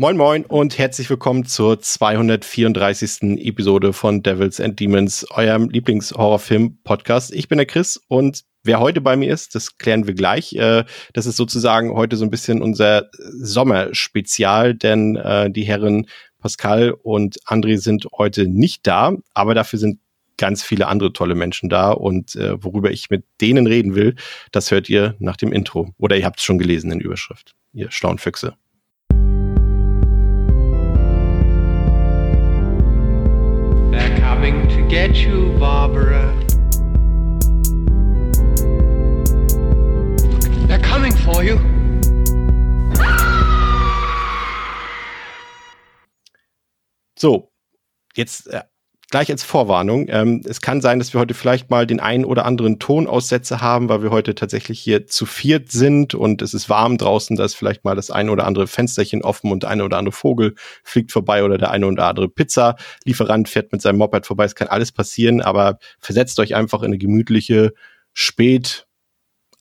Moin Moin und herzlich willkommen zur 234. Episode von Devils and Demons, eurem Lieblingshorrorfilm-Podcast. Ich bin der Chris und wer heute bei mir ist, das klären wir gleich. Äh, das ist sozusagen heute so ein bisschen unser Sommerspezial, denn äh, die Herren Pascal und André sind heute nicht da, aber dafür sind ganz viele andere tolle Menschen da und äh, worüber ich mit denen reden will, das hört ihr nach dem Intro. Oder ihr habt es schon gelesen in Überschrift, ihr schlauen Füchse. Coming to get you, Barbara. They're coming for you. So, jetzt äh, gleich als Vorwarnung. Ähm, es kann sein, dass wir heute vielleicht mal den einen oder anderen Tonaussetzer haben, weil wir heute tatsächlich hier zu viert sind und es ist warm draußen. Da ist vielleicht mal das eine oder andere Fensterchen offen und der eine oder andere Vogel fliegt vorbei oder der eine oder andere Pizza-Lieferant fährt mit seinem Moped vorbei. Es kann alles passieren, aber versetzt euch einfach in eine gemütliche, spät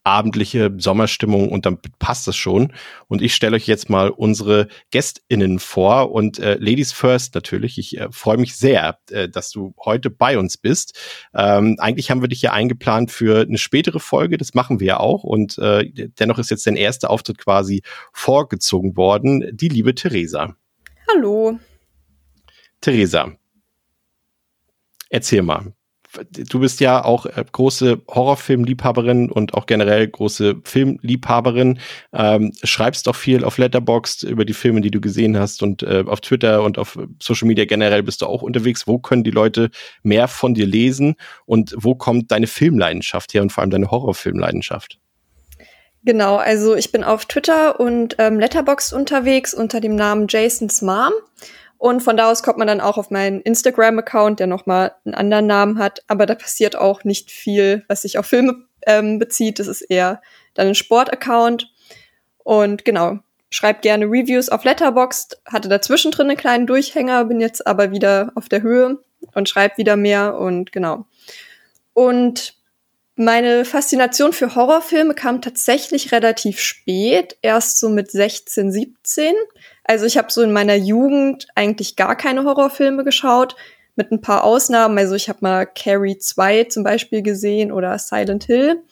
abendliche Sommerstimmung und dann passt das schon. Und ich stelle euch jetzt mal unsere GästInnen vor und äh, Ladies First natürlich. Ich äh, freue mich sehr, äh, dass du heute bei uns bist. Ähm, eigentlich haben wir dich ja eingeplant für eine spätere Folge, das machen wir ja auch. Und äh, dennoch ist jetzt dein erster Auftritt quasi vorgezogen worden. Die liebe Theresa. Hallo. Theresa, erzähl mal, du bist ja auch äh, große Horrorfilmliebhaberin und auch generell große Filmliebhaberin. Ähm, schreibst auch viel auf Letterboxd über die Filme, die du gesehen hast und äh, auf Twitter und auf Social Media generell bist du auch unterwegs. Wo können die Leute mehr von dir lesen und wo kommt deine Filmleidenschaft her und vor allem deine Horrorfilmleidenschaft? Genau, also ich bin auf Twitter und ähm, Letterboxd unterwegs unter dem Namen Jason's Mom. Und von da aus kommt man dann auch auf meinen Instagram-Account, der nochmal einen anderen Namen hat. Aber da passiert auch nicht viel, was sich auf Filme ähm, bezieht. Das ist eher dann ein Sport-Account. Und genau, schreibt gerne Reviews auf Letterboxd. Hatte dazwischen drin einen kleinen Durchhänger, bin jetzt aber wieder auf der Höhe und schreibe wieder mehr. Und genau. Und meine Faszination für Horrorfilme kam tatsächlich relativ spät, erst so mit 16, 17. Also ich habe so in meiner Jugend eigentlich gar keine Horrorfilme geschaut, mit ein paar Ausnahmen. Also ich habe mal Carrie 2 zum Beispiel gesehen oder Silent Hill.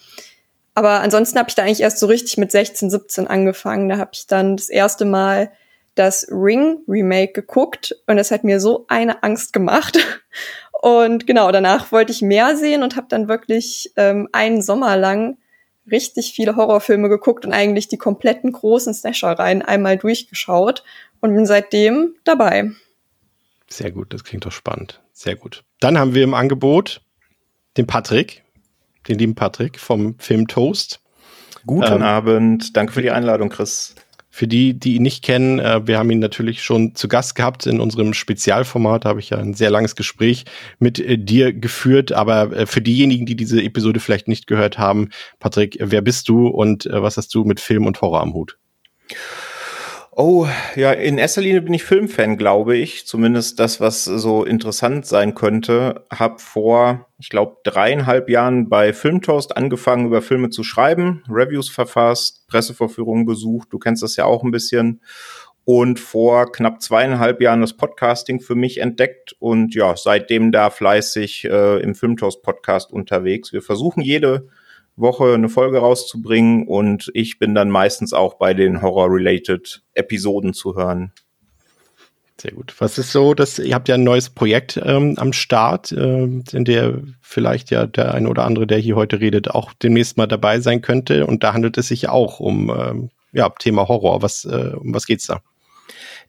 Aber ansonsten habe ich da eigentlich erst so richtig mit 16, 17 angefangen. Da habe ich dann das erste Mal das Ring Remake geguckt und es hat mir so eine Angst gemacht. Und genau, danach wollte ich mehr sehen und habe dann wirklich ähm, einen Sommer lang richtig viele Horrorfilme geguckt und eigentlich die kompletten großen Slasher-Reihen einmal durchgeschaut und bin seitdem dabei. Sehr gut, das klingt doch spannend. Sehr gut. Dann haben wir im Angebot den Patrick, den lieben Patrick vom Film Toast. Guten ähm, Abend, danke für die Einladung, Chris. Für die, die ihn nicht kennen, äh, wir haben ihn natürlich schon zu Gast gehabt in unserem Spezialformat. Da habe ich ja ein sehr langes Gespräch mit äh, dir geführt. Aber äh, für diejenigen, die diese Episode vielleicht nicht gehört haben, Patrick, wer bist du und was hast du mit Film und Horror am Hut? Oh, ja, in erster Linie bin ich Filmfan, glaube ich. Zumindest das, was so interessant sein könnte. Hab vor, ich glaube, dreieinhalb Jahren bei Filmtoast angefangen, über Filme zu schreiben, Reviews verfasst, Pressevorführungen besucht. Du kennst das ja auch ein bisschen. Und vor knapp zweieinhalb Jahren das Podcasting für mich entdeckt und ja, seitdem da fleißig äh, im Filmtoast Podcast unterwegs. Wir versuchen jede Woche eine Folge rauszubringen und ich bin dann meistens auch bei den Horror-related Episoden zu hören. Sehr gut. Was ist so, dass ihr habt ja ein neues Projekt ähm, am Start, äh, in der vielleicht ja der eine oder andere, der hier heute redet, auch demnächst mal dabei sein könnte. Und da handelt es sich auch um ähm, ja Thema Horror. Was äh, um was geht's da?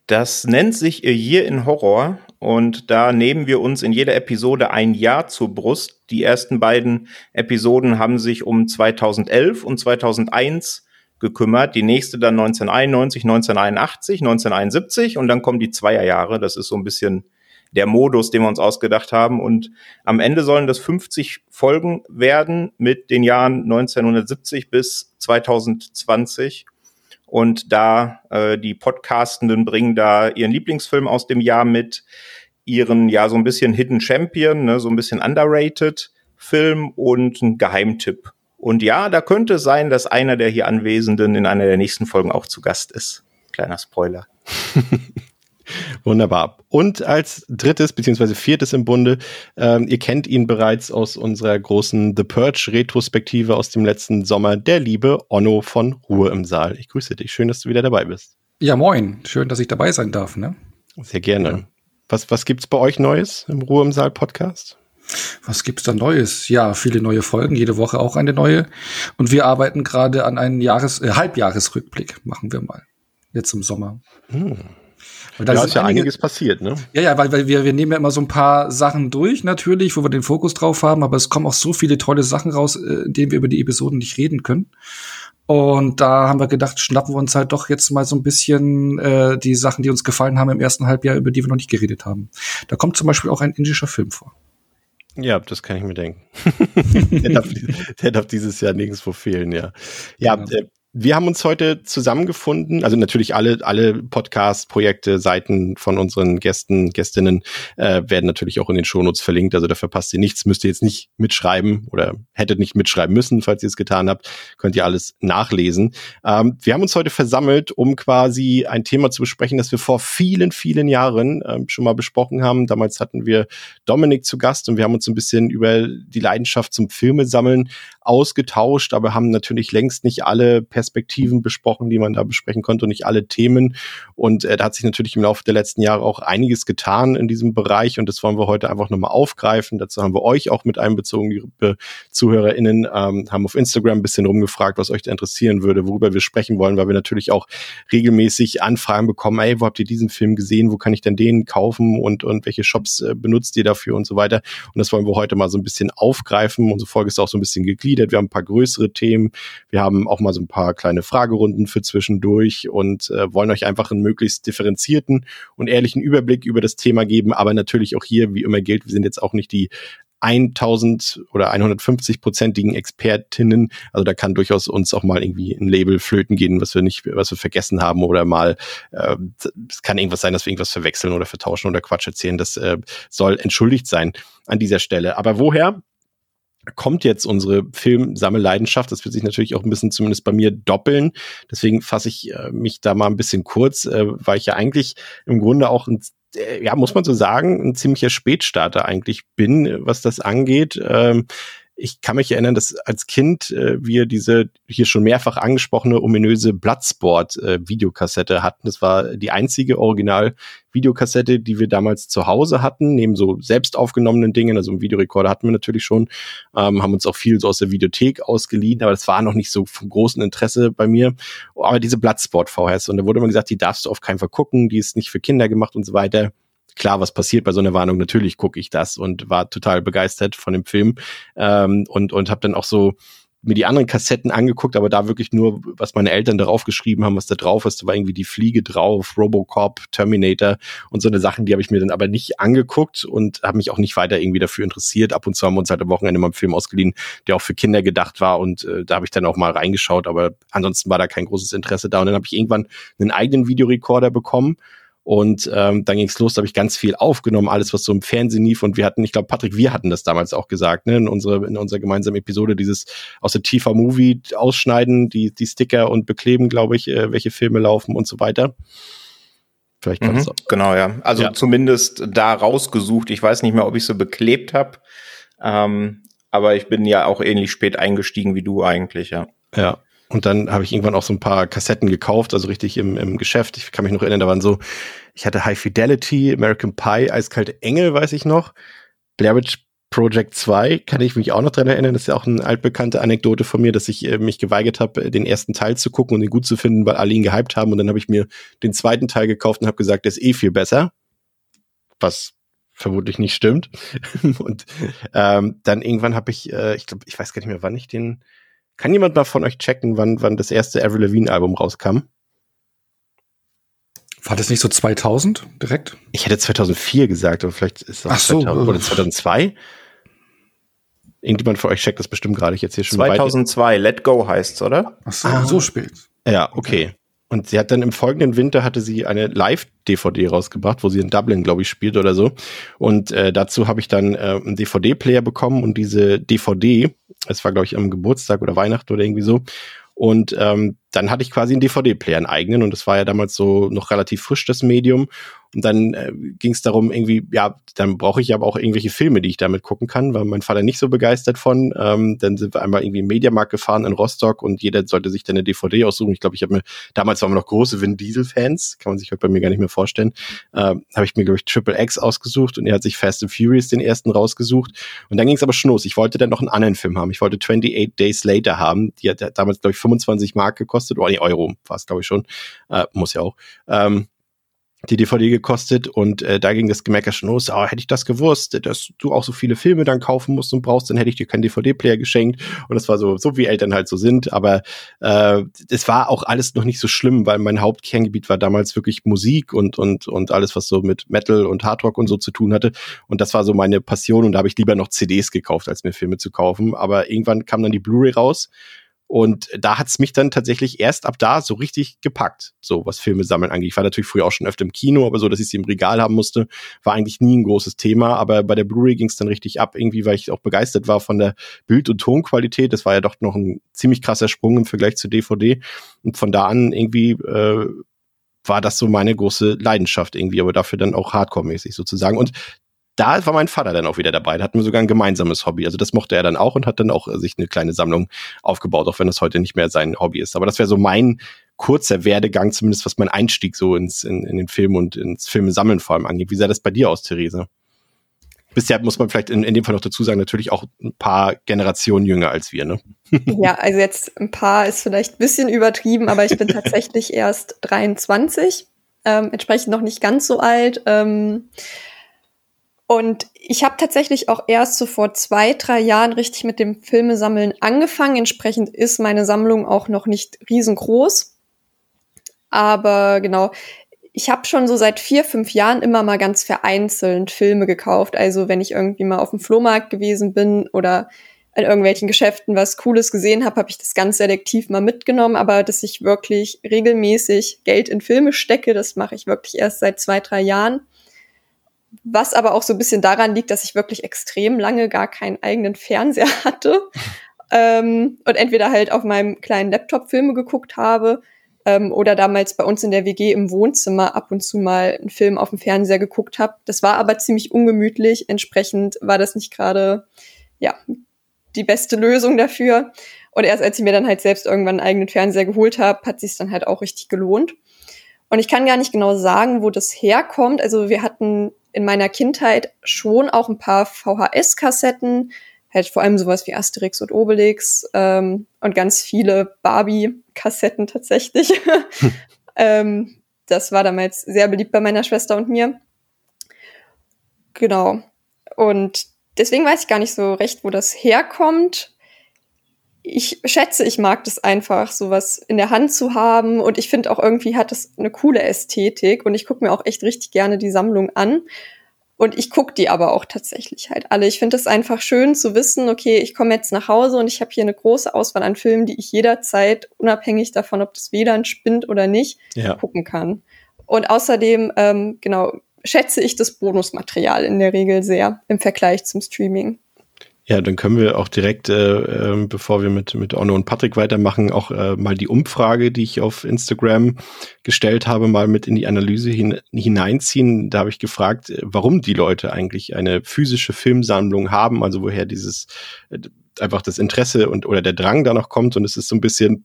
Das nennt sich A Year in Horror und da nehmen wir uns in jeder Episode ein Jahr zur Brust. Die ersten beiden Episoden haben sich um 2011 und 2001 gekümmert. Die nächste dann 1991, 1981, 1971 und dann kommen die Zweierjahre. Das ist so ein bisschen der Modus, den wir uns ausgedacht haben. Und am Ende sollen das 50 Folgen werden mit den Jahren 1970 bis 2020. Und da äh, die Podcastenden bringen da ihren Lieblingsfilm aus dem Jahr mit, ihren ja so ein bisschen Hidden Champion, ne, so ein bisschen underrated Film und ein Geheimtipp. Und ja, da könnte es sein, dass einer der hier Anwesenden in einer der nächsten Folgen auch zu Gast ist. Kleiner Spoiler. Wunderbar. Und als drittes beziehungsweise viertes im Bunde, ähm, ihr kennt ihn bereits aus unserer großen The Purge Retrospektive aus dem letzten Sommer, der liebe Onno von Ruhe im Saal. Ich grüße dich. Schön, dass du wieder dabei bist. Ja, moin. Schön, dass ich dabei sein darf. Ne? Sehr gerne. Ja. Was, was gibt's bei euch Neues im Ruhe im Saal Podcast? Was gibt's da Neues? Ja, viele neue Folgen, jede Woche auch eine neue. Und wir arbeiten gerade an einem Jahres-, äh, Halbjahresrückblick, machen wir mal. Jetzt im Sommer. Hm. Da ja, ist ja einige, einiges passiert, ne? Ja, ja, weil, weil wir, wir nehmen ja immer so ein paar Sachen durch, natürlich, wo wir den Fokus drauf haben, aber es kommen auch so viele tolle Sachen raus, äh, in denen wir über die Episoden nicht reden können. Und da haben wir gedacht, schnappen wir uns halt doch jetzt mal so ein bisschen äh, die Sachen, die uns gefallen haben im ersten Halbjahr, über die wir noch nicht geredet haben. Da kommt zum Beispiel auch ein indischer Film vor. Ja, das kann ich mir denken. der, darf, der, darf, dieses Jahr nirgendwo fehlen, ja. Ja, ja. Äh, wir haben uns heute zusammengefunden, also natürlich alle, alle Podcast-Projekte, Seiten von unseren Gästen, Gästinnen äh, werden natürlich auch in den Shownotes verlinkt, also da verpasst ihr nichts, müsst ihr jetzt nicht mitschreiben oder hättet nicht mitschreiben müssen, falls ihr es getan habt, könnt ihr alles nachlesen. Ähm, wir haben uns heute versammelt, um quasi ein Thema zu besprechen, das wir vor vielen, vielen Jahren ähm, schon mal besprochen haben. Damals hatten wir Dominik zu Gast und wir haben uns ein bisschen über die Leidenschaft zum Filme sammeln ausgetauscht, aber haben natürlich längst nicht alle Perspektiven besprochen, die man da besprechen konnte und nicht alle Themen. Und äh, da hat sich natürlich im Laufe der letzten Jahre auch einiges getan in diesem Bereich und das wollen wir heute einfach nochmal aufgreifen. Dazu haben wir euch auch mit einbezogen, liebe ZuhörerInnen, ähm, haben auf Instagram ein bisschen rumgefragt, was euch da interessieren würde, worüber wir sprechen wollen, weil wir natürlich auch regelmäßig Anfragen bekommen, ey, wo habt ihr diesen Film gesehen, wo kann ich denn den kaufen und, und welche Shops äh, benutzt ihr dafür und so weiter. Und das wollen wir heute mal so ein bisschen aufgreifen. Unsere Folge ist auch so ein bisschen gegliedert. Wir haben ein paar größere Themen. Wir haben auch mal so ein paar kleine Fragerunden für zwischendurch und äh, wollen euch einfach einen möglichst differenzierten und ehrlichen Überblick über das Thema geben. Aber natürlich auch hier, wie immer gilt, wir sind jetzt auch nicht die 1000 oder 150-prozentigen Expertinnen. Also da kann durchaus uns auch mal irgendwie ein Label flöten gehen, was wir nicht, was wir vergessen haben oder mal, äh, es kann irgendwas sein, dass wir irgendwas verwechseln oder vertauschen oder Quatsch erzählen. Das äh, soll entschuldigt sein an dieser Stelle. Aber woher? Kommt jetzt unsere Filmsammelleidenschaft. Das wird sich natürlich auch ein bisschen zumindest bei mir doppeln. Deswegen fasse ich äh, mich da mal ein bisschen kurz, äh, weil ich ja eigentlich im Grunde auch ein äh, ja, muss man so sagen, ein ziemlicher Spätstarter eigentlich bin, was das angeht. Ähm, ich kann mich erinnern, dass als Kind äh, wir diese hier schon mehrfach angesprochene ominöse Bloodsport-Videokassette äh, hatten. Das war die einzige Original-Videokassette, die wir damals zu Hause hatten, neben so selbst aufgenommenen Dingen. Also einen Videorekorder hatten wir natürlich schon, ähm, haben uns auch viel so aus der Videothek ausgeliehen, aber das war noch nicht so vom großen Interesse bei mir. Aber diese Bloodsport-VHS, und da wurde immer gesagt, die darfst du auf keinen Fall gucken, die ist nicht für Kinder gemacht und so weiter klar, was passiert bei so einer Warnung, natürlich gucke ich das und war total begeistert von dem Film ähm, und, und habe dann auch so mir die anderen Kassetten angeguckt, aber da wirklich nur, was meine Eltern darauf geschrieben haben, was da drauf ist. Da war irgendwie die Fliege drauf, Robocop, Terminator und so eine Sachen, die habe ich mir dann aber nicht angeguckt und habe mich auch nicht weiter irgendwie dafür interessiert. Ab und zu haben wir uns halt am Wochenende mal einen Film ausgeliehen, der auch für Kinder gedacht war und äh, da habe ich dann auch mal reingeschaut, aber ansonsten war da kein großes Interesse da. Und dann habe ich irgendwann einen eigenen Videorekorder bekommen und ähm, dann ging's los, da habe ich ganz viel aufgenommen, alles, was so im Fernsehen lief. Und wir hatten, ich glaube, Patrick, wir hatten das damals auch gesagt, ne, in, unsere, in unserer gemeinsamen Episode, dieses aus der TV-Movie ausschneiden, die, die Sticker und bekleben, glaube ich, äh, welche Filme laufen und so weiter. Vielleicht mhm, Genau, ja. Also ja. zumindest da rausgesucht. Ich weiß nicht mehr, ob ich so beklebt habe. Ähm, aber ich bin ja auch ähnlich spät eingestiegen wie du eigentlich, ja. Ja. Und dann habe ich irgendwann auch so ein paar Kassetten gekauft, also richtig im, im Geschäft. Ich kann mich noch erinnern, da waren so, ich hatte High Fidelity, American Pie, Eiskalte Engel, weiß ich noch. Blair Witch Project 2 kann ich mich auch noch dran erinnern. Das ist ja auch eine altbekannte Anekdote von mir, dass ich äh, mich geweigert habe, den ersten Teil zu gucken und ihn gut zu finden, weil alle ihn gehypt haben. Und dann habe ich mir den zweiten Teil gekauft und habe gesagt, der ist eh viel besser. Was vermutlich nicht stimmt. und ähm, dann irgendwann habe ich, äh, ich glaube, ich weiß gar nicht mehr, wann ich den kann jemand mal von euch checken, wann, wann das erste Avril Lavigne Album rauskam? War das nicht so 2000 direkt? Ich hätte 2004 gesagt, aber vielleicht ist das Ach so. 2000, oder 2002. Irgendjemand von euch checkt das bestimmt gerade. Ich jetzt hier schon 2002, Let Go heißt's, oder? Ach so, Ah. so spät. Ja, okay. Und sie hat dann im folgenden Winter hatte sie eine Live-DVD rausgebracht, wo sie in Dublin, glaube ich, spielt oder so. Und äh, dazu habe ich dann äh, einen DVD-Player bekommen und diese DVD, es war, glaube ich, am Geburtstag oder Weihnachten oder irgendwie so. Und ähm, dann hatte ich quasi einen DVD-Player, einen eigenen. Und das war ja damals so noch relativ frisch, das Medium. Und dann äh, ging es darum, irgendwie, ja, dann brauche ich aber auch irgendwelche Filme, die ich damit gucken kann, war mein Vater nicht so begeistert von. Ähm, dann sind wir einmal irgendwie im Mediamarkt gefahren in Rostock und jeder sollte sich dann eine DVD aussuchen. Ich glaube, ich habe mir, damals waren wir noch große Vin Diesel-Fans, kann man sich heute bei mir gar nicht mehr vorstellen. Ähm, habe ich mir, glaube ich, Triple X ausgesucht und er hat sich Fast and Furious den ersten rausgesucht. Und dann ging es aber schon los. Ich wollte dann noch einen anderen Film haben. Ich wollte 28 Days Later haben. Die hat damals, glaube ich, 25 Mark gekostet. Oh, nee, Euro war es, glaube ich, schon. Äh, muss ja auch. Ähm, die DVD gekostet und äh, da ging das Gemecker schon los. Oh, hätte ich das gewusst, dass du auch so viele Filme dann kaufen musst und brauchst, dann hätte ich dir keinen DVD-Player geschenkt. Und das war so, so wie Eltern halt so sind. Aber äh, es war auch alles noch nicht so schlimm, weil mein Hauptkerngebiet war damals wirklich Musik und und und alles, was so mit Metal und Hardrock und so zu tun hatte. Und das war so meine Passion. Und da habe ich lieber noch CDs gekauft, als mir Filme zu kaufen. Aber irgendwann kam dann die Blu-ray raus. Und da hat's mich dann tatsächlich erst ab da so richtig gepackt, so was Filme sammeln angeht. Ich war natürlich früher auch schon öfter im Kino, aber so, dass ich sie im Regal haben musste, war eigentlich nie ein großes Thema. Aber bei der Blu-ray ging's dann richtig ab, irgendwie, weil ich auch begeistert war von der Bild- und Tonqualität. Das war ja doch noch ein ziemlich krasser Sprung im Vergleich zu DVD. Und von da an irgendwie äh, war das so meine große Leidenschaft irgendwie, aber dafür dann auch Hardcore-mäßig sozusagen. Und da war mein Vater dann auch wieder dabei. Da hatten wir sogar ein gemeinsames Hobby. Also das mochte er dann auch und hat dann auch äh, sich eine kleine Sammlung aufgebaut, auch wenn das heute nicht mehr sein Hobby ist. Aber das wäre so mein kurzer Werdegang, zumindest was mein Einstieg so ins, in, in den Film und ins Filmesammeln vor allem angeht. Wie sah das bei dir aus, Therese? Bisher muss man vielleicht in, in dem Fall noch dazu sagen, natürlich auch ein paar Generationen jünger als wir, ne? Ja, also jetzt ein paar ist vielleicht ein bisschen übertrieben, aber ich bin tatsächlich erst 23, ähm, entsprechend noch nicht ganz so alt. Ähm, und ich habe tatsächlich auch erst so vor zwei, drei Jahren richtig mit dem Filmesammeln angefangen. Entsprechend ist meine Sammlung auch noch nicht riesengroß. Aber genau, ich habe schon so seit vier, fünf Jahren immer mal ganz vereinzelt Filme gekauft. Also wenn ich irgendwie mal auf dem Flohmarkt gewesen bin oder in irgendwelchen Geschäften was Cooles gesehen habe, habe ich das ganz selektiv mal mitgenommen. Aber dass ich wirklich regelmäßig Geld in Filme stecke, das mache ich wirklich erst seit zwei, drei Jahren. Was aber auch so ein bisschen daran liegt, dass ich wirklich extrem lange gar keinen eigenen Fernseher hatte. ähm, und entweder halt auf meinem kleinen Laptop Filme geguckt habe ähm, oder damals bei uns in der WG im Wohnzimmer ab und zu mal einen Film auf dem Fernseher geguckt habe. Das war aber ziemlich ungemütlich. Entsprechend war das nicht gerade, ja, die beste Lösung dafür. Und erst als ich mir dann halt selbst irgendwann einen eigenen Fernseher geholt habe, hat sich dann halt auch richtig gelohnt. Und ich kann gar nicht genau sagen, wo das herkommt. Also wir hatten in meiner Kindheit schon auch ein paar VHS-Kassetten, halt vor allem sowas wie Asterix und Obelix ähm, und ganz viele Barbie-Kassetten tatsächlich. ähm, das war damals sehr beliebt bei meiner Schwester und mir. Genau. Und deswegen weiß ich gar nicht so recht, wo das herkommt. Ich schätze, ich mag das einfach, sowas in der Hand zu haben. Und ich finde auch irgendwie hat das eine coole Ästhetik. Und ich gucke mir auch echt richtig gerne die Sammlung an. Und ich gucke die aber auch tatsächlich halt alle. Ich finde es einfach schön zu wissen, okay, ich komme jetzt nach Hause und ich habe hier eine große Auswahl an Filmen, die ich jederzeit, unabhängig davon, ob das WLAN spinnt oder nicht, Ja. gucken kann. Und außerdem, ähm, genau, schätze ich das Bonusmaterial in der Regel sehr im Vergleich zum Streaming. Ja, dann können wir auch direkt, äh, äh, bevor wir mit, mit Onno und Patrick weitermachen, auch äh, mal die Umfrage, die ich auf Instagram gestellt habe, mal mit in die Analyse hin, hineinziehen. Da habe ich gefragt, äh, warum die Leute eigentlich eine physische Filmsammlung haben, also woher dieses äh, einfach das Interesse und oder der Drang da noch kommt. Und es ist so ein bisschen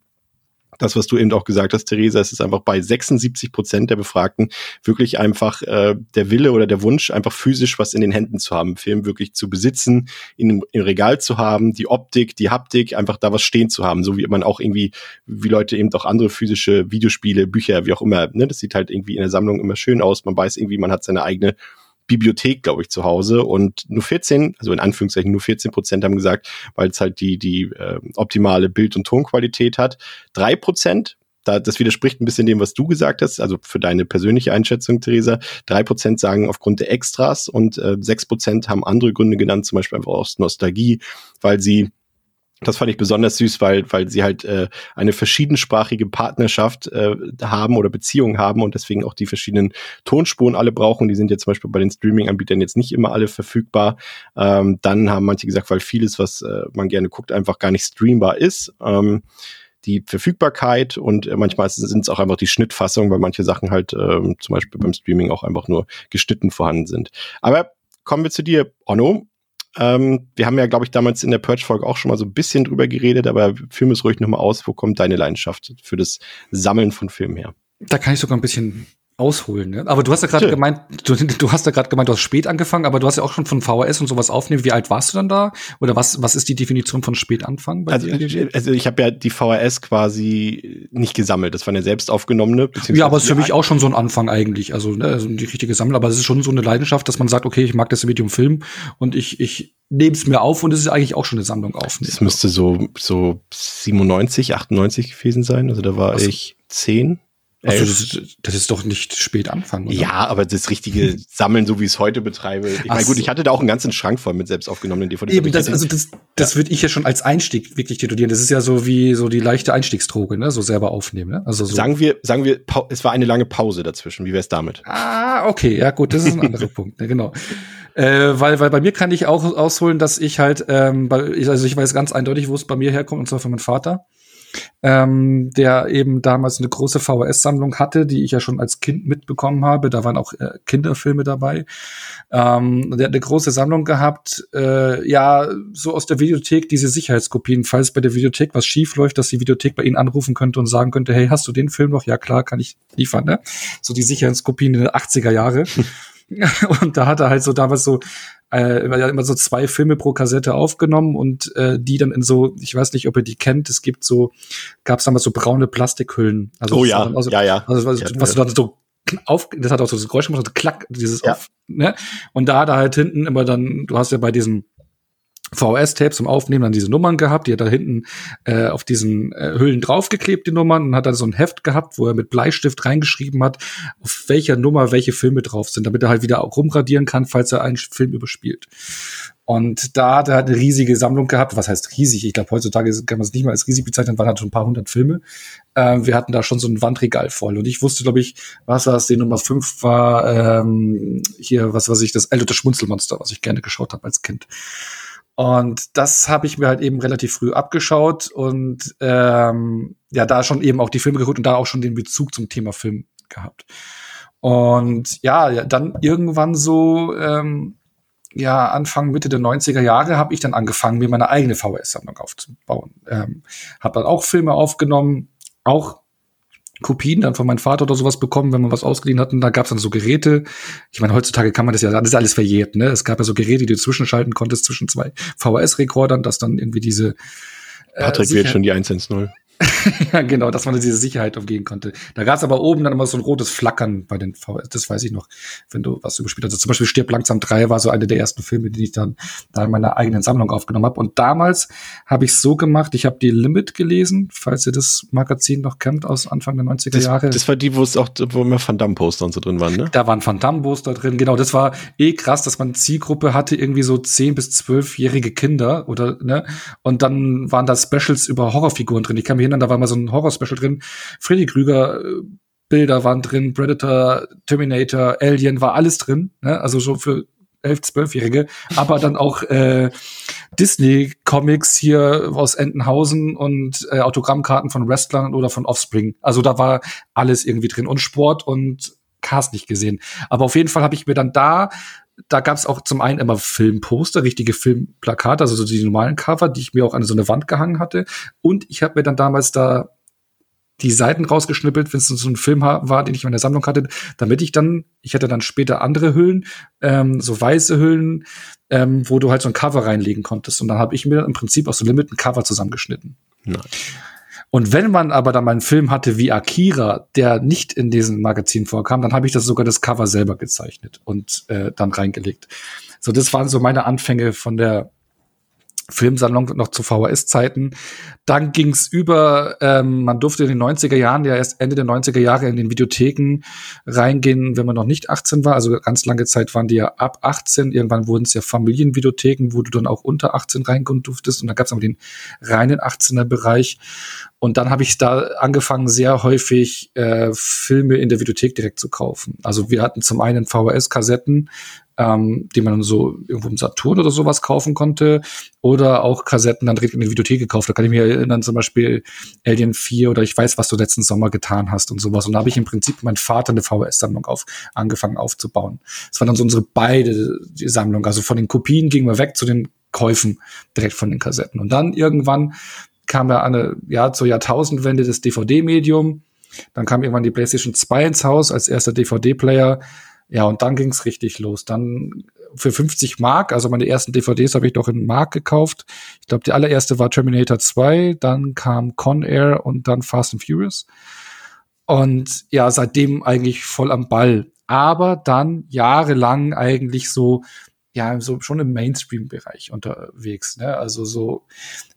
das, was du eben auch gesagt hast, Theresa, es ist einfach bei 76 Prozent der Befragten wirklich einfach äh, der Wille oder der Wunsch, einfach physisch was in den Händen zu haben, Film wirklich zu besitzen, in, im Regal zu haben, die Optik, die Haptik, einfach da was stehen zu haben, so wie man auch irgendwie, wie Leute eben auch andere physische Videospiele, Bücher, wie auch immer, ne, das sieht halt irgendwie in der Sammlung immer schön aus, man weiß irgendwie, man hat seine eigene Bibliothek, glaube ich, zu Hause und nur 14, also in Anführungszeichen nur 14 Prozent haben gesagt, weil es halt die, die äh, optimale Bild- und Tonqualität hat. Drei Prozent da, das widerspricht ein bisschen dem, was du gesagt hast, also für deine persönliche Einschätzung, Theresa. Drei Prozent sagen aufgrund der Extras und äh, sechs Prozent haben andere Gründe genannt, zum Beispiel einfach aus Nostalgie, weil sie das fand ich besonders süß, weil, weil sie halt äh, eine verschiedensprachige Partnerschaft äh, haben oder Beziehung haben und deswegen auch die verschiedenen Tonspuren alle brauchen. Die sind jetzt zum Beispiel bei den Streaming-Anbietern jetzt nicht immer alle verfügbar. Ähm, dann haben manche gesagt, weil vieles, was äh, man gerne guckt, einfach gar nicht streambar ist. Ähm, die Verfügbarkeit und äh, manchmal sind es auch einfach die Schnittfassung, weil manche Sachen halt ähm, zum Beispiel beim Streaming auch einfach nur geschnitten vorhanden sind. Aber kommen wir zu dir, Onno. Ähm, wir haben ja, glaube ich, damals in der Purge-Folge auch schon mal so ein bisschen drüber geredet, aber führ es ruhig nochmal aus. Wo kommt deine Leidenschaft für das Sammeln von Filmen her? Da kann ich sogar ein bisschen ausholen. Ne? Aber du hast ja gerade gemeint, du, du hast ja gerade gemeint, du hast spät angefangen, aber du hast ja auch schon von VHS und sowas aufnehmen. Wie alt warst du dann da? Oder was, was ist die Definition von spät anfangen? also, dir? also ich habe ja die VHS quasi nicht gesammelt. Das war eine selbst aufgenommene. Ja, aber es ist für mich auch schon so ein Anfang eigentlich. Also, ne, also die richtige Sammlung. Aber es ist schon so eine Leidenschaft, dass man sagt, okay, ich mag das Medium Film und ich, ich nehme es mir auf und es ist eigentlich auch schon eine Sammlung auf. Das müsste so, so 97, 98 gewesen sein. Also da war also, ich zehn. Also das, ist, das ist doch nicht spät anfangen. Oder? Ja, aber das richtige Sammeln, so wie ich es heute betreibe. Ich meine, gut, ich hatte da auch einen ganzen Schrank voll mit selbst aufgenommenen DVDs. Eben, das, also das, das ja. würde ich ja schon als Einstieg wirklich titulieren. Das ist ja so wie so die leichte Einstiegsdroge, ne? So selber aufnehmen. Ne? Also so. Sagen wir, sagen wir, es war eine lange Pause dazwischen. Wie wär's damit? Ah, okay, ja gut, das ist ein anderer Punkt. Ne, genau. Äh, weil, weil bei mir kann ich auch ausholen, dass ich halt, ähm, also ich weiß ganz eindeutig, wo es bei mir herkommt, und zwar von meinem Vater ähm, der eben damals eine große VHS-Sammlung hatte, die ich ja schon als Kind mitbekommen habe. Da waren auch äh, Kinderfilme dabei. Ähm, der hat eine große Sammlung gehabt, äh, ja, so aus der Videothek diese Sicherheitskopien, falls bei der Videothek was schief läuft, dass die Videothek bei ihnen anrufen könnte und sagen könnte, hey, hast du den Film noch? Ja, klar, kann ich liefern, ne? So die Sicherheitskopien in den 80er Jahre. und da hat er halt so damals so äh, immer so zwei Filme pro Kassette aufgenommen und äh, die dann in so, ich weiß nicht, ob ihr die kennt, es gibt so, gab es damals so braune Plastikhüllen. Also oh ja, also, ja, ja. Also, was, ja, was ja. du dann so auf, das hat auch so das Geräusch gemacht, so klack, dieses ja. auf, ne? Und da er halt hinten immer dann, du hast ja bei diesem VHS-Tapes zum Aufnehmen dann diese Nummern gehabt, die hat da hinten äh, auf diesen äh, Hüllen draufgeklebt, die Nummern, und hat dann so ein Heft gehabt, wo er mit Bleistift reingeschrieben hat, auf welcher Nummer welche Filme drauf sind, damit er halt wieder auch rumradieren kann, falls er einen Film überspielt. Und da hat er halt eine riesige Sammlung gehabt. Was heißt riesig? Ich glaube, heutzutage kann man es nicht mal als riesig bezeichnen, waren halt schon ein paar hundert Filme. Ähm, wir hatten da schon so ein Wandregal voll. Und ich wusste, glaube ich, was war es, die Nummer fünf war ähm, hier, was weiß ich, das das Schmunzelmonster, was ich gerne geschaut habe als Kind. Und das habe ich mir halt eben relativ früh abgeschaut und ähm, ja, da schon eben auch die Filme geguckt und da auch schon den Bezug zum Thema Film gehabt. Und ja, dann irgendwann so, ähm, ja, Anfang, Mitte der 90er Jahre habe ich dann angefangen, mir meine eigene VHS-Sammlung aufzubauen. Ähm, habe dann auch Filme aufgenommen, auch Kopien dann von meinem Vater oder sowas bekommen, wenn man was ausgeliehen hat. Und da gab es dann so Geräte. Ich meine, heutzutage kann man das ja, das ist alles verjährt, ne? Es gab ja so Geräte, die du zwischenschalten konntest zwischen zwei VHS-Rekordern, dass dann irgendwie diese äh, Patrick wird schon die 110. ja, genau, dass man diese Sicherheit umgehen konnte. Da gab es aber oben dann immer so ein rotes Flackern bei den VHS, das weiß ich noch, wenn du was überspielt hast. Also zum Beispiel Stirb langsam 3 war so einer der ersten Filme, die ich dann da in meiner eigenen Sammlung aufgenommen habe. Und damals habe ich so gemacht, ich habe die Limit gelesen, falls ihr das Magazin noch kennt aus Anfang der 90er das, Jahre. Das war die, wo es auch, wo immer Van Damme-Poster und so drin waren, ne? Da waren Van Damme-Poster drin, genau. Das war eh krass, dass man Zielgruppe hatte, irgendwie so 10- bis 12-jährige Kinder oder, ne? Und dann waren da Specials über Horrorfiguren drin. Ich kann mich erinnern, da war mal so ein Horror Horror-Special drin. Freddy Krüger äh, Bilder waren drin, Predator, Terminator, Alien war alles drin, ne? also so für elf, zwölfjährige, aber dann auch äh, Disney-Comics hier aus Entenhausen und äh, Autogrammkarten von Wrestlern oder von Offspring. Also da war alles irgendwie drin und Sport und Cast nicht gesehen. Aber auf jeden Fall habe ich mir dann da da gab es auch zum einen immer Filmposter, richtige Filmplakate, also so die normalen Cover, die ich mir auch an so eine Wand gehangen hatte. Und ich habe mir dann damals da die Seiten rausgeschnippelt, wenn es so ein Film war, den ich in meiner Sammlung hatte, damit ich dann, ich hatte dann später andere Hüllen, ähm, so weiße Hüllen, ähm, wo du halt so ein Cover reinlegen konntest. Und dann habe ich mir im Prinzip aus so Limit ein Cover zusammengeschnitten. Nein. Und wenn man aber dann mal einen Film hatte wie Akira, der nicht in diesem Magazin vorkam, dann habe ich das sogar das Cover selber gezeichnet und äh, dann reingelegt. So, das waren so meine Anfänge von der Filmsalon noch zu VHS-Zeiten. Dann ging's über, ähm, man durfte in den 90er Jahren, ja erst Ende der 90er Jahre in den Videotheken reingehen, wenn man noch nicht 18 war. Also ganz lange Zeit waren die ja ab 18. Irgendwann wurden es ja Familienvideotheken, wo du dann auch unter 18 reingehen durftest. Und dann gab's aber den reinen 18er-Bereich. Und dann habe ich da angefangen, sehr häufig äh, Filme in der Videothek direkt zu kaufen. Also wir hatten zum einen VHS-Kassetten, ähm, die man so irgendwo im Saturn oder sowas kaufen konnte. Oder auch Kassetten dann direkt in der Videothek gekauft. Da kann ich mich erinnern, zum Beispiel Alien 4 oder ich weiß, was du letzten Sommer getan hast und sowas. Und da habe ich im Prinzip mein Vater eine VHS-Sammlung auf, angefangen aufzubauen. Das war dann so unsere beide Sammlung. Also von den Kopien gingen wir weg zu den Käufen direkt von den Kassetten. Und dann irgendwann kam ja eine, ja, zur Jahrtausendwende das DVD-Medium. Dann kam irgendwann die PlayStation 2 ins Haus als erster DVD-Player. Ja, und dann ging's richtig los. Dann für 50 Mark, also meine ersten DVDs habe ich doch in Mark gekauft. Ich glaube, die allererste war Terminator 2, dann kam Con Air und dann Fast and Furious. Und ja, seitdem eigentlich voll am Ball. Aber dann jahrelang eigentlich so, ja, so schon im Mainstream-Bereich unterwegs. Ne? Also so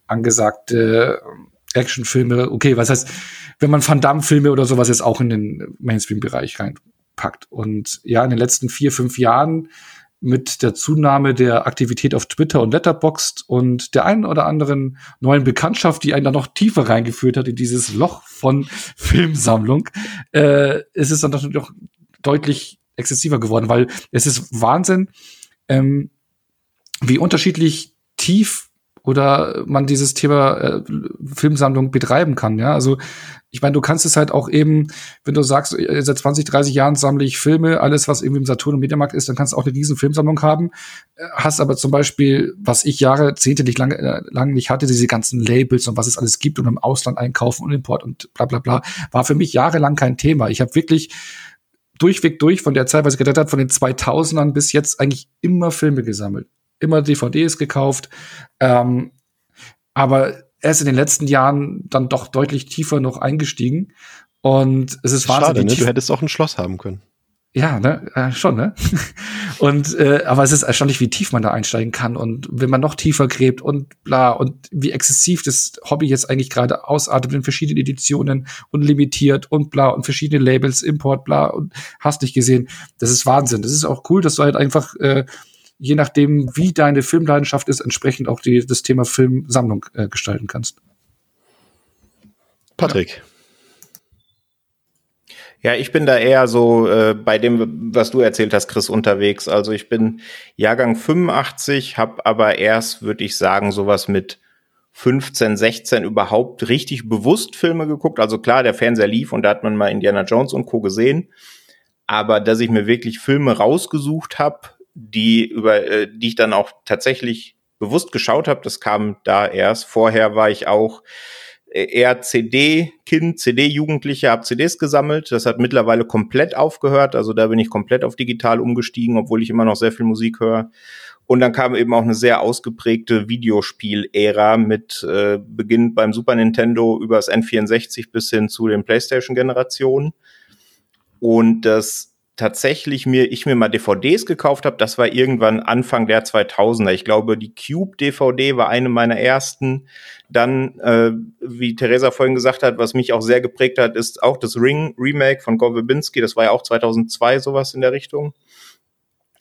angesagte ähm, Actionfilme, okay, was heißt, wenn man Van Damme-Filme oder sowas jetzt auch in den Mainstream-Bereich reinpackt. Und ja, in den letzten vier, fünf Jahren mit der Zunahme der Aktivität auf Twitter und Letterboxd und der einen oder anderen neuen Bekanntschaft, die einen da noch tiefer reingeführt hat in dieses Loch von Filmsammlung, äh, ist es dann doch, doch deutlich exzessiver geworden, weil es ist Wahnsinn, ähm, wie unterschiedlich tief oder man dieses Thema äh, Filmsammlung betreiben kann. Ja, also ich meine, du kannst es halt auch eben, wenn du sagst, äh, seit 20, 30 Jahren sammle ich Filme, alles was irgendwie im Saturn und Mediamarkt ist, dann kannst du auch eine riesen Filmsammlung haben. Äh, hast aber zum Beispiel, was ich Jahre, Zehnte nicht lange, äh, lang nicht hatte, diese ganzen Labels und was es alles gibt und im Ausland einkaufen und Import und bla bla bla, war für mich jahrelang kein Thema. Ich habe wirklich durchweg durch von der Zeit, was ich gedacht habe, von den 2000ern bis jetzt eigentlich immer Filme gesammelt immer DVDs gekauft. Ähm, aber erst in den letzten Jahren dann doch deutlich tiefer noch eingestiegen. Und es ist wahnsinnig. Schade, ne? Du hättest auch ein Schloss haben können. Ja, ne, äh, schon, ne? und äh, aber es ist erstaunlich, wie tief man da einsteigen kann und wenn man noch tiefer gräbt und bla und wie exzessiv das Hobby jetzt eigentlich gerade ausartet in verschiedenen Editionen und limitiert und bla und verschiedene Labels, Import, bla und hast nicht gesehen. Das ist Wahnsinn. Das ist auch cool, dass du halt einfach äh, je nachdem, wie deine Filmleidenschaft ist, entsprechend auch die, das Thema Filmsammlung äh, gestalten kannst. Patrick. Ja. ich bin da eher so äh, bei dem, was du erzählt hast, Chris, unterwegs. Also ich bin Jahrgang 85, habe aber erst, würde ich sagen, sowas mit 15, 16 überhaupt richtig bewusst Filme geguckt. Also klar, der Fernseher lief und da hat man mal Indiana Jones und Co. gesehen. Aber dass ich mir wirklich Filme rausgesucht habe, die über äh, die ich dann auch tatsächlich bewusst geschaut habe. Das kam da erst. Vorher war ich auch äh, eher CD-Kind, CD-Jugendlicher, habe CDs gesammelt. Das hat mittlerweile komplett aufgehört. Also da bin ich komplett auf digital umgestiegen, obwohl ich immer noch sehr viel Musik höre. Und dann kam eben auch eine sehr ausgeprägte Videospiel-Ära mit äh, Beginn beim Super Nintendo übers N64 bis hin zu den PlayStation-Generationen. Und das tatsächlich mir ich mir mal DVDs gekauft habe, das war irgendwann Anfang der 2000er. Ich glaube, die Cube DVD war eine meiner ersten. Dann, äh, wie Theresa vorhin gesagt hat, was mich auch sehr geprägt hat, ist auch das Ring Remake von Gore Verbinski. Das war ja auch 2002 sowas in der Richtung.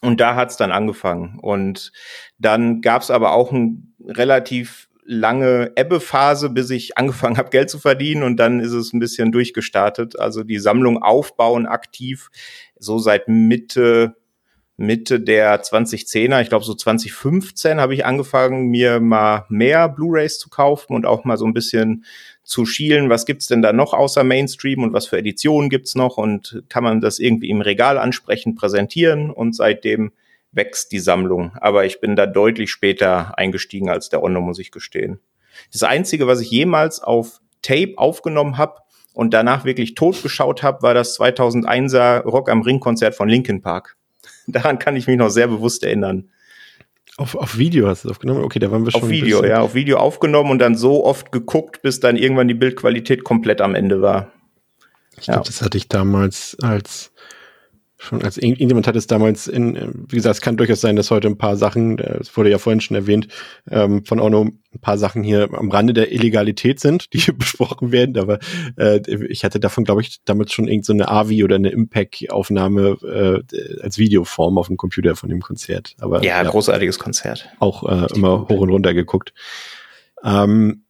Und da hat's dann angefangen. Und dann gab's aber auch ein relativ lange Ebbephase, bis ich angefangen habe, Geld zu verdienen und dann ist es ein bisschen durchgestartet. Also die Sammlung aufbauen aktiv, so seit Mitte, Mitte der 2010er, ich glaube so 2015 habe ich angefangen, mir mal mehr Blu-rays zu kaufen und auch mal so ein bisschen zu schielen, was gibt's denn da noch außer Mainstream und was für Editionen gibt's noch und kann man das irgendwie im Regal ansprechend präsentieren und seitdem wächst die Sammlung. Aber ich bin da deutlich später eingestiegen als der Onno, muss ich gestehen. Das Einzige, was ich jemals auf Tape aufgenommen habe und danach wirklich totgeschaut habe, war das 2001er Rock am Ring Konzert von Linkin Park. Daran kann ich mich noch sehr bewusst erinnern. Auf, auf Video hast du es aufgenommen? Okay, da waren wir schon. Auf Video, ja, auf Video aufgenommen und dann so oft geguckt, bis dann irgendwann die Bildqualität komplett am Ende war. Ich ja. glaube, das hatte ich damals als schon, als irgendjemand hat es damals in, äh, wie gesagt, es kann durchaus sein, dass heute ein paar Sachen, äh, es wurde ja vorhin schon erwähnt, ähm, von Ono ein paar Sachen hier am Rande der Illegalität sind, die hier besprochen werden, aber äh, ich hatte davon, glaube ich, damals schon irgendeine so AVI oder eine Impact-Aufnahme äh, als Videoform auf dem Computer von dem Konzert. Aber ja, ja großartiges Konzert. Auch äh, immer hoch und runter geguckt. Ähm,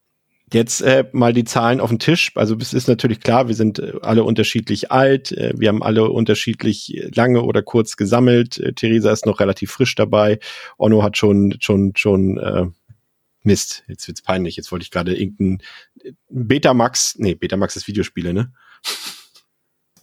Jetzt äh, mal die Zahlen auf den Tisch. Also es ist natürlich klar, wir sind äh, alle unterschiedlich alt, äh, wir haben alle unterschiedlich lange oder kurz gesammelt. Äh, Theresa ist noch relativ frisch dabei. Onno hat schon schon schon äh, Mist. Jetzt wird's peinlich. Jetzt wollte ich gerade irgendein Betamax, nee, Betamax ist Videospiele, ne?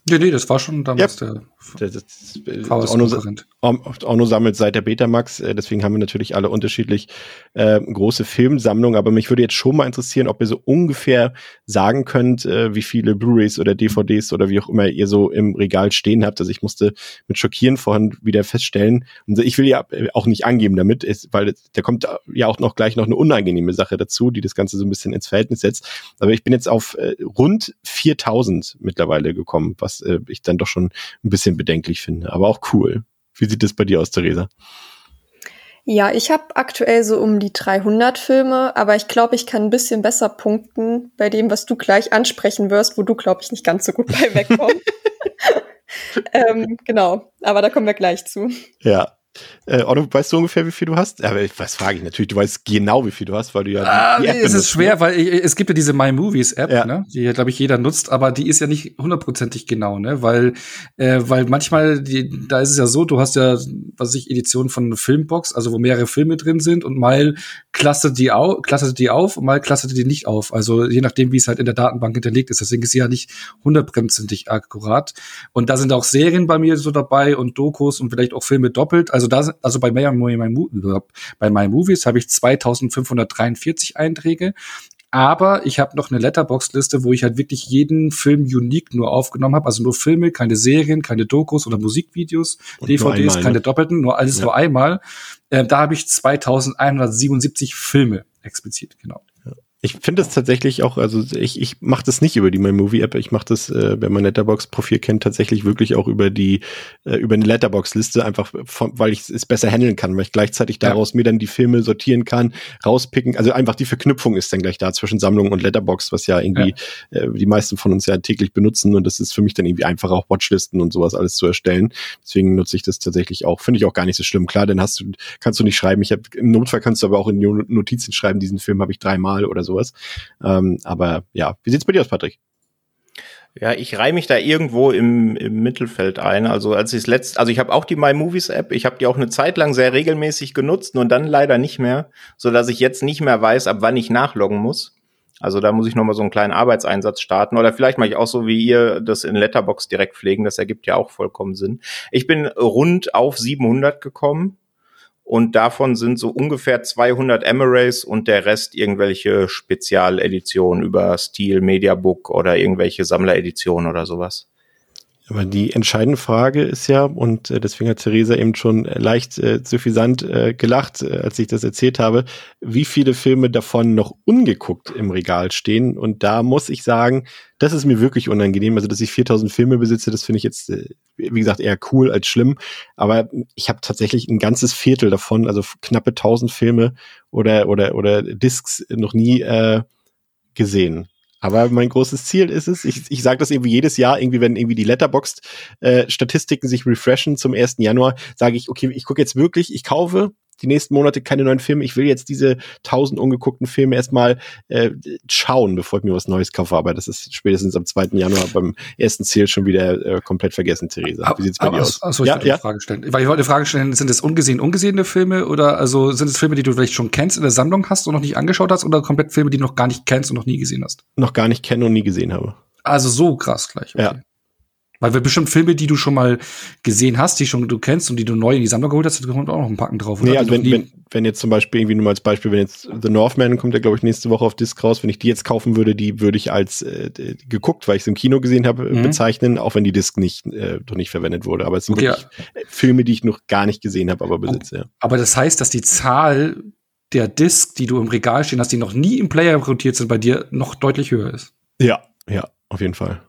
Ja, nee, das war schon damals ja. der, das, das, Konkurrent. Ono sammelt seit der Betamax, äh, deswegen haben wir natürlich alle unterschiedlich äh, große Filmsammlungen, aber mich würde jetzt schon mal interessieren, ob ihr so ungefähr sagen könnt, äh, wie viele Blu-rays oder DVDs oder wie auch immer ihr so im Regal stehen habt. Also ich musste mit Schockieren vorhin wieder feststellen, und ich will ja auch nicht angeben damit, ist, weil da kommt ja auch noch gleich noch eine unangenehme Sache dazu, die das Ganze so ein bisschen ins Verhältnis setzt. Aber ich bin jetzt auf äh, rund 4000 mittlerweile gekommen, was äh, ich dann doch schon ein bisschen bedenklich finde, aber auch cool. Wie sieht es bei dir aus, Theresa? Ja, ich habe aktuell so um die 300 Filme, aber ich glaube, ich kann ein bisschen besser punkten bei dem, was du gleich ansprechen wirst, wo du, glaube ich, nicht ganz so gut bei wegkommst. ähm, genau, aber da kommen wir gleich zu. Ja, äh, Otto, weißt du ungefähr, wie viel du hast? Aber was frage ich natürlich, du weißt genau, wie viel du hast, weil du ja ah, die, die App Es ist schwer, ne? weil ich, es gibt ja diese My Movies App, ja. ne, die glaube ich jeder nutzt, aber die ist ja nicht hundertprozentig genau, ne, weil äh, weil manchmal die, da ist es ja so, du hast ja was ich Editionen von Filmbox, also wo mehrere Filme drin sind und mal klasse die au klasse die auf und mal klasse die nicht auf, also je nachdem, wie es halt in der Datenbank hinterlegt ist. Deswegen ist sie ja nicht hundertprozentig akkurat und da sind auch Serien bei mir so dabei und Dokus und vielleicht auch Filme doppelt. Also da also bei My, My, My, bei My Movies habe ich 2543 Einträge. Aber ich habe noch eine Letterbox-Liste, wo ich halt wirklich jeden Film unique nur aufgenommen habe. Also nur Filme, keine Serien, keine Dokus oder Musikvideos, Und DVDs, einmal, keine ne? doppelten, nur alles ja. nur einmal. Äh, da habe ich 2177 Filme explizit, genau. Ich finde es tatsächlich auch, also ich, ich mache das nicht über die My Movie App, ich mache das, äh, wer mein Letterbox-Profil kennt, tatsächlich wirklich auch über die, äh, über eine Letterbox-Liste, einfach von, weil ich es besser handeln kann, weil ich gleichzeitig daraus ja. mir dann die Filme sortieren kann, rauspicken. Also einfach die Verknüpfung ist dann gleich da zwischen Sammlung und Letterbox, was ja irgendwie ja. Äh, die meisten von uns ja täglich benutzen und das ist für mich dann irgendwie einfach auch Watchlisten und sowas alles zu erstellen. Deswegen nutze ich das tatsächlich auch. Finde ich auch gar nicht so schlimm. Klar, dann hast du, kannst du nicht schreiben. Ich hab, im Notfall kannst du aber auch in Notizen schreiben, diesen Film habe ich dreimal oder so sowas. Ähm, aber ja, wie sieht's bei dir aus, Patrick? Ja, ich reihe mich da irgendwo im, im Mittelfeld ein. Also als ich letzt, also ich habe auch die My Movies App. Ich habe die auch eine Zeit lang sehr regelmäßig genutzt und dann leider nicht mehr, so dass ich jetzt nicht mehr weiß, ab wann ich nachloggen muss. Also da muss ich noch mal so einen kleinen Arbeitseinsatz starten oder vielleicht mache ich auch so wie ihr das in Letterbox direkt pflegen. Das ergibt ja auch vollkommen Sinn. Ich bin rund auf 700 gekommen und davon sind so ungefähr 200 Emirates und der Rest irgendwelche Spezialeditionen über Steel, Mediabook oder irgendwelche Sammlereditionen oder sowas. Aber die entscheidende Frage ist ja, und äh, deswegen hat Theresa eben schon leicht äh, suffisant äh, gelacht, äh, als ich das erzählt habe, wie viele Filme davon noch ungeguckt im Regal stehen. Und da muss ich sagen, das ist mir wirklich unangenehm. Also, dass ich 4000 Filme besitze, das finde ich jetzt, äh, wie gesagt, eher cool als schlimm. Aber ich habe tatsächlich ein ganzes Viertel davon, also knappe 1000 Filme oder, oder, oder Discs noch nie äh, gesehen. Aber mein großes Ziel ist es, ich, ich sage das irgendwie jedes Jahr, irgendwie, wenn irgendwie die Letterboxd-Statistiken äh, sich refreshen zum 1. Januar, sage ich, okay, ich gucke jetzt wirklich, ich kaufe die nächsten Monate keine neuen Filme. Ich will jetzt diese tausend ungeguckten Filme erstmal äh, schauen, bevor ich mir was Neues kaufe. Aber das ist spätestens am 2. Januar beim ersten Ziel schon wieder äh, komplett vergessen, Theresa. Wie sieht's bei aber, dir aus? Achso, ich ja, wollte ja? eine Frage stellen. Weil ich wollte eine Frage stellen, sind es ungesehen, ungesehene Filme oder also sind es Filme, die du vielleicht schon kennst, in der Sammlung hast und noch nicht angeschaut hast oder komplett Filme, die du noch gar nicht kennst und noch nie gesehen hast? Noch gar nicht kenne und nie gesehen habe. Also so krass gleich. Okay. Ja. Weil wir bestimmt Filme, die du schon mal gesehen hast, die schon du kennst und die du neu in die Sammlung geholt hast, da kommt auch noch ein Packen drauf. Oder? Nee, also wenn, wenn, wenn jetzt zum Beispiel irgendwie nur mal als Beispiel, wenn jetzt The Northman kommt ja glaube ich nächste Woche auf Disc raus, wenn ich die jetzt kaufen würde, die würde ich als äh, geguckt, weil ich es im Kino gesehen habe, mhm. bezeichnen, auch wenn die Disc nicht äh, noch nicht verwendet wurde. Aber es sind okay, wirklich ja. Filme, die ich noch gar nicht gesehen habe, aber besitze. Ja. Aber das heißt, dass die Zahl der Disc, die du im Regal stehen hast, die noch nie im Player rotiert sind, bei dir noch deutlich höher ist. Ja, ja, auf jeden Fall.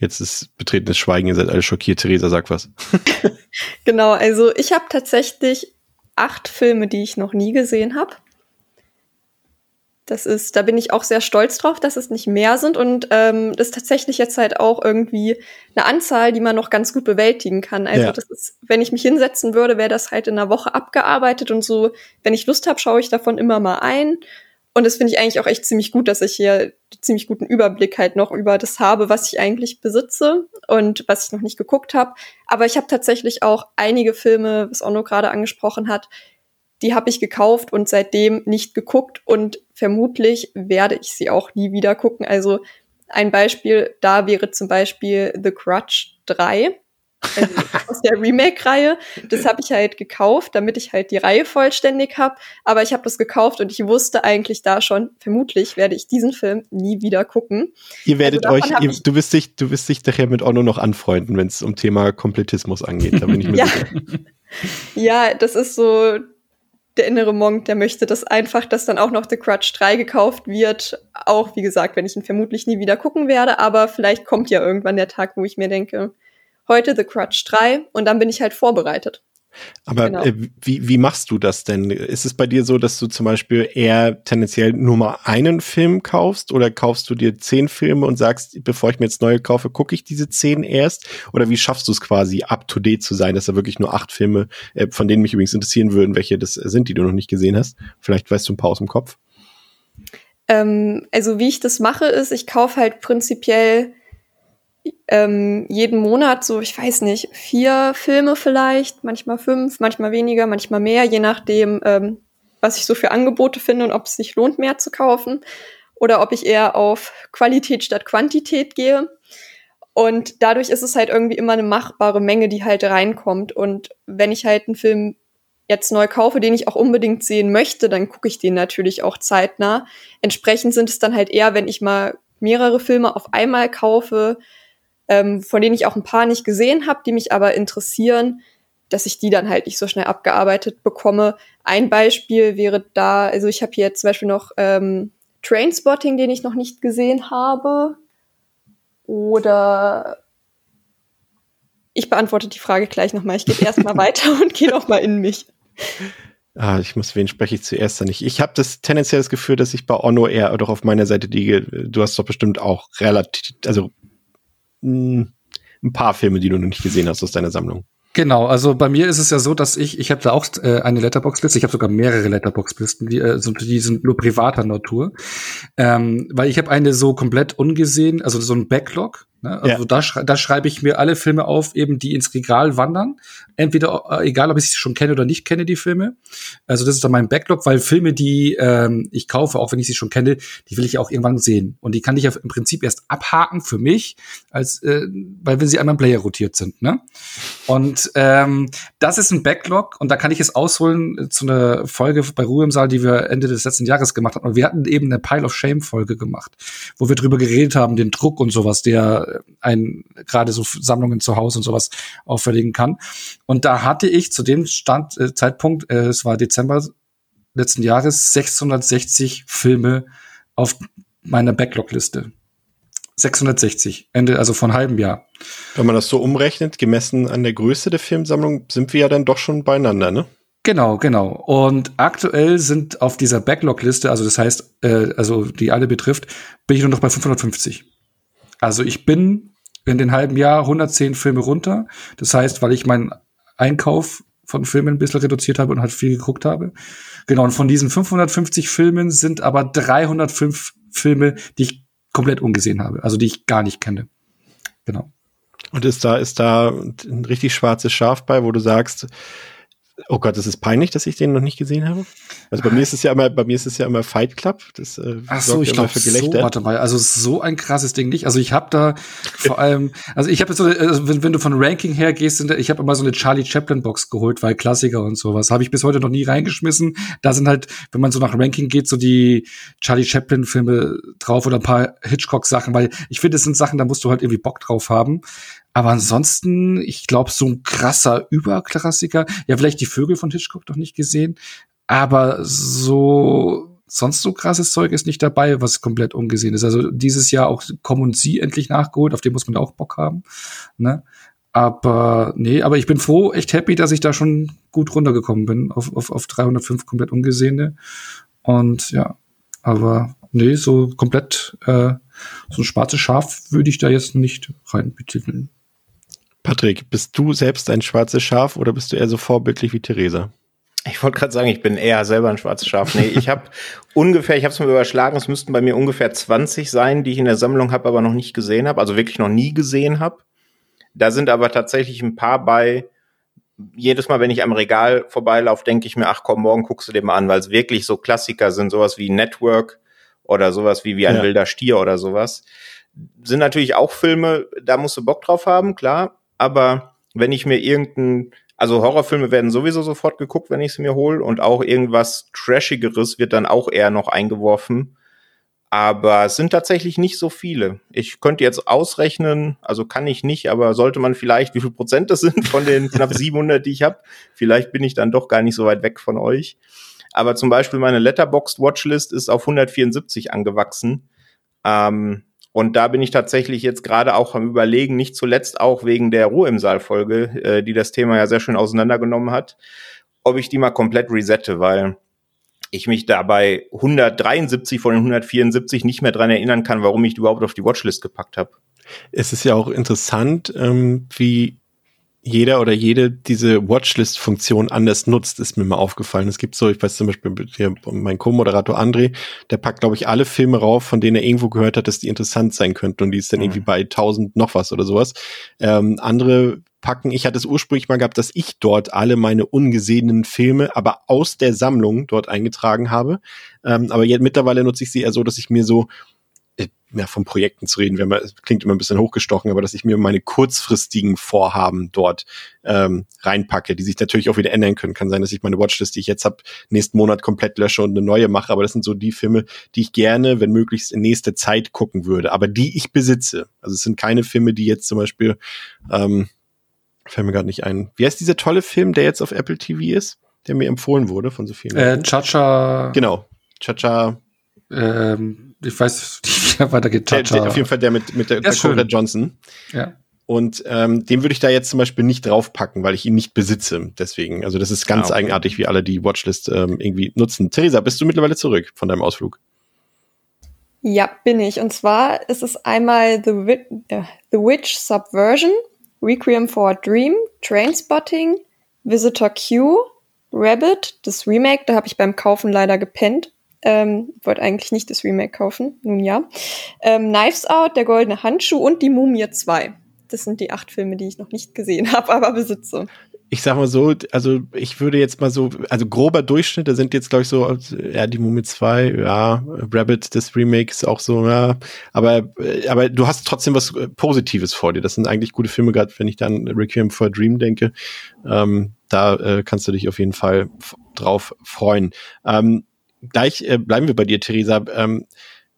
Jetzt ist betretenes Schweigen, ihr seid alle schockiert. Theresa, sag was. genau, also ich habe tatsächlich acht Filme, die ich noch nie gesehen habe. Das ist, da bin ich auch sehr stolz drauf, dass es nicht mehr sind und ähm, das ist tatsächlich jetzt halt auch irgendwie eine Anzahl, die man noch ganz gut bewältigen kann. Also ja. das ist, wenn ich mich hinsetzen würde, wäre das halt in einer Woche abgearbeitet und so, wenn ich Lust habe, schaue ich davon immer mal ein. Und das finde ich eigentlich auch echt ziemlich gut, dass ich hier ziemlich guten Überblick halt noch über das habe, was ich eigentlich besitze und was ich noch nicht geguckt habe. Aber ich habe tatsächlich auch einige Filme, was Onno gerade angesprochen hat, die habe ich gekauft und seitdem nicht geguckt und vermutlich werde ich sie auch nie wieder gucken. Also ein Beispiel da wäre zum Beispiel The Crutch 3 also aus der Remake-Reihe. Das habe ich halt gekauft, damit ich halt die Reihe vollständig habe. Aber ich habe das gekauft und ich wusste eigentlich da schon, vermutlich werde ich diesen Film nie wieder gucken. Ihr werdet also euch, ihr, du wirst dich, du wirst dich daher mit Onno noch anfreunden, wenn es um Thema Komplettismus angeht. Da bin ich mir ja. sicher. ja, das ist so der innere Monk, der möchte das einfach, dass dann auch noch The Crutch 3 gekauft wird. Auch, wie gesagt, wenn ich ihn vermutlich nie wieder gucken werde, aber vielleicht kommt ja irgendwann der Tag, wo ich mir denke, heute The Crutch 3 und dann bin ich halt vorbereitet. Aber genau. äh, wie, wie machst du das denn? Ist es bei dir so, dass du zum Beispiel eher tendenziell nur mal einen Film kaufst oder kaufst du dir zehn Filme und sagst, bevor ich mir jetzt neue kaufe, gucke ich diese zehn erst? Oder wie schaffst du es quasi, up to date zu sein, dass da wirklich nur acht Filme, äh, von denen mich übrigens interessieren würden, welche das sind, die du noch nicht gesehen hast? Vielleicht weißt du ein paar aus dem Kopf. Ähm, also wie ich das mache, ist, ich kaufe halt prinzipiell ähm, jeden Monat so, ich weiß nicht, vier Filme vielleicht, manchmal fünf, manchmal weniger, manchmal mehr, je nachdem, ähm, was ich so für Angebote finde und ob es sich lohnt, mehr zu kaufen oder ob ich eher auf Qualität statt Quantität gehe. Und dadurch ist es halt irgendwie immer eine machbare Menge, die halt reinkommt. Und wenn ich halt einen Film jetzt neu kaufe, den ich auch unbedingt sehen möchte, dann gucke ich den natürlich auch zeitnah. Entsprechend sind es dann halt eher, wenn ich mal mehrere Filme auf einmal kaufe, ähm, von denen ich auch ein paar nicht gesehen habe, die mich aber interessieren, dass ich die dann halt nicht so schnell abgearbeitet bekomme. Ein Beispiel wäre da, also ich habe hier jetzt zum Beispiel noch ähm, Trainspotting, den ich noch nicht gesehen habe. Oder ich beantworte die Frage gleich nochmal. Ich gehe erstmal weiter und gehe nochmal in mich. Ah, ich muss, wen spreche ich zuerst dann nicht? Ich habe das tendenziell das Gefühl, dass ich bei Onno eher doch auf meiner Seite liege. Du hast doch bestimmt auch relativ, also ein paar Filme, die du noch nicht gesehen hast aus deiner Sammlung. Genau, also bei mir ist es ja so, dass ich, ich habe da auch äh, eine Letterbox-Liste, ich habe sogar mehrere Letterbox-Listen, die, äh, die sind nur privater Natur, ähm, weil ich habe eine so komplett ungesehen, also so ein Backlog, Ne? Also ja. da, schrei da schreibe ich mir alle Filme auf, eben die ins Regal wandern. Entweder, äh, egal ob ich sie schon kenne oder nicht kenne, die Filme. Also das ist dann mein Backlog, weil Filme, die ähm, ich kaufe, auch wenn ich sie schon kenne, die will ich auch irgendwann sehen. Und die kann ich ja im Prinzip erst abhaken für mich, als äh, weil wenn sie einmal im Player rotiert sind. Ne? Und ähm, das ist ein Backlog und da kann ich es ausholen zu einer Folge bei Ruhe im Saal, die wir Ende des letzten Jahres gemacht haben. Und wir hatten eben eine Pile of Shame Folge gemacht, wo wir drüber geredet haben, den Druck und sowas, der ein gerade so Sammlungen zu Hause und sowas auferlegen kann. Und da hatte ich zu dem Stand, äh, Zeitpunkt, äh, es war Dezember letzten Jahres, 660 Filme auf meiner Backlog-Liste. 660, Ende, also von halbem Jahr. Wenn man das so umrechnet, gemessen an der Größe der Filmsammlung, sind wir ja dann doch schon beieinander, ne? Genau, genau. Und aktuell sind auf dieser Backlog-Liste, also das heißt, äh, also die alle betrifft, bin ich nur noch bei 550. Also ich bin in den halben Jahr 110 Filme runter. Das heißt, weil ich meinen Einkauf von Filmen ein bisschen reduziert habe und halt viel geguckt habe. Genau, und von diesen 550 Filmen sind aber 305 Filme, die ich komplett ungesehen habe, also die ich gar nicht kenne. Genau. Und ist da, ist da ein richtig schwarzes Schaf bei, wo du sagst, Oh Gott, das ist peinlich, dass ich den noch nicht gesehen habe. Also bei mir ist es ja immer, bei mir ist es ja immer Fight Club. Das äh, Ach so, ich glaube so. Warte mal, also so ein krasses Ding nicht. Also ich habe da vor allem, also ich habe so, also wenn, wenn, du von Ranking her gehst, ich habe immer so eine Charlie Chaplin Box geholt, weil Klassiker und sowas habe ich bis heute noch nie reingeschmissen. Da sind halt, wenn man so nach Ranking geht, so die Charlie Chaplin Filme drauf oder ein paar Hitchcock Sachen, weil ich finde, das sind Sachen, da musst du halt irgendwie Bock drauf haben. Aber ansonsten, ich glaube, so ein krasser Überklassiker. Ja, vielleicht die Vögel von Hitchcock doch nicht gesehen. Aber so, sonst so krasses Zeug ist nicht dabei, was komplett ungesehen ist. Also dieses Jahr auch Komm und Sie endlich nachgeholt, auf den muss man auch Bock haben. Ne? Aber nee, aber ich bin froh, echt happy, dass ich da schon gut runtergekommen bin auf, auf, auf 305 komplett ungesehene. Und ja, aber nee, so komplett äh, so ein schwarzes Schaf würde ich da jetzt nicht rein betiteln. Patrick, bist du selbst ein schwarzes Schaf oder bist du eher so vorbildlich wie Theresa? Ich wollte gerade sagen, ich bin eher selber ein schwarzes Schaf. Nee, ich habe ungefähr, ich habe es mal überschlagen, es müssten bei mir ungefähr 20 sein, die ich in der Sammlung habe, aber noch nicht gesehen habe, also wirklich noch nie gesehen habe. Da sind aber tatsächlich ein paar bei. Jedes Mal, wenn ich am Regal vorbeilaufe, denke ich mir, ach komm, morgen guckst du dir mal an, weil es wirklich so Klassiker sind, sowas wie Network oder sowas wie wie ein ja. wilder Stier oder sowas. Sind natürlich auch Filme, da musst du Bock drauf haben, klar. Aber wenn ich mir irgendein, also Horrorfilme werden sowieso sofort geguckt, wenn ich sie mir hole und auch irgendwas Trashigeres wird dann auch eher noch eingeworfen. Aber es sind tatsächlich nicht so viele. Ich könnte jetzt ausrechnen, also kann ich nicht, aber sollte man vielleicht, wie viel Prozent das sind von den knapp 700, die ich habe. Vielleicht bin ich dann doch gar nicht so weit weg von euch. Aber zum Beispiel meine Letterboxd Watchlist ist auf 174 angewachsen. Ähm, und da bin ich tatsächlich jetzt gerade auch am Überlegen, nicht zuletzt auch wegen der Ruhe im Saal-Folge, äh, die das Thema ja sehr schön auseinandergenommen hat, ob ich die mal komplett resette, weil ich mich dabei 173 von den 174 nicht mehr dran erinnern kann, warum ich die überhaupt auf die Watchlist gepackt habe. Es ist ja auch interessant, ähm, wie jeder oder jede diese Watchlist-Funktion anders nutzt, ist mir mal aufgefallen. Es gibt so, ich weiß zum Beispiel hier mein Co-Moderator André, der packt, glaube ich, alle Filme rauf, von denen er irgendwo gehört hat, dass die interessant sein könnten und die ist dann mhm. irgendwie bei 1000 noch was oder sowas. Ähm, andere packen. Ich hatte es ursprünglich mal gehabt, dass ich dort alle meine ungesehenen Filme, aber aus der Sammlung dort eingetragen habe. Ähm, aber jetzt mittlerweile nutze ich sie eher so, dass ich mir so ja, von Projekten zu reden, wenn man, klingt immer ein bisschen hochgestochen, aber dass ich mir meine kurzfristigen Vorhaben dort ähm, reinpacke, die sich natürlich auch wieder ändern können. Kann sein, dass ich meine Watchlist, die ich jetzt habe, nächsten Monat komplett lösche und eine neue mache, aber das sind so die Filme, die ich gerne, wenn möglichst in nächste Zeit gucken würde, aber die ich besitze. Also es sind keine Filme, die jetzt zum Beispiel ähm, Fällt mir gerade nicht ein. Wie heißt dieser tolle Film, der jetzt auf Apple TV ist, der mir empfohlen wurde von so vielen äh, Chacha. Genau. Chacha. Ähm, ich weiß nicht, wie er weitergeht. Chacha. auf jeden Fall der mit, mit der Dakota Johnson. Ja. Und ähm, den würde ich da jetzt zum Beispiel nicht draufpacken, weil ich ihn nicht besitze. Deswegen, also das ist ganz ah, okay. eigenartig, wie alle die Watchlist ähm, irgendwie nutzen. Theresa, bist du mittlerweile zurück von deinem Ausflug? Ja, bin ich. Und zwar ist es einmal The, Wi äh, The Witch Subversion Requiem for a Dream, Trainspotting, Visitor Q, Rabbit, das Remake, da habe ich beim Kaufen leider gepennt. Ähm, wollte eigentlich nicht das Remake kaufen, nun ja. Ähm, Knives Out, Der goldene Handschuh und Die Mumie 2. Das sind die acht Filme, die ich noch nicht gesehen habe, aber besitze ich sag mal so, also ich würde jetzt mal so, also grober Durchschnitt, da sind jetzt, glaube ich, so, ja, die Mumie 2, ja, Rabbit, das Remake ist auch so, ja, aber, aber du hast trotzdem was Positives vor dir. Das sind eigentlich gute Filme, gerade wenn ich dann Requiem for a Dream denke. Ähm, da äh, kannst du dich auf jeden Fall drauf freuen. Ähm, gleich äh, bleiben wir bei dir, Theresa. Ähm,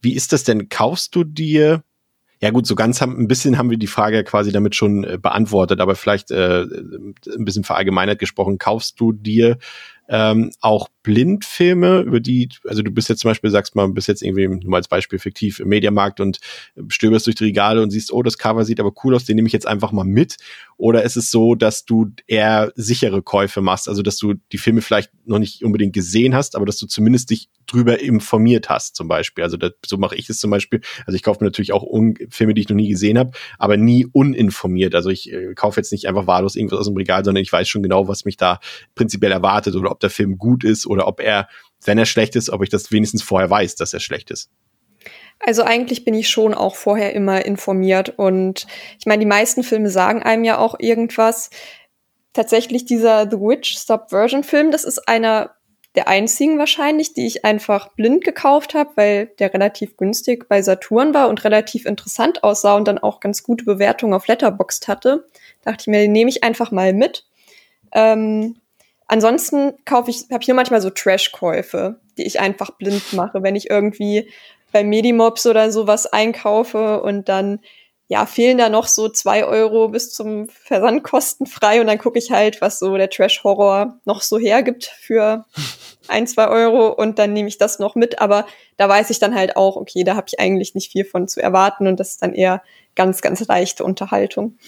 wie ist das denn? Kaufst du dir ja gut, so ganz haben, ein bisschen haben wir die Frage quasi damit schon äh, beantwortet, aber vielleicht äh, ein bisschen verallgemeinert gesprochen. Kaufst du dir ähm, auch Blindfilme, über die, also du bist jetzt zum Beispiel, sagst mal, bist jetzt irgendwie nur als Beispiel fiktiv im Mediamarkt und stöberst durch die Regale und siehst, oh, das Cover sieht aber cool aus, den nehme ich jetzt einfach mal mit. Oder ist es so, dass du eher sichere Käufe machst, also dass du die Filme vielleicht noch nicht unbedingt gesehen hast, aber dass du zumindest dich drüber informiert hast, zum Beispiel. Also das, so mache ich es zum Beispiel. Also ich kaufe mir natürlich auch Filme, die ich noch nie gesehen habe, aber nie uninformiert. Also ich äh, kaufe jetzt nicht einfach wahllos irgendwas aus dem Regal, sondern ich weiß schon genau, was mich da prinzipiell erwartet oder ob der Film gut ist oder ob er, wenn er schlecht ist, ob ich das wenigstens vorher weiß, dass er schlecht ist. Also eigentlich bin ich schon auch vorher immer informiert und ich meine, die meisten Filme sagen einem ja auch irgendwas. Tatsächlich dieser The Witch Subversion Film, das ist einer der einzigen wahrscheinlich, die ich einfach blind gekauft habe, weil der relativ günstig bei Saturn war und relativ interessant aussah und dann auch ganz gute Bewertungen auf Letterboxd hatte. Dachte ich mir, den nehme ich einfach mal mit. Ähm, Ansonsten kaufe ich, habe ich nur manchmal so Trash-Käufe, die ich einfach blind mache, wenn ich irgendwie bei Medimobs oder sowas einkaufe und dann ja, fehlen da noch so zwei Euro bis zum Versand kostenfrei und dann gucke ich halt, was so der Trash-Horror noch so hergibt für ein, zwei Euro und dann nehme ich das noch mit. Aber da weiß ich dann halt auch, okay, da habe ich eigentlich nicht viel von zu erwarten und das ist dann eher ganz, ganz leichte Unterhaltung.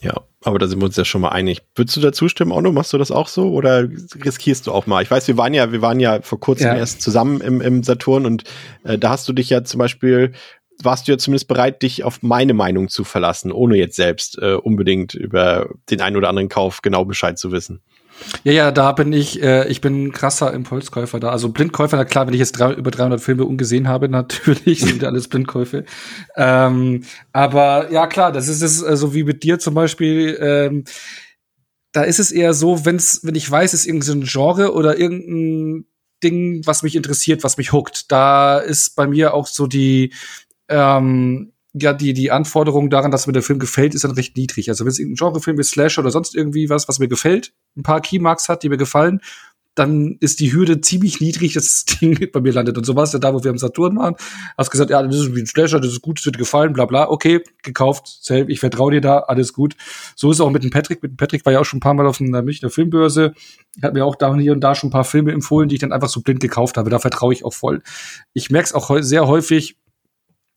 Ja, aber da sind wir uns ja schon mal einig. Würdest du da zustimmen, Onno? Machst du das auch so oder riskierst du auch mal? Ich weiß, wir waren ja, wir waren ja vor kurzem ja. erst zusammen im, im Saturn und äh, da hast du dich ja zum Beispiel warst du ja zumindest bereit, dich auf meine Meinung zu verlassen, ohne jetzt selbst äh, unbedingt über den einen oder anderen Kauf genau Bescheid zu wissen. Ja, ja, da bin ich, äh, ich bin krasser Impulskäufer da. Also Blindkäufer, na klar, wenn ich jetzt drei, über 300 Filme ungesehen habe, natürlich sind alles Blindkäufe. Ähm, aber ja, klar, das ist es so wie mit dir zum Beispiel. Ähm, da ist es eher so, wenn's, wenn ich weiß, es ist irgendein Genre oder irgendein Ding, was mich interessiert, was mich hookt. Da ist bei mir auch so die, ähm, ja, die, die Anforderung daran, dass mir der Film gefällt, ist dann recht niedrig. Also wenn es ein Genrefilm ist, Slasher oder sonst irgendwie was, was mir gefällt, ein paar Keymarks hat, die mir gefallen, dann ist die Hürde ziemlich niedrig, dass das Ding bei mir landet. Und so war es ja da, wo wir am Saturn waren. Hast gesagt, ja, das ist wie ein Slasher, das ist gut, das wird gefallen, bla bla. Okay, gekauft, safe, ich vertraue dir da, alles gut. So ist es auch mit dem Patrick. Mit dem Patrick war ja auch schon ein paar Mal auf einer Münchner Filmbörse. Hat mir auch da und hier und da schon ein paar Filme empfohlen, die ich dann einfach so blind gekauft habe. Da vertraue ich auch voll. Ich merke es auch sehr häufig,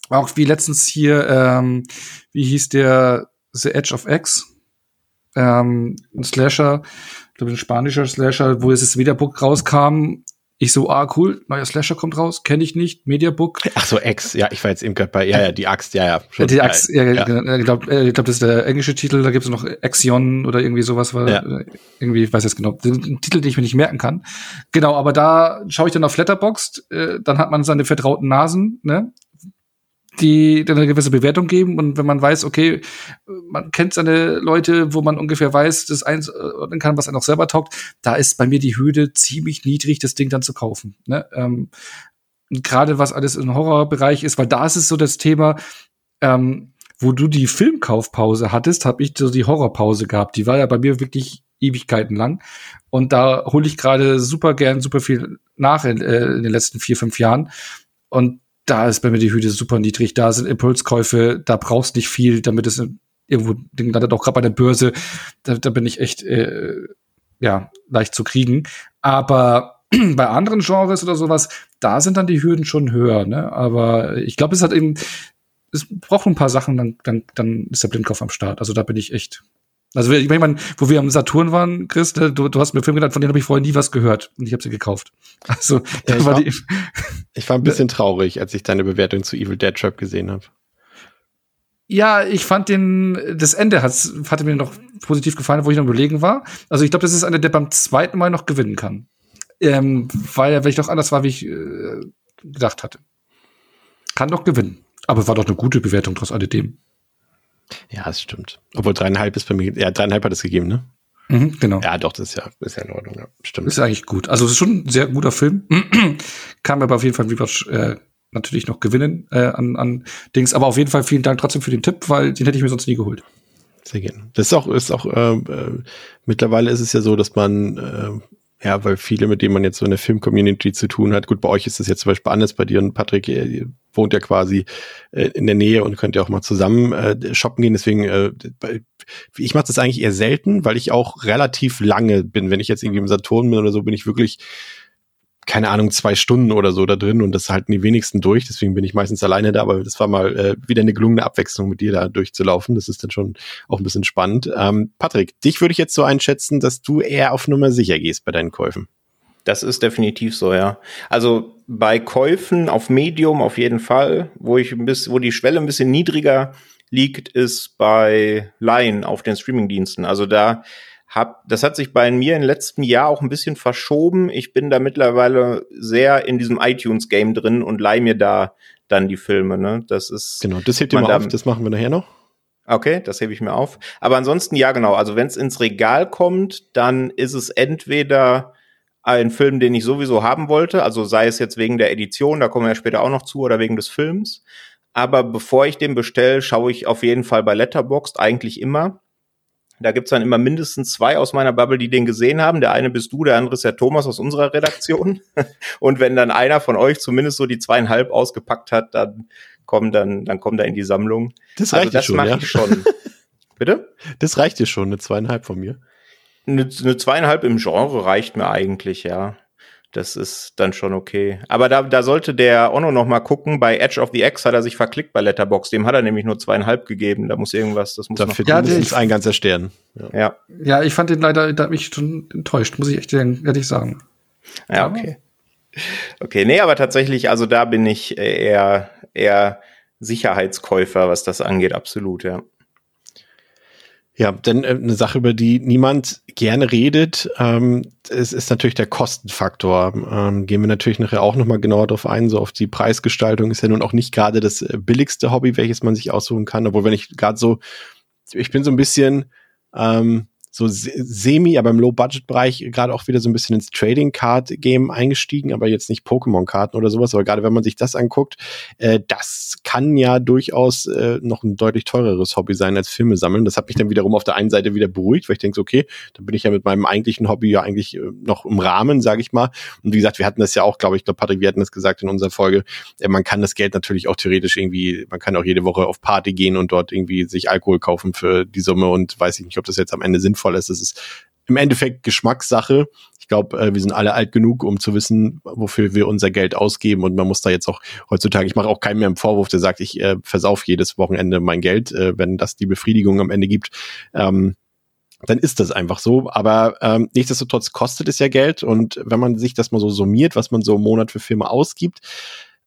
auch wie letztens hier, ähm, wie hieß der The Edge of X? Ähm, ein Slasher, glaube ein spanischer Slasher, wo es das Mediabook rauskam. Ich so, ah, cool, neuer Slasher kommt raus, kenne ich nicht, Mediabook. Ach so, X, ja, ich war jetzt eben gerade bei, ja, ja, die Axt, ja, ja. Schon, die Axt, ja, ja, ja. ich glaube, äh, ich glaub, das ist der englische Titel, da gibt es noch Axion oder irgendwie sowas, weil ja. Äh, irgendwie, ich weiß jetzt genau, den Titel, den ich mir nicht merken kann. Genau, aber da schaue ich dann auf Letterboxd, äh, dann hat man seine vertrauten Nasen, ne? Die dann eine gewisse Bewertung geben und wenn man weiß, okay, man kennt seine Leute, wo man ungefähr weiß, das eins dann kann, was er noch selber taugt, da ist bei mir die Hürde ziemlich niedrig, das Ding dann zu kaufen. Ne? Ähm, Gerade was alles im Horrorbereich ist, weil da ist es so das Thema, ähm, wo du die Filmkaufpause hattest, habe ich so die Horrorpause gehabt. Die war ja bei mir wirklich Ewigkeiten lang. Und da hole ich gerade super gern super viel nach in, äh, in den letzten vier, fünf Jahren. Und da ist bei mir die Hürde super niedrig. Da sind Impulskäufe, da brauchst nicht viel, damit es irgendwo, Ding landet auch gerade bei der Börse. Da, da bin ich echt äh, ja leicht zu kriegen. Aber bei anderen Genres oder sowas, da sind dann die Hürden schon höher. Ne? Aber ich glaube, es hat eben, es braucht ein paar Sachen, dann, dann, dann ist der Blindkauf am Start. Also da bin ich echt also ich meine, wo wir am Saturn waren, Chris, du, du hast mir Film genannt, von denen habe ich vorher nie was gehört und ich habe sie gekauft. Also ja, ich, war, die, ich war ein bisschen traurig, als ich deine Bewertung zu Evil Dead Trap gesehen habe. Ja, ich fand den, das Ende hat's, hatte mir noch positiv gefallen, wo ich noch überlegen war. Also ich glaube, das ist einer, der beim zweiten Mal noch gewinnen kann. Ähm, weil er vielleicht doch anders war, wie ich äh, gedacht hatte. Kann doch gewinnen. Aber war doch eine gute Bewertung trotz alledem. Ja, das stimmt. Obwohl dreieinhalb ist bei mir, ja, dreieinhalb hat es gegeben, ne? Mhm, genau. Ja, doch, das ist ja, ist ja in Ordnung, ja, stimmt. Ist eigentlich gut. Also, es ist schon ein sehr guter Film. Kann aber auf jeden Fall Rewatch äh, natürlich noch gewinnen äh, an, an Dings. Aber auf jeden Fall vielen Dank trotzdem für den Tipp, weil den hätte ich mir sonst nie geholt. Sehr gerne. Das ist auch, ist auch, äh, äh, mittlerweile ist es ja so, dass man, äh, ja, weil viele, mit denen man jetzt so in der Film-Community zu tun hat, gut, bei euch ist es jetzt zum Beispiel anders, bei dir und Patrick, ihr wohnt ja quasi äh, in der Nähe und könnt ja auch mal zusammen äh, shoppen gehen. Deswegen, äh, ich mache das eigentlich eher selten, weil ich auch relativ lange bin. Wenn ich jetzt irgendwie im Saturn bin oder so, bin ich wirklich keine Ahnung, zwei Stunden oder so da drin und das halten die wenigsten durch. Deswegen bin ich meistens alleine da, aber das war mal äh, wieder eine gelungene Abwechslung, mit dir da durchzulaufen. Das ist dann schon auch ein bisschen spannend. Ähm, Patrick, dich würde ich jetzt so einschätzen, dass du eher auf Nummer sicher gehst bei deinen Käufen. Das ist definitiv so, ja. Also bei Käufen auf Medium auf jeden Fall, wo ich ein bisschen, wo die Schwelle ein bisschen niedriger liegt, ist bei Line auf den Streamingdiensten. Also da hab, das hat sich bei mir im letzten Jahr auch ein bisschen verschoben. Ich bin da mittlerweile sehr in diesem iTunes-Game drin und leih mir da dann die Filme. Ne? Das ist genau. Das hebt ihr mal auf. Das machen wir nachher noch. Okay, das hebe ich mir auf. Aber ansonsten ja, genau. Also wenn es ins Regal kommt, dann ist es entweder ein Film, den ich sowieso haben wollte, also sei es jetzt wegen der Edition, da kommen wir ja später auch noch zu, oder wegen des Films. Aber bevor ich den bestelle, schaue ich auf jeden Fall bei Letterboxd eigentlich immer. Da gibt's dann immer mindestens zwei aus meiner Bubble, die den gesehen haben. Der eine bist du, der andere ist der Thomas aus unserer Redaktion. Und wenn dann einer von euch zumindest so die zweieinhalb ausgepackt hat, dann kommen dann, dann kommen da in die Sammlung. Das also reicht dir das schon, mache ja? ich schon. Bitte? Das reicht dir schon, eine zweieinhalb von mir. Eine, eine zweieinhalb im Genre reicht mir eigentlich, ja. Das ist dann schon okay. Aber da, da sollte der Onno noch mal gucken. Bei Edge of the X hat er sich verklickt bei Letterbox. Dem hat er nämlich nur zweieinhalb gegeben. Da muss irgendwas, das muss Dafür noch. Ja, mindestens ein ganzer Stern. Ja. Ja, Ja, ich fand den leider, da hat mich schon enttäuscht, muss ich echt ehrlich sagen. ja, okay. Okay, nee, aber tatsächlich, also da bin ich eher, eher Sicherheitskäufer, was das angeht, absolut, ja. Ja, denn äh, eine Sache, über die niemand gerne redet, ähm, es ist natürlich der Kostenfaktor. Ähm, gehen wir natürlich nachher auch nochmal genauer drauf ein. So auf die Preisgestaltung ist ja nun auch nicht gerade das äh, billigste Hobby, welches man sich aussuchen kann. Obwohl, wenn ich gerade so, ich bin so ein bisschen ähm, so se- semi, aber im Low-Budget-Bereich gerade auch wieder so ein bisschen ins Trading-Card-Game eingestiegen, aber jetzt nicht Pokémon-Karten oder sowas. Aber gerade wenn man sich das anguckt, äh, das kann ja durchaus äh, noch ein deutlich teureres Hobby sein als Filme sammeln. Das hat mich dann wiederum auf der einen Seite wieder beruhigt, weil ich denke, okay, dann bin ich ja mit meinem eigentlichen Hobby ja eigentlich äh, noch im Rahmen, sage ich mal. Und wie gesagt, wir hatten das ja auch, glaube ich, glaube Patrick, wir hatten das gesagt in unserer Folge, äh, man kann das Geld natürlich auch theoretisch irgendwie, man kann auch jede Woche auf Party gehen und dort irgendwie sich Alkohol kaufen für die Summe und weiß ich nicht, ob das jetzt am Ende sinnvoll ist. Das ist im Endeffekt Geschmackssache. Ich glaube, äh, wir sind alle alt genug, um zu wissen, wofür wir unser Geld ausgeben. Und man muss da jetzt auch heutzutage, ich mache auch keinen mehr einen Vorwurf, der sagt, ich äh, versauf jedes Wochenende mein Geld, äh, wenn das die Befriedigung am Ende gibt. Ähm, dann ist das einfach so. Aber ähm, nichtsdestotrotz kostet es ja Geld. Und wenn man sich das mal so summiert, was man so im Monat für Filme ausgibt,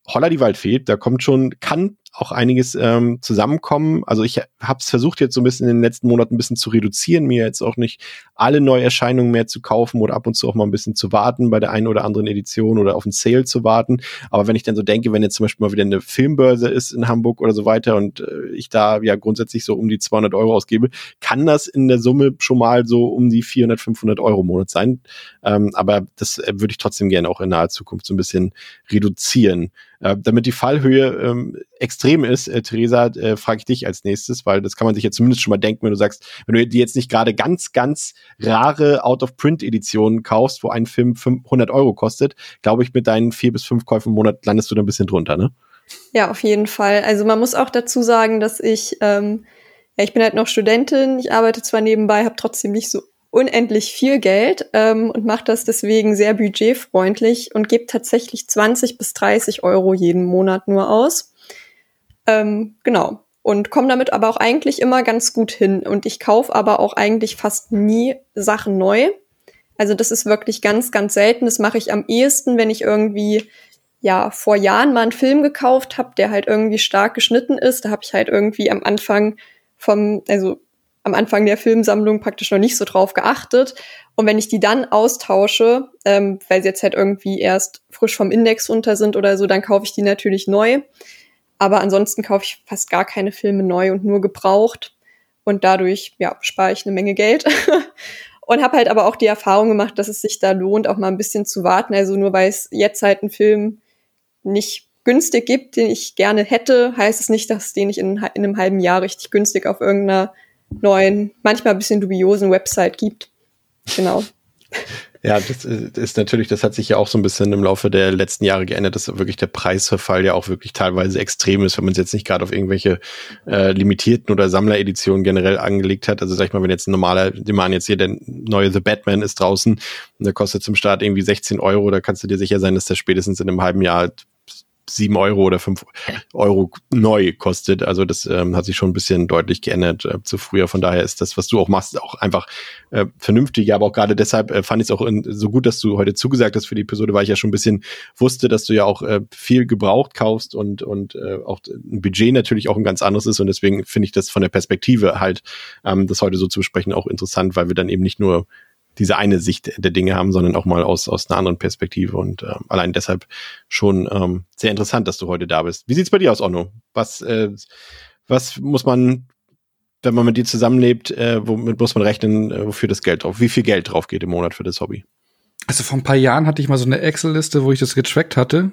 Holla die Waldfee, da kommt schon, kann auch einiges ähm, zusammenkommen. Also ich habe es versucht jetzt so ein bisschen in den letzten Monaten ein bisschen zu reduzieren, mir jetzt auch nicht alle Neuerscheinungen mehr zu kaufen oder ab und zu auch mal ein bisschen zu warten bei der einen oder anderen Edition oder auf einen Sale zu warten. Aber wenn ich dann so denke, wenn jetzt zum Beispiel mal wieder eine Filmbörse ist in Hamburg oder so weiter und äh, ich da ja grundsätzlich so um die 200 Euro ausgebe, kann das in der Summe schon mal so um die 400, 500 Euro im Monat sein. Ähm, aber das äh, würde ich trotzdem gerne auch in naher Zukunft so ein bisschen reduzieren. Äh, damit die Fallhöhe ähm, extrem ist, äh, Theresa, äh, frage ich dich als nächstes, weil das kann man sich ja zumindest schon mal denken, wenn du sagst, wenn du dir jetzt nicht gerade ganz, ganz rare Out-of-Print-Editionen kaufst, wo ein Film 500 Euro kostet, glaube ich, mit deinen vier bis fünf Käufen im Monat landest du da ein bisschen drunter, ne? Ja, auf jeden Fall. Also man muss auch dazu sagen, dass ich, ähm, ja, ich bin halt noch Studentin, ich arbeite zwar nebenbei, habe trotzdem nicht so unendlich viel Geld ähm, und mache das deswegen sehr budgetfreundlich und gebe tatsächlich 20 bis 30 Euro jeden Monat nur aus. Ähm, genau. Und komme damit aber auch eigentlich immer ganz gut hin. Und ich kaufe aber auch eigentlich fast nie Sachen neu. Also das ist wirklich ganz, ganz selten. Das mache ich am ehesten, wenn ich irgendwie ja vor Jahren mal einen Film gekauft habe, der halt irgendwie stark geschnitten ist. Da habe ich halt irgendwie am Anfang vom, also am Anfang der Filmsammlung praktisch noch nicht so drauf geachtet. Und wenn ich die dann austausche, ähm, weil sie jetzt halt irgendwie erst frisch vom Index runter sind oder so, dann kaufe ich die natürlich neu. Aber ansonsten kaufe ich fast gar keine Filme neu und nur gebraucht. Und dadurch, ja, spare ich eine Menge Geld. und habe halt aber auch die Erfahrung gemacht, dass es sich da lohnt, auch mal ein bisschen zu warten. Also nur weil es jetzt halt einen Film nicht günstig gibt, den ich gerne hätte, heißt es nicht, dass den nicht in, in einem halben Jahr richtig günstig auf irgendeiner neuen, manchmal ein bisschen dubiosen Website gibt. Genau. Ja, das ist natürlich, das hat sich ja auch so ein bisschen im Laufe der letzten Jahre geändert, dass wirklich der Preisverfall ja auch wirklich teilweise extrem ist, wenn man es jetzt nicht gerade auf irgendwelche äh, limitierten oder Sammlereditionen generell angelegt hat. Also sag ich mal, wenn jetzt ein normaler, die machen jetzt hier der neue The Batman ist draußen und der kostet zum Start irgendwie 16 Euro, da kannst du dir sicher sein, dass der spätestens in einem halben Jahr sieben Euro oder fünf Euro neu kostet. Also das ähm, hat sich schon ein bisschen deutlich geändert äh, zu früher. Von daher ist das, was du auch machst, auch einfach äh, vernünftig. Aber auch gerade deshalb äh, fand ich es auch in, so gut, dass du heute zugesagt hast für die Episode, weil ich ja schon ein bisschen wusste, dass du ja auch äh, viel gebraucht kaufst und und äh, auch ein Budget natürlich auch ein ganz anderes ist. Und deswegen finde ich das von der Perspektive halt, ähm, das heute so zu besprechen, auch interessant, weil wir dann eben nicht nur diese eine Sicht der Dinge haben, sondern auch mal aus, aus einer anderen Perspektive. Und äh, allein deshalb schon ähm, sehr interessant, dass du heute da bist. Wie sieht's bei dir aus, Onno? Was, äh, was muss man, wenn man mit dir zusammenlebt, äh, womit muss man rechnen, äh, wofür das Geld drauf, wie viel Geld drauf geht im Monat für das Hobby? Also vor ein paar Jahren hatte ich mal so eine Excel-Liste, wo ich das getrackt hatte.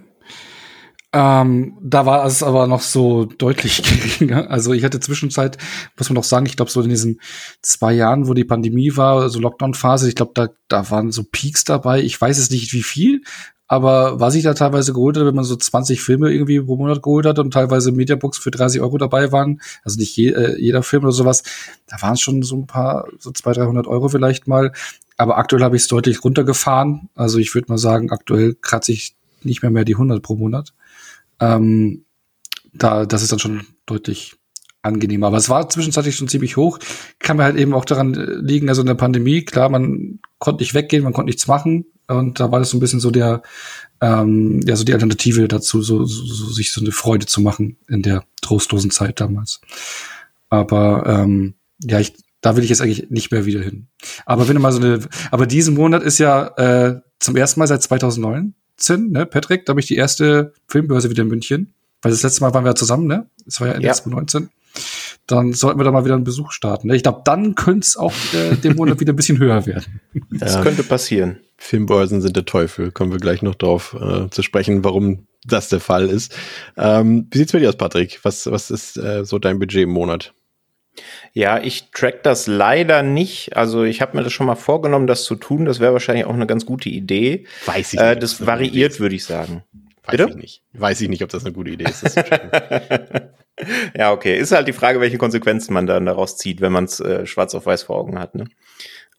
Ähm, da war es aber noch so deutlich geringer. Also ich hatte Zwischenzeit, muss man noch sagen, ich glaube so in diesen zwei Jahren, wo die Pandemie war, so Lockdown-Phase, ich glaube, da, da waren so Peaks dabei. Ich weiß es nicht, wie viel, Aber was ich da teilweise geholt habe, wenn man so 20 Filme irgendwie pro Monat geholt hat und teilweise Mediabooks für 30 Euro dabei waren, also nicht je, äh, jeder Film oder sowas, da waren es schon so ein paar, so 200, 300 Euro vielleicht mal. Aber aktuell habe ich es deutlich runtergefahren. Also ich würde mal sagen, aktuell kratze ich nicht mehr mehr die 100 pro Monat. Ähm, da, das ist dann schon deutlich angenehmer. Aber es war zwischenzeitlich schon ziemlich hoch. Kann mir halt eben auch daran äh, liegen, also in der Pandemie, klar, man konnte nicht weggehen, man konnte nichts machen. Und da war das so ein bisschen so der, ähm, ja, so die Alternative dazu, so, so, so sich so eine Freude zu machen in der trostlosen Zeit damals. Aber ähm, ja, ich, da will ich jetzt eigentlich nicht mehr wieder hin. Aber wenn du mal so eine, aber diesen Monat ist ja äh, zum ersten Mal seit 2019, ne, Patrick, da habe ich die erste Filmbörse wieder in München. Weil das letzte Mal waren wir ja zusammen, ne? Das war ja Ende ja. 2019 dann sollten wir da mal wieder einen Besuch starten. Ich glaube, dann könnte es auch äh, dem Monat wieder ein bisschen höher werden. Das ja. könnte passieren. Filmbörsen sind der Teufel. Kommen wir gleich noch drauf äh, zu sprechen, warum das der Fall ist. Ähm, wie sieht's bei dir aus, Patrick? Was, was ist äh, so dein Budget im Monat? Ja, ich track das leider nicht. Also ich habe mir das schon mal vorgenommen, das zu tun. Das wäre wahrscheinlich auch eine ganz gute Idee. Weiß ich äh, nicht. Äh, das variiert, würde ich sagen. Weiß Bitte? ich nicht. Weiß ich nicht, ob das eine gute Idee ist. ja, okay. Ist halt die Frage, welche Konsequenzen man dann daraus zieht, wenn man es äh, schwarz auf weiß vor Augen hat. Ne?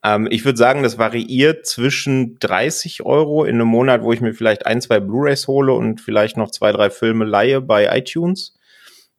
Ähm, ich würde sagen, das variiert zwischen 30 Euro in einem Monat, wo ich mir vielleicht ein, zwei Blu-rays hole und vielleicht noch zwei, drei Filme leihe bei iTunes.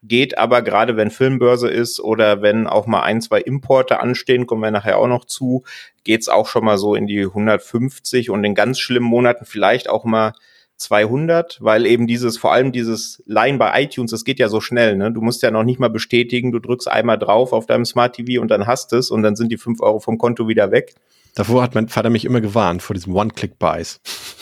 Geht aber gerade, wenn Filmbörse ist oder wenn auch mal ein, zwei Importe anstehen, kommen wir nachher auch noch zu, geht's auch schon mal so in die 150 und in ganz schlimmen Monaten vielleicht auch mal 200, weil eben dieses, vor allem dieses Line bei iTunes, das geht ja so schnell, ne? Du musst ja noch nicht mal bestätigen, du drückst einmal drauf auf deinem Smart TV und dann hast es und dann sind die fünf Euro vom Konto wieder weg. Davor hat mein Vater mich immer gewarnt, vor diesem One-Click-Buys.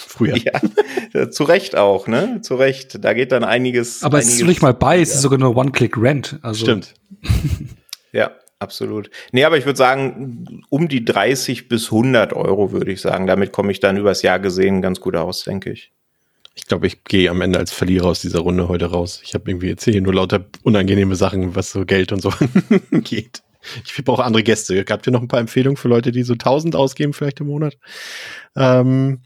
Früher. Ja, zu Recht auch, ne? Zu Recht. Da geht dann einiges. Aber einiges es ist nicht mal Buy, es ist sogar nur One-Click-Rent. Also. Stimmt. ja, absolut. Nee, aber ich würde sagen, um die 30 bis 100 Euro würde ich sagen. Damit komme ich dann übers Jahr gesehen ganz gut aus, denke ich. Ich glaube, ich gehe am Ende als Verlierer aus dieser Runde heute raus. Ich habe irgendwie jetzt hier nur lauter unangenehme Sachen, was so Geld und so geht. Ich brauche andere Gäste. Habt ihr noch ein paar Empfehlungen für Leute, die so 1000 ausgeben vielleicht im Monat? Ähm,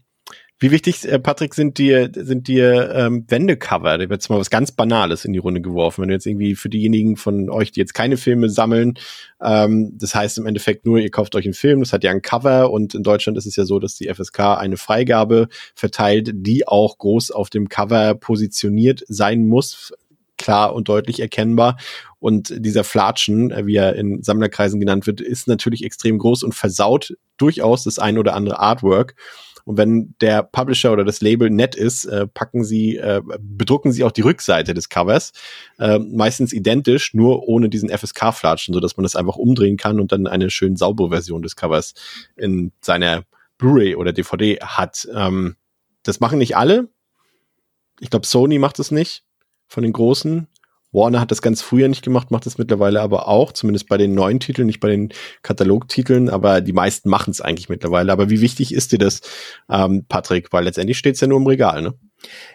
wie wichtig, äh, Patrick, sind dir, sind dir ähm, Wendecover? Da wird jetzt mal was ganz Banales in die Runde geworfen. Wenn du jetzt irgendwie für diejenigen von euch, die jetzt keine Filme sammeln, ähm, das heißt im Endeffekt nur, ihr kauft euch einen Film, das hat ja ein Cover und in Deutschland ist es ja so, dass die FSK eine Freigabe verteilt, die auch groß auf dem Cover positioniert sein muss, klar und deutlich erkennbar. Und dieser Flatschen, äh, wie er in Sammlerkreisen genannt wird, ist natürlich extrem groß und versaut durchaus das ein oder andere Artwork. Und wenn der Publisher oder das Label nett ist, äh, packen sie, äh, bedrucken sie auch die Rückseite des Covers, äh, meistens identisch, nur ohne diesen FSK-Flatschen, sodass man das einfach umdrehen kann und dann eine schön saubere Version des Covers in seiner Blu-ray oder DVD hat. Ähm, das machen nicht alle. Ich glaube, Sony macht es nicht von den großen. Warner hat das ganz früher nicht gemacht, macht es mittlerweile aber auch, zumindest bei den neuen Titeln, nicht bei den Katalogtiteln, aber die meisten machen es eigentlich mittlerweile. Aber wie wichtig ist dir das, ähm, Patrick? Weil letztendlich steht es ja nur im Regal, ne?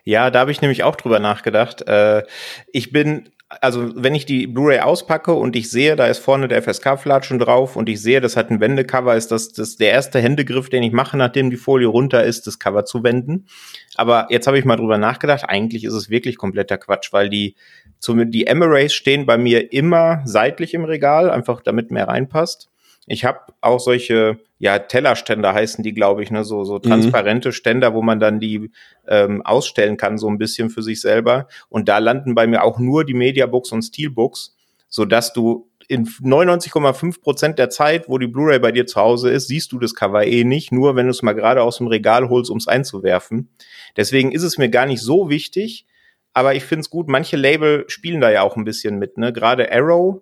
Ja, da habe ich nämlich auch drüber nachgedacht. Äh, ich bin also wenn ich die Blu-ray auspacke und ich sehe, da ist vorne der FSK-Flatschen drauf und ich sehe, das hat ein Wendecover, ist das, das der erste Händegriff, den ich mache, nachdem die Folie runter ist, das Cover zu wenden. Aber jetzt habe ich mal drüber nachgedacht, eigentlich ist es wirklich kompletter Quatsch, weil die zum, die Emirates stehen bei mir immer seitlich im Regal, einfach damit mehr reinpasst. Ich habe auch solche, ja, Tellerständer heißen die, glaube ich, ne, so, so mhm. transparente mhm. Ständer, wo man dann die ähm, ausstellen kann, so ein bisschen für sich selber. Und da landen bei mir auch nur die Mediabooks und Steelbooks, so dass du in 99,5 Prozent der Zeit, wo die Blu-ray bei dir zu Hause ist, siehst du das Cover eh nicht, nur wenn du es mal gerade aus dem Regal holst, um es einzuwerfen. Deswegen ist es mir gar nicht so wichtig, aber ich finde es gut, manche Label spielen da ja auch ein bisschen mit, ne? Gerade Arrow,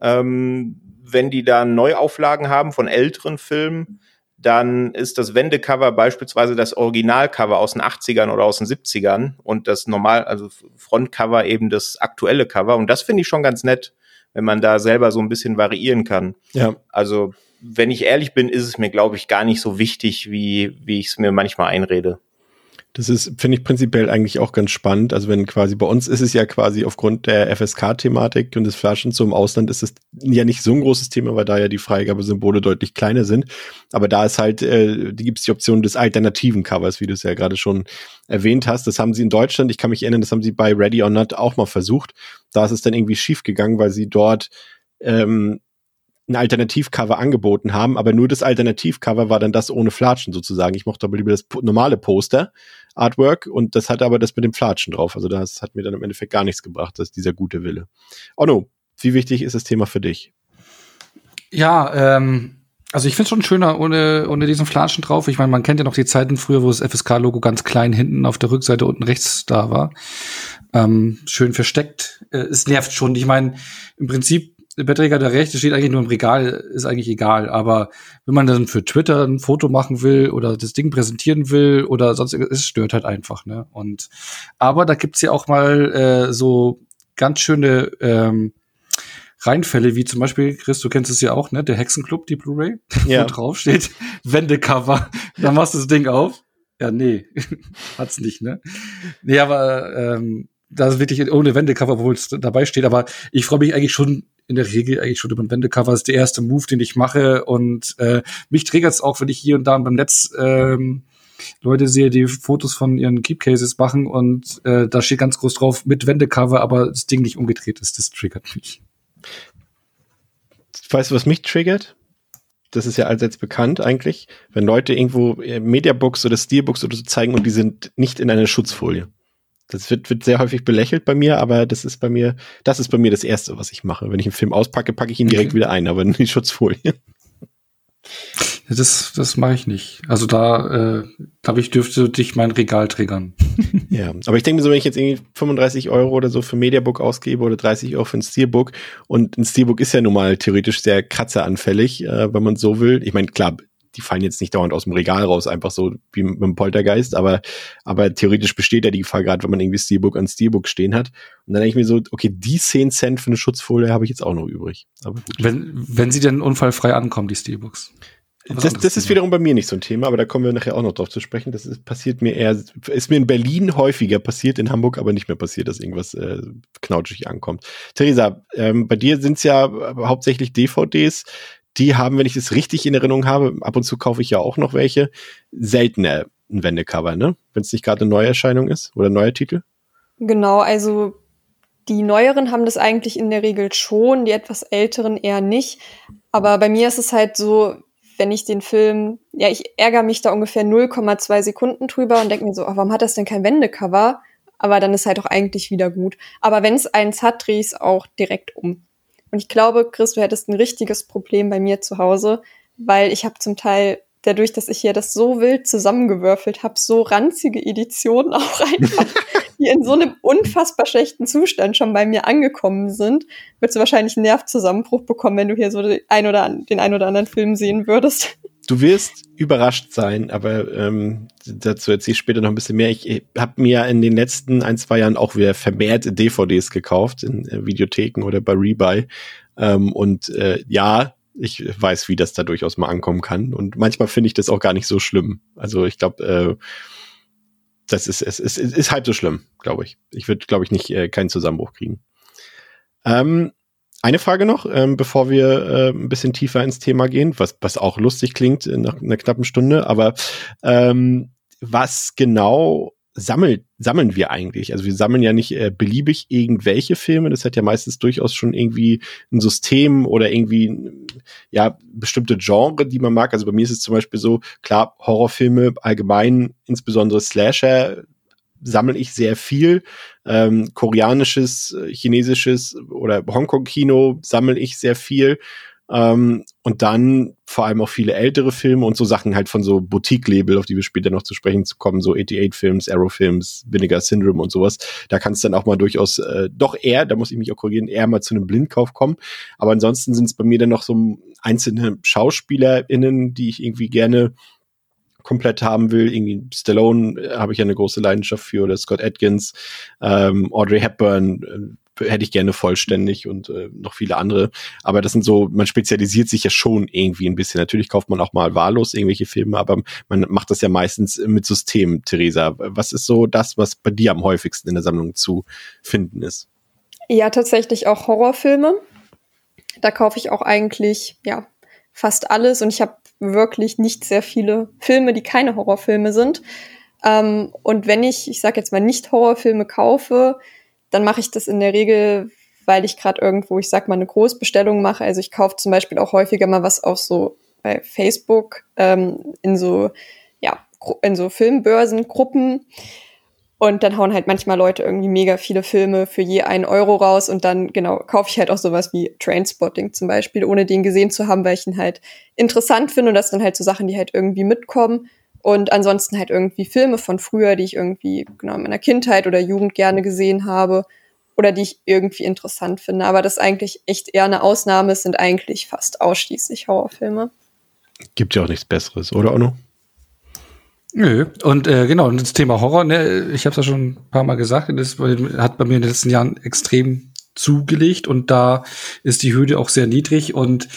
ähm, wenn die da Neuauflagen haben von älteren Filmen, dann ist das Wendecover beispielsweise das Originalcover aus den 80ern oder aus den 70ern und das normal, also Frontcover eben das aktuelle Cover. Und das finde ich schon ganz nett, wenn man da selber so ein bisschen variieren kann. Ja. Also, wenn ich ehrlich bin, ist es mir, glaube ich, gar nicht so wichtig, wie, wie ich es mir manchmal einrede. Das ist, finde ich, prinzipiell eigentlich auch ganz spannend. Also wenn quasi bei uns ist es ja quasi aufgrund der FSK-Thematik und des Flaschens im Ausland ist es ja nicht so ein großes Thema, weil da ja die Freigabesymbole deutlich kleiner sind. Aber da ist halt, äh, die gibt es die Option des alternativen Covers, wie du es ja gerade schon erwähnt hast. Das haben sie in Deutschland, ich kann mich erinnern, das haben sie bei Ready or Not auch mal versucht. Da ist es dann irgendwie schief gegangen, weil sie dort ähm, ein Alternativcover angeboten haben, aber nur das Alternativcover war dann das ohne Flatschen sozusagen. Ich mochte aber lieber das normale Poster, Artwork, und das hatte aber das mit dem Flatschen drauf. Also das hat mir dann im Endeffekt gar nichts gebracht, das ist dieser gute Wille. Onno, wie wichtig ist das Thema für dich? Ja, ähm, also ich finde es schon schöner ohne, ohne diesen Flatschen drauf. Ich meine, man kennt ja noch die Zeiten früher, wo das FSK-Logo ganz klein hinten auf der Rückseite unten rechts da war. Ähm, schön versteckt. Äh, es nervt schon. Ich meine, im Prinzip Betträger der Rechte steht eigentlich nur im Regal, ist eigentlich egal. Aber wenn man dann für Twitter ein Foto machen will oder das Ding präsentieren will oder sonst es stört halt einfach, ne? Und aber da gibt's ja auch mal äh, so ganz schöne ähm, Reinfälle, wie zum Beispiel, Chris, du kennst es ja auch, ne? Der Hexenclub, die Blu-ray, ja. wo drauf steht, Wendecover. Dann machst du das Ding auf. Ja, nee, hat's nicht, ne? Nee, aber ähm, das ist wirklich ohne Wendecover, obwohl es dabei steht. Aber ich freue mich eigentlich schon in der Regel eigentlich schon über ein Wendecover. Das ist der erste Move, den ich mache. Und äh, mich triggert es auch, wenn ich hier und da beim Netz ähm, Leute sehe, die Fotos von ihren Keepcases machen und äh, da steht ganz groß drauf mit Wendecover, aber das Ding nicht umgedreht ist. Das triggert mich. Weißt du, was mich triggert? Das ist ja allseits bekannt eigentlich, wenn Leute irgendwo äh, Mediabooks oder Steelbooks oder so zeigen und die sind nicht in einer Schutzfolie. Das wird, wird sehr häufig belächelt bei mir, aber das ist bei mir, das ist bei mir das Erste, was ich mache. Wenn ich einen Film auspacke, packe ich ihn direkt okay. wieder ein, aber in die Schutzfolie. Das, das mache ich nicht. Also da, äh, glaube ich, dürfte dich mein Regal triggern. ja, aber ich denke mir so, wenn ich jetzt irgendwie 35 Euro oder so für Mediabook ausgebe oder 30 Euro für ein Steelbook und ein Steelbook ist ja nun mal theoretisch sehr kratzeranfällig, äh, wenn man so will. Ich meine, klar, die fallen jetzt nicht dauernd aus dem Regal raus, einfach so wie mit dem Poltergeist, aber, aber theoretisch besteht ja die Gefahr, gerade wenn man irgendwie Steelbook an Steelbook stehen hat. Und dann denke ich mir so, okay, die 10 Cent für eine Schutzfolie habe ich jetzt auch noch übrig. Aber gut. Wenn, wenn sie denn unfallfrei ankommen, die Steelbooks. Das, das ist wiederum bei mir nicht so ein Thema, aber da kommen wir nachher auch noch drauf zu sprechen. Das ist, passiert mir eher, ist mir in Berlin häufiger passiert, in Hamburg aber nicht mehr passiert, dass irgendwas äh, knautschig ankommt. Theresa, ähm, bei dir sind es ja hauptsächlich DVDs die haben, wenn ich es richtig in Erinnerung habe, ab und zu kaufe ich ja auch noch welche, seltener ein Wendecover, ne? Wenn es nicht gerade eine Neuerscheinung ist oder ein neuer Titel. Genau, also die neueren haben das eigentlich in der Regel schon, die etwas älteren eher nicht. Aber bei mir ist es halt so, wenn ich den Film, ja, ich ärgere mich da ungefähr 0,2 Sekunden drüber und denke mir so, oh, warum hat das denn kein Wendecover? Aber dann ist halt auch eigentlich wieder gut. Aber wenn es eins hat, drehe ich es auch direkt um. Und ich glaube, Chris, du hättest ein richtiges Problem bei mir zu Hause, weil ich habe zum Teil dadurch, dass ich hier das so wild zusammengewürfelt habe, so ranzige Editionen auch einfach, die in so einem unfassbar schlechten Zustand schon bei mir angekommen sind, würdest du wahrscheinlich einen Nervzusammenbruch bekommen, wenn du hier so den ein oder, den ein oder anderen Film sehen würdest. Du wirst überrascht sein, aber ähm, dazu erzähle ich später noch ein bisschen mehr. Ich habe mir in den letzten ein, zwei Jahren auch wieder vermehrt DVDs gekauft in äh, Videotheken oder bei Rebuy. Ähm, und äh, ja, ich weiß, wie das da durchaus mal ankommen kann. Und manchmal finde ich das auch gar nicht so schlimm. Also ich glaube, äh, das ist, es ist, ist, ist halb so schlimm, glaube ich. Ich würde, glaube ich, nicht äh, keinen Zusammenbruch kriegen. Ähm, eine Frage noch, ähm, bevor wir äh, ein bisschen tiefer ins Thema gehen, was, was auch lustig klingt nach einer knappen Stunde, aber ähm, was genau sammelt, sammeln wir eigentlich? Also wir sammeln ja nicht äh, beliebig irgendwelche Filme, das hat ja meistens durchaus schon irgendwie ein System oder irgendwie ja bestimmte Genre, die man mag. Also bei mir ist es zum Beispiel so, klar, Horrorfilme allgemein, insbesondere Slasher, sammle ich sehr viel. Ähm, koreanisches, chinesisches oder Hongkong-Kino sammle ich sehr viel. Ähm, und dann vor allem auch viele ältere Filme und so Sachen halt von so Boutique-Label, auf die wir später noch zu sprechen zu kommen, so 88-Films, Arrow-Films, Vinegar Syndrome und sowas. Da kann es dann auch mal durchaus äh, doch eher, da muss ich mich auch korrigieren, eher mal zu einem Blindkauf kommen. Aber ansonsten sind es bei mir dann noch so einzelne SchauspielerInnen, die ich irgendwie gerne komplett haben will. Irgendwie Stallone äh, habe ich ja eine große Leidenschaft für oder Scott Atkins, ähm, Audrey Hepburn, äh, hätte ich gerne vollständig und äh, noch viele andere. Aber das sind so, man spezialisiert sich ja schon irgendwie ein bisschen. Natürlich kauft man auch mal wahllos irgendwelche Filme, aber man macht das ja meistens mit System, Theresa. Was ist so das, was bei dir am häufigsten in der Sammlung zu finden ist? Ja, tatsächlich auch Horrorfilme. Da kaufe ich auch eigentlich, ja, fast alles und ich habe wirklich nicht sehr viele Filme, die keine Horrorfilme sind. Ähm, und wenn ich, ich sage jetzt mal, nicht Horrorfilme kaufe, dann mache ich das in der Regel, weil ich gerade irgendwo, ich sag mal, eine Großbestellung mache. Also ich kaufe zum Beispiel auch häufiger mal was auf so bei Facebook ähm, in so ja in so Filmbörsengruppen. Und dann hauen halt manchmal Leute irgendwie mega viele Filme für je einen Euro raus und dann, genau, kaufe ich halt auch sowas wie Trainspotting zum Beispiel, ohne den gesehen zu haben, weil ich ihn halt interessant finde und das sind halt so Sachen, die halt irgendwie mitkommen. Und ansonsten halt irgendwie Filme von früher, die ich irgendwie genau in meiner Kindheit oder Jugend gerne gesehen habe oder die ich irgendwie interessant finde. Aber das eigentlich echt eher eine Ausnahme. Es sind eigentlich fast ausschließlich Horrorfilme. Gibt ja auch nichts Besseres, oder Onno? Nö, und äh, genau, und das Thema Horror, ne, ich habe es ja schon ein paar Mal gesagt, das hat bei mir in den letzten Jahren extrem zugelegt und da ist die Hürde auch sehr niedrig und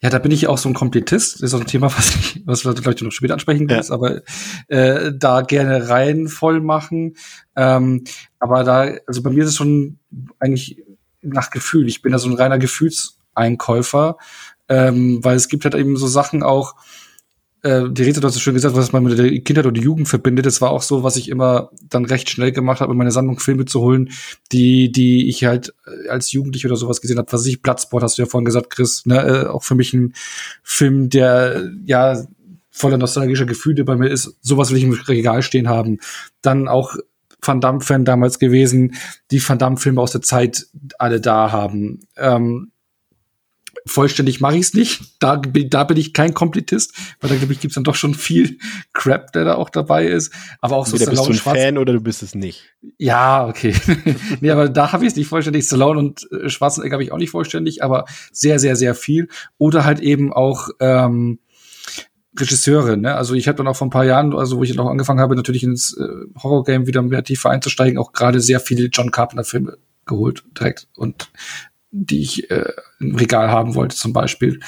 ja, da bin ich auch so ein Komplettist. Das ist auch ein Thema, was ich, was wir vielleicht noch später ansprechen ja. aber äh, da gerne rein voll machen. Ähm, aber da, also bei mir ist es schon eigentlich nach Gefühl. Ich bin da so ein reiner Gefühlseinkäufer, ähm, weil es gibt halt eben so Sachen auch, äh, die Rita hat so schön gesagt, was man mit der Kindheit oder Jugend verbindet. Das war auch so, was ich immer dann recht schnell gemacht habe, in meine Sammlung Filme zu holen, die, die ich halt äh, als Jugendlich oder sowas gesehen habe. Was ich, Platzsport hast du ja vorhin gesagt, Chris, ne, äh, auch für mich ein Film, der, ja, voller nostalgischer Gefühle bei mir ist. Sowas will ich im Regal stehen haben. Dann auch Van Damme-Fan damals gewesen, die Van Damme-Filme aus der Zeit alle da haben. Ähm, vollständig mache ich es nicht. Da, da bin ich kein Komplettist, weil da glaube ich, gibt es dann doch schon viel Crap, der da auch dabei ist. Aber auch so Entweder Stallone bist du ein Schwarz Fan oder du bist es nicht. Ja, okay. nee, aber da habe ich es nicht vollständig. Stallone und äh, Schwarzenegger habe ich auch nicht vollständig, aber sehr, sehr, sehr viel. Oder halt eben auch ähm, Regisseure, ne? Also ich habe dann auch vor ein paar Jahren, also wo ich noch angefangen habe, natürlich ins äh, Horror-Game wieder mehr tiefer einzusteigen, auch gerade sehr viele John Carpenter-Filme geholt direkt und die ich äh, im Regal haben wollte, zum Beispiel.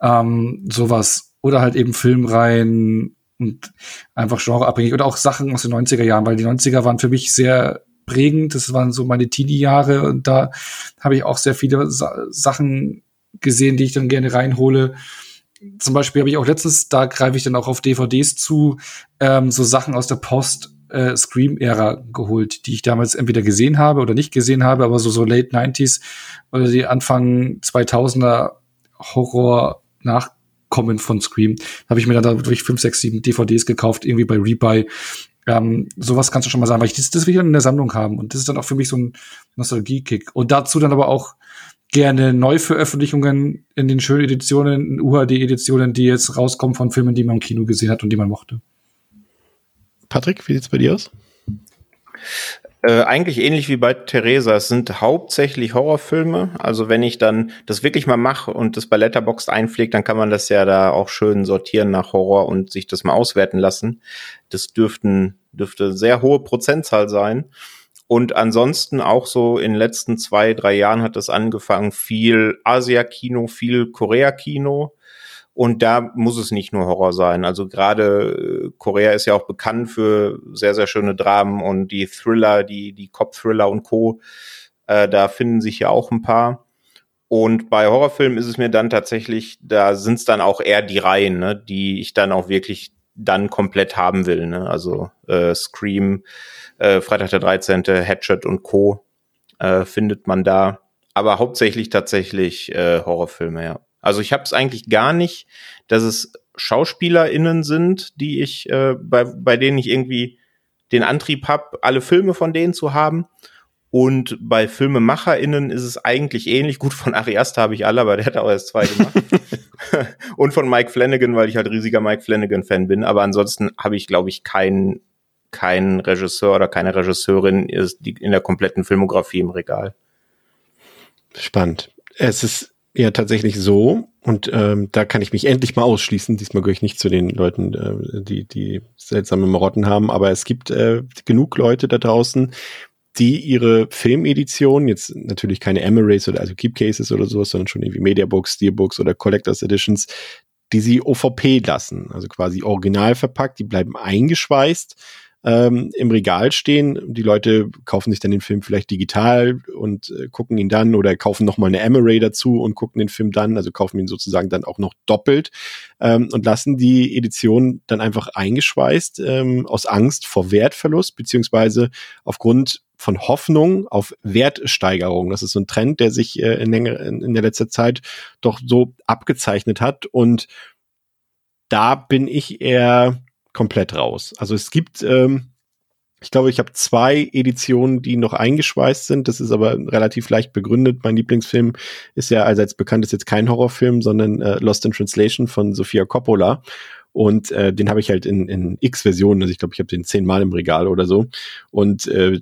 Ähm, sowas. Oder halt eben Filmreihen und einfach genreabhängig. Oder auch Sachen aus den 90er Jahren, weil die 90er waren für mich sehr prägend. Das waren so meine Teenie-Jahre und da habe ich auch sehr viele Sa Sachen gesehen, die ich dann gerne reinhole. Zum Beispiel habe ich auch letztens, da greife ich dann auch auf DVDs zu, ähm, so Sachen aus der Post äh, Scream-Ära geholt, die ich damals entweder gesehen habe oder nicht gesehen habe, aber so, so Late 90s oder die Anfang 2000er Horror nachkommen von Scream. Habe ich mir dann durch 5, 6, 7 DVDs gekauft, irgendwie bei Rebuy. Ähm, sowas kannst du schon mal sagen, weil ich das, das will ich dann in der Sammlung haben. Und das ist dann auch für mich so ein Nostalgie-Kick. Und dazu dann aber auch gerne Neuveröffentlichungen in den schönen Editionen, UHD-Editionen, die jetzt rauskommen von Filmen, die man im Kino gesehen hat und die man mochte. Patrick, wie sieht's bei dir aus? Äh, eigentlich ähnlich wie bei Theresa. Es sind hauptsächlich Horrorfilme. Also wenn ich dann das wirklich mal mache und das bei Letterboxd einpflegt, dann kann man das ja da auch schön sortieren nach Horror und sich das mal auswerten lassen. Das dürften, dürfte sehr hohe Prozentzahl sein. Und ansonsten auch so in den letzten zwei, drei Jahren hat es angefangen, viel Asia-Kino, viel Korea-Kino. Und da muss es nicht nur Horror sein. Also gerade äh, Korea ist ja auch bekannt für sehr, sehr schöne Dramen und die Thriller, die, die Cop-Thriller und Co. Äh, da finden sich ja auch ein paar. Und bei Horrorfilmen ist es mir dann tatsächlich, da sind es dann auch eher die Reihen, ne, die ich dann auch wirklich dann komplett haben will. Ne? Also äh, Scream, äh, Freitag der 13., Hatchet und Co. Äh, findet man da. Aber hauptsächlich tatsächlich äh, Horrorfilme, ja. Also ich habe es eigentlich gar nicht, dass es SchauspielerInnen sind, die ich, äh, bei, bei denen ich irgendwie den Antrieb habe, alle Filme von denen zu haben. Und bei FilmemacherInnen ist es eigentlich ähnlich. Gut, von Ari Aster habe ich alle, aber der hat auch erst zwei gemacht. und von Mike Flanagan, weil ich halt riesiger Mike Flanagan-Fan bin. Aber ansonsten habe ich, glaube ich, keinen kein Regisseur oder keine Regisseurin in der kompletten Filmografie im Regal. Spannend. Es ist ja tatsächlich so, und ähm, da kann ich mich endlich mal ausschließen. Diesmal gehöre ich nicht zu den Leuten, äh, die, die seltsame Marotten haben, aber es gibt äh, genug Leute da draußen, die ihre Filmedition, jetzt natürlich keine Emirates oder also Keepcases oder sowas, sondern schon irgendwie Mediabooks, Steelbooks oder Collectors Editions, die sie OVP lassen, also quasi original verpackt, die bleiben eingeschweißt ähm, im Regal stehen. Die Leute kaufen sich dann den Film vielleicht digital und äh, gucken ihn dann oder kaufen nochmal eine Emery dazu und gucken den Film dann, also kaufen ihn sozusagen dann auch noch doppelt ähm, und lassen die Edition dann einfach eingeschweißt ähm, aus Angst vor Wertverlust beziehungsweise aufgrund von Hoffnung auf Wertsteigerung. Das ist so ein Trend, der sich äh, in, länger, in, der letzter Zeit doch so abgezeichnet hat und da bin ich eher komplett raus. Also es gibt, ähm, ich glaube, ich habe zwei Editionen, die noch eingeschweißt sind. Das ist aber relativ leicht begründet. Mein Lieblingsfilm ist ja allseits bekannt, ist jetzt kein Horrorfilm, sondern äh, Lost in Translation von Sofia Coppola. Und äh, den habe ich halt in, in X-Versionen, also ich glaube, ich habe den zehnmal im Regal oder so. Und äh,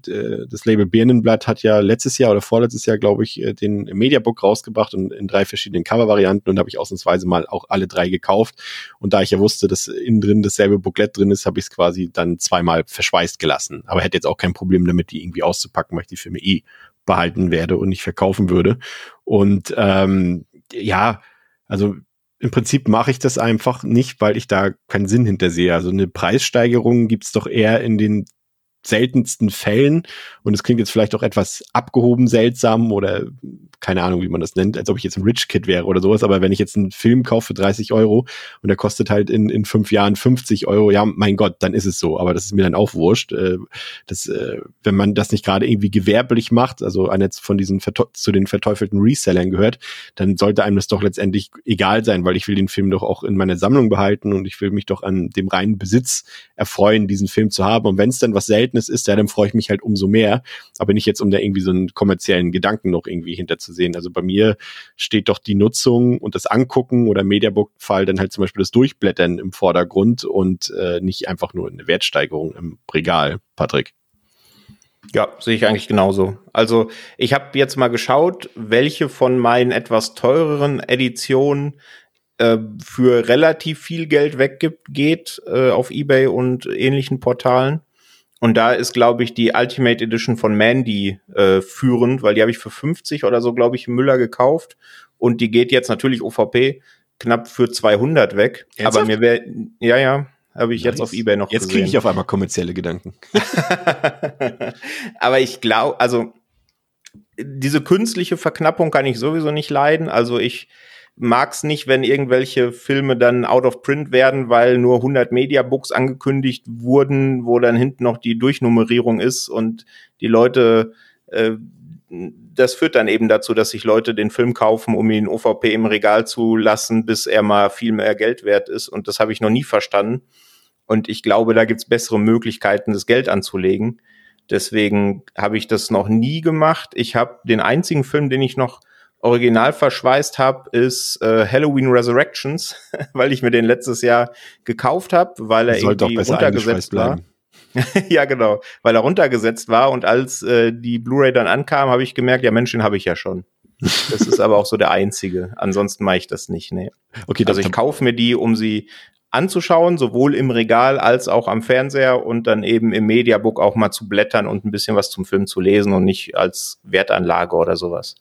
das Label Birnenblatt hat ja letztes Jahr oder vorletztes Jahr, glaube ich, äh, den Mediabook rausgebracht und in drei verschiedenen Cover-Varianten und habe ich ausnahmsweise mal auch alle drei gekauft. Und da ich ja wusste, dass innen drin dasselbe Booklet drin ist, habe ich es quasi dann zweimal verschweißt gelassen. Aber hätte jetzt auch kein Problem damit, die irgendwie auszupacken, weil ich die Filme eh behalten werde und nicht verkaufen würde. Und ähm, ja, also im Prinzip mache ich das einfach nicht, weil ich da keinen Sinn hintersehe. Also eine Preissteigerung gibt's doch eher in den seltensten Fällen. Und es klingt jetzt vielleicht auch etwas abgehoben seltsam oder keine Ahnung, wie man das nennt, als ob ich jetzt ein Rich Kid wäre oder sowas. Aber wenn ich jetzt einen Film kaufe für 30 Euro und der kostet halt in, in fünf Jahren 50 Euro, ja, mein Gott, dann ist es so. Aber das ist mir dann auch wurscht. Äh, das, äh, wenn man das nicht gerade irgendwie gewerblich macht, also einer von diesen zu den verteufelten Resellern gehört, dann sollte einem das doch letztendlich egal sein, weil ich will den Film doch auch in meiner Sammlung behalten und ich will mich doch an dem reinen Besitz erfreuen, diesen Film zu haben. Und wenn es dann was Seltenes ist, ja, dann freue ich mich halt umso mehr. Aber nicht jetzt, um da irgendwie so einen kommerziellen Gedanken noch irgendwie hinterzu zu sehen. Also bei mir steht doch die Nutzung und das Angucken oder Mediabook-Fall dann halt zum Beispiel das Durchblättern im Vordergrund und äh, nicht einfach nur eine Wertsteigerung im Regal, Patrick. Ja, sehe ich eigentlich genauso. Also ich habe jetzt mal geschaut, welche von meinen etwas teureren Editionen äh, für relativ viel Geld weggibt, geht äh, auf eBay und ähnlichen Portalen. Und da ist, glaube ich, die Ultimate Edition von Mandy äh, führend, weil die habe ich für 50 oder so, glaube ich, Müller gekauft. Und die geht jetzt natürlich OVP knapp für 200 weg. Ernsthaft? Aber mir wäre, ja, ja, habe ich nice. jetzt auf Ebay noch Jetzt kriege ich auf einmal kommerzielle Gedanken. Aber ich glaube, also diese künstliche Verknappung kann ich sowieso nicht leiden. Also ich mag's nicht, wenn irgendwelche Filme dann out of print werden, weil nur 100 Mediabooks angekündigt wurden, wo dann hinten noch die Durchnummerierung ist und die Leute äh, das führt dann eben dazu, dass sich Leute den Film kaufen, um ihn OVP im Regal zu lassen, bis er mal viel mehr Geld wert ist. Und das habe ich noch nie verstanden. Und ich glaube, da gibt's bessere Möglichkeiten, das Geld anzulegen. Deswegen habe ich das noch nie gemacht. Ich habe den einzigen Film, den ich noch original verschweißt habe, ist äh, Halloween Resurrections, weil ich mir den letztes Jahr gekauft habe, weil er irgendwie runtergesetzt war. ja, genau, weil er runtergesetzt war und als äh, die Blu-ray dann ankam, habe ich gemerkt, ja Mensch, den habe ich ja schon. Das ist aber auch so der einzige. Ansonsten mache ich das nicht. Nee. Okay, also ich kaufe mir die, um sie anzuschauen, sowohl im Regal als auch am Fernseher und dann eben im Mediabook auch mal zu blättern und ein bisschen was zum Film zu lesen und nicht als Wertanlage oder sowas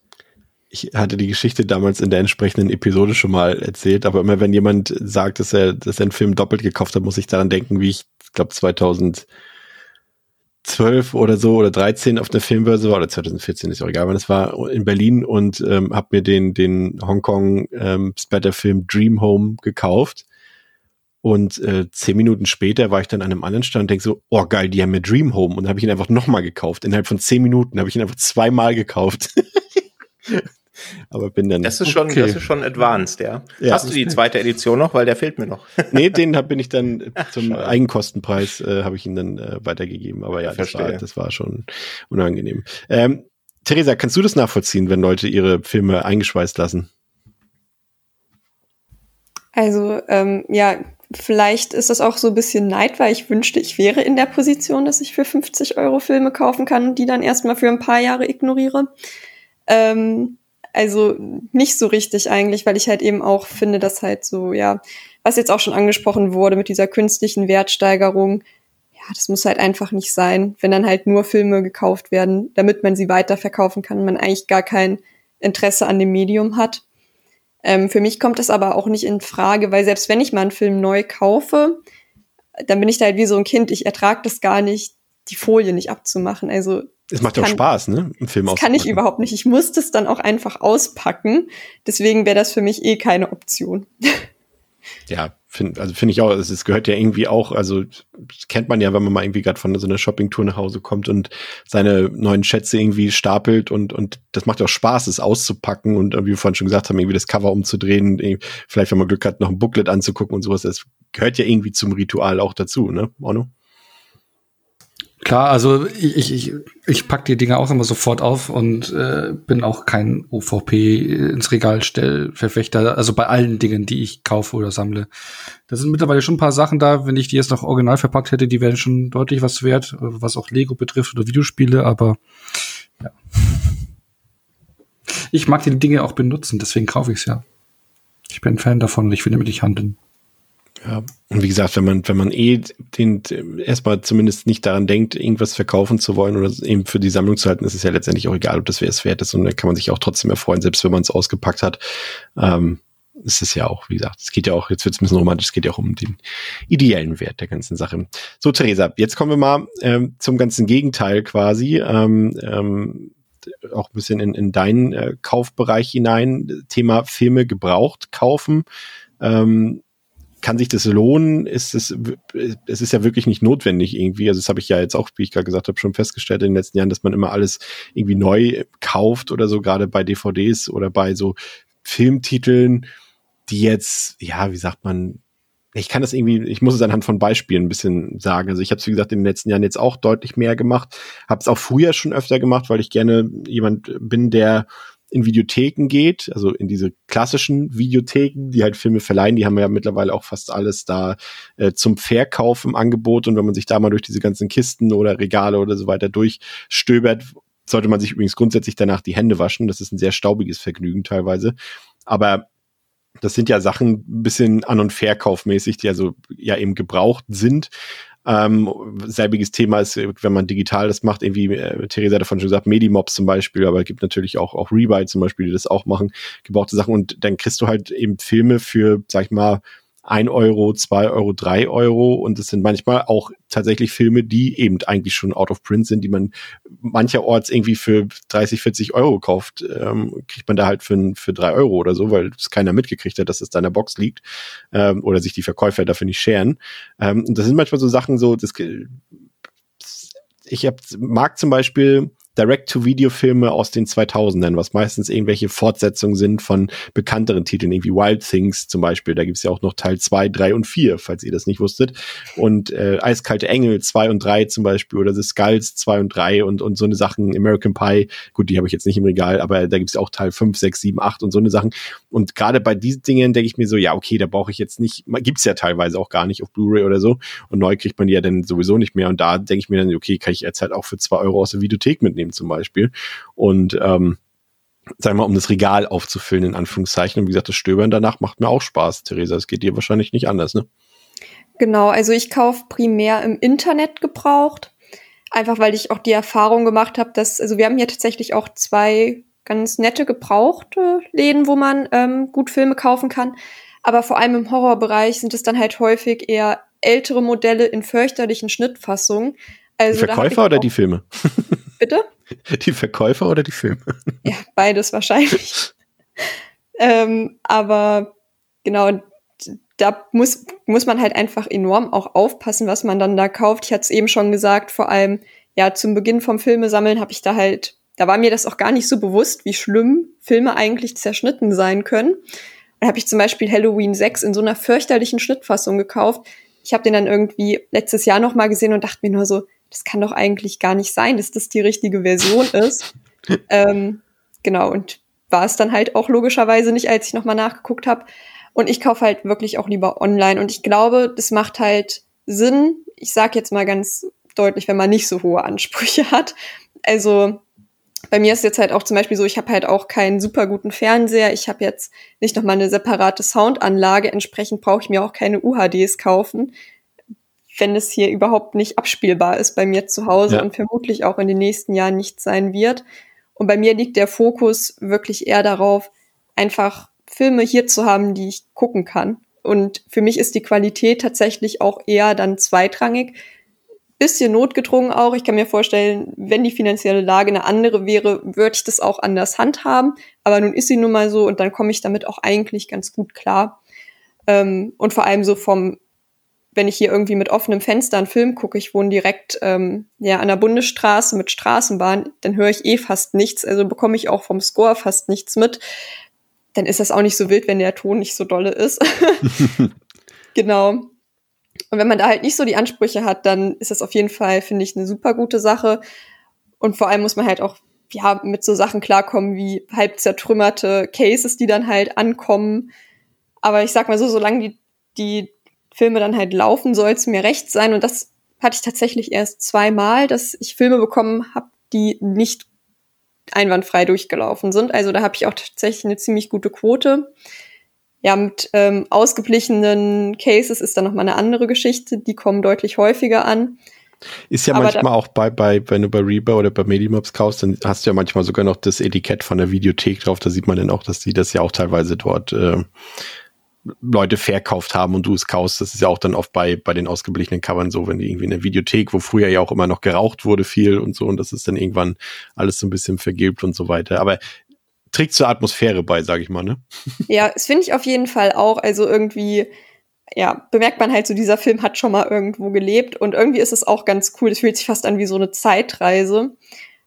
ich hatte die Geschichte damals in der entsprechenden Episode schon mal erzählt, aber immer wenn jemand sagt, dass er, dass er einen Film doppelt gekauft hat, muss ich daran denken, wie ich, glaube 2012 oder so oder 13 auf der Filmbörse war oder 2014 ist auch egal, wann es war in Berlin und ähm, habe mir den den Hongkong ähm, Spatter-Film Dream Home gekauft und äh, zehn Minuten später war ich dann an einem anderen Stand und denke so, oh geil, die haben mir Dream Home und habe ich ihn einfach nochmal gekauft. Innerhalb von zehn Minuten habe ich ihn einfach zweimal gekauft. Aber bin dann. Das ist schon, okay. das ist schon advanced, ja. ja Hast du die zweite Edition noch? Weil der fehlt mir noch. nee, den hab, bin ich dann zum Schade. Eigenkostenpreis, äh, habe ich ihn dann äh, weitergegeben. Aber ja, das war, das war schon unangenehm. Ähm, Theresa, kannst du das nachvollziehen, wenn Leute ihre Filme eingeschweißt lassen? Also, ähm, ja, vielleicht ist das auch so ein bisschen Neid, weil ich wünschte, ich wäre in der Position, dass ich für 50 Euro Filme kaufen kann und die dann erstmal für ein paar Jahre ignoriere. Ähm, also nicht so richtig eigentlich, weil ich halt eben auch finde, dass halt so, ja, was jetzt auch schon angesprochen wurde mit dieser künstlichen Wertsteigerung, ja, das muss halt einfach nicht sein, wenn dann halt nur Filme gekauft werden, damit man sie weiterverkaufen kann, man eigentlich gar kein Interesse an dem Medium hat. Ähm, für mich kommt das aber auch nicht in Frage, weil selbst wenn ich mal einen Film neu kaufe, dann bin ich da halt wie so ein Kind. Ich ertrage das gar nicht, die Folie nicht abzumachen. Also es macht ja auch Spaß, ne? Ein Film Das kann ich überhaupt nicht. Ich muss das dann auch einfach auspacken. Deswegen wäre das für mich eh keine Option. Ja, find, also finde ich auch, es, es gehört ja irgendwie auch, also kennt man ja, wenn man mal irgendwie gerade von so einer Shoppingtour nach Hause kommt und seine neuen Schätze irgendwie stapelt und, und das macht ja auch Spaß, es auszupacken und wie wir vorhin schon gesagt haben, irgendwie das Cover umzudrehen, vielleicht, wenn man Glück hat, noch ein Booklet anzugucken und sowas. Das gehört ja irgendwie zum Ritual auch dazu, ne, Ono? Klar, also ich, ich, ich, ich pack die Dinger auch immer sofort auf und äh, bin auch kein OVP ins Regal stell Verfechter, also bei allen Dingen, die ich kaufe oder sammle. Da sind mittlerweile schon ein paar Sachen da, wenn ich die jetzt noch original verpackt hätte, die wären schon deutlich was wert, was auch Lego betrifft oder Videospiele, aber ja. Ich mag die Dinge auch benutzen, deswegen kaufe ich es ja. Ich bin Fan davon und ich will damit nicht handeln. Ja, und wie gesagt, wenn man, wenn man eh den, erstmal zumindest nicht daran denkt, irgendwas verkaufen zu wollen oder eben für die Sammlung zu halten, ist es ja letztendlich auch egal, ob das wer es wert ist und dann kann man sich auch trotzdem erfreuen, selbst wenn man es ausgepackt hat. Ähm, ist es ja auch, wie gesagt, es geht ja auch, jetzt wird es ein bisschen romantisch, es geht ja auch um den ideellen Wert der ganzen Sache. So, Theresa, jetzt kommen wir mal ähm, zum ganzen Gegenteil quasi. Ähm, ähm, auch ein bisschen in, in deinen äh, Kaufbereich hinein. Thema Filme gebraucht kaufen. Ähm, kann sich das lohnen? Ist es, es ist ja wirklich nicht notwendig irgendwie. Also das habe ich ja jetzt auch, wie ich gerade gesagt habe, schon festgestellt in den letzten Jahren, dass man immer alles irgendwie neu kauft oder so, gerade bei DVDs oder bei so Filmtiteln, die jetzt, ja, wie sagt man, ich kann das irgendwie, ich muss es anhand von Beispielen ein bisschen sagen. Also ich habe es, wie gesagt, in den letzten Jahren jetzt auch deutlich mehr gemacht. Habe es auch früher schon öfter gemacht, weil ich gerne jemand bin, der in Videotheken geht, also in diese klassischen Videotheken, die halt Filme verleihen, die haben ja mittlerweile auch fast alles da äh, zum Verkauf im Angebot. Und wenn man sich da mal durch diese ganzen Kisten oder Regale oder so weiter durchstöbert, sollte man sich übrigens grundsätzlich danach die Hände waschen. Das ist ein sehr staubiges Vergnügen teilweise. Aber das sind ja Sachen ein bisschen an- und verkaufmäßig, die also ja eben gebraucht sind. Ähm, selbiges Thema ist, wenn man digital das macht, irgendwie, äh, Theresa hat davon schon gesagt, Medimobs zum Beispiel, aber es gibt natürlich auch, auch Rebuy zum Beispiel, die das auch machen, gebrauchte Sachen. Und dann kriegst du halt eben Filme für, sag ich mal, ein Euro, zwei Euro, drei Euro und es sind manchmal auch tatsächlich Filme, die eben eigentlich schon out of print sind, die man mancherorts irgendwie für 30, 40 Euro kauft, ähm, kriegt man da halt für, für drei Euro oder so, weil es keiner mitgekriegt hat, dass es da in der Box liegt ähm, oder sich die Verkäufer dafür nicht scheren. Ähm, und das sind manchmal so Sachen so, das, ich hab, mag zum Beispiel Direct-to-Video-Filme aus den 2000ern, was meistens irgendwelche Fortsetzungen sind von bekannteren Titeln, irgendwie Wild Things zum Beispiel. Da gibt's ja auch noch Teil 2, 3 und 4, falls ihr das nicht wusstet. Und äh, Eiskalte Engel 2 und 3 zum Beispiel oder The Skulls 2 und 3 und, und so eine Sachen, American Pie, gut, die habe ich jetzt nicht im Regal, aber da gibt's auch Teil 5, 6, 7, 8 und so eine Sachen. Und gerade bei diesen Dingen denke ich mir so, ja, okay, da brauche ich jetzt nicht, gibt's ja teilweise auch gar nicht auf Blu-ray oder so. Und neu kriegt man die ja dann sowieso nicht mehr. Und da denke ich mir dann, okay, kann ich jetzt halt auch für 2 Euro aus der Videothek mitnehmen zum Beispiel. Und ähm, sagen wir mal, um das Regal aufzufüllen, in Anführungszeichen. Und wie gesagt, das Stöbern danach macht mir auch Spaß, Theresa. Es geht dir wahrscheinlich nicht anders, ne? Genau, also ich kaufe primär im Internet gebraucht. Einfach weil ich auch die Erfahrung gemacht habe, dass, also wir haben hier tatsächlich auch zwei ganz nette gebrauchte Läden, wo man ähm, gut Filme kaufen kann. Aber vor allem im Horrorbereich sind es dann halt häufig eher ältere Modelle in fürchterlichen Schnittfassungen. Also die Verkäufer oder die Filme? Bitte? Die Verkäufer oder die Filme? Ja, beides wahrscheinlich. ähm, aber genau, da muss, muss man halt einfach enorm auch aufpassen, was man dann da kauft. Ich hatte es eben schon gesagt, vor allem ja zum Beginn vom Filmesammeln habe ich da halt, da war mir das auch gar nicht so bewusst, wie schlimm Filme eigentlich zerschnitten sein können. Da habe ich zum Beispiel Halloween 6 in so einer fürchterlichen Schnittfassung gekauft. Ich habe den dann irgendwie letztes Jahr noch mal gesehen und dachte mir nur so, das kann doch eigentlich gar nicht sein, dass das die richtige Version ist. ähm, genau, und war es dann halt auch logischerweise nicht, als ich nochmal nachgeguckt habe. Und ich kaufe halt wirklich auch lieber online. Und ich glaube, das macht halt Sinn. Ich sage jetzt mal ganz deutlich, wenn man nicht so hohe Ansprüche hat. Also bei mir ist jetzt halt auch zum Beispiel so, ich habe halt auch keinen super guten Fernseher. Ich habe jetzt nicht nochmal eine separate Soundanlage. Entsprechend brauche ich mir auch keine UHDs kaufen wenn es hier überhaupt nicht abspielbar ist bei mir zu Hause Ja. und vermutlich auch in den nächsten Jahren nicht sein wird. Und bei mir liegt der Fokus wirklich eher darauf, einfach Filme hier zu haben, die ich gucken kann. Und für mich ist die Qualität tatsächlich auch eher dann zweitrangig. Bisschen notgedrungen auch. Ich kann mir vorstellen, wenn die finanzielle Lage eine andere wäre, würde ich das auch anders handhaben. Aber nun ist sie nun mal so und dann komme ich damit auch eigentlich ganz gut klar. Ähm, und vor allem so vom, wenn ich hier irgendwie mit offenem Fenster einen Film gucke, ich wohne direkt ähm, ja, an der Bundesstraße mit Straßenbahn, dann höre ich eh fast nichts, also bekomme ich auch vom Score fast nichts mit. Dann ist das auch nicht so wild, wenn der Ton nicht so dolle ist. genau. Und wenn man da halt nicht so die Ansprüche hat, dann ist das auf jeden Fall, finde ich, eine super gute Sache. Und vor allem muss man halt auch ja, mit so Sachen klarkommen wie halb zertrümmerte Cases, die dann halt ankommen. Aber ich sag mal so, solange die, die Filme dann halt laufen, soll es mir recht sein. Und das hatte ich tatsächlich erst zweimal, dass ich Filme bekommen habe, die nicht einwandfrei durchgelaufen sind. Also da habe ich auch tatsächlich eine ziemlich gute Quote. Ja, mit ähm, ausgeblichenen Cases ist dann noch mal eine andere Geschichte. Die kommen deutlich häufiger an. Ist ja Aber manchmal auch bei, bei, wenn du bei Reba oder bei Medimobs kaufst, dann hast du ja manchmal sogar noch das Etikett von der Videothek drauf. Da sieht man dann auch, dass die das ja auch teilweise dort äh, Leute verkauft haben und du es kaufst. Das ist ja auch dann oft bei, bei den ausgeblichenen Covern so, wenn die irgendwie in der Videothek, wo früher ja auch immer noch geraucht wurde viel und so, und das ist dann irgendwann alles so ein bisschen vergilbt und so weiter. Aber trägt zur Atmosphäre bei, sage ich mal, ne? Ja, das finde ich auf jeden Fall auch. Also irgendwie, ja, bemerkt man halt so, dieser Film hat schon mal irgendwo gelebt und irgendwie ist es auch ganz cool. Es fühlt sich fast an wie so eine Zeitreise.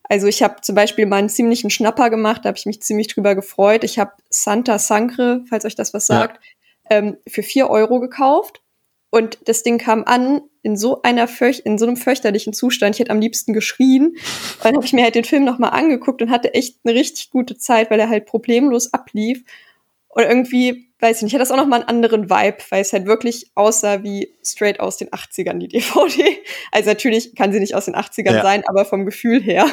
Also ich habe zum Beispiel mal einen ziemlichen Schnapper gemacht, da habe ich mich ziemlich drüber gefreut. Ich habe Santa Sangre, falls euch das was Ja. sagt, ähm, für vier Euro gekauft. Und das Ding kam an in so einer Fürch in so einem fürchterlichen Zustand. Ich hätte am liebsten geschrien. Und dann habe ich mir halt den Film nochmal angeguckt und hatte echt eine richtig gute Zeit, weil er halt problemlos ablief. Und irgendwie, weiß ich nicht, hat das auch nochmal einen anderen Vibe, weil es halt wirklich aussah wie straight aus den 80ern, die DVD. Also natürlich kann sie nicht aus den 80ern Ja. sein, aber vom Gefühl her.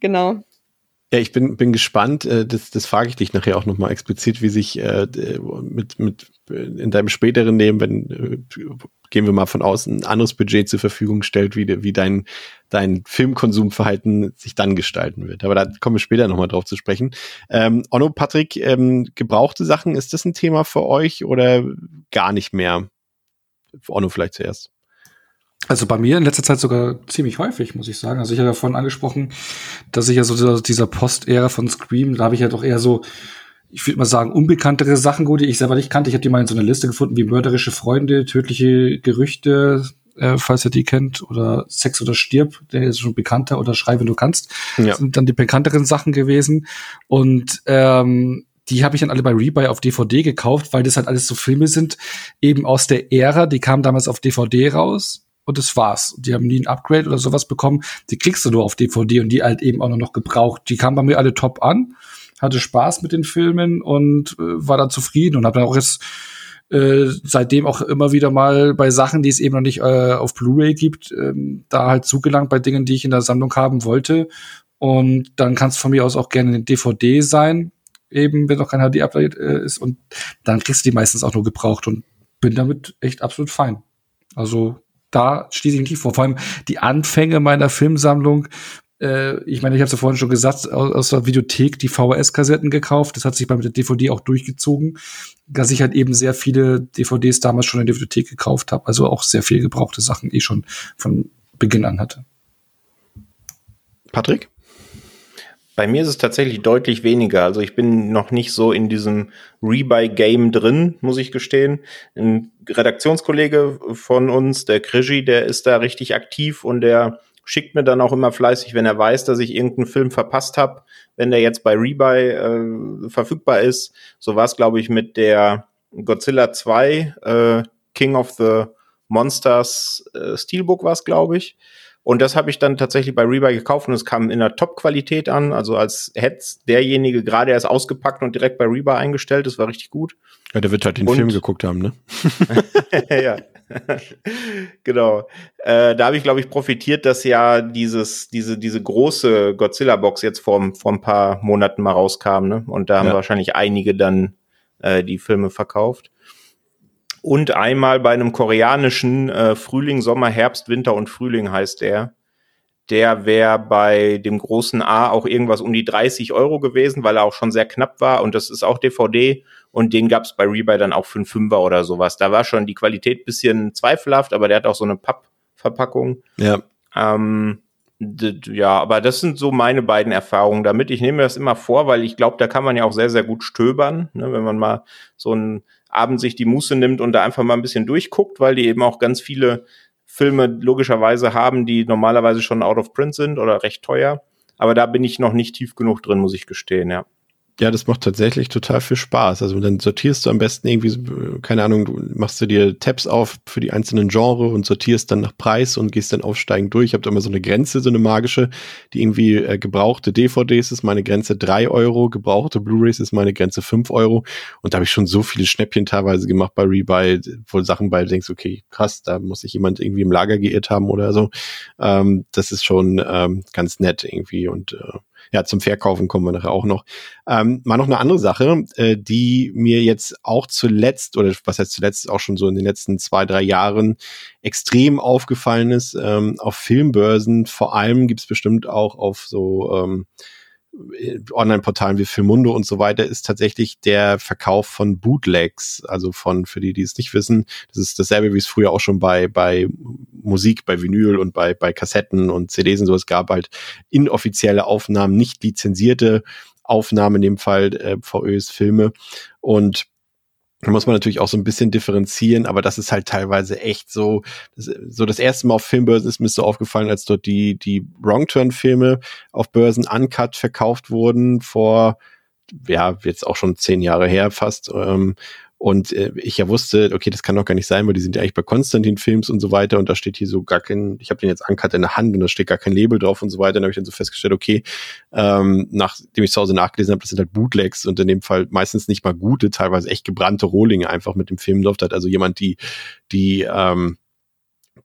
Genau. Ja, ich bin, bin gespannt, äh, das, das frage ich dich nachher auch nochmal explizit, wie sich äh, mit, mit in deinem späteren Leben, wenn äh, gehen wir mal von außen, ein anderes Budget zur Verfügung stellt, wie, wie dein, dein Filmkonsumverhalten sich dann gestalten wird. Aber da kommen wir später nochmal drauf zu sprechen. Ähm, Onno, Patrick, ähm, gebrauchte Sachen, ist das ein Thema für euch oder gar nicht mehr? Onno vielleicht zuerst. Also bei mir in letzter Zeit sogar ziemlich häufig, muss ich sagen. Also ich habe ja vorhin angesprochen, dass ich ja so dieser, dieser Post-Ära von Scream, da habe ich ja doch eher so, ich würde mal sagen, unbekanntere Sachen, gut, die ich selber nicht kannte. Ich habe die mal in so einer Liste gefunden, wie mörderische Freunde, tödliche Gerüchte, äh, falls ihr die kennt, oder Sex oder Stirb, der ist schon bekannter, oder Schrei, wenn du kannst. Ja. Das sind dann die bekannteren Sachen gewesen. Und ähm, die habe ich dann alle bei Rebuy auf DVD gekauft, weil das halt alles so Filme sind, eben aus der Ära, die kamen damals auf DVD raus und das war's. Die haben nie ein Upgrade oder sowas bekommen. Die kriegst du nur auf DVD und die halt eben auch nur noch gebraucht. Die kamen bei mir alle top an, hatte Spaß mit den Filmen und äh, war dann zufrieden und habe dann auch jetzt äh, seitdem auch immer wieder mal bei Sachen, die es eben noch nicht äh, auf Blu-ray gibt, ähm, da halt zugelangt bei Dingen, die ich in der Sammlung haben wollte. Und dann kann es von mir aus auch gerne eine DVD sein, eben wenn noch kein HD-Update äh, ist. Und dann kriegst du die meistens auch nur gebraucht und bin damit echt absolut fein. Also da schließe ich mich vor. Vor allem die Anfänge meiner Filmsammlung. Äh, ich meine, ich habe es ja vorhin schon gesagt, aus, aus der Videothek die VHS-Kassetten gekauft. Das hat sich bei der DVD auch durchgezogen, dass ich halt eben sehr viele DVDs damals schon in der Videothek gekauft habe. Also auch sehr viel gebrauchte Sachen, die ich schon von Beginn an hatte. Patrick? Bei mir ist es tatsächlich deutlich weniger. Also ich bin noch nicht so in diesem Rebuy-Game drin, muss ich gestehen. Ein Redaktionskollege von uns, der Krigi, der ist da richtig aktiv und der schickt mir dann auch immer fleißig, wenn er weiß, dass ich irgendeinen Film verpasst habe, wenn der jetzt bei Rebuy äh, verfügbar ist. So war es, glaube ich, mit der Godzilla 2, äh, King of the Monsters äh, Steelbook war es, glaube ich. Und das habe ich dann tatsächlich bei Rebuy gekauft und es kam in der Top-Qualität an. Also als hätte derjenige gerade erst ausgepackt und direkt bei Rebuy eingestellt. Das war richtig gut. Ja, der wird halt den Und- Film geguckt haben, ne? ja. genau. Äh, da habe ich, glaube ich, profitiert, dass ja dieses, diese, diese große Godzilla-Box jetzt vor, vor ein paar Monaten mal rauskam, ne? Und da haben Ja. wahrscheinlich einige dann äh, die Filme verkauft. Und einmal bei einem koreanischen äh, Frühling, Sommer, Herbst, Winter und Frühling heißt der. Der wäre bei dem großen A auch irgendwas um die 30 Euro gewesen, weil er auch schon sehr knapp war. Und das ist auch DVD. Und den gab's bei Rebuy dann auch für einen Fünfer oder sowas. Da war schon die Qualität bisschen zweifelhaft, aber der hat auch so eine Pappverpackung. Ja. Ähm, ja, aber das sind so meine beiden Erfahrungen damit. Ich nehme mir das immer vor, weil ich glaube, da kann man ja auch sehr, sehr gut stöbern, ne, wenn man mal so einen Abend sich die Muße nimmt und da einfach mal ein bisschen durchguckt, weil die eben auch ganz viele Filme logischerweise haben, die normalerweise schon out of print sind oder recht teuer. Aber da bin ich noch nicht tief genug drin, muss ich gestehen, ja. Ja, das macht tatsächlich total viel Spaß. Also dann sortierst du am besten irgendwie, keine Ahnung, du machst du dir Tabs auf für die einzelnen Genre und sortierst dann nach Preis und gehst dann aufsteigend durch. Ich habe da immer so eine Grenze, so eine magische, die irgendwie äh, gebrauchte DVDs ist meine Grenze drei Euro, gebrauchte Blu-rays ist meine Grenze fünf Euro. Und da habe ich schon so viele Schnäppchen teilweise gemacht bei Rebuy, wo Sachen bei denkst, okay, krass, da muss sich jemand irgendwie im Lager geirrt haben oder so. Ähm, das ist schon ähm, ganz nett irgendwie und äh, ja, zum Verkaufen kommen wir nachher auch noch. Ähm, mal noch eine andere Sache, äh, die mir jetzt auch zuletzt, oder was heißt zuletzt, auch schon so in den letzten zwei, drei Jahren extrem aufgefallen ist, ähm, auf Filmbörsen, vor allem gibt's bestimmt auch auf so ähm, Online-Portalen wie Filmundo und so weiter ist tatsächlich der Verkauf von Bootlegs. Also von, für die, die es nicht wissen, das ist dasselbe, wie es früher auch schon bei, bei Musik, bei Vinyl und bei, bei Kassetten und CDs und so. Es gab halt inoffizielle Aufnahmen, nicht lizenzierte Aufnahmen, in dem Fall äh, VÖs Filme. Und da muss man natürlich auch so ein bisschen differenzieren, aber das ist halt teilweise echt so, das, so das erste Mal auf Filmbörsen ist mir so aufgefallen, als dort die, die Wrong Turn Filme auf Börsen uncut verkauft wurden vor, ja, jetzt auch schon zehn Jahre her fast, ähm, und äh, ich ja wusste, okay, das kann doch gar nicht sein, weil die sind ja eigentlich bei Konstantin Films und so weiter und da steht hier so gar kein, ich habe den jetzt uncut in der Hand und da steht gar kein Label drauf und so weiter. Dann habe ich dann so festgestellt, okay, ähm, nachdem ich zu Hause nachgelesen habe, das sind halt Bootlegs und in dem Fall meistens nicht mal gute, teilweise echt gebrannte Rohlinge einfach mit dem Film läuft hat. Also jemand, die, die ähm,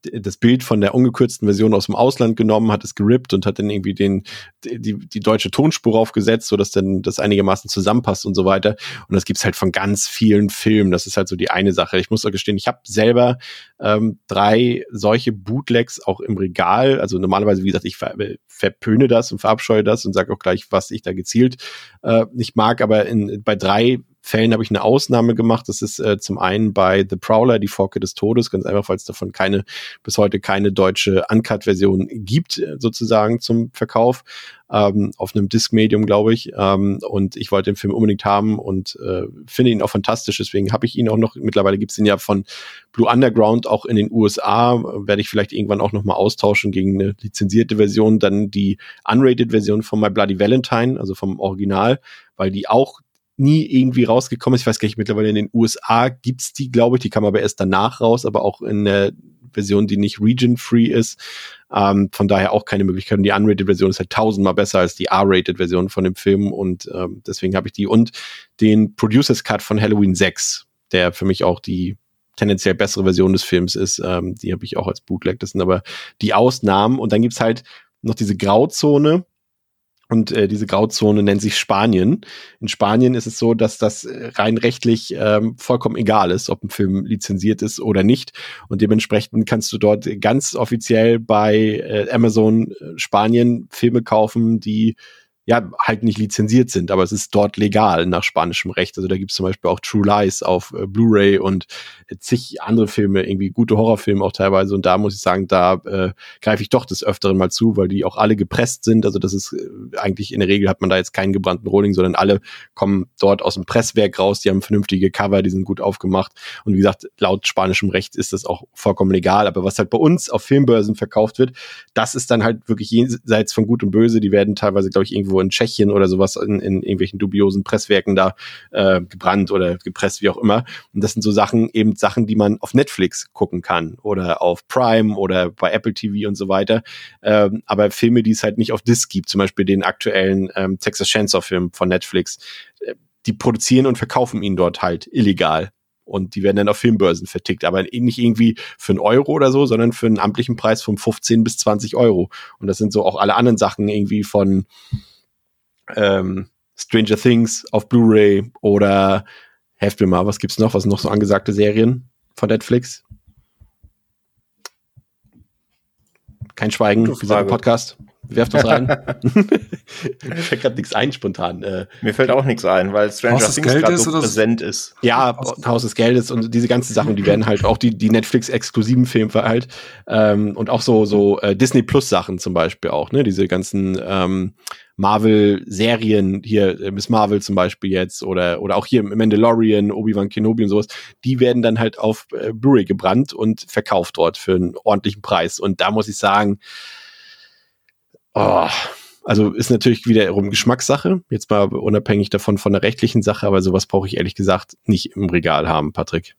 das Bild von der ungekürzten Version aus dem Ausland genommen, hat es gerippt und hat dann irgendwie den, die, die deutsche Tonspur aufgesetzt, so dass dann das einigermaßen zusammenpasst und so weiter. Und das gibt's halt von ganz vielen Filmen. Das ist halt so die eine Sache. Ich muss auch gestehen, ich habe selber ähm, drei solche Bootlegs auch im Regal. Also normalerweise, wie gesagt, ich ver verpöne das und verabscheue das und sage auch gleich, was ich da gezielt äh, nicht mag. Aber in, bei drei Fällen habe ich eine Ausnahme gemacht. Das ist äh, zum einen bei The Prowler, die Forke des Todes, ganz einfach, weil es davon keine, bis heute keine deutsche Uncut-Version gibt, äh, sozusagen zum Verkauf, ähm, auf einem Disc-Medium, glaube ich. Ähm, und ich wollte den Film unbedingt haben und äh, finde ihn auch fantastisch. Deswegen habe ich ihn auch noch, mittlerweile gibt es ihn ja von Blue Underground auch in den USA. Werde ich vielleicht irgendwann auch nochmal austauschen gegen eine lizenzierte Version. Dann die Unrated-Version von My Bloody Valentine, also vom Original, weil die auch nie irgendwie rausgekommen ist. Ich weiß gar nicht, mittlerweile in den USA gibt's die, glaube ich. Die kam aber erst danach raus, aber auch in der Version, die nicht region-free ist. Ähm, von daher auch keine Möglichkeit. Und die Unrated-Version ist halt tausendmal besser als die R-Rated-Version von dem Film. Und ähm, deswegen habe ich die. Und den Producers Cut von Halloween 6, der für mich auch die tendenziell bessere Version des Films ist. Ähm, die habe ich auch als Bootleg. Das sind aber die Ausnahmen. Und dann gibt's halt noch diese Grauzone, und äh, diese Grauzone nennt sich Spanien. In Spanien ist es so, dass das äh, rein rechtlich ähm, vollkommen egal ist, ob ein Film lizenziert ist oder nicht. Und dementsprechend kannst du dort ganz offiziell bei äh, Amazon äh, Spanien Filme kaufen, die ja, halt nicht lizenziert sind, aber es ist dort legal nach spanischem Recht. Also da gibt es zum Beispiel auch True Lies auf äh, Blu-ray und äh, zig andere Filme, irgendwie gute Horrorfilme auch teilweise. Und da muss ich sagen, da äh, greife ich doch des Öfteren mal zu, weil die auch alle gepresst sind. Also das ist äh, eigentlich in der Regel hat man da jetzt keinen gebrannten Rohling, sondern alle kommen dort aus dem Presswerk raus, die haben vernünftige Cover, die sind gut aufgemacht. Und wie gesagt, laut spanischem Recht ist das auch vollkommen legal. Aber was halt bei uns auf Filmbörsen verkauft wird, das ist dann halt wirklich jenseits von Gut und Böse. Die werden teilweise, glaube ich, irgendwo in Tschechien oder sowas in, in irgendwelchen dubiosen Presswerken da äh, gebrannt oder gepresst, wie auch immer. Und das sind so Sachen, eben Sachen, die man auf Netflix gucken kann oder auf Prime oder bei Apple TV und so weiter. Ähm, aber Filme, die es halt nicht auf Disc gibt, zum Beispiel den aktuellen ähm, Texas Chainsaw Film von Netflix, äh, die produzieren und verkaufen ihn dort halt illegal und die werden dann auf Filmbörsen vertickt, aber nicht irgendwie für einen Euro oder so, sondern für einen amtlichen Preis von 15 bis 20 Euro. Und das sind so auch alle anderen Sachen irgendwie von ähm, Stranger Things auf Blu-ray oder helft mir mal, was gibt's noch? Was sind noch so angesagte Serien? von Netflix? Kein Schweigen, Frage. Podcast. Werft uns rein. Mir fällt gerade nichts ein spontan. Äh, Mir fällt auch nichts ein, weil Stranger Haus Things gerade so? präsent ist. ja, Haus des Geldes und diese ganzen Sachen, die werden halt auch die, die Netflix-exklusiven Filme halt ähm, und auch so, so äh, Disney Plus-Sachen zum Beispiel auch, ne? Diese ganzen ähm, Marvel-Serien, hier äh, Miss Marvel zum Beispiel jetzt oder, oder auch hier Mandalorian, Obi-Wan Kenobi und sowas, die werden dann halt auf äh, Blu-ray gebrannt und verkauft dort für einen ordentlichen Preis. Und da muss ich sagen, oh, also ist natürlich wiederum Geschmackssache, jetzt mal unabhängig davon von der rechtlichen Sache, aber sowas brauche ich ehrlich gesagt nicht im Regal haben, Patrick.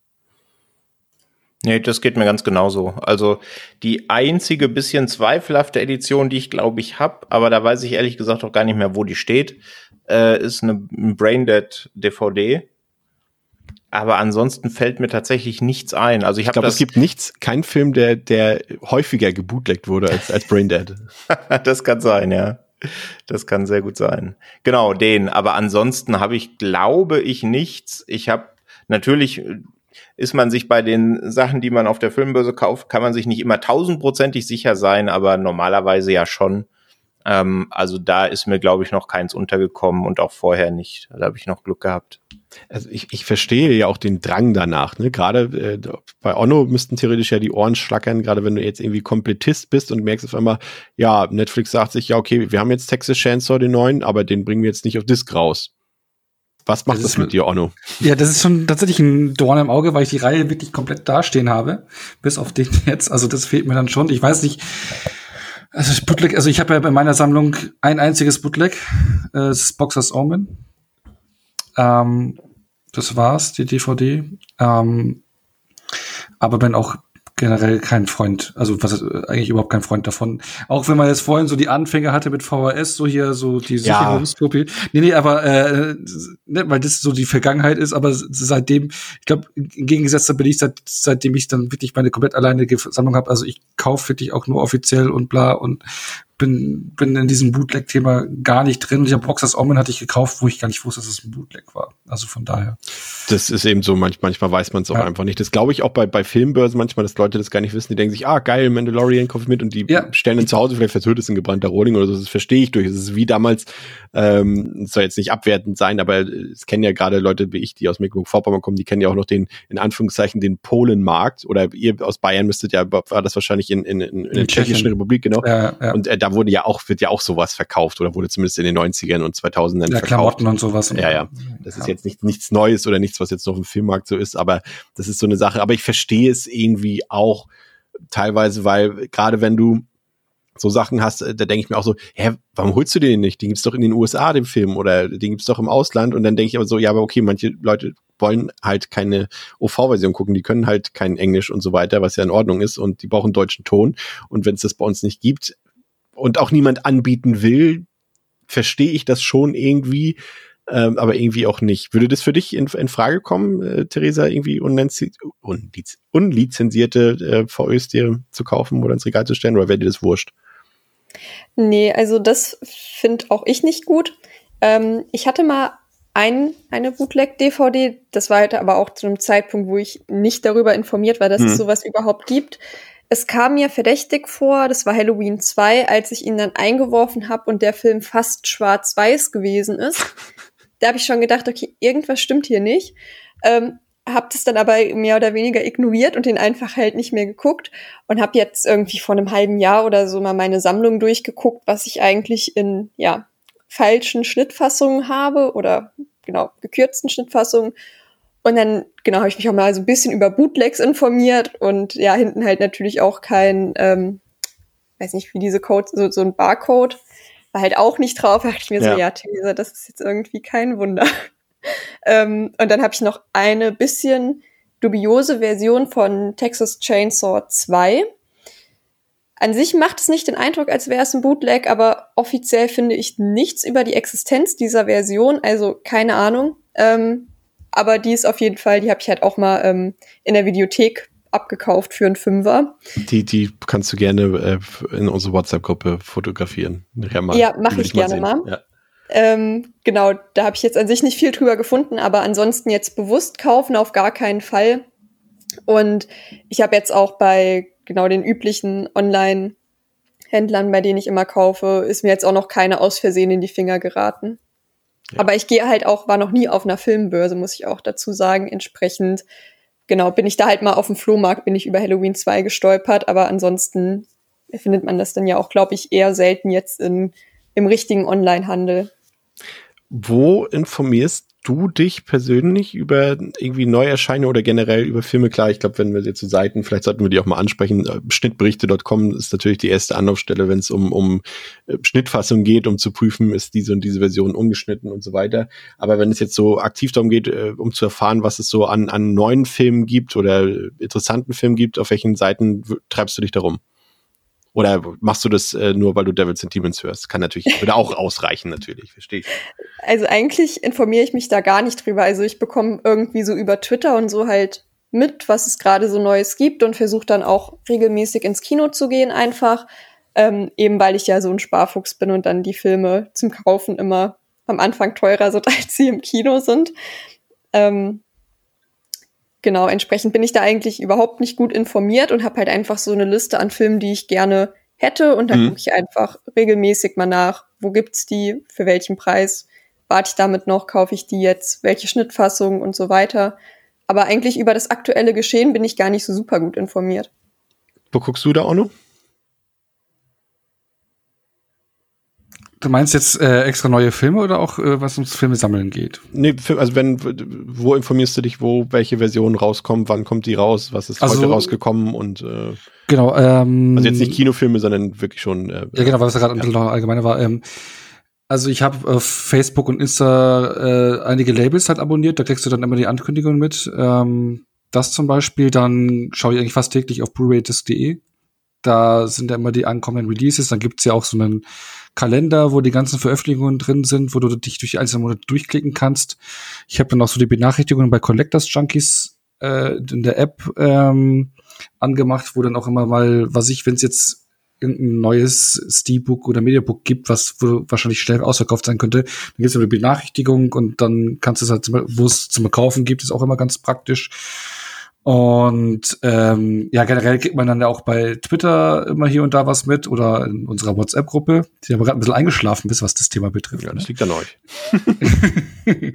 Nee, das geht mir ganz genauso. Also die einzige bisschen zweifelhafte Edition, die ich glaube ich habe, aber da weiß ich ehrlich gesagt auch gar nicht mehr, wo die steht, äh, ist eine Braindead DVD. Aber ansonsten fällt mir tatsächlich nichts ein. Also ich, Ich glaube, es gibt nichts, kein Film, der, der häufiger gebootleggt wurde als, als Braindead. das kann sein, ja. Das kann sehr gut sein. Genau, den. Aber ansonsten habe ich, glaube ich, nichts. Ich habe natürlich äh, ist man sich bei den Sachen, die man auf der Filmbörse kauft, kann man sich nicht immer tausendprozentig sicher sein, aber normalerweise ja schon. Ähm, also da ist mir, glaube ich, noch keins untergekommen und auch vorher nicht. Da habe ich noch Glück gehabt. Also ich, ich verstehe ja auch den Drang danach. Ne? Gerade äh, bei Onno müssten theoretisch ja die Ohren schlackern, gerade wenn du jetzt irgendwie Komplettist bist und merkst auf einmal, ja, Netflix sagt sich, ja, okay, wir haben jetzt Texas Chainsaw den neuen, aber den bringen wir jetzt nicht auf Disc raus. Was macht Das das, mit dir, Onno? Ja, das ist schon tatsächlich ein Dorn im Auge, weil ich die Reihe wirklich komplett dastehen habe. Bis auf den jetzt. Also das fehlt mir dann schon. Ich weiß nicht. Also Bootleg, also ich habe ja bei meiner Sammlung ein einziges Bootleg. Äh, das ist Boxers Omen. Ähm, das war's, die DVD. Ähm, aber bin auch generell kein Freund, also was ist, eigentlich überhaupt kein Freund davon. Auch wenn man jetzt vorhin so die Anfänge hatte mit VHS, so hier so die Ja. Sicherungskopie. Nee, nee, aber äh, ne, weil das so die Vergangenheit ist, aber seitdem, ich glaube, im Gegensatz da bin ich seit, seitdem ich dann wirklich meine komplett alleinige Sammlung habe, also ich kaufe wirklich auch nur offiziell und bla und bin, bin in diesem Bootleg-Thema gar nicht drin. Ich habe Boxers Omen hatte ich gekauft, wo ich gar nicht wusste, dass es ein Bootleg war. Also von daher. Das ist eben so, manch, manchmal weiß man es auch Ja. einfach nicht. Das glaube ich auch bei, bei Filmbörsen manchmal, dass Leute das gar nicht wissen. Die denken sich, ah, geil, Mandalorian kaufe ich mit und die Ja. stellen dann zu Hause, vielleicht verzögert es ein gebrannter Rohling oder so. Das verstehe ich durch. Es ist wie damals, ähm, es soll jetzt nicht abwertend sein, aber es kennen ja gerade Leute wie ich, die aus Mecklenburg-Vorpommern kommen, die kennen ja auch noch den, in Anführungszeichen, den Polenmarkt. Oder ihr aus Bayern müsstet ja, war das wahrscheinlich in, in, in, in der Tschechischen. Republik, genau. Ja. Und äh, da wurde ja auch, wird ja auch sowas verkauft oder wurde zumindest in den 90ern und 2000ern ja, verkauft. Klamotten und sowas. Ja, ja. Das ist jetzt nicht, nichts Neues oder nichts, was jetzt noch im Filmmarkt so ist, aber das ist so eine Sache. Aber ich verstehe es irgendwie auch teilweise, weil gerade wenn du so Sachen hast, äh, da denke ich mir auch so, hä, warum holst du den nicht? Den gibt's doch in den USA, den Film, oder den gibt's doch im Ausland. Und dann denke ich aber so, ja, aber okay, manche Leute wollen halt keine OV-Version gucken, die können halt kein Englisch und so weiter, was ja in Ordnung ist, und die brauchen deutschen Ton. Und wenn es das bei uns nicht gibt und auch niemand anbieten will, verstehe ich das schon irgendwie, ähm, aber irgendwie auch nicht. Würde das für dich in, in Frage kommen, äh, Theresa, irgendwie unlizenzi unliz unlizenzierte äh, VÖs dir zu kaufen oder ins Regal zu stellen, oder wäre dir das wurscht? Nee, also das finde auch ich nicht gut. Ähm, ich hatte mal ein, eine Bootleg-DVD, das war halt aber auch zu einem Zeitpunkt, wo ich nicht darüber informiert war, dass Hm. es sowas überhaupt gibt. Es kam mir verdächtig vor, das war Halloween 2, als ich ihn dann eingeworfen habe und der Film fast schwarz-weiß gewesen ist. da habe ich schon gedacht, okay, irgendwas stimmt hier nicht. Ähm, hab das dann aber mehr oder weniger ignoriert und den einfach halt nicht mehr geguckt und habe jetzt irgendwie vor einem halben Jahr oder so mal meine Sammlung durchgeguckt, was ich eigentlich in ja falschen Schnittfassungen habe oder genau gekürzten Schnittfassungen und dann genau habe ich mich auch mal so ein bisschen über Bootlegs informiert und ja hinten halt natürlich auch kein ähm, weiß nicht wie diese Code so, so ein Barcode war halt auch nicht drauf. Da dachte ich mir Ja. so ja Theresa, das ist jetzt irgendwie kein Wunder. ähm, und dann habe ich noch eine bisschen dubiose Version von Texas Chainsaw 2. An sich macht es nicht den Eindruck, als wäre es ein Bootleg, aber offiziell finde ich nichts über die Existenz dieser Version, also keine Ahnung. Ähm, aber die ist auf jeden Fall, die habe ich halt auch mal ähm, in der Videothek abgekauft für einen Fünfer. Die, die kannst du gerne äh, in unsere WhatsApp-Gruppe fotografieren. Nachher mal. Ja, mach ich gerne sehen. mal. Ja. Ähm, genau, da habe ich jetzt an sich nicht viel drüber gefunden, aber ansonsten jetzt bewusst kaufen auf gar keinen Fall. Und ich habe jetzt auch bei genau den üblichen Online-Händlern, bei denen ich immer kaufe, ist mir jetzt auch noch keine aus Versehen in die Finger geraten. Ja. Aber ich gehe halt auch, war noch nie auf einer Filmbörse, muss ich auch dazu sagen. Entsprechend, genau, bin ich da halt mal auf dem Flohmarkt, bin ich über Halloween 2 gestolpert, aber ansonsten findet man das dann ja auch, glaube ich, eher selten jetzt in, im richtigen Online-Handel. Wo informierst du dich persönlich über irgendwie Neuerscheinungen oder generell über Filme? Klar, ich glaube, wenn wir jetzt zu Seiten, vielleicht sollten wir die auch mal ansprechen. Äh, Schnittberichte.com ist natürlich die erste Anlaufstelle, wenn es um, um äh, Schnittfassung geht, um zu prüfen, ist diese und diese Version ungeschnitten und so weiter. Aber wenn es jetzt so aktiv darum geht, äh, um zu erfahren, was es so an, an neuen Filmen gibt oder interessanten Filmen gibt, auf welchen Seiten treibst du dich darum? Oder machst du das äh, nur, weil du Devils and Demons hörst? Kann natürlich, würde auch ausreichen, natürlich, verstehe ich. Also eigentlich informiere ich mich da gar nicht drüber. Also ich bekomme irgendwie so über Twitter und so halt mit, was es gerade so Neues gibt und versuche dann auch regelmäßig ins Kino zu gehen einfach. Ähm, eben weil ich ja so ein Sparfuchs bin und dann die Filme zum Kaufen immer am Anfang teurer sind, als sie im Kino sind. Ähm, genau, entsprechend bin ich da eigentlich überhaupt nicht gut informiert und habe halt einfach so eine Liste an Filmen, die ich gerne hätte und dann mhm. gucke ich einfach regelmäßig mal nach, wo gibt's die, für welchen Preis, warte ich damit noch, kaufe ich die jetzt, welche Schnittfassung und so weiter. Aber eigentlich über das aktuelle Geschehen bin ich gar nicht so super gut informiert. Wo guckst du da auch Du meinst jetzt äh, extra neue Filme oder auch äh, was ums Filme sammeln geht? Nee, also wenn, wo informierst du dich, wo welche Version rauskommt, wann kommt die raus, was ist also, heute rausgekommen und äh, Genau, ähm, Also jetzt nicht Kinofilme, sondern wirklich schon. Äh, ja, genau, was ja gerade ja. allgemeiner war. Ähm, also ich habe auf Facebook und Insta äh, einige Labels halt abonniert, da kriegst du dann immer die Ankündigungen mit. Ähm, das zum Beispiel, dann schaue ich eigentlich fast täglich auf blu-ray-disc.de. Da sind ja immer die ankommenden Releases. Dann gibt's ja auch so einen Kalender, wo die ganzen Veröffentlichungen drin sind, wo du dich durch die einzelnen Monate durchklicken kannst. Ich habe dann auch so die Benachrichtigungen bei Collectors Junkies äh, in der App ähm, angemacht, wo dann auch immer mal, was ich, wenn es jetzt ein neues Steelbook oder Mediabook gibt, was wahrscheinlich schnell ausverkauft sein könnte, dann gibt es eine Benachrichtigung und dann kannst du es halt, wo es zum Kaufen gibt, ist auch immer ganz praktisch. Und ähm, ja, generell kriegt man dann ja auch bei Twitter immer hier und da was mit oder in unserer WhatsApp-Gruppe. Die haben gerade ein bisschen eingeschlafen bis was das Thema betrifft. Ja, das ne? liegt an euch.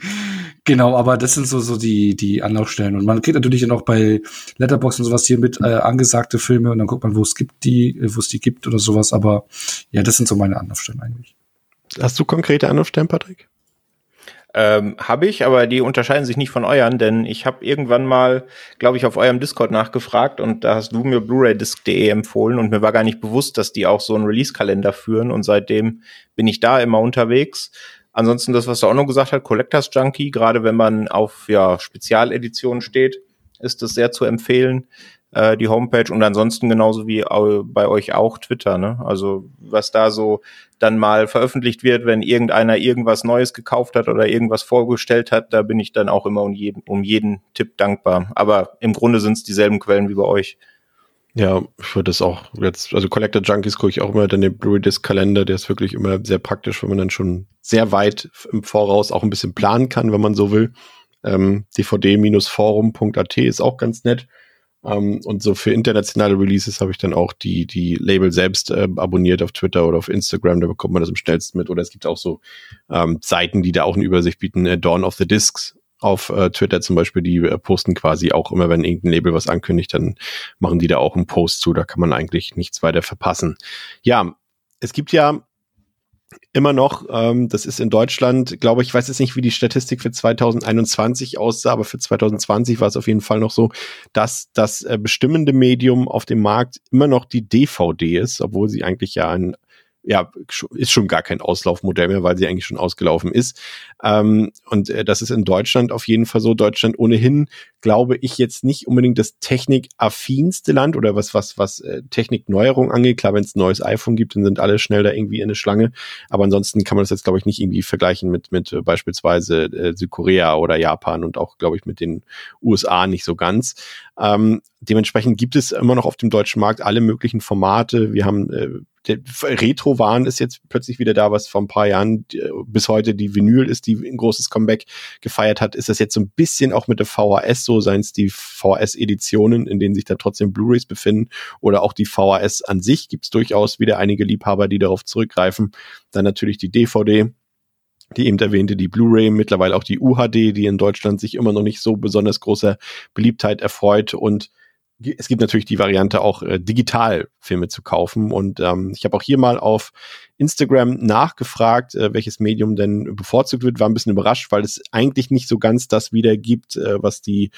genau, aber das sind so, so die, die Anlaufstellen. Und man kriegt natürlich dann auch bei Letterbox und sowas hier mit äh, angesagte Filme und dann guckt man, wo es gibt die, wo es die gibt oder sowas. Aber ja, das sind so meine Anlaufstellen eigentlich. Hast du konkrete Anlaufstellen, Patrick? Ähm, habe ich, aber die unterscheiden sich nicht von euren, denn ich habe irgendwann mal, glaube ich, auf eurem Discord nachgefragt und da hast du mir Blu-ray-Disc.de empfohlen und mir war gar nicht bewusst, dass die auch so einen Release-Kalender führen und seitdem bin ich da immer unterwegs. Ansonsten das, was auch noch gesagt hast, Collectors Junkie, gerade wenn man auf ja, Spezialeditionen steht, ist das sehr zu empfehlen äh, die Homepage und ansonsten genauso wie bei euch auch Twitter. Ne? Also was da so dann mal veröffentlicht wird, wenn irgendeiner irgendwas Neues gekauft hat oder irgendwas vorgestellt hat, da bin ich dann auch immer um jeden, um jeden Tipp dankbar. Aber im Grunde sind es dieselben Quellen wie bei euch. Ja, ich würde das auch jetzt, also Collector Junkies gucke ich auch immer dann den Blu-ray Disc Kalender, der ist wirklich immer sehr praktisch, wenn man dann schon sehr weit im Voraus auch ein bisschen planen kann, wenn man so will. Ähm, dvd-forum.at ist auch ganz nett. Um, ähm, und so für internationale Releases habe ich dann auch die, die Label selbst äh, abonniert auf Twitter oder auf Instagram, da bekommt man das am schnellsten mit. Oder es gibt auch so ähm, Seiten, die da auch eine Übersicht bieten. Äh, Dawn of the Discs auf äh, Twitter zum Beispiel, die äh, posten quasi auch immer, wenn irgendein Label was ankündigt, dann machen die da auch einen Post zu. Da kann man eigentlich nichts weiter verpassen. Ja, es gibt ja immer noch, ähm, das ist in Deutschland, glaube ich, weiß jetzt nicht, wie die Statistik für 2021 aussah, aber für 2020 war es auf jeden Fall noch so, dass das äh, bestimmende Medium auf dem Markt immer noch die DVD ist, obwohl sie eigentlich ja ein ja, ist schon gar kein Auslaufmodell mehr, weil sie eigentlich schon ausgelaufen ist. Ähm, und äh, das ist in Deutschland auf jeden Fall so. Deutschland ohnehin, glaube ich, jetzt nicht unbedingt das technikaffinste Land oder was, was, was äh, Technikneuerung angeht. Klar, wenn es ein neues iPhone gibt, dann sind alle schnell da irgendwie in eine Schlange. Aber ansonsten kann man das jetzt, glaube ich, nicht irgendwie vergleichen mit, mit äh, beispielsweise äh, Südkorea oder Japan und auch, glaube ich, mit den USA nicht so ganz. Ähm, dementsprechend gibt es immer noch auf dem deutschen Markt alle möglichen Formate. Wir haben äh, der Retro-Wahn ist jetzt plötzlich wieder da, was vor ein paar Jahren bis heute die Vinyl ist, die die ein großes Comeback gefeiert hat, ist das jetzt so ein bisschen auch mit der VHS so, seien es die VHS-Editionen, in denen sich da trotzdem Blu-rays befinden oder auch die VHS an sich, gibt es durchaus wieder einige Liebhaber, die darauf zurückgreifen. Dann natürlich die DVD, die eben erwähnte, die Blu-ray, mittlerweile auch die UHD, die in Deutschland sich immer noch nicht so besonders großer Beliebtheit erfreut. Und es gibt natürlich die Variante auch äh, digital Filme zu kaufen und ähm, ich habe auch hier mal auf Instagram nachgefragt, äh, welches Medium denn bevorzugt wird, war ein bisschen überrascht, weil es eigentlich nicht so ganz das wiedergibt, äh, was die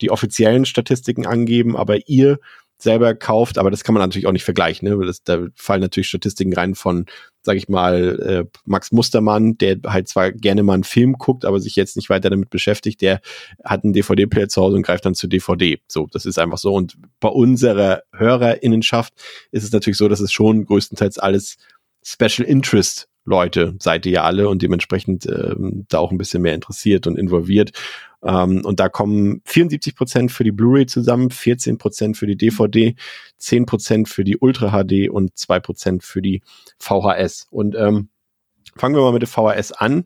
die offiziellen Statistiken angeben, aber ihr selber kauft, aber das kann man natürlich auch nicht vergleichen. Ne? Das, da fallen natürlich Statistiken rein von, sage ich mal, äh, Max Mustermann, der halt zwar gerne mal einen Film guckt, aber sich jetzt nicht weiter damit beschäftigt. Der hat einen DVD-Player zu Hause und greift dann zur DVD. So, das ist einfach so. Und bei unserer Hörerinnenschaft ist es natürlich so, dass es schon größtenteils alles Special Interest Leute seid ihr ja alle und dementsprechend ähm, da auch ein bisschen mehr interessiert und involviert. Ähm, und da kommen 74 Prozent für die Blu-ray zusammen, 14 Prozent für die DVD, 10 Prozent für die Ultra HD und 2 Prozent für die VHS. Und ähm, fangen wir mal mit der VHS an.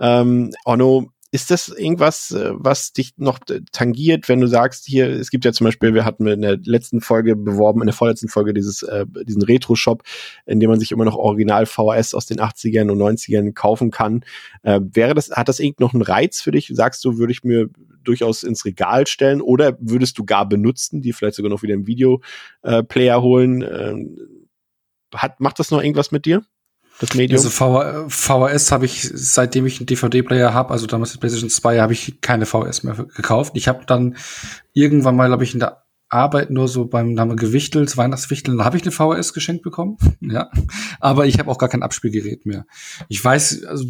Ähm, Onno, ist das irgendwas, äh, was dich noch tangiert, wenn du sagst, hier, es gibt ja zum Beispiel, wir hatten in der letzten Folge beworben, in der vorletzten Folge dieses, äh, diesen Retro-Shop, in dem man sich immer noch Original VHS aus den 80ern und 90ern kaufen kann. Äh, wäre das, hat das irgend noch einen Reiz für dich? Sagst du, würde ich mir durchaus ins Regal stellen oder würdest du gar benutzen, die vielleicht sogar noch wieder im Videoplayer äh, holen? Äh, hat, macht das noch irgendwas mit dir? Das Medium? Also v VHS habe ich, seitdem ich einen DVD-Player habe, also damals die PlayStation 2, habe ich keine VHS mehr gekauft. Ich habe dann irgendwann mal, glaube ich, in der Arbeit nur so beim Name Gewichtels, Weihnachtswichteln, da habe ich eine VHS geschenkt bekommen. ja. Aber ich habe auch gar kein Abspielgerät mehr. Ich weiß, also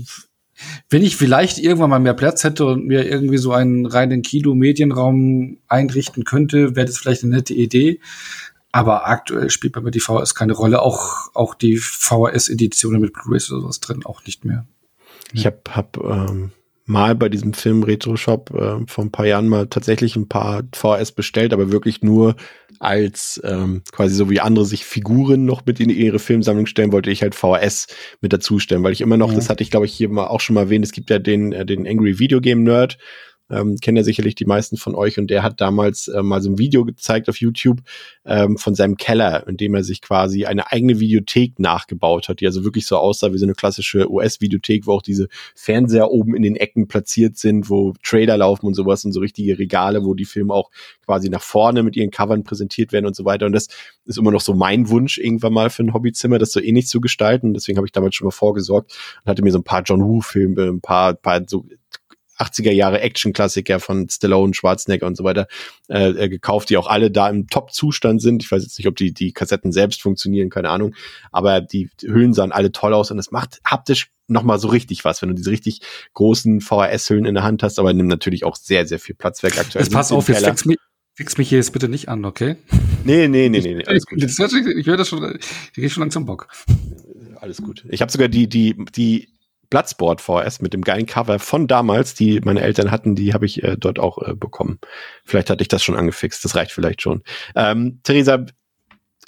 wenn ich vielleicht irgendwann mal mehr Platz hätte und mir irgendwie so einen reinen Kilo-Medienraum einrichten könnte, wäre das vielleicht eine nette Idee. Aber aktuell spielt bei mir die VHS keine Rolle. Auch, auch die VHS-Editionen mit Blu-rays oder sowas drin auch nicht mehr. Ich habe hab, ähm, mal bei diesem Film Retro Shop äh, vor ein paar Jahren mal tatsächlich ein paar VHS bestellt, aber wirklich nur als ähm, quasi so wie andere sich Figuren noch mit in ihre Filmsammlung stellen, wollte ich halt VHS mit dazu stellen, weil ich immer noch, mhm. das hatte ich glaube ich hier mal auch schon mal erwähnt, es gibt ja den, äh, den Angry Video Game Nerd, ähm, kennen ja sicherlich die meisten von euch und der hat damals äh, mal so ein Video gezeigt auf YouTube ähm, von seinem Keller, in dem er sich quasi eine eigene Videothek nachgebaut hat, die also wirklich so aussah wie so eine klassische US-Videothek, wo auch diese Fernseher oben in den Ecken platziert sind, wo Trailer laufen und sowas und so richtige Regale, wo die Filme auch quasi nach vorne mit ihren Covern präsentiert werden und so weiter. Und das ist immer noch so mein Wunsch, irgendwann mal für ein Hobbyzimmer, das so ähnlich zu gestalten. Deswegen habe ich damals schon mal vorgesorgt und hatte mir so ein paar John Woo-Filme, ein paar, paar so 80er Jahre Action-Klassiker von Stallone, Schwarzenegger und so weiter äh, äh, gekauft, die auch alle da im Top-Zustand sind. Ich weiß jetzt nicht, ob die, die Kassetten selbst funktionieren, keine Ahnung. Aber die Hüllen sahen alle toll aus und es macht haptisch nochmal so richtig was, wenn du diese richtig großen VHS-Hüllen in der Hand hast, aber nimmt natürlich auch sehr, sehr viel Platz weg aktuell. Jetzt pass auf, jetzt fix mich, fix mich hier jetzt bitte nicht an, okay? Nee, nee, nee, nee, nee alles gut. Ich höre das schon, ich gehe schon langsam Bock. Alles gut. Ich habe sogar die, die, die Bloodsport VS mit dem geilen Cover von damals, die meine Eltern hatten, die habe ich äh, dort auch äh, bekommen. Vielleicht hatte ich das schon angefixt, das reicht vielleicht schon. Ähm, Theresa,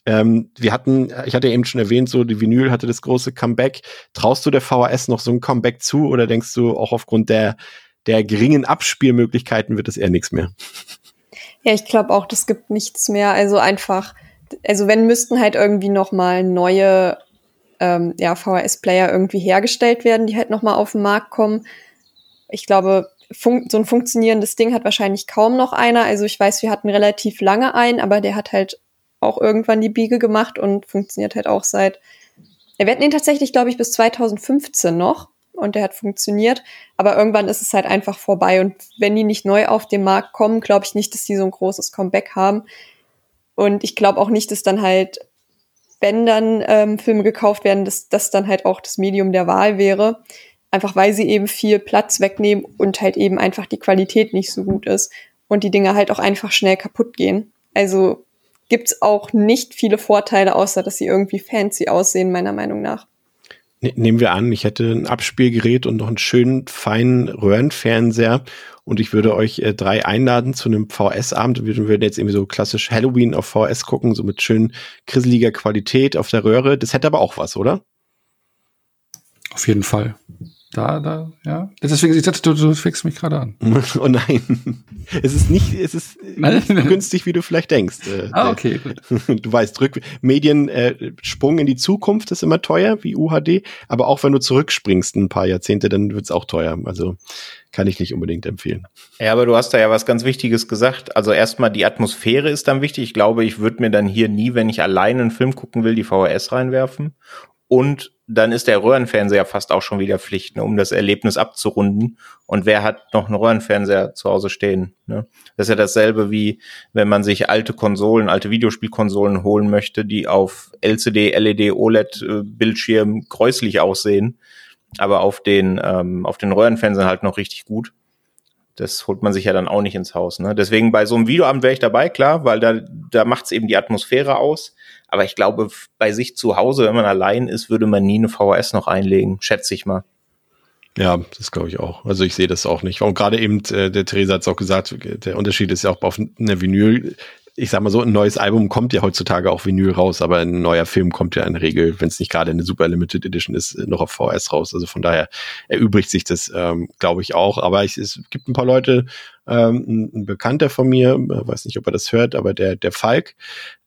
ähm, wir hatten, ich hatte eben schon erwähnt, so die Vinyl hatte das große Comeback. Traust du der VHS noch so ein Comeback zu oder denkst du auch aufgrund der, der geringen Abspielmöglichkeiten wird es eher nichts mehr? Ja, ich glaube auch, das gibt nichts mehr. Also einfach, also wenn müssten halt irgendwie noch mal neue ähm, ja, VHS-Player irgendwie hergestellt werden, die halt nochmal auf den Markt kommen. Ich glaube, so ein funktionierendes Ding hat wahrscheinlich kaum noch einer. Also ich weiß, wir hatten relativ lange einen, aber der hat halt auch irgendwann die Biege gemacht und funktioniert halt auch seit. Wir hatten ihn tatsächlich, glaube ich, bis 2015 noch und der hat funktioniert, aber irgendwann ist es halt einfach vorbei und wenn die nicht neu auf den Markt kommen, glaube ich nicht, dass die so ein großes Comeback haben. Und ich glaube auch nicht, dass dann halt wenn dann ähm, Filme gekauft werden, dass das dann halt auch das Medium der Wahl wäre. Einfach weil sie eben viel Platz wegnehmen und halt eben einfach die Qualität nicht so gut ist und die Dinge halt auch einfach schnell kaputt gehen. Also gibt's auch nicht viele Vorteile, außer dass sie irgendwie fancy aussehen, meiner Meinung nach. Ne, nehmen wir an, ich hätte ein Abspielgerät und noch einen schönen feinen Röhrenfernseher und ich würde euch äh, drei einladen zu einem VS-Abend. Wir würden jetzt irgendwie so klassisch Halloween auf VS gucken, so mit schön krisseliger Qualität auf der Röhre. Das hätte aber auch was, oder? Auf jeden Fall. Da, da, ja. Deswegen, ich dachte, du, du fängst mich gerade an. oh nein. Es ist nicht, es ist nicht so günstig, wie du vielleicht denkst. Äh, ah, okay, gut. Du weißt, Rück Mediensprung äh, in die Zukunft ist immer teuer, wie UHD, aber auch wenn du zurückspringst ein paar Jahrzehnte, dann wird's auch teuer. Also kann ich nicht unbedingt empfehlen. Ja, aber du hast da ja was ganz Wichtiges gesagt. Also erstmal die Atmosphäre ist dann wichtig. Ich glaube, ich würde mir dann hier nie, wenn ich alleine einen Film gucken will, die VHS reinwerfen. Und dann ist der Röhrenfernseher fast auch schon wieder Pflicht, ne, um das Erlebnis abzurunden. Und wer hat noch einen Röhrenfernseher zu Hause stehen? Ne? Das ist ja dasselbe wie, wenn man sich alte Konsolen, alte Videospielkonsolen holen möchte, die auf LCD, LED, OLED-Bildschirmen gräuslich aussehen, aber auf den, ähm, auf den Röhrenfernsehern halt noch richtig gut. Das holt man sich ja dann auch nicht ins Haus. Ne? Deswegen bei so einem Videoabend wäre ich dabei, klar, weil da, da macht's eben die Atmosphäre aus. Aber ich glaube, bei sich zu Hause, wenn man allein ist, würde man nie eine VHS noch einlegen, schätze ich mal. Ja, das glaube ich auch. Also ich sehe das auch nicht. Und gerade eben, äh, der Theresa hat es auch gesagt, der Unterschied ist ja auch auf einer Vinyl. Ich sag mal so, ein neues Album kommt ja heutzutage auch Vinyl raus, aber ein neuer Film kommt ja in der Regel, wenn es nicht gerade eine super Limited Edition ist, noch auf VHS raus. Also von daher erübrigt sich das, ähm, glaube ich, auch. Aber ich, es gibt ein paar Leute, ähm, ein, Bekannter von mir, äh, weiß nicht, ob er das hört, aber der, der Falk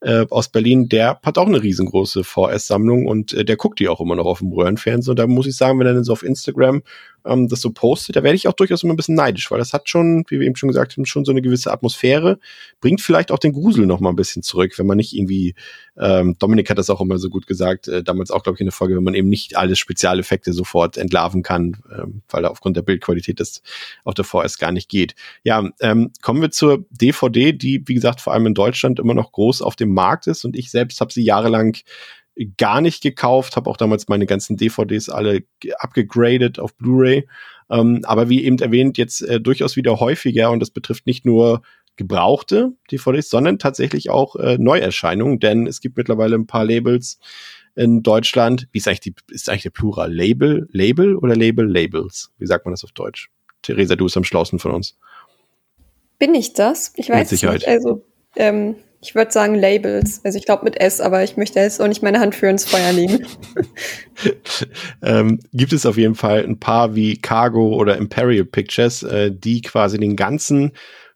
äh, aus Berlin, der hat auch eine riesengroße VS-Sammlung und äh, der guckt die auch immer noch auf dem Röhrenfernsehen. Und da muss ich sagen, wenn er dann so auf Instagram ähm, das so postet, da werde ich auch durchaus immer ein bisschen neidisch, weil das hat schon, wie wir eben schon gesagt haben, schon so eine gewisse Atmosphäre, bringt vielleicht auch den Grusel noch mal ein bisschen zurück, wenn man nicht irgendwie, ähm, Dominik hat das auch immer so gut gesagt, äh, damals auch, glaube ich, in der Folge, wenn man eben nicht alle Spezialeffekte sofort entlarven kann, ähm, weil da aufgrund der Bildqualität das auf der VS gar nicht geht. Ja, ähm, kommen wir zur DVD, die, wie gesagt, vor allem in Deutschland immer noch groß auf dem Markt ist und ich selbst habe sie jahrelang gar nicht gekauft, habe auch damals meine ganzen DVDs alle abgegradet auf Blu-ray. Ähm, aber wie eben erwähnt, jetzt äh, durchaus wieder häufiger und das betrifft nicht nur gebrauchte DVDs, sondern tatsächlich auch äh, Neuerscheinungen, denn es gibt mittlerweile ein paar Labels in Deutschland. Wie ist eigentlich, die, ist eigentlich der Plural? Label? Label oder Label? Labels? Wie sagt man das auf Deutsch? Theresa, du bist am schlausten von uns. Bin ich das? Ich weiß es nicht. Also, ähm, ich würde sagen Labels. Also ich glaube mit S, aber ich möchte jetzt auch nicht meine Hand für ins Feuer legen. ähm, gibt es auf jeden Fall ein paar wie Cargo oder Imperial Pictures, äh, die quasi den ganzen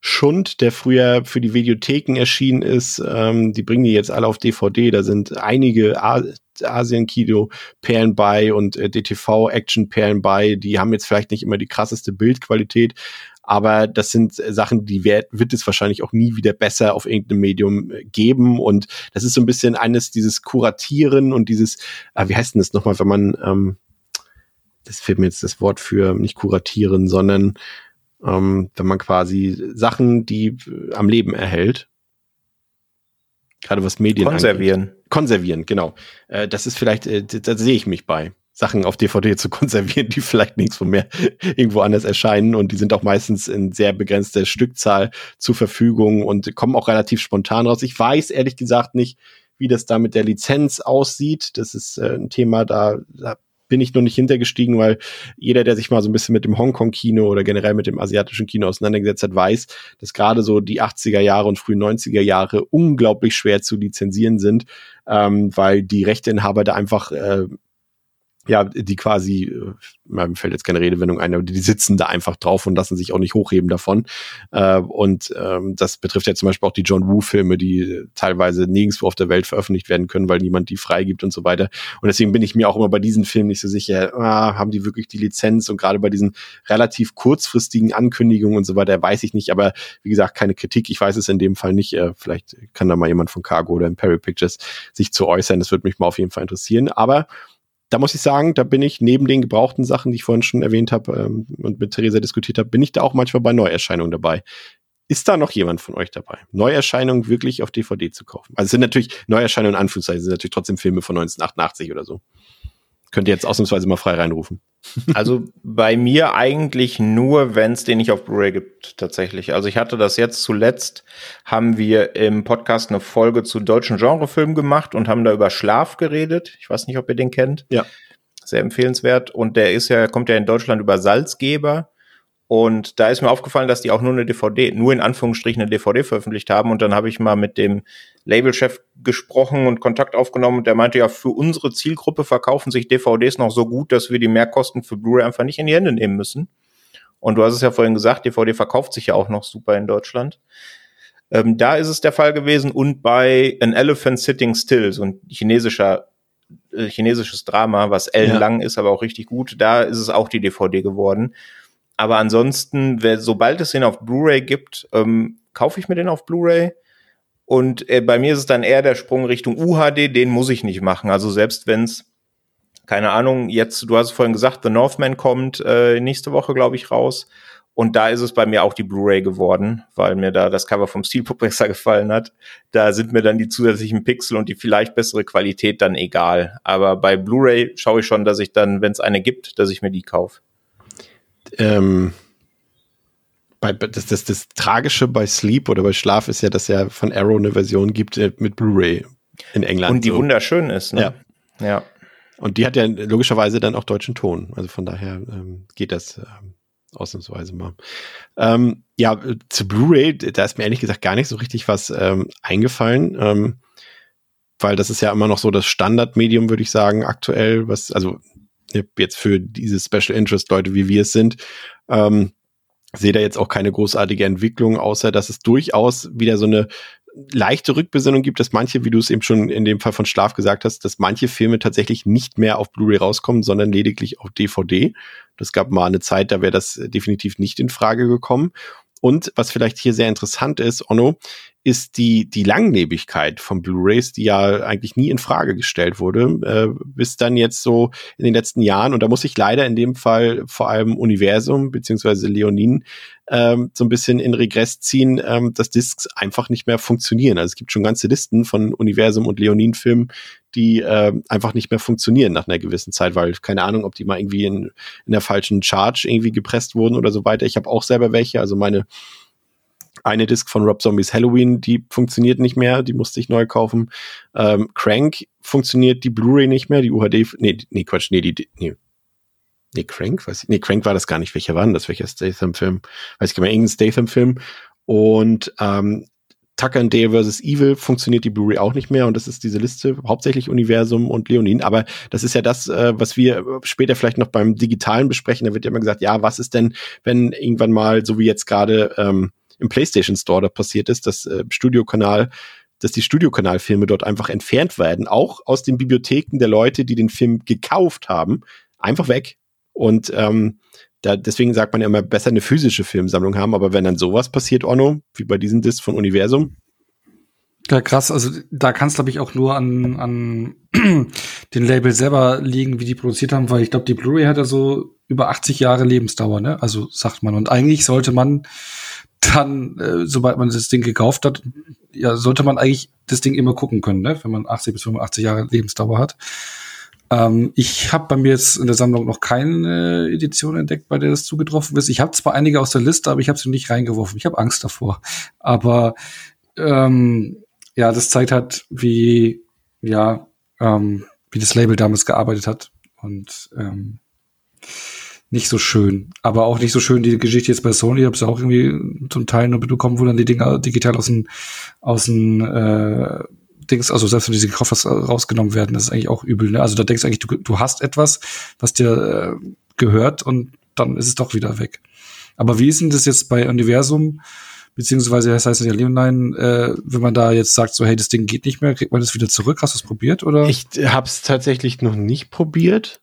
Schund, der früher für die Videotheken erschienen ist, ähm, die bringen die jetzt alle auf DVD. Da sind einige Asien-Kino-Perlen bei und äh, DTV-Action-Perlen bei. Die haben jetzt vielleicht nicht immer die krasseste Bildqualität, aber das sind Sachen, die wird, wird es wahrscheinlich auch nie wieder besser auf irgendeinem Medium äh, geben. Und das ist so ein bisschen eines dieses Kuratieren und dieses, äh, wie heißt denn das nochmal, wenn man, ähm, das fehlt mir jetzt das Wort für nicht kuratieren, sondern ähm, wenn man quasi Sachen, die äh, am Leben erhält, gerade was Medien konservieren. Angeht. Konservieren, genau. Äh, das ist vielleicht, äh, da sehe ich mich bei. Sachen auf DVD zu konservieren, die vielleicht nichts von mehr irgendwo anders erscheinen und die sind auch meistens in sehr begrenzter Stückzahl zur Verfügung und kommen auch relativ spontan raus. Ich weiß ehrlich gesagt nicht, wie das da mit der Lizenz aussieht. Das ist äh, ein Thema, da, da bin ich noch nicht hintergestiegen, weil jeder, der sich mal so ein bisschen mit dem Hongkong-Kino oder generell mit dem asiatischen Kino auseinandergesetzt hat, weiß, dass gerade so die 80er Jahre und frühen 90er Jahre unglaublich schwer zu lizenzieren sind, ähm, weil die Rechteinhaber da einfach äh, ja, die quasi, äh, mir fällt jetzt keine Redewendung ein, aber die sitzen da einfach drauf und lassen sich auch nicht hochheben davon. Äh, und ähm, das betrifft ja zum Beispiel auch die John Woo-Filme, die teilweise nirgendwo auf der Welt veröffentlicht werden können, weil niemand die freigibt und so weiter. Und deswegen bin ich mir auch immer bei diesen Filmen nicht so sicher, ah, haben die wirklich die Lizenz? Und gerade bei diesen relativ kurzfristigen Ankündigungen und so weiter, weiß ich nicht. Aber wie gesagt, keine Kritik. Ich weiß es in dem Fall nicht. Äh, vielleicht kann da mal jemand von Cargo oder Imperial Pictures sich zu äußern. Das würde mich mal auf jeden Fall interessieren. Aber da muss ich sagen, da bin ich neben den gebrauchten Sachen, die ich vorhin schon erwähnt habe ähm, und mit Theresa diskutiert habe, bin ich da auch manchmal bei Neuerscheinungen dabei. Ist da noch jemand von euch dabei, Neuerscheinungen wirklich auf DVD zu kaufen? Also sind natürlich Neuerscheinungen in Anführungszeichen, sind natürlich trotzdem Filme von 1988 oder so. Könnt ihr jetzt ausnahmsweise mal frei reinrufen. Also bei mir eigentlich nur, wenn es den nicht auf Blu-ray gibt, tatsächlich. Also ich hatte das jetzt zuletzt, haben wir im Podcast eine Folge zu deutschen Genrefilmen gemacht und haben da über Schlaf geredet. Ich weiß nicht, ob ihr den kennt. Ja. Sehr empfehlenswert. Und der ist ja, kommt ja in Deutschland über Salzgeber. Und da ist mir aufgefallen, dass die auch nur eine DVD, nur in Anführungsstrichen eine DVD veröffentlicht haben. Und dann habe ich mal mit dem Labelchef gesprochen und Kontakt aufgenommen. Und der meinte ja, für unsere Zielgruppe verkaufen sich DVDs noch so gut, dass wir die Mehrkosten für Blu-ray einfach nicht in die Hände nehmen müssen. Und du hast es ja vorhin gesagt, DVD verkauft sich ja auch noch super in Deutschland. Ähm, da ist es der Fall gewesen. Und bei An Elephant Sitting Still, so ein chinesischer äh, chinesisches Drama, was ellenlang ja. ist, aber auch richtig gut. Da ist es auch die DVD geworden. Aber ansonsten, wer, sobald es den auf Blu-ray gibt, ähm, kaufe ich mir den auf Blu-ray. Und äh, bei mir ist es dann eher der Sprung Richtung UHD, den muss ich nicht machen. Also selbst wenn's keine Ahnung, jetzt, du hast vorhin gesagt, The Northman kommt äh, nächste Woche, glaube ich, raus. Und da ist es bei mir auch die Blu-ray geworden, weil mir da das Cover vom Steelbook besser gefallen hat. Da sind mir dann die zusätzlichen Pixel und die vielleicht bessere Qualität dann egal. Aber bei Blu-ray schaue ich schon, dass ich dann, wenn es eine gibt, dass ich mir die kaufe ähm, bei, das, das, das Tragische bei Sleep oder bei Schlaf ist ja, dass ja von Arrow eine Version gibt äh, mit Blu-ray in England. Und die so. wunderschön ist, ne? Ja. ja. Und die hat ja logischerweise dann auch deutschen Ton. Also von daher ähm, geht das ähm, ausnahmsweise mal. Ähm, ja, zu Blu-ray, da ist mir ehrlich gesagt gar nicht so richtig was ähm, eingefallen. Ähm, weil das ist ja immer noch so das Standardmedium, würde ich sagen, aktuell, was, also jetzt für diese Special Interest Leute, wie wir es sind, ähm, sehe da jetzt auch keine großartige Entwicklung, außer dass es durchaus wieder so eine leichte Rückbesinnung gibt, dass manche, wie du es eben schon in dem Fall von Schlaf gesagt hast, dass manche Filme tatsächlich nicht mehr auf Blu-ray rauskommen, sondern lediglich auf DVD. Das gab mal eine Zeit, da wäre das definitiv nicht in Frage gekommen. Und was vielleicht hier sehr interessant ist, Onno, ist die, die Langlebigkeit von Blu-rays, die ja eigentlich nie in Frage gestellt wurde, äh, bis dann jetzt so in den letzten Jahren, und da muss ich leider in dem Fall vor allem Universum beziehungsweise Leonin ähm, so ein bisschen in Regress ziehen, ähm, dass Discs einfach nicht mehr funktionieren. Also es gibt schon ganze Listen von Universum und Leonin-Filmen, die äh, einfach nicht mehr funktionieren nach einer gewissen Zeit, weil keine Ahnung, ob die mal irgendwie in, in der falschen Charge irgendwie gepresst wurden oder so weiter. Ich habe auch selber welche, also meine eine Disc von Rob Zombies Halloween, die funktioniert nicht mehr, die musste ich neu kaufen. Ähm, Crank funktioniert die Blu-ray nicht mehr, die UHD, nee, nee, Quatsch, nee, die, nee, nee, Crank, weiß ich, nee, Crank war das gar nicht, welcher war denn das, welcher Statham-Film? Weiß ich gar nicht irgendein Statham-Film. Und ähm, Tucker and Dale vs. Evil funktioniert die Blu-ray auch nicht mehr und das ist diese Liste, hauptsächlich Universum und Leonin. Aber das ist ja das, äh, was wir später vielleicht noch beim Digitalen besprechen. Da wird ja immer gesagt, ja, was ist denn, wenn irgendwann mal, so wie jetzt gerade ähm, im PlayStation Store da passiert ist, dass äh, Studiokanal dass die Studiokanalfilme dort einfach entfernt werden, auch aus den Bibliotheken der Leute, die den Film gekauft haben, einfach weg. Und ähm, da, deswegen sagt man ja immer, besser eine physische Filmsammlung haben, aber wenn dann sowas passiert, Onno, wie bei diesem Disc von Universum. Ja, krass, also da kann es, glaube ich, auch nur an, an den Label selber liegen, wie die produziert haben, weil ich glaube, die Blu-ray hat ja so über 80 Jahre Lebensdauer, ne? Also sagt man. Und eigentlich sollte man dann, äh, sobald man das Ding gekauft hat, ja, sollte man eigentlich das Ding immer gucken können, ne? wenn man 80 bis 85 Jahre Lebensdauer hat. Ähm, ich habe bei mir jetzt in der Sammlung noch keine Edition entdeckt, bei der das zugetroffen ist. Ich habe zwar einige aus der Liste, aber ich habe sie nicht reingeworfen. Ich habe Angst davor. Aber ähm, ja, das zeigt halt, wie ja, ähm, wie das Label damals gearbeitet hat. Und ähm, nicht so schön. Aber auch nicht so schön die Geschichte jetzt bei Sony. Ich habe es auch irgendwie zum Teil nur bekommen, wo dann die Dinger digital aus dem, aus dem äh, Dings, also selbst wenn diese Koffers rausgenommen werden, das ist eigentlich auch übel. Ne? Also da denkst du eigentlich, du, du hast etwas, was dir äh, gehört und dann ist es doch wieder weg. Aber wie ist denn das jetzt bei Universum? Beziehungsweise, das heißt ja Leonine, äh, wenn man da jetzt sagt, so, hey, das Ding geht nicht mehr, kriegt man das wieder zurück? Hast du es probiert, oder? Ich habe es tatsächlich noch nicht probiert.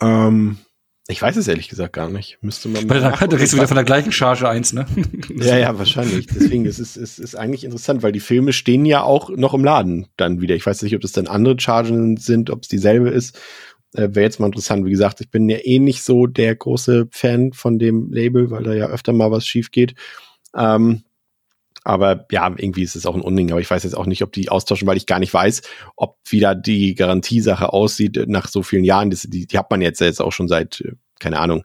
Ähm, ich weiß es ehrlich gesagt gar nicht. Müsste man. Weil da, da kriegst du wieder von der gleichen Charge eins, ne? ja, ja, wahrscheinlich. Deswegen ist es ist, ist eigentlich interessant, weil die Filme stehen ja auch noch im Laden dann wieder. Ich weiß nicht, ob das dann andere Chargen sind, ob es dieselbe ist. Äh, Wäre jetzt mal interessant. Wie gesagt, ich bin ja eh nicht so der große Fan von dem Label, weil da ja öfter mal was schief geht. Ähm, aber ja, irgendwie ist es auch ein Unding. Aber ich weiß jetzt auch nicht, ob die austauschen, weil ich gar nicht weiß, ob wieder die Garantiesache aussieht nach so vielen Jahren. Das, die, die hat man jetzt, jetzt auch schon seit, äh, keine Ahnung,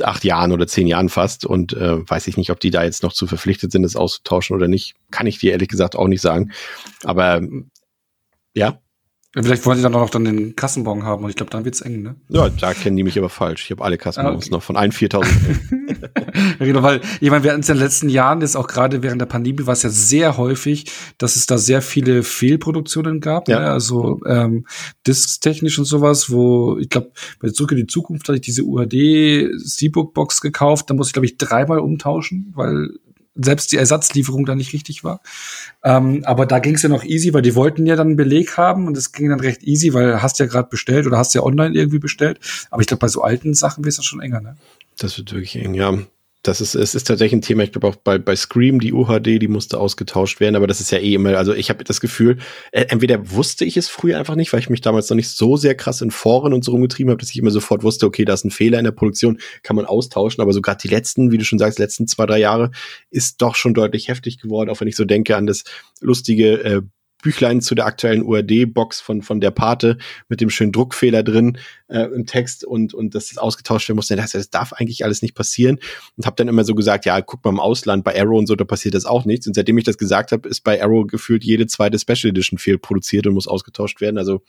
acht Jahren oder zehn Jahren fast. Und äh, weiß ich nicht, ob die da jetzt noch zu verpflichtet sind, das auszutauschen oder nicht. Kann ich dir ehrlich gesagt auch nicht sagen. Aber ja. Vielleicht wollen sie dann auch noch dann den Kassenbon haben und ich glaube, dann wird's eng, ne? Ja, da kennen die mich aber falsch. Ich habe alle Kassenbons ah, okay. noch von allen 4000. ja, genau, weil ich meine, wir hatten es in den letzten Jahren, ist auch gerade während der Pandemie, war es ja sehr häufig, dass es da sehr viele Fehlproduktionen gab, ja. ne? also ähm, disktechnisch und sowas, wo ich glaube, bei Zurück in die Zukunft hatte ich diese UHD Steelbook Box gekauft, da muss ich glaube ich dreimal umtauschen, weil selbst die Ersatzlieferung da nicht richtig war. Ähm, aber da ging es ja noch easy, weil die wollten ja dann einen Beleg haben und es ging dann recht easy, weil hast ja gerade bestellt oder hast ja online irgendwie bestellt. Aber ich glaube, bei so alten Sachen wird es dann schon enger, ne? Das wird wirklich eng, ja das ist, es ist tatsächlich ein Thema, ich glaube auch bei, bei Scream, die UHD, die musste ausgetauscht werden, aber das ist ja eh immer, also ich habe das Gefühl, äh, entweder wusste ich es früher einfach nicht, weil ich mich damals noch nicht so sehr krass in Foren und so rumgetrieben habe, dass ich immer sofort wusste, okay, da ist ein Fehler in der Produktion, kann man austauschen, aber so gerade die letzten, wie du schon sagst, letzten zwei, drei Jahre ist doch schon deutlich heftig geworden, auch wenn ich so denke an das lustige äh, Büchlein zu der aktuellen URD-Box von, von der Pate mit dem schönen Druckfehler drin äh, im Text und, und das ausgetauscht werden muss. Das, das darf eigentlich alles nicht passieren. Und habe dann immer so gesagt, ja, guck mal im Ausland, bei Arrow und so, da passiert das auch nichts. Und seitdem ich das gesagt habe, ist bei Arrow gefühlt jede zweite Special Edition fehlproduziert und muss ausgetauscht werden. Also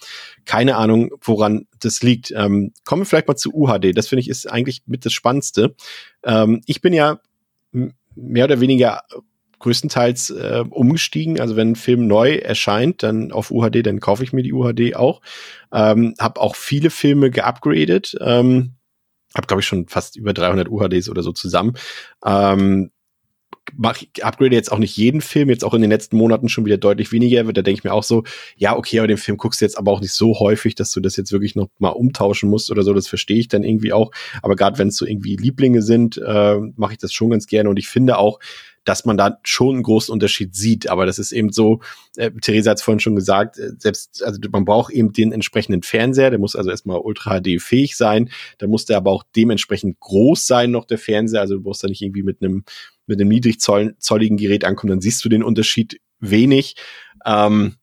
keine Ahnung, woran das liegt. Ähm, kommen wir vielleicht mal zu UHD. Das finde ich ist eigentlich mit das Spannendste. Ähm, ich bin ja mehr oder weniger größtenteils äh, umgestiegen. Also wenn ein Film neu erscheint, dann auf UHD, dann kaufe ich mir die UHD auch. Ähm, habe auch viele Filme geupgradet. Ähm, habe glaube ich schon fast über 300 UHDs oder so zusammen. Ähm, mach, upgrade jetzt auch nicht jeden Film, jetzt auch in den letzten Monaten schon wieder deutlich weniger. Da denke ich mir auch so, ja, okay, aber den Film guckst du jetzt aber auch nicht so häufig, dass du das jetzt wirklich noch mal umtauschen musst oder so. Das verstehe ich dann irgendwie auch. Aber gerade wenn es so irgendwie Lieblinge sind, äh, mache ich das schon ganz gerne. Und ich finde auch, dass man da schon einen großen Unterschied sieht. Aber das ist eben so, äh, Theresa hat es vorhin schon gesagt, äh, selbst, also man braucht eben den entsprechenden Fernseher, der muss also erstmal Ultra HD fähig sein, da muss der aber auch dementsprechend groß sein noch der Fernseher, also du brauchst da nicht irgendwie mit einem mit einem niedrigzolligen Gerät ankommen, dann siehst du den Unterschied wenig. Ähm,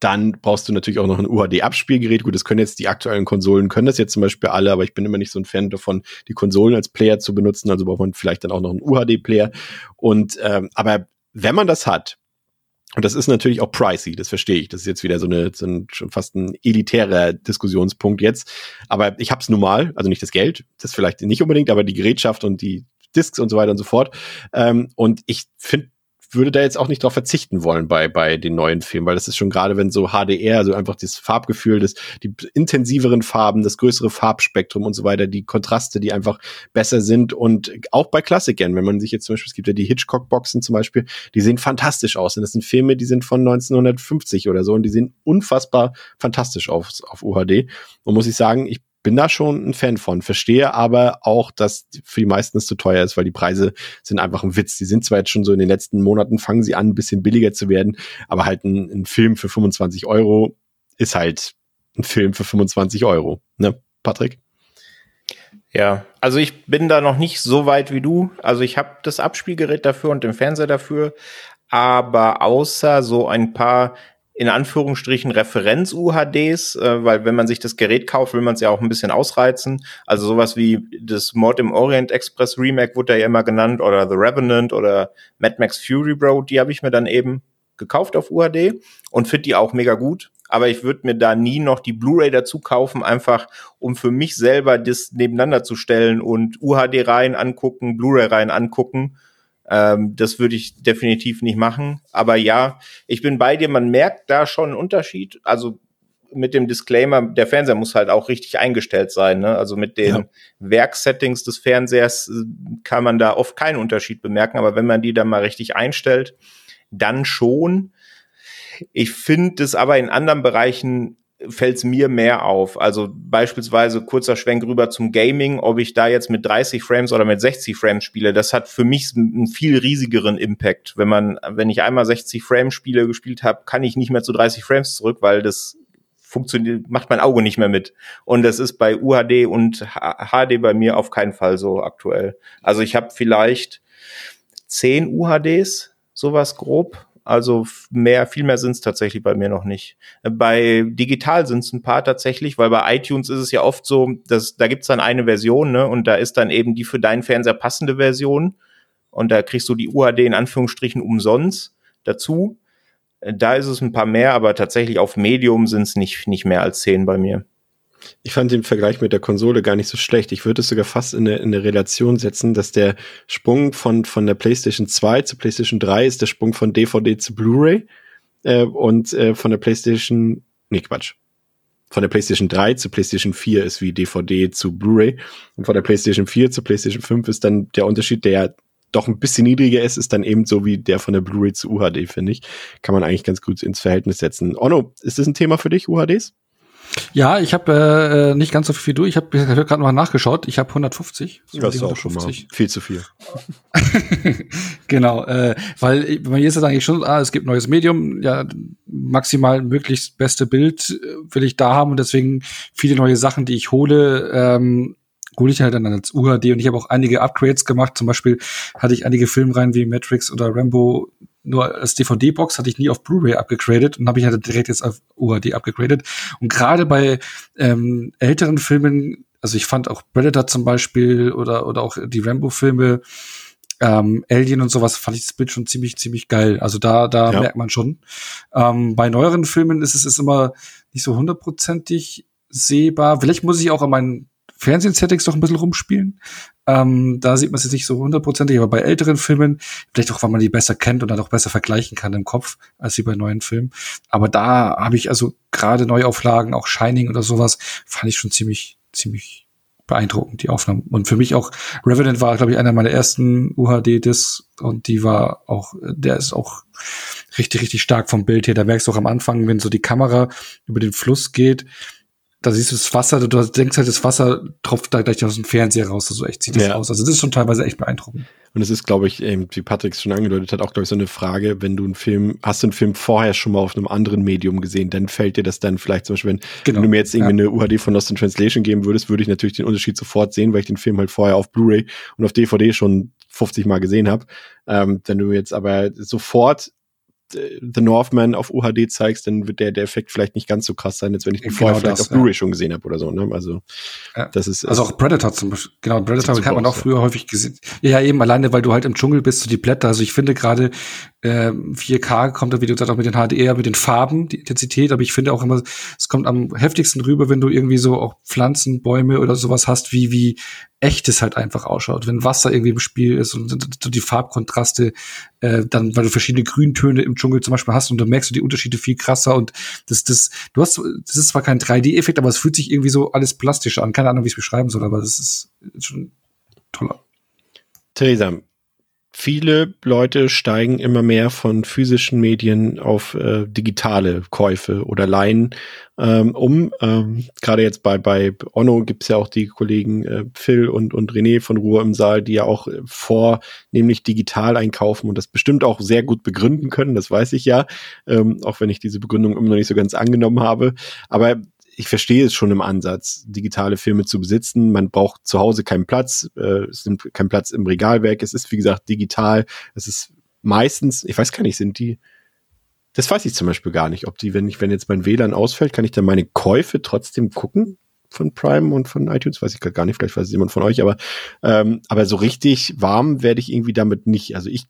dann brauchst du natürlich auch noch ein UHD-Abspielgerät. Gut, das können jetzt die aktuellen Konsolen, können das jetzt zum Beispiel alle, aber ich bin immer nicht so ein Fan davon, die Konsolen als Player zu benutzen. Also braucht man vielleicht dann auch noch einen UHD-Player. Und ähm, aber wenn man das hat, und das ist natürlich auch pricey, das verstehe ich. Das ist jetzt wieder so, eine, so ein, schon fast ein elitärer Diskussionspunkt jetzt. Aber ich hab's nun mal, also nicht das Geld, das vielleicht nicht unbedingt, aber die Gerätschaft und die Discs und so weiter und so fort. Ähm, und ich finde würde da jetzt auch nicht drauf verzichten wollen bei, bei den neuen Filmen, weil das ist schon gerade, wenn so HDR, also einfach das Farbgefühl, das, die intensiveren Farben, das größere Farbspektrum und so weiter, die Kontraste, die einfach besser sind und auch bei Klassikern, wenn man sich jetzt zum Beispiel, es gibt ja die Hitchcock-Boxen zum Beispiel, die sehen fantastisch aus. Und das sind Filme, die sind von 1950 oder so und die sehen unfassbar fantastisch auf, auf UHD und muss ich sagen, ich bin da schon ein Fan von, verstehe aber auch, dass für die meisten es zu teuer ist, weil die Preise sind einfach ein Witz. Die sind zwar jetzt schon so in den letzten Monaten, fangen sie an, ein bisschen billiger zu werden, aber halt ein, ein Film für 25 Euro ist halt ein Film für 25 Euro. Ne, Patrick? Ja, also ich bin da noch nicht so weit wie du. Also ich habe das Abspielgerät dafür und den Fernseher dafür, aber außer so ein paar in Anführungsstrichen Referenz-UHDs, äh, weil wenn man sich das Gerät kauft, will man es ja auch ein bisschen ausreizen. Also sowas wie das Mod im Orient Express Remake wurde ja immer genannt oder The Revenant oder Mad Max Fury Road, die habe ich mir dann eben gekauft auf UHD und finde die auch mega gut. Aber ich würde mir da nie noch die Blu-ray dazu kaufen, einfach um für mich selber das nebeneinander zu stellen und UHD rein angucken, Blu-ray rein angucken ähm, das würde ich definitiv nicht machen. Aber ja, ich bin bei dir, man merkt da schon einen Unterschied. Also mit dem Disclaimer, der Fernseher muss halt auch richtig eingestellt sein. Ne? Also mit den ja. Werksettings des Fernsehers äh, kann man da oft keinen Unterschied bemerken. Aber wenn man die dann mal richtig einstellt, dann schon. Ich finde es aber in anderen Bereichen fällt es mir mehr auf. Also beispielsweise kurzer Schwenk rüber zum Gaming, ob ich da jetzt mit 30 Frames oder mit 60 Frames spiele, das hat für mich einen viel riesigeren Impact. Wenn man, wenn ich einmal 60 Frames Spiele gespielt habe, kann ich nicht mehr zu 30 Frames zurück, weil das funktioniert, macht mein Auge nicht mehr mit. Und das ist bei UHD und HD bei mir auf keinen Fall so aktuell. Also ich habe vielleicht 10 UHDs, sowas grob, also mehr, viel mehr sind es tatsächlich bei mir noch nicht. Bei digital sind es ein paar tatsächlich, weil bei iTunes ist es ja oft so, dass da gibt's dann eine Version, ne? Und da ist dann eben die für deinen Fernseher passende Version. Und da kriegst du die UHD in Anführungsstrichen umsonst dazu. Da ist es ein paar mehr, aber tatsächlich auf Medium sind es nicht, nicht mehr als zehn bei mir. Ich fand den Vergleich mit der Konsole gar nicht so schlecht. Ich würde es sogar fast in eine, in eine Relation setzen, dass der Sprung von, von der PlayStation 2 zu PlayStation 3 ist der Sprung von DVD zu Blu-ray äh, und äh, von der PlayStation, nee, Quatsch. Von der PlayStation 3 zu PlayStation 4 ist wie DVD zu Blu-ray und von der PlayStation 4 zu PlayStation 5 ist dann der Unterschied, der doch ein bisschen niedriger ist, ist dann eben so wie der von der Blu-ray zu UHD, finde ich. Kann man eigentlich ganz gut ins Verhältnis setzen. Onno, ist das ein Thema für dich, UHDs? Ja, ich habe äh, äh, nicht ganz so viel durch. Ich habe hab gerade mal nachgeschaut. Ich habe 150. Das ist auch schon mal viel zu viel. genau, äh, weil bei mir ist es eigentlich schon, ah, es gibt neues Medium, ja, maximal möglichst beste Bild äh, will ich da haben und deswegen viele neue Sachen, die ich hole, ähm, hole ich halt dann als UHD und ich habe auch einige Upgrades gemacht. Zum Beispiel hatte ich einige Filmreihen wie Matrix oder Rambo nur als DVD-Box hatte ich nie auf Blu-ray abgegradet und habe ich halt direkt jetzt auf UHD abgegradet. Und gerade bei ähm, älteren Filmen, also ich fand auch Predator zum Beispiel oder, oder auch die Rambo-Filme, ähm, Alien und sowas, fand ich das Bild schon ziemlich, ziemlich geil. Also da, da ja. merkt man schon. Ähm, bei neueren Filmen ist es ist immer nicht so hundertprozentig sehbar. Vielleicht muss ich auch an meinen Fernsehsettings doch ein bisschen rumspielen. Ähm, da sieht man es jetzt nicht so hundertprozentig, aber bei älteren Filmen, vielleicht auch, weil man die besser kennt und dann auch besser vergleichen kann im Kopf, als wie bei neuen Filmen. Aber da habe ich also gerade Neuauflagen, auch Shining oder sowas, fand ich schon ziemlich, ziemlich beeindruckend, die Aufnahmen. Und für mich auch, Revenant war, glaube ich, einer meiner ersten UHD-Discs und die war auch, der ist auch richtig, richtig stark vom Bild her. Da merkst du auch am Anfang, wenn so die Kamera über den Fluss geht, da siehst du das Wasser, du denkst halt, das Wasser tropft da gleich aus dem Fernseher raus, so echt sieht das ja. aus. Also das ist schon teilweise echt beeindruckend. Und es ist, glaube ich, eben, wie Patrick schon angedeutet hat, auch, glaube ich, so eine Frage, wenn du einen Film, hast du einen Film vorher schon mal auf einem anderen Medium gesehen, dann fällt dir das dann vielleicht zum Beispiel, wenn, genau. wenn du mir jetzt irgendwie ja. eine UHD von Lost in Translation geben würdest, würde ich natürlich den Unterschied sofort sehen, weil ich den Film halt vorher auf Blu-ray und auf DVD schon 50 Mal gesehen habe. Ähm, wenn du jetzt aber sofort The Northman auf UHD zeigst, dann wird der, der Effekt vielleicht nicht ganz so krass sein, als wenn ich den genau vorher vielleicht das, auf Blu-ray ja. schon gesehen habe oder so. Ne? Also ja. das ist also auch Predator zum Beispiel. Genau, Predator hat man auch früher häufig gesehen. Ja, eben alleine, weil du halt im Dschungel bist, so die Blätter. Also ich finde gerade äh, 4K kommt da, wie du gesagt auch mit den HDR, mit den Farben, die Intensität. Aber ich finde auch immer, es kommt am heftigsten rüber, wenn du irgendwie so auch Pflanzen, Bäume oder sowas hast, wie wie echt es halt einfach ausschaut, wenn Wasser irgendwie im Spiel ist und die Farbkontraste, äh, dann, weil du verschiedene Grüntöne im Dschungel zum Beispiel hast und dann merkst du die Unterschiede viel krasser und das, das, du hast, das ist zwar kein 3D-Effekt, aber es fühlt sich irgendwie so alles plastisch an. Keine Ahnung, wie ich es beschreiben soll, aber das ist schon toller. Theresa, viele Leute steigen immer mehr von physischen Medien auf äh, digitale Käufe oder Leihen ähm, um. Ähm, Gerade jetzt bei, bei Onno gibt's ja auch die Kollegen äh, Phil und, und René von Ruhe im Saal, die ja auch äh, vornehmlich digital einkaufen und das bestimmt auch sehr gut begründen können, das weiß ich ja, ähm, auch wenn ich diese Begründung immer noch nicht so ganz angenommen habe. Aber ich verstehe es schon im Ansatz, digitale Filme zu besitzen. Man braucht zu Hause keinen Platz, äh, es nimmt keinen Platz im Regalwerk. Es ist, wie gesagt, digital. Es ist meistens, ich weiß gar nicht, sind die, das weiß ich zum Beispiel gar nicht, ob die, wenn ich, wenn jetzt mein WLAN ausfällt, kann ich dann meine Käufe trotzdem gucken von Prime und von iTunes, weiß ich gar nicht, vielleicht weiß es jemand von euch, aber, ähm, aber so richtig warm werde ich irgendwie damit nicht. Also ich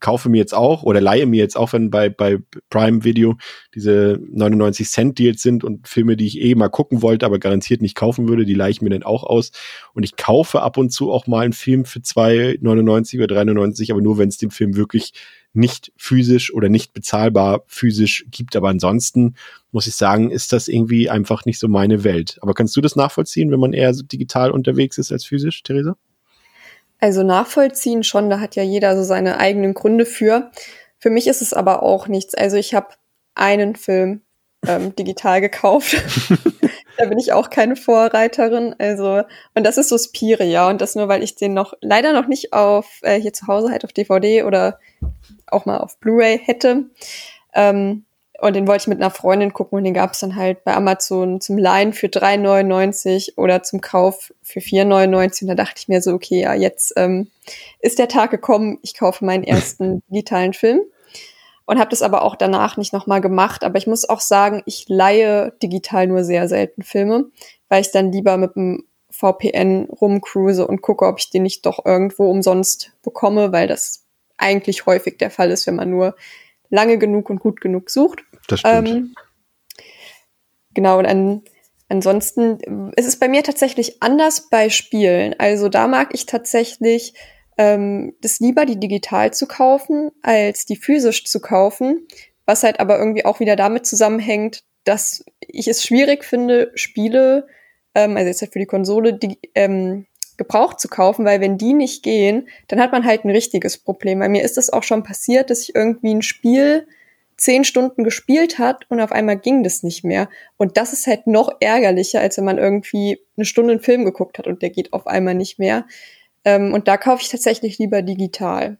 kaufe mir jetzt auch oder leihe mir jetzt auch, wenn bei, bei Prime Video diese 99 Cent Deals sind und Filme, die ich eh mal gucken wollte, aber garantiert nicht kaufen würde, die leihe ich mir dann auch aus. Und ich kaufe ab und zu auch mal einen Film für 2,99 oder 3,99, aber nur, wenn es den Film wirklich nicht physisch oder nicht bezahlbar physisch gibt. Aber ansonsten muss ich sagen, ist das irgendwie einfach nicht so meine Welt. Aber kannst du das nachvollziehen, wenn man eher so digital unterwegs ist als physisch, Theresa? Also nachvollziehen schon, da hat ja jeder so seine eigenen Gründe für. Für mich ist es aber auch nichts. Also ich habe einen Film ähm, digital gekauft. da bin ich auch keine Vorreiterin. Also, und das ist Suspiria. Und das nur, weil ich den noch leider noch nicht auf äh, hier zu Hause halt auf DVD oder auch mal auf Blu-ray hätte. Ähm, und den wollte ich mit einer Freundin gucken und den gab es dann halt bei Amazon zum Leihen für 3,99 oder zum Kauf für 4,99. Und da dachte ich mir so, okay, ja, jetzt ähm, ist der Tag gekommen, ich kaufe meinen ersten digitalen Film. Und habe das aber auch danach nicht nochmal gemacht. Aber ich muss auch sagen, ich leihe digital nur sehr selten Filme, weil ich dann lieber mit dem VPN rumcruise und gucke, ob ich den nicht doch irgendwo umsonst bekomme, weil das eigentlich häufig der Fall ist, wenn man nur lange genug und gut genug sucht. Das stimmt. Ähm, genau, und an, ansonsten es ist bei mir tatsächlich anders bei Spielen. Also da mag ich tatsächlich ähm, das lieber, die digital zu kaufen, als die physisch zu kaufen. Was halt aber irgendwie auch wieder damit zusammenhängt, dass ich es schwierig finde, Spiele, ähm, also jetzt halt für die Konsole, die, ähm, gebraucht zu kaufen, weil wenn die nicht gehen, dann hat man halt ein richtiges Problem. Bei mir ist es auch schon passiert, dass ich irgendwie ein Spiel zehn Stunden gespielt hat und auf einmal ging das nicht mehr. Und das ist halt noch ärgerlicher, als wenn man irgendwie eine Stunde einen Film geguckt hat und der geht auf einmal nicht mehr. Ähm, und da kaufe ich tatsächlich lieber digital.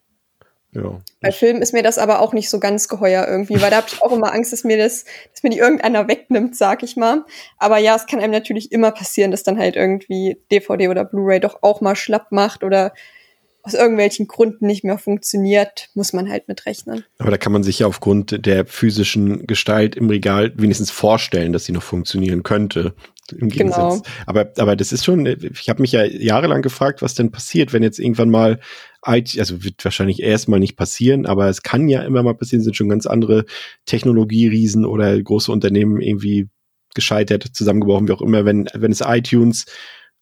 Ja. Bei Filmen ist mir das aber auch nicht so ganz geheuer irgendwie, weil da habe ich auch immer Angst, dass mir das, dass mir die irgendeiner wegnimmt, sag ich mal. Aber ja, es kann einem natürlich immer passieren, dass dann halt irgendwie DVD oder Blu-ray doch auch mal schlapp macht oder aus irgendwelchen Gründen nicht mehr funktioniert, muss man halt mitrechnen. Aber da kann man sich ja aufgrund der physischen Gestalt im Regal wenigstens vorstellen, dass sie noch funktionieren könnte. Im Gegensatz. Genau. Aber, aber das ist schon, ich habe mich ja jahrelang gefragt, was denn passiert, wenn jetzt irgendwann mal IT, also wird wahrscheinlich erstmal nicht passieren, aber es kann ja immer mal passieren, sind schon ganz andere Technologieriesen oder große Unternehmen irgendwie gescheitert, zusammengebrochen, wie auch immer, wenn, wenn es iTunes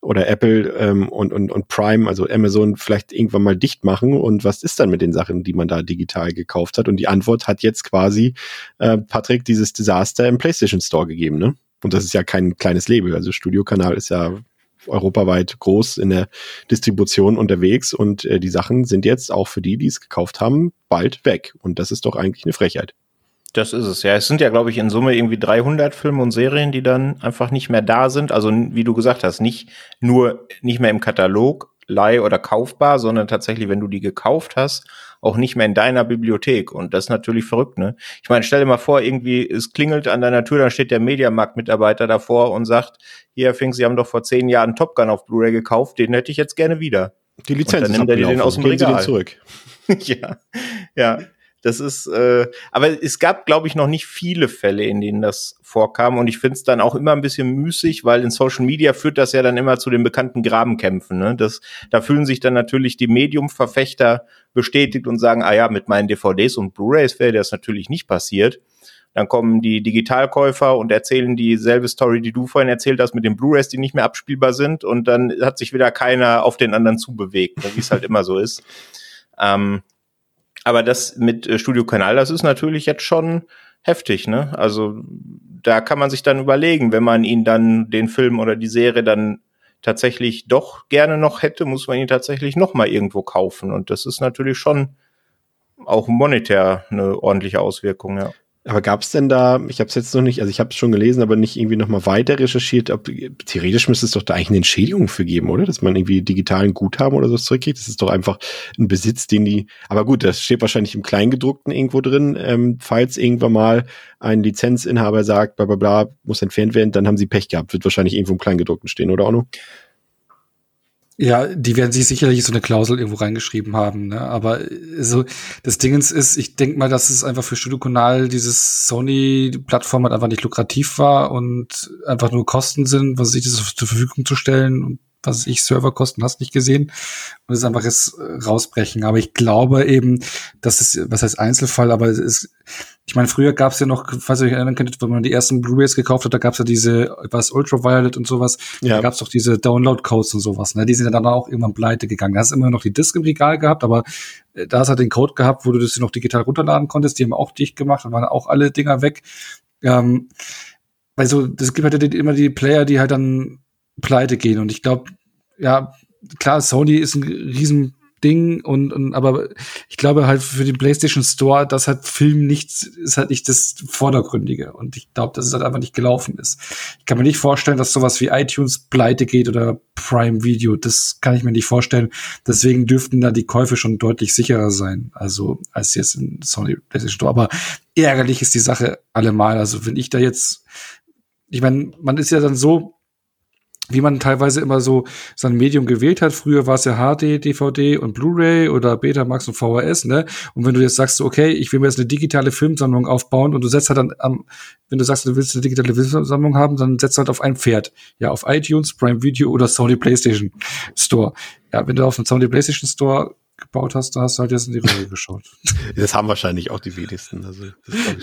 oder Apple ähm, und, und, und Prime, also Amazon, vielleicht irgendwann mal dicht machen. Und was ist dann mit den Sachen, die man da digital gekauft hat? Und die Antwort hat jetzt quasi äh, Patrick dieses Desaster im PlayStation Store gegeben, ne? Und das ist ja kein kleines Label. Also Studiokanal ist ja europaweit groß in der Distribution unterwegs und äh, die Sachen sind jetzt auch für die, die es gekauft haben, bald weg. Und das ist doch eigentlich eine Frechheit. Das ist es, ja. Es sind ja, glaube ich, in Summe irgendwie 300 Filme und Serien, die dann einfach nicht mehr da sind. Also, wie du gesagt hast, nicht nur nicht mehr im Katalog, leih- oder kaufbar, sondern tatsächlich, wenn du die gekauft hast, auch nicht mehr in deiner Bibliothek. Und das ist natürlich verrückt, ne? Ich meine, stell dir mal vor, irgendwie, es klingelt an deiner Tür, dann steht der Mediamarkt-Mitarbeiter davor und sagt, hier, Fink, Sie haben doch vor zehn Jahren Top Gun auf Blu-ray gekauft, den hätte ich jetzt gerne wieder. Die Lizenz Und dann nimmt er dir den aus dem Geben Sie den Regal. zurück. ja, ja. Das ist, äh, aber es gab, glaube ich, noch nicht viele Fälle, in denen das vorkam. Und ich finde es dann auch immer ein bisschen müßig, weil in Social Media führt das ja dann immer zu den bekannten Grabenkämpfen. Ne? Das, da fühlen sich dann natürlich die Medium-Verfechter bestätigt und sagen, ah ja, mit meinen DVDs und Blu-rays wäre das natürlich nicht passiert. Dann kommen die Digitalkäufer und erzählen dieselbe Story, die du vorhin erzählt hast, mit den Blu-rays, die nicht mehr abspielbar sind. Und dann hat sich wieder keiner auf den anderen zubewegt, ne? wie es halt immer so ist. Ähm, aber das mit äh, Studio Kanal, das ist natürlich jetzt schon heftig, ne? Also da kann man sich dann überlegen, wenn man ihn dann den Film oder die Serie dann tatsächlich doch gerne noch hätte, muss man ihn tatsächlich noch mal irgendwo kaufen und das ist natürlich schon auch monetär eine ordentliche Auswirkung, ja. Aber gab es denn da, ich habe es jetzt noch nicht, also ich habe es schon gelesen, aber nicht irgendwie noch mal weiter recherchiert. Ob, theoretisch müsste es doch da eigentlich eine Entschädigung für geben, oder? Dass man irgendwie digitalen Guthaben oder so zurückkriegt. Das ist doch einfach ein Besitz, den die. Aber gut, das steht wahrscheinlich im Kleingedruckten irgendwo drin. Ähm, falls irgendwann mal ein Lizenzinhaber sagt, bla bla bla, muss entfernt werden, dann haben sie Pech gehabt. Wird wahrscheinlich irgendwo im Kleingedruckten stehen, oder Onno? Ja, die werden sich sicherlich so eine Klausel irgendwo reingeschrieben haben, ne? Aber äh, so das Dingens ist, ich denke mal, dass es einfach für Studio Kanal dieses Sony-Plattform halt einfach nicht lukrativ war und einfach nur Kosten sind, was sich das zur Verfügung zu stellen und was ich Serverkosten hast nicht gesehen und es einfach jetzt äh, rausbrechen. Aber ich glaube eben, dass es, was heißt Einzelfall, aber es ist, ich meine, früher gab es ja noch, falls ihr euch erinnern könntet, wenn man die ersten Blu-rays gekauft hat, da gab es ja diese, was Ultraviolet und sowas, Ja. da gab es doch diese Download-Codes und sowas, ne? Die sind ja dann auch irgendwann pleite gegangen. Da hast immer noch die Disk im Regal gehabt, aber äh, da hast halt den Code gehabt, wo du das noch digital runterladen konntest. Die haben auch dicht gemacht und waren auch alle Dinger weg. Ähm, weil so, das gibt halt immer die Player, die halt dann pleite gehen. Und ich glaube, ja, klar, Sony ist ein riesen Ding und, und aber ich glaube halt für den PlayStation Store, dass halt Film nichts ist halt nicht das Vordergründige und ich glaube, dass es halt einfach nicht gelaufen ist. Ich kann mir nicht vorstellen, dass sowas wie iTunes pleite geht oder Prime Video. Das kann ich mir nicht vorstellen. Deswegen dürften da die Käufe schon deutlich sicherer sein, also als jetzt in Sony PlayStation Store. Aber ärgerlich ist die Sache allemal. Also wenn ich da jetzt, ich meine, man ist ja dann so wie man teilweise immer so sein Medium gewählt hat. Früher war es ja HD, DVD und Blu-ray oder Betamax und VHS, ne? Und wenn du jetzt sagst, okay, ich will mir jetzt eine digitale Filmsammlung aufbauen und du setzt halt dann am, wenn du sagst, du willst eine digitale Filmsammlung haben, dann setzt halt auf ein Pferd. Ja, auf iTunes, Prime Video oder Sony PlayStation Store. Ja, wenn du auf den Sony PlayStation Store gebaut hast, dann hast du halt jetzt in die Röhre geschaut. Das haben wahrscheinlich auch die wenigsten. Also,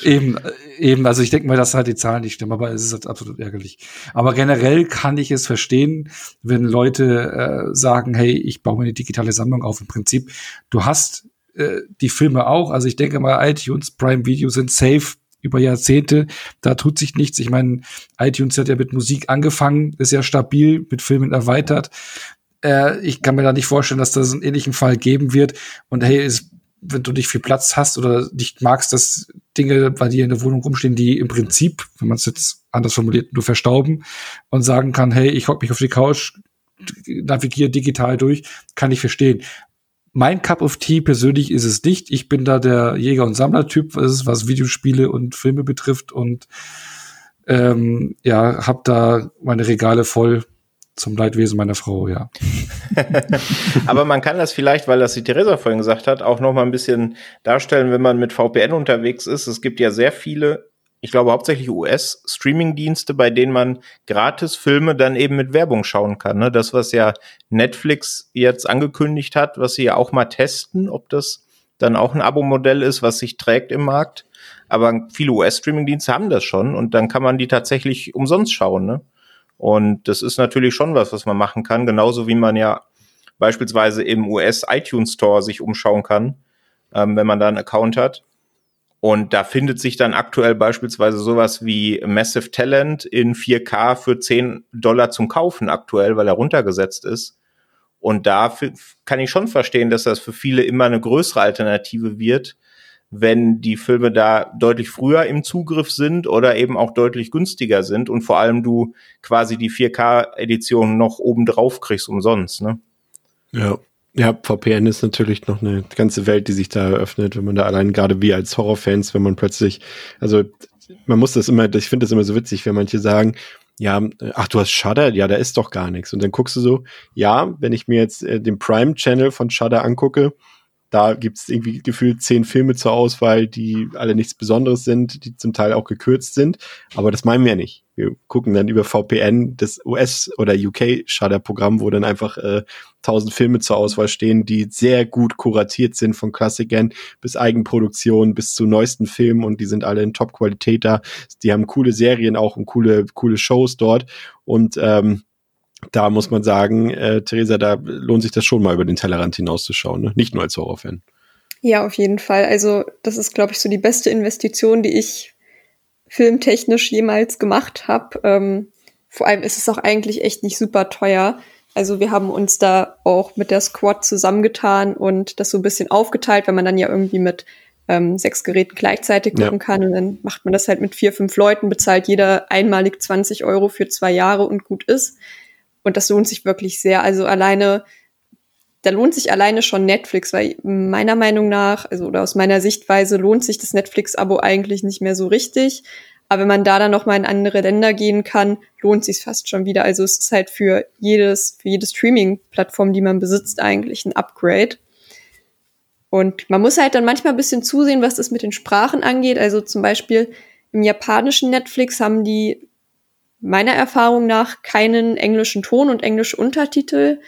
eben, äh, eben, also ich denke mal, dass halt die Zahlen nicht stimmen, aber es ist halt absolut ärgerlich. Aber generell kann ich es verstehen, wenn Leute äh, sagen, hey, ich baue mir eine digitale Sammlung auf. Im Prinzip, du hast äh, die Filme auch. Also ich denke mal, iTunes, Prime Video sind safe über Jahrzehnte. Da tut sich nichts. Ich meine, iTunes hat ja mit Musik angefangen, ist ja stabil, mit Filmen erweitert. Äh, ich kann mir da nicht vorstellen, dass das einen ähnlichen Fall geben wird. Und hey, ist, wenn du nicht viel Platz hast oder nicht magst, dass Dinge bei dir in der Wohnung rumstehen, die im Prinzip, wenn man es jetzt anders formuliert, nur verstauben und sagen kann, hey, ich hock mich auf die Couch, navigiere digital durch, kann ich verstehen. Mein Cup of Tea persönlich ist es nicht. Ich bin da der Jäger- und Sammlertyp, was, was Videospiele und Filme betrifft und ähm, ja, hab da meine Regale voll zum Leidwesen meiner Frau, ja. Aber man kann das vielleicht, weil das die Theresa vorhin gesagt hat, auch noch mal ein bisschen darstellen, wenn man mit VPN unterwegs ist. Es gibt ja sehr viele ich glaube hauptsächlich US-Streaming-Dienste, bei denen man gratis Filme dann eben mit Werbung schauen kann. Ne? Das, was ja Netflix jetzt angekündigt hat, was sie ja auch mal testen, ob das dann auch ein Abo-Modell ist, was sich trägt im Markt. Aber viele US-Streaming-Dienste haben das schon und dann kann man die tatsächlich umsonst schauen. Ne? Und das ist natürlich schon was, was man machen kann, genauso wie man ja beispielsweise im US-iTunes Store sich umschauen kann, ähm, wenn man da einen Account hat. Und da findet sich dann aktuell beispielsweise sowas wie Massive Talent in 4K für 10 Dollar zum Kaufen aktuell, weil er runtergesetzt ist. Und da kann ich schon verstehen, dass das für viele immer eine größere Alternative wird, wenn die Filme da deutlich früher im Zugriff sind oder eben auch deutlich günstiger sind und vor allem du quasi die 4K-Edition noch oben drauf kriegst umsonst, ne? Ja, ja, VPN ist natürlich noch eine ganze Welt, die sich da eröffnet, wenn man da allein gerade wie als Horrorfans, wenn man plötzlich, also man muss das immer, ich finde das immer so witzig, wenn manche sagen, ja, ach, du hast Shudder, ja, da ist doch gar nichts. Und dann guckst du so, ja, wenn ich mir jetzt äh, den Prime-Channel von Shudder angucke, da gibt es irgendwie gefühlt zehn Filme zur Auswahl, die alle nichts Besonderes sind, die zum Teil auch gekürzt sind. Aber das meinen wir ja nicht. Wir gucken dann über VPN das US- oder UK-Shutter-Programm, wo dann einfach äh, tausend äh, Filme zur Auswahl stehen, die sehr gut kuratiert sind, von Klassikern bis Eigenproduktion bis zu neuesten Filmen und die sind alle in Top-Qualität da. Die haben coole Serien auch und coole, coole Shows dort. Und ähm, da muss man sagen, äh, Theresa, da lohnt sich das schon mal über den Tellerrand hinauszuschauen, ne? nicht nur als Horrorfan. Ja, auf jeden Fall. Also das ist, glaube ich, so die beste Investition, die ich filmtechnisch jemals gemacht habe. Ähm, vor allem ist es auch eigentlich echt nicht super teuer. Also wir haben uns da auch mit der Squad zusammengetan und das so ein bisschen aufgeteilt, weil man dann ja irgendwie mit ähm, sechs Geräten gleichzeitig gucken ja. kann. Und dann macht man das halt mit vier, fünf Leuten, bezahlt jeder einmalig 20 Euro für zwei Jahre und gut ist. Und das lohnt sich wirklich sehr. Also alleine, da lohnt sich alleine schon Netflix, weil meiner Meinung nach, also oder aus meiner Sichtweise lohnt sich das Netflix-Abo eigentlich nicht mehr so richtig. Aber wenn man da dann noch mal in andere Länder gehen kann, lohnt sich fast schon wieder. Also es ist halt für jedes, für jede Streaming-Plattform, die man besitzt, eigentlich ein Upgrade. Und man muss halt dann manchmal ein bisschen zusehen, was das mit den Sprachen angeht. Also zum Beispiel im japanischen Netflix haben die meiner Erfahrung nach keinen englischen Ton und englische Untertitel.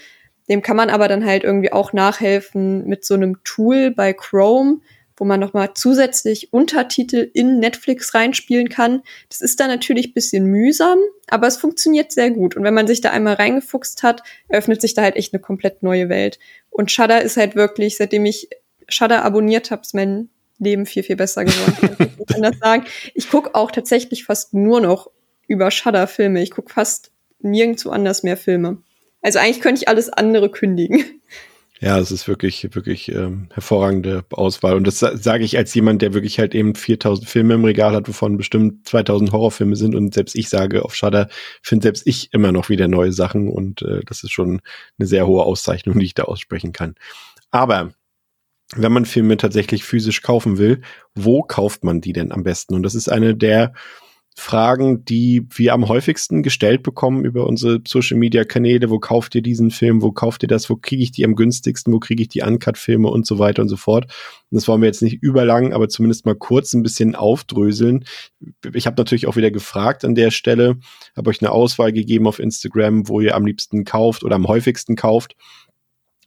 Dem kann man aber dann halt irgendwie auch nachhelfen mit so einem Tool bei Chrome, wo man nochmal zusätzlich Untertitel in Netflix reinspielen kann. Das ist dann natürlich bisschen mühsam, aber es funktioniert sehr gut. Und wenn man sich da einmal reingefuchst hat, öffnet sich da halt echt eine komplett neue Welt. Und Shudder ist halt wirklich, seitdem ich Shudder abonniert habe, ist mein Leben viel, viel besser geworden. ich kann. Ich gucke auch tatsächlich fast nur noch über Shudder Filme. Ich gucke fast nirgendwo anders mehr Filme. Also eigentlich könnte ich alles andere kündigen. Ja, es ist wirklich, wirklich ähm, hervorragende Auswahl. Und das sage ich als jemand, der wirklich halt eben 4000 Filme im Regal hat, wovon bestimmt 2000 Horrorfilme sind. Und selbst ich sage auf Shudder, finde selbst ich immer noch wieder neue Sachen. Und äh, das ist schon eine sehr hohe Auszeichnung, die ich da aussprechen kann. Aber wenn man Filme tatsächlich physisch kaufen will, wo kauft man die denn am besten? Und das ist eine der Fragen, die wir am häufigsten gestellt bekommen über unsere Social Media Kanäle. Wo kauft ihr diesen Film? Wo kauft ihr das? Wo kriege ich die am günstigsten? Wo kriege ich die Uncut-Filme und so weiter und so fort? Und das wollen wir jetzt nicht überlang, aber zumindest mal kurz ein bisschen aufdröseln. Ich habe natürlich auch wieder gefragt an der Stelle, habe euch eine Auswahl gegeben auf Instagram, wo ihr am liebsten kauft oder am häufigsten kauft.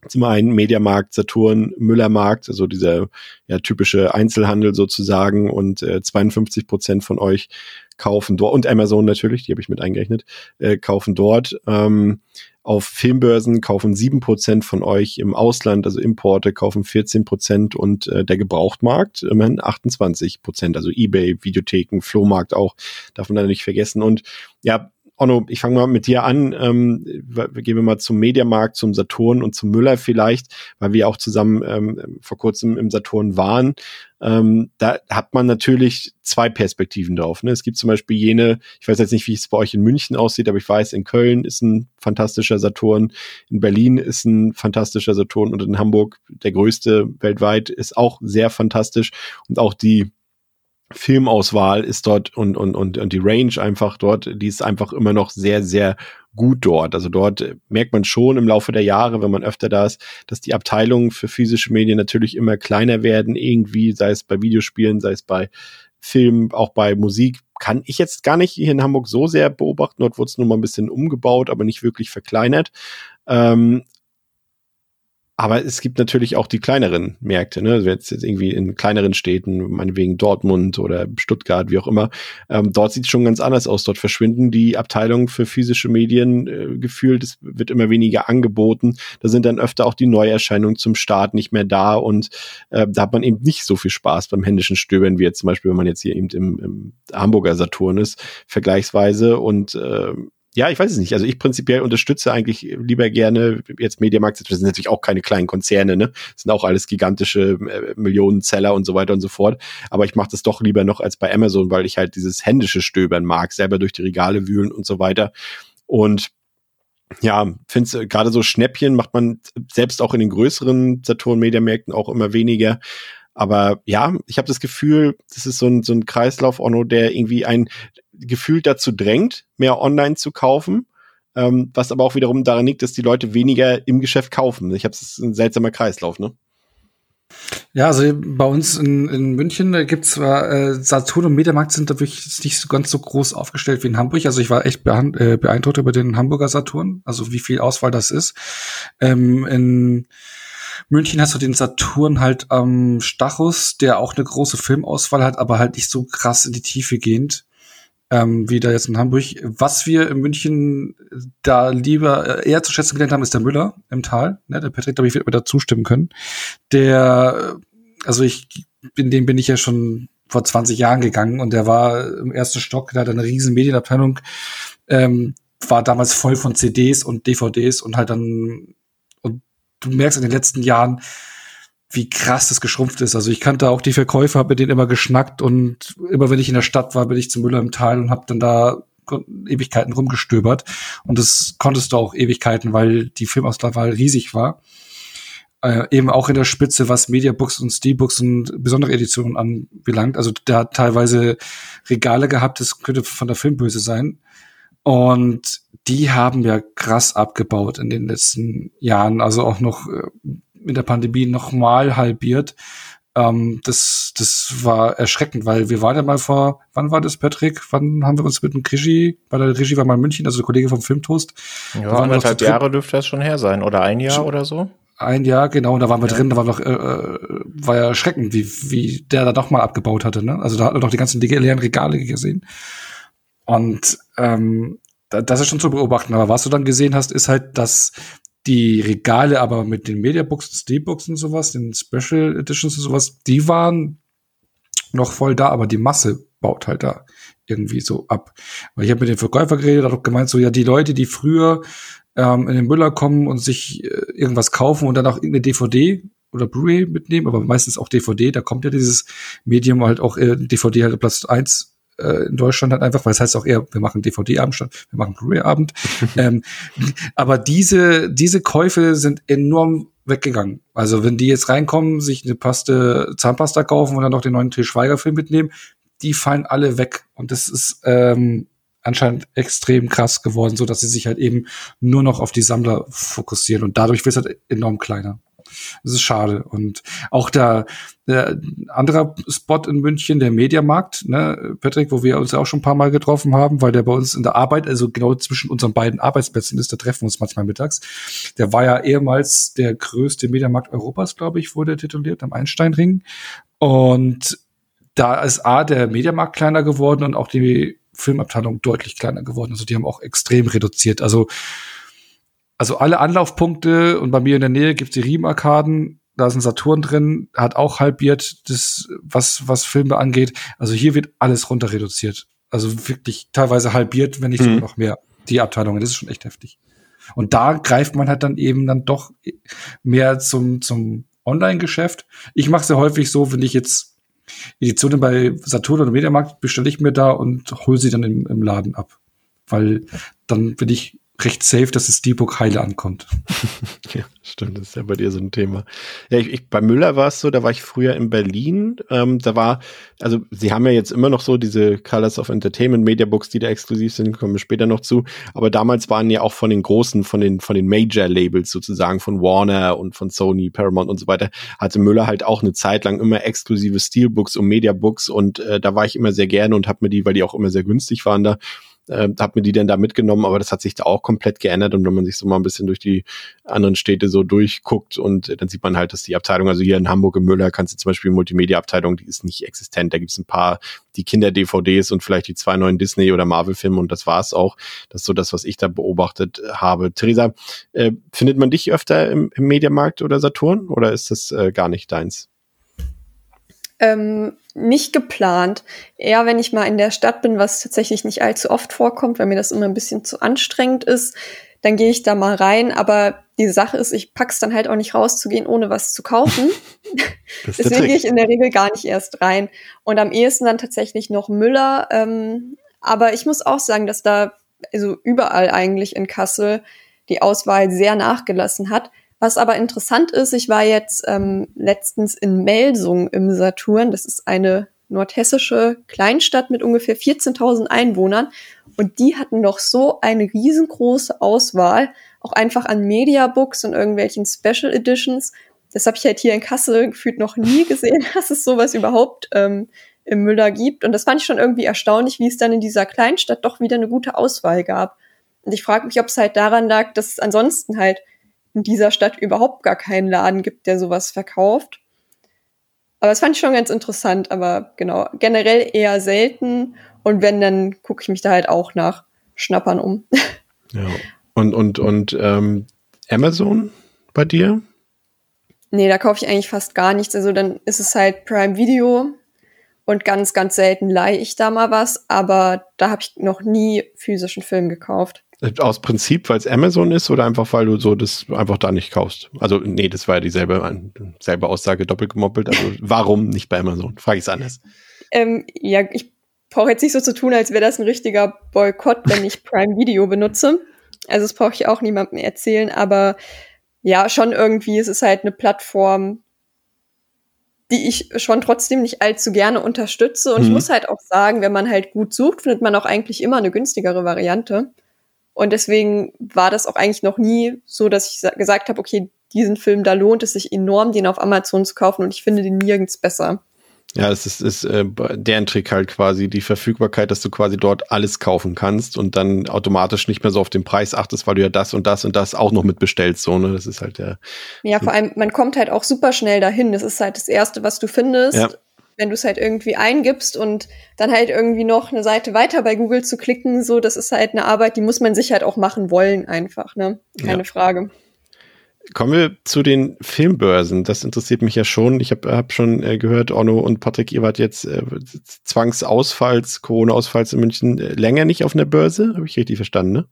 zum einen Mediamarkt, Saturn, Müllermarkt, also dieser ja, typische Einzelhandel sozusagen und äh, 52 Prozent von euch kaufen dort und Amazon natürlich, die habe ich mit eingerechnet, äh, kaufen dort. Ähm, auf Filmbörsen kaufen sieben Prozent von euch im Ausland, also Importe, kaufen 14 Prozent und äh, der Gebrauchtmarkt immerhin 28%, Prozent, also Ebay, Videotheken, Flohmarkt auch, darf man da nicht vergessen. Und ja, Onno, ich fange mal mit dir an. Ähm, gehen wir mal zum Mediamarkt, zum Saturn und zum Müller vielleicht, weil wir auch zusammen ähm, vor kurzem im Saturn waren. Ähm, da hat man natürlich zwei Perspektiven drauf. Ne? Es gibt zum Beispiel jene, ich weiß jetzt nicht, wie es bei euch in München aussieht, aber ich weiß, in Köln ist ein fantastischer Saturn, in Berlin ist ein fantastischer Saturn und in Hamburg der größte weltweit ist auch sehr fantastisch und auch die Filmauswahl ist dort und, und, und, und die Range einfach dort, die ist einfach immer noch sehr, sehr gut dort. Also dort merkt man schon im Laufe der Jahre, wenn man öfter da ist, dass die Abteilungen für physische Medien natürlich immer kleiner werden, irgendwie, sei es bei Videospielen, sei es bei Film, auch bei Musik, kann ich jetzt gar nicht hier in Hamburg so sehr beobachten. Dort wurde es nur mal ein bisschen umgebaut, aber nicht wirklich verkleinert. Ähm, aber es gibt natürlich auch die kleineren Märkte, ne? Also jetzt, jetzt irgendwie in kleineren Städten, meinetwegen Dortmund oder Stuttgart, wie auch immer. Ähm, dort sieht es schon ganz anders aus. Dort verschwinden die Abteilungen für physische Medien äh, gefühlt. Es wird immer weniger angeboten. Da sind dann öfter auch die Neuerscheinungen zum Start nicht mehr da und äh, da hat man eben nicht so viel Spaß beim händischen Stöbern, wie jetzt zum Beispiel, wenn man jetzt hier eben im, im Hamburger Saturn ist, vergleichsweise und äh, ja, ich weiß es nicht. Also ich prinzipiell unterstütze eigentlich lieber gerne jetzt Mediamarkt. Das sind natürlich auch keine kleinen Konzerne, ne? Das sind auch alles gigantische äh, Millionenzeller und so weiter und so fort. Aber ich mache das doch lieber noch als bei Amazon, weil ich halt dieses händische Stöbern mag, selber durch die Regale wühlen und so weiter. Und ja, finde gerade so Schnäppchen macht man selbst auch in den größeren Saturn-Mediamärkten auch immer weniger. Aber ja, ich habe das Gefühl, das ist so ein, so ein Kreislauf, Onno, der irgendwie ein Gefühl dazu drängt, mehr online zu kaufen. Ähm, was aber auch wiederum daran liegt, dass die Leute weniger im Geschäft kaufen. Ich habe es ein seltsamer Kreislauf, ne? Ja, also bei uns in, in München da gibt's zwar äh, Saturn und Mediamarkt sind da wirklich nicht so ganz so groß aufgestellt wie in Hamburg. Also ich war echt äh, beeindruckt über den Hamburger Saturn, also wie viel Auswahl das ist. Ähm, in München hast du den Saturn halt am Stachus, der auch eine große Filmauswahl hat, aber halt nicht so krass in die Tiefe gehend. Ähm, wie da jetzt in Hamburg. Was wir in München da lieber äh, eher zu schätzen gelernt haben, ist der Müller im Tal. Ne, der Patrick, glaube ich, wird mir da zustimmen können. Der, also ich, in dem bin ich ja schon vor 20 Jahren gegangen und der war im ersten Stock, der hat eine riesen Medienabteilung, ähm, war damals voll von CDs und DVDs und halt dann du merkst in den letzten Jahren, wie krass das geschrumpft ist. Also ich kannte auch die Verkäufer, habe mit denen immer geschnackt und immer wenn ich in der Stadt war, bin ich zum Müller im Tal und habe dann da Ewigkeiten rumgestöbert. Und das konntest du auch Ewigkeiten, weil die Filmauswahl riesig war. Äh, eben auch in der Spitze, was Mediabooks und Steelbooks und besondere Editionen anbelangt. Also der hat teilweise Regale gehabt, das könnte von der Filmböse sein. Und die haben ja krass abgebaut in den letzten Jahren, also auch noch äh, mit der Pandemie noch mal halbiert. Ähm, das, das war erschreckend, weil wir waren ja mal vor, wann war das, Patrick? Wann haben wir uns mit dem Regie, bei der Regie war mal in München, also der Kollege vom Filmtoast. Ja, anderthalb Jahre dürfte das schon her sein, oder ein Jahr oder so? Ein Jahr, genau, und da waren wir ja. drin, da war noch, äh, äh, war ja erschreckend, wie, wie der da doch mal abgebaut hatte, ne? Also da hat man doch die ganzen leeren Regale gesehen. Und ähm, das ist schon zu beobachten. Aber was du dann gesehen hast, ist halt, dass die Regale aber mit den Mediabooks, Steelbooks und sowas, den Special Editions und sowas, die waren noch voll da, aber die Masse baut halt da irgendwie so ab. Weil ich habe mit dem Verkäufer geredet, hat auch gemeint, so ja, die Leute, die früher ähm, in den Müller kommen und sich äh, irgendwas kaufen und dann auch irgendeine DVD oder Blu-ray mitnehmen, aber meistens auch DVD, da kommt ja dieses Medium halt auch äh, DVD halt Platz eins äh, in Deutschland halt einfach, weil es heißt auch eher, wir machen DVD-Abend statt, wir machen Blu-ray-Abend. ähm, aber diese, diese Käufe sind enorm weggegangen. Also wenn die jetzt reinkommen, sich eine Paste Zahnpasta kaufen und dann noch den neuen Til Schweiger-Film mitnehmen, die fallen alle weg. Und das ist ähm, anscheinend extrem krass geworden, so dass sie sich halt eben nur noch auf die Sammler fokussieren und dadurch wird es halt enorm kleiner. Das ist schade. Und auch der, der anderer Spot in München, der Mediamarkt, ne, Patrick, wo wir uns ja auch schon ein paar Mal getroffen haben, weil der bei uns in der Arbeit, also genau zwischen unseren beiden Arbeitsplätzen ist, da treffen wir uns manchmal mittags. Der war ja ehemals der größte Mediamarkt Europas, glaube ich, wurde tituliert am Einsteinring. Und da ist A, der Mediamarkt kleiner geworden und auch die Filmabteilung deutlich kleiner geworden. Also die haben auch extrem reduziert. Also, also alle Anlaufpunkte und bei mir in der Nähe gibt's die Riemenarkaden. Da ist ein Saturn drin, hat auch halbiert, das, was, was Filme angeht. Also hier wird alles runter reduziert. Also wirklich teilweise halbiert, wenn nicht sogar mhm. noch mehr, die Abteilungen. Das ist schon echt heftig. Und da greift man halt dann eben dann doch mehr zum, zum Online-Geschäft. Ich mache es ja häufig so, wenn ich jetzt Editionen bei Saturn oder Mediamarkt bestelle ich mir da und hole sie dann im, im Laden ab. Weil dann bin ich recht safe, dass das Steelbook heile ankommt. ja, stimmt, das ist ja bei dir so ein Thema. Ja, ich, ich, bei Müller war es so, da war ich früher in Berlin. Ähm, da war, also sie haben ja jetzt immer noch so diese Colors of Entertainment Media Books, die da exklusiv sind, kommen wir später noch zu. Aber damals waren ja auch von den großen, von den, von den Major-Labels sozusagen, von Warner und von Sony, Paramount und so weiter, hatte Müller halt auch eine Zeit lang immer exklusive Steelbooks und Media Books und äh, da war ich immer sehr gerne und habe mir die, weil die auch immer sehr günstig waren da, äh, habe mir die dann da mitgenommen, aber das hat sich da auch komplett geändert und wenn man sich so mal ein bisschen durch die anderen Städte so durchguckt und äh, dann sieht man halt, dass die Abteilung, also hier in Hamburg im Müller kannst du zum Beispiel Multimedia-Abteilung, die ist nicht existent, da gibt's ein paar, die Kinder-DVDs und vielleicht die zwei neuen Disney- oder Marvel-Filme und das war's auch. Das ist so das, was ich da beobachtet habe. Theresa, äh, findet man dich öfter im, im Mediamarkt oder Saturn oder ist das äh, gar nicht deins? Ähm, nicht geplant. Eher wenn ich mal in der Stadt bin, was tatsächlich nicht allzu oft vorkommt, weil mir das immer ein bisschen zu anstrengend ist, dann gehe ich da mal rein. Aber die Sache ist, ich pack's dann halt auch nicht rauszugehen, ohne was zu kaufen. Deswegen gehe ich in der Regel gar nicht erst rein. Und am ehesten dann tatsächlich noch Müller. Ähm, aber ich muss auch sagen, dass da also überall eigentlich in Kassel die Auswahl sehr nachgelassen hat. Was aber interessant ist, ich war jetzt ähm, letztens in Melsung im Saturn. Das ist eine nordhessische Kleinstadt mit ungefähr 14.000 Einwohnern. Und die hatten noch so eine riesengroße Auswahl, auch einfach an Mediabooks und irgendwelchen Special Editions. Das habe ich halt hier in Kassel gefühlt noch nie gesehen, dass es sowas überhaupt ähm, im Müller gibt. Und das fand ich schon irgendwie erstaunlich, wie es dann in dieser Kleinstadt doch wieder eine gute Auswahl gab. Und ich frage mich, ob es halt daran lag, dass es ansonsten halt in dieser Stadt überhaupt gar keinen Laden gibt, der sowas verkauft. Aber das fand ich schon ganz interessant, aber genau, generell eher selten. Und wenn, dann gucke ich mich da halt auch nach Schnappern um. Ja. Und, und, und ähm, Amazon bei dir? Nee, da kaufe ich eigentlich fast gar nichts. Also dann ist es halt Prime Video und ganz, ganz selten leihe ich da mal was, aber da habe ich noch nie physischen Film gekauft. Aus Prinzip, weil es Amazon ist oder einfach, weil du so das einfach da nicht kaufst? Also, nee, das war ja dieselbe, selbe Aussage doppelt gemoppelt. Also, warum nicht bei Amazon? Frage ich es anders. Ähm, ja, ich brauche jetzt nicht so zu tun, als wäre das ein richtiger Boykott, wenn ich Prime Video benutze. Also, das brauche ich auch niemandem erzählen, aber ja, schon irgendwie, es ist halt eine Plattform, die ich schon trotzdem nicht allzu gerne unterstütze. Und mhm. ich muss halt auch sagen, wenn man halt gut sucht, findet man auch eigentlich immer eine günstigere Variante. Und deswegen war das auch eigentlich noch nie so, dass ich gesagt habe, okay, diesen Film, da lohnt es sich enorm, den auf Amazon zu kaufen und ich finde den nirgends besser. Ja, es ist, ist äh, deren Trick halt quasi die Verfügbarkeit, dass du quasi dort alles kaufen kannst und dann automatisch nicht mehr so auf den Preis achtest, weil du ja das und das und das auch noch mitbestellst. So, ne? Das ist halt der. Ja, vor allem, man kommt halt auch super schnell dahin. Das ist halt das Erste, was du findest. Ja wenn du es halt irgendwie eingibst und dann halt irgendwie noch eine Seite weiter bei Google zu klicken, so, das ist halt eine Arbeit, die muss man sich halt auch machen wollen, einfach, ne? Keine ja. Frage. Kommen wir zu den Filmbörsen. Das interessiert mich ja schon. Ich habe hab schon äh, gehört, Onno und Patrick, ihr wart jetzt äh, Zwangsausfalls, Corona-Ausfalls in München äh, länger nicht auf einer Börse. Habe ich richtig verstanden, ne?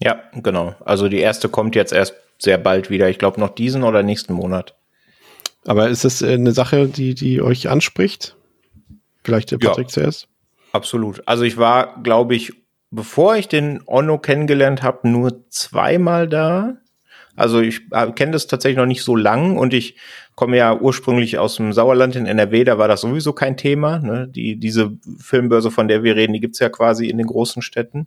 Ja, genau. Also die erste kommt jetzt erst sehr bald wieder. Ich glaube noch diesen oder nächsten Monat. Aber ist das äh, eine Sache, die, die euch anspricht? Vielleicht der Patrick ja, zuerst? Absolut. Also ich war, glaube ich, bevor ich den Onno kennengelernt habe, nur zweimal da. Also ich äh, kenne das tatsächlich noch nicht so lang und ich komme ja ursprünglich aus dem Sauerland in NRW, da war das sowieso kein Thema. Ne? Die, diese Filmbörse, von der wir reden, die gibt's ja quasi in den großen Städten.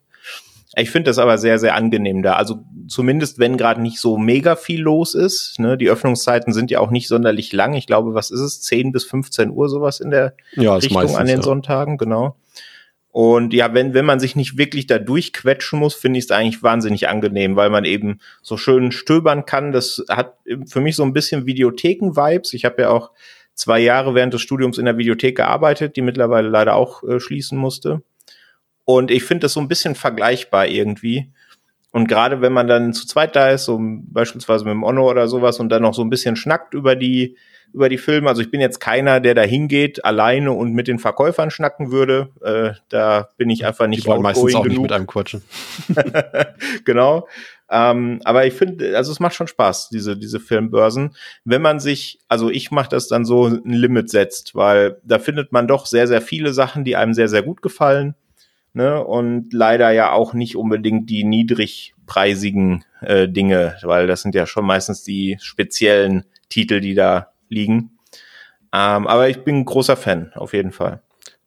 Ich finde das aber sehr, sehr angenehm da. Also zumindest, wenn gerade nicht so mega viel los ist. Ne? Die Öffnungszeiten sind ja auch nicht sonderlich lang. Ich glaube, was ist es? 10 bis 15 Uhr sowas in der Ja, Richtung meistens, an den ja. Sonntagen, genau. Und ja, wenn, wenn man sich nicht wirklich da durchquetschen muss, finde ich es eigentlich wahnsinnig angenehm, weil man eben so schön stöbern kann. Das hat für mich so ein bisschen Videotheken-Vibes. Ich habe ja auch zwei Jahre während des Studiums in der Videothek gearbeitet, die mittlerweile leider auch äh, schließen musste. Und ich finde das so ein bisschen vergleichbar irgendwie. Und gerade wenn man dann zu zweit da ist, so beispielsweise mit dem Onno oder sowas und dann noch so ein bisschen schnackt über die, über die Filme. Also ich bin jetzt keiner, der da hingeht, alleine und mit den Verkäufern schnacken würde. Äh, da bin ich einfach Die nicht wollen meistens auch nicht genug. mit einem quatschen. genau. Ähm, aber ich finde, also es macht schon Spaß, diese, diese Filmbörsen. Wenn man sich, also ich mache das dann so ein Limit setzt, weil da findet man doch sehr, sehr viele Sachen, die einem sehr, sehr gut gefallen. Ne? Und leider ja auch nicht unbedingt die niedrigpreisigen äh, Dinge, weil das sind ja schon meistens die speziellen Titel, die da liegen. Ähm, aber ich bin ein großer Fan, auf jeden Fall.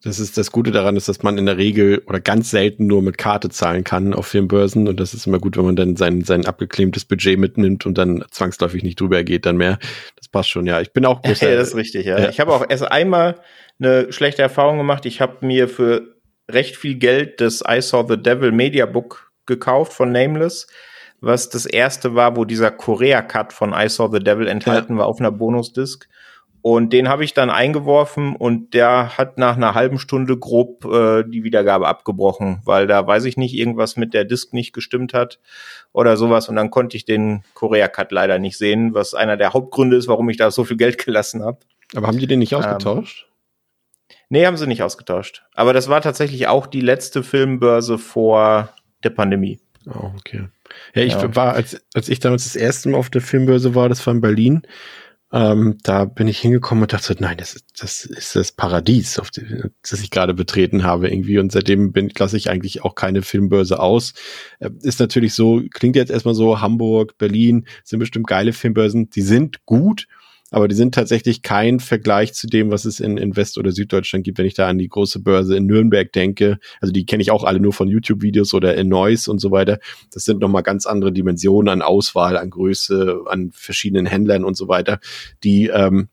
Das ist das Gute daran, ist, dass man in der Regel oder ganz selten nur mit Karte zahlen kann auf Filmbörsen. Und das ist immer gut, wenn man dann sein, sein abgeklemmtes Budget mitnimmt und dann zwangsläufig nicht drüber geht, dann mehr. Das passt schon, ja. Ich bin auch großer, Ja, das ist richtig, ja. Ja. Ich habe auch erst einmal eine schlechte Erfahrung gemacht. Ich habe mir für recht viel Geld das I Saw the Devil Media Book gekauft von Nameless, was das erste war, wo dieser Korea-Cut von I Saw the Devil enthalten war auf einer Bonusdisk. Und den habe ich dann eingeworfen und der hat nach einer halben Stunde grob äh, die Wiedergabe abgebrochen, weil da weiß ich nicht, irgendwas mit der Disk nicht gestimmt hat oder sowas. Und dann konnte ich den Korea-Cut leider nicht sehen, was einer der Hauptgründe ist, warum ich da so viel Geld gelassen habe. aber haben die den nicht Ähm, ausgetauscht? Nee, haben sie nicht ausgetauscht. Aber das war tatsächlich auch die letzte Filmbörse vor der Pandemie. Oh, okay. Ja, ich Ja. war, als, als ich damals das erste Mal auf der Filmbörse war, das war in Berlin, ähm, da bin ich hingekommen und dachte, nein, das ist das, ist das Paradies, auf die, das ich gerade betreten habe irgendwie. Und seitdem bin, lasse ich eigentlich auch keine Filmbörse aus. Äh, ist natürlich so, klingt jetzt erstmal so, Hamburg, Berlin sind bestimmt geile Filmbörsen, die sind gut, aber die sind tatsächlich kein Vergleich zu dem, was es in, in West- oder Süddeutschland gibt, wenn ich da an die große Börse in Nürnberg denke. Also die kenne ich auch alle nur von YouTube-Videos oder in Noise und so weiter. Das sind nochmal ganz andere Dimensionen an Auswahl, an Größe, an verschiedenen Händlern und so weiter, die ähm,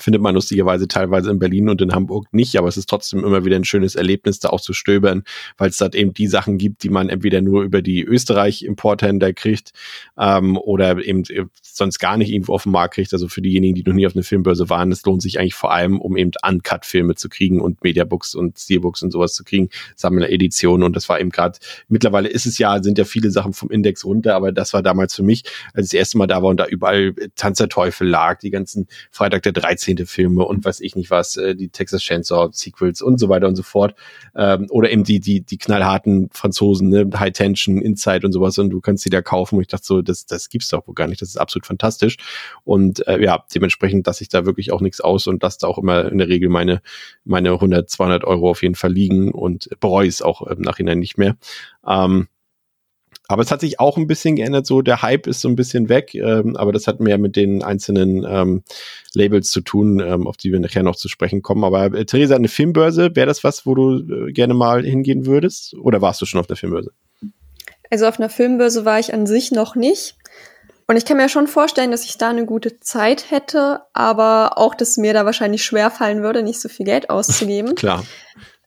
findet man lustigerweise teilweise in Berlin und in Hamburg nicht, aber es ist trotzdem immer wieder ein schönes Erlebnis, da auch zu stöbern, weil es dort eben die Sachen gibt, die man entweder nur über die Österreich-Importhändler kriegt ähm, oder eben äh, sonst gar nicht irgendwo auf dem Markt kriegt. Also für diejenigen, die noch nie auf einer Filmbörse waren, es lohnt sich eigentlich vor allem, um eben Uncut-Filme zu kriegen und Mediabooks und Steelbooks und sowas zu kriegen, Sammlereditionen und das war eben gerade, mittlerweile ist es ja, sind ja viele Sachen vom Index runter, aber das war damals für mich, als ich das erste Mal da war und da überall Tanz der Teufel lag, die ganzen Freitag der 13. Filme und weiß ich nicht was, äh, die Texas Chainsaw Sequels und so weiter und so fort. Ähm, oder eben die, die, die knallharten Franzosen, ne? High Tension, Inside und sowas und du kannst die da kaufen und ich dachte so, das, das gibt's doch wohl gar nicht, das ist absolut fantastisch und äh, ja, dementsprechend lasse ich da wirklich auch nichts aus und lasse da auch immer in der Regel meine, meine 100, 200 Euro auf jeden Fall liegen und bereue es auch im Nachhinein nicht mehr. Ähm, aber es hat sich auch ein bisschen geändert, so der Hype ist so ein bisschen weg, ähm, aber das hat mehr mit den einzelnen ähm, Labels zu tun, ähm, auf die wir nachher noch zu sprechen kommen. Aber äh, Theresa, eine Filmbörse, wäre das was, wo du äh, gerne mal hingehen würdest? Oder warst du schon auf der Filmbörse? Also auf einer Filmbörse war ich an sich noch nicht. Und ich kann mir schon vorstellen, dass ich da eine gute Zeit hätte, aber auch, dass mir da wahrscheinlich schwer fallen würde, nicht so viel Geld auszugeben. Klar.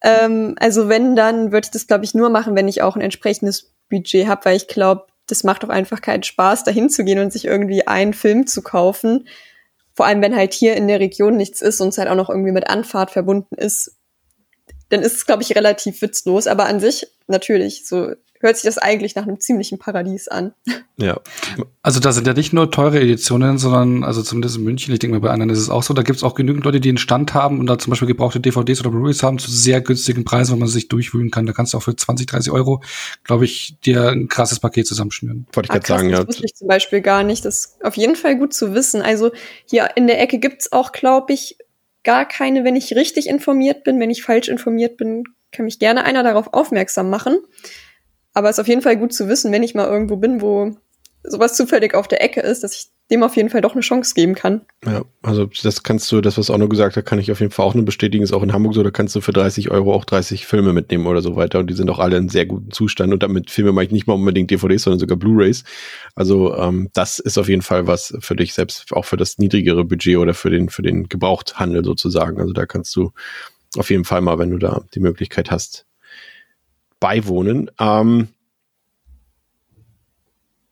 ähm, also wenn, dann würde ich das, glaube ich, nur machen, wenn ich auch ein entsprechendes Budget habe, weil ich glaube, das macht doch einfach keinen Spaß, dahin zu gehen und sich irgendwie einen Film zu kaufen. Vor allem, wenn halt hier in der Region nichts ist und es halt auch noch irgendwie mit Anfahrt verbunden ist, dann ist es, glaube ich, relativ witzlos. Aber an sich, natürlich, so hört sich das eigentlich nach einem ziemlichen Paradies an. Ja. Also da sind ja nicht nur teure Editionen, sondern also zumindest in München, ich denke mal bei anderen ist es auch so, da gibt es auch genügend Leute, die einen Stand haben und da zum Beispiel gebrauchte DVDs oder Blu-rays haben zu sehr günstigen Preisen, wo man sich durchwühlen kann. Da kannst du auch für 20, 30 Euro, glaube ich, dir ein krasses Paket zusammenschnüren. Wollte ich Ah, gerade sagen, ja. Das wusste ich zum Beispiel gar nicht. Das ist auf jeden Fall gut zu wissen. Also hier in der Ecke gibt's auch, glaube ich, gar keine, wenn ich richtig informiert bin. Wenn ich falsch informiert bin, kann mich gerne einer darauf aufmerksam machen. Aber es ist auf jeden Fall gut zu wissen, wenn ich mal irgendwo bin, wo sowas zufällig auf der Ecke ist, dass ich dem auf jeden Fall doch eine Chance geben kann. Ja, also das kannst du, das, was auch noch gesagt hat, kann ich auf jeden Fall auch nur bestätigen, ist auch in Hamburg so, da kannst du für 30 Euro auch 30 Filme mitnehmen oder so weiter und die sind auch alle in sehr gutem Zustand und damit Filme meine ich nicht mal unbedingt DVDs, sondern sogar Blu-Rays. Also ähm, das ist auf jeden Fall was für dich selbst, auch für das niedrigere Budget oder für den, für den Gebrauchthandel sozusagen. Also da kannst du auf jeden Fall mal, wenn du da die Möglichkeit hast, beiwohnen. Ähm,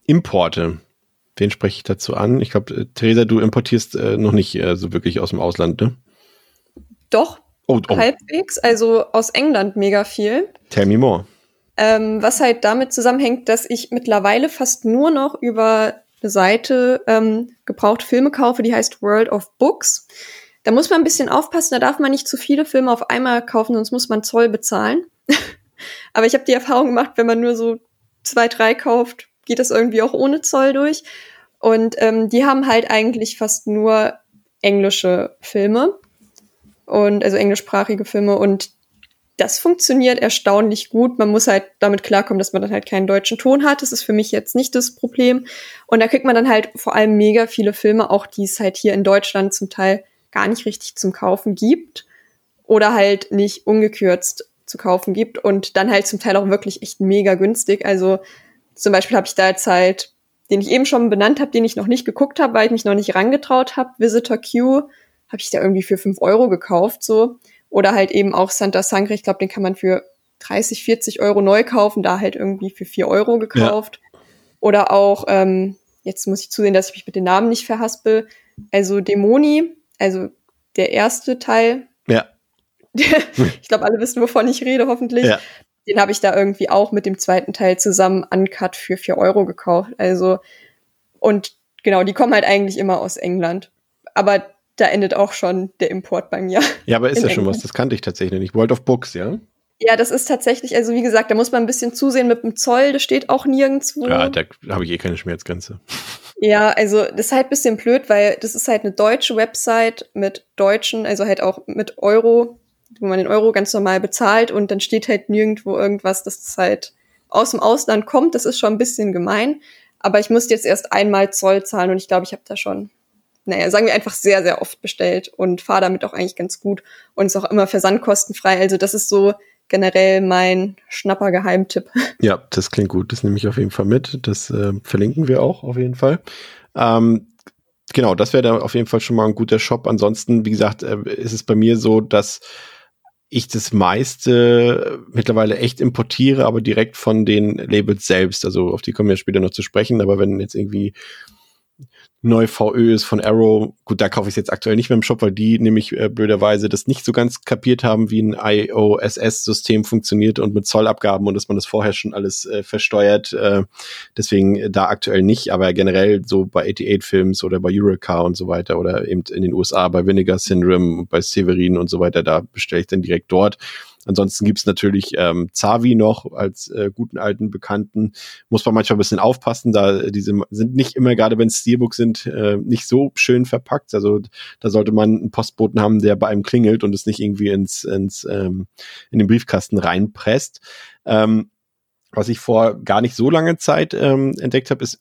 Importe. Wen spreche ich dazu an? Ich glaube, äh, Theresa, du importierst äh, noch nicht äh, so wirklich aus dem Ausland, ne? Doch, oh, oh. halbwegs. Also aus England mega viel. Tell me more. Ähm, was halt damit zusammenhängt, dass ich mittlerweile fast nur noch über eine Seite ähm, gebraucht Filme kaufe, die heißt World of Books. Da muss man ein bisschen aufpassen, da darf man nicht zu viele Filme auf einmal kaufen, sonst muss man Zoll bezahlen. Aber ich habe die Erfahrung gemacht, wenn man nur so zwei, drei kauft, geht das irgendwie auch ohne Zoll durch. Und ähm, die haben halt eigentlich fast nur englische Filme und also englischsprachige Filme und das funktioniert erstaunlich gut. Man muss halt damit klarkommen, dass man dann halt keinen deutschen Ton hat. Das ist für mich jetzt nicht das Problem. Und da kriegt man dann halt vor allem mega viele Filme, auch die es halt hier in Deutschland zum Teil gar nicht richtig zum Kaufen gibt oder halt nicht ungekürzt zu kaufen gibt und dann halt zum Teil auch wirklich echt mega günstig. Also zum Beispiel habe ich da jetzt halt, den ich eben schon benannt habe, den ich noch nicht geguckt habe, weil ich mich noch nicht rangetraut habe, Visitor Q, habe ich da irgendwie für fünf Euro gekauft, so. Oder halt eben auch Santa Sangre, ich glaube, den kann man für 30, 40 Euro neu kaufen, da halt irgendwie für vier Euro gekauft. Ja. Oder auch, ähm, jetzt muss ich zusehen, dass ich mich mit den Namen nicht verhaspel. Also Dämoni, also der erste Teil. Ja. ich glaube, alle wissen, wovon ich rede, hoffentlich. Ja. Den habe ich da irgendwie auch mit dem zweiten Teil zusammen uncut für vier Euro gekauft. Also, und genau, die kommen halt eigentlich immer aus England. Aber da endet auch schon der Import bei mir. Ja, aber ist ja schon was, das kannte ich tatsächlich nicht. World of Books, ja? Ja, das ist tatsächlich, also wie gesagt, da muss man ein bisschen zusehen mit dem Zoll, das steht auch nirgendwo. Ja, da habe ich eh keine Schmerzgrenze. Ja, also das ist halt ein bisschen blöd, weil das ist halt eine deutsche Website mit deutschen, also halt auch mit Euro wo man den Euro ganz normal bezahlt und dann steht halt nirgendwo irgendwas, dass das halt aus dem Ausland kommt. Das ist schon ein bisschen gemein. Aber ich musste jetzt erst einmal Zoll zahlen und ich glaube, ich habe da schon, naja, sagen wir einfach sehr, sehr oft bestellt und fahre damit auch eigentlich ganz gut und ist auch immer versandkostenfrei. Also das ist so generell mein Schnapper-Geheimtipp. Ja, das klingt gut. Das nehme ich auf jeden Fall mit. Das äh, verlinken wir auch auf jeden Fall. Ähm, genau, das wäre da auf jeden Fall schon mal ein guter Shop. Ansonsten, wie gesagt, äh, ist es bei mir so, dass ich das meiste mittlerweile echt importiere, aber direkt von den Labels selbst. Also auf die kommen wir später noch zu sprechen, aber wenn jetzt irgendwie neu VÖ ist von Arrow. Gut, da kaufe ich es jetzt aktuell nicht mehr im Shop, weil die nämlich äh, blöderweise das nicht so ganz kapiert haben, wie ein IOSS-System funktioniert und mit Zollabgaben und dass man das vorher schon alles äh, versteuert. Äh, deswegen äh, da aktuell nicht, aber generell so bei 88 Films oder bei Eurocar und so weiter oder eben in den USA bei Vinegar Syndrome, bei Severin und so weiter, da bestelle ich dann direkt dort. Ansonsten gibt's natürlich ähm, Zavi noch als äh, guten alten Bekannten. Muss man manchmal ein bisschen aufpassen, da diese sind nicht immer, gerade wenn Steelbooks sind, äh, nicht so schön verpackt. Also da sollte man einen Postboten haben, der bei einem klingelt und es nicht irgendwie ins, ins ähm, in den Briefkasten reinpresst. Ähm, was ich vor gar nicht so lange Zeit ähm, entdeckt habe, ist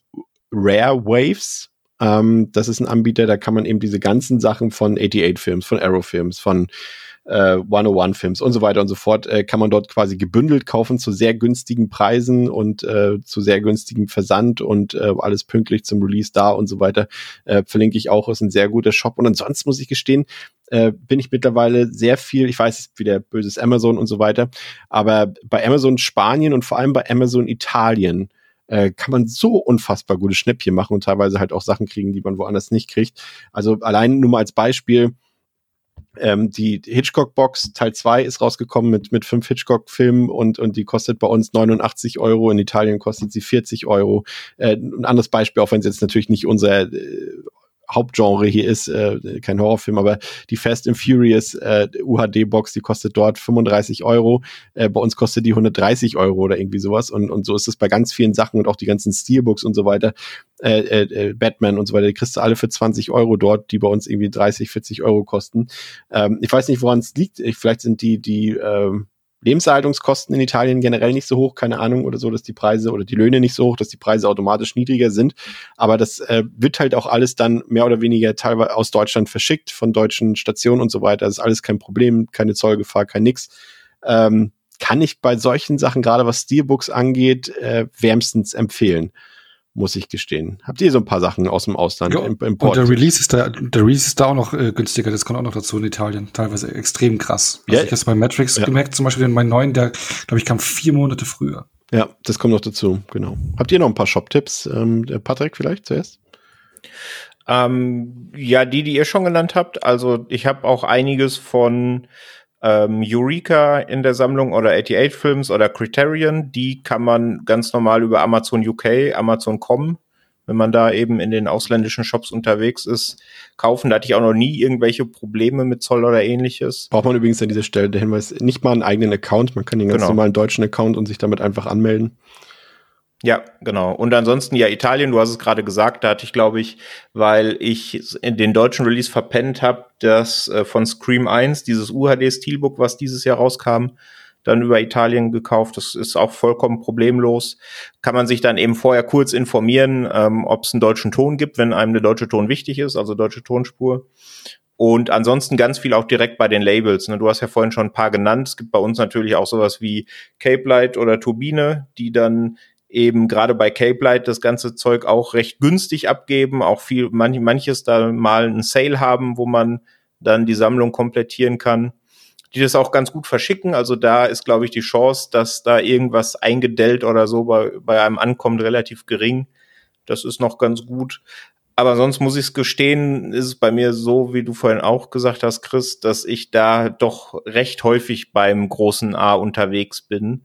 Rare Waves. Ähm, das ist ein Anbieter, da kann man eben diese ganzen Sachen von 88 Films, von Arrow Films, von äh, 101-Films und so weiter und so fort, äh, kann man dort quasi gebündelt kaufen zu sehr günstigen Preisen und äh, zu sehr günstigem Versand und äh, alles pünktlich zum Release da und so weiter. Äh, verlinke ich auch, ist ein sehr guter Shop. Und ansonsten muss ich gestehen, äh, bin ich mittlerweile sehr viel, ich weiß, wieder böses Amazon und so weiter, aber bei Amazon Spanien und vor allem bei Amazon Italien äh, kann man so unfassbar gute Schnäppchen machen und teilweise halt auch Sachen kriegen, die man woanders nicht kriegt. Also allein nur mal als Beispiel, ähm, die Hitchcock-Box Teil 2 ist rausgekommen mit, mit fünf Hitchcock-Filmen und, und die kostet bei uns 89 Euro. In Italien kostet sie 40 Euro. Äh, ein anderes Beispiel, auch wenn es jetzt natürlich nicht unser äh, Hauptgenre hier ist, äh, kein Horrorfilm, aber die Fast and Furious äh, UHD-Box, die kostet dort 35 Euro. Äh, bei uns kostet die 130 Euro oder irgendwie sowas. Und, und so ist es bei ganz vielen Sachen und auch die ganzen Steelbooks und so weiter. Äh, äh, äh Batman und so weiter, die kriegst du alle für 20 Euro dort, die bei uns irgendwie 30, 40 Euro kosten. Ähm, ich weiß nicht, woran es liegt. Ich, vielleicht sind die, die ähm, Lebenserhaltungskosten in Italien generell nicht so hoch, keine Ahnung, oder so, dass die Preise oder die Löhne nicht so hoch, dass die Preise automatisch niedriger sind. Aber das äh, wird halt auch alles dann mehr oder weniger teilweise aus Deutschland verschickt, von deutschen Stationen und so weiter. Das ist alles kein Problem, keine Zollgefahr, kein nix. Ähm, kann ich bei solchen Sachen, gerade was Steelbooks angeht, äh, wärmstens empfehlen muss ich gestehen. Habt ihr so ein paar Sachen aus dem Ausland ja, im, Und der Release ist da, der Release ist da auch noch äh, günstiger. Das kommt auch noch dazu in Italien. Teilweise extrem krass. Also Ja. ich habe bei Matrix Ja. gemerkt, zum Beispiel in meinen neuen, der, glaube ich, kam vier Monate früher. Ja, das kommt noch dazu, genau. Habt ihr noch ein paar Shop-Tipps? Ähm, Patrick vielleicht zuerst? Ähm, ja, die, die ihr schon genannt habt. Also ich habe auch einiges von ähm, Eureka in der Sammlung oder 88 Films oder Criterion. Die kann man ganz normal über Amazon UK, Amazon.com, wenn man da eben in den ausländischen Shops unterwegs ist, kaufen. Da hatte ich auch noch nie irgendwelche Probleme mit Zoll oder ähnliches. Braucht man übrigens an dieser Stelle der Hinweis, nicht mal einen eigenen Account, man kann den ganz Genau. normalen deutschen Account und sich damit einfach anmelden. Ja, genau. Und ansonsten ja Italien, du hast es gerade gesagt, da hatte ich, glaube ich, weil ich in den deutschen Release verpennt habe, das äh, von Scream 1, dieses UHD Steelbook, was dieses Jahr rauskam, dann über Italien gekauft. Das ist auch vollkommen problemlos. Kann man sich dann eben vorher kurz informieren, ähm, ob es einen deutschen Ton gibt, wenn einem der deutsche Ton wichtig ist, also deutsche Tonspur. Und ansonsten ganz viel auch direkt bei den Labels. Ne? Du hast ja vorhin schon ein paar genannt. Es gibt bei uns natürlich auch sowas wie Cape Light oder Turbine, die dann eben gerade bei Cape Light das ganze Zeug auch recht günstig abgeben, auch viel, manch, manches da mal einen Sale haben, wo man dann die Sammlung komplettieren kann, die das auch ganz gut verschicken. Also da ist, glaube ich, die Chance, dass da irgendwas eingedellt oder so bei, bei einem ankommt, relativ gering. Das ist noch ganz gut. Aber sonst muss ich es gestehen, ist es bei mir so, wie du vorhin auch gesagt hast, Chris, dass ich da doch recht häufig beim großen A unterwegs bin.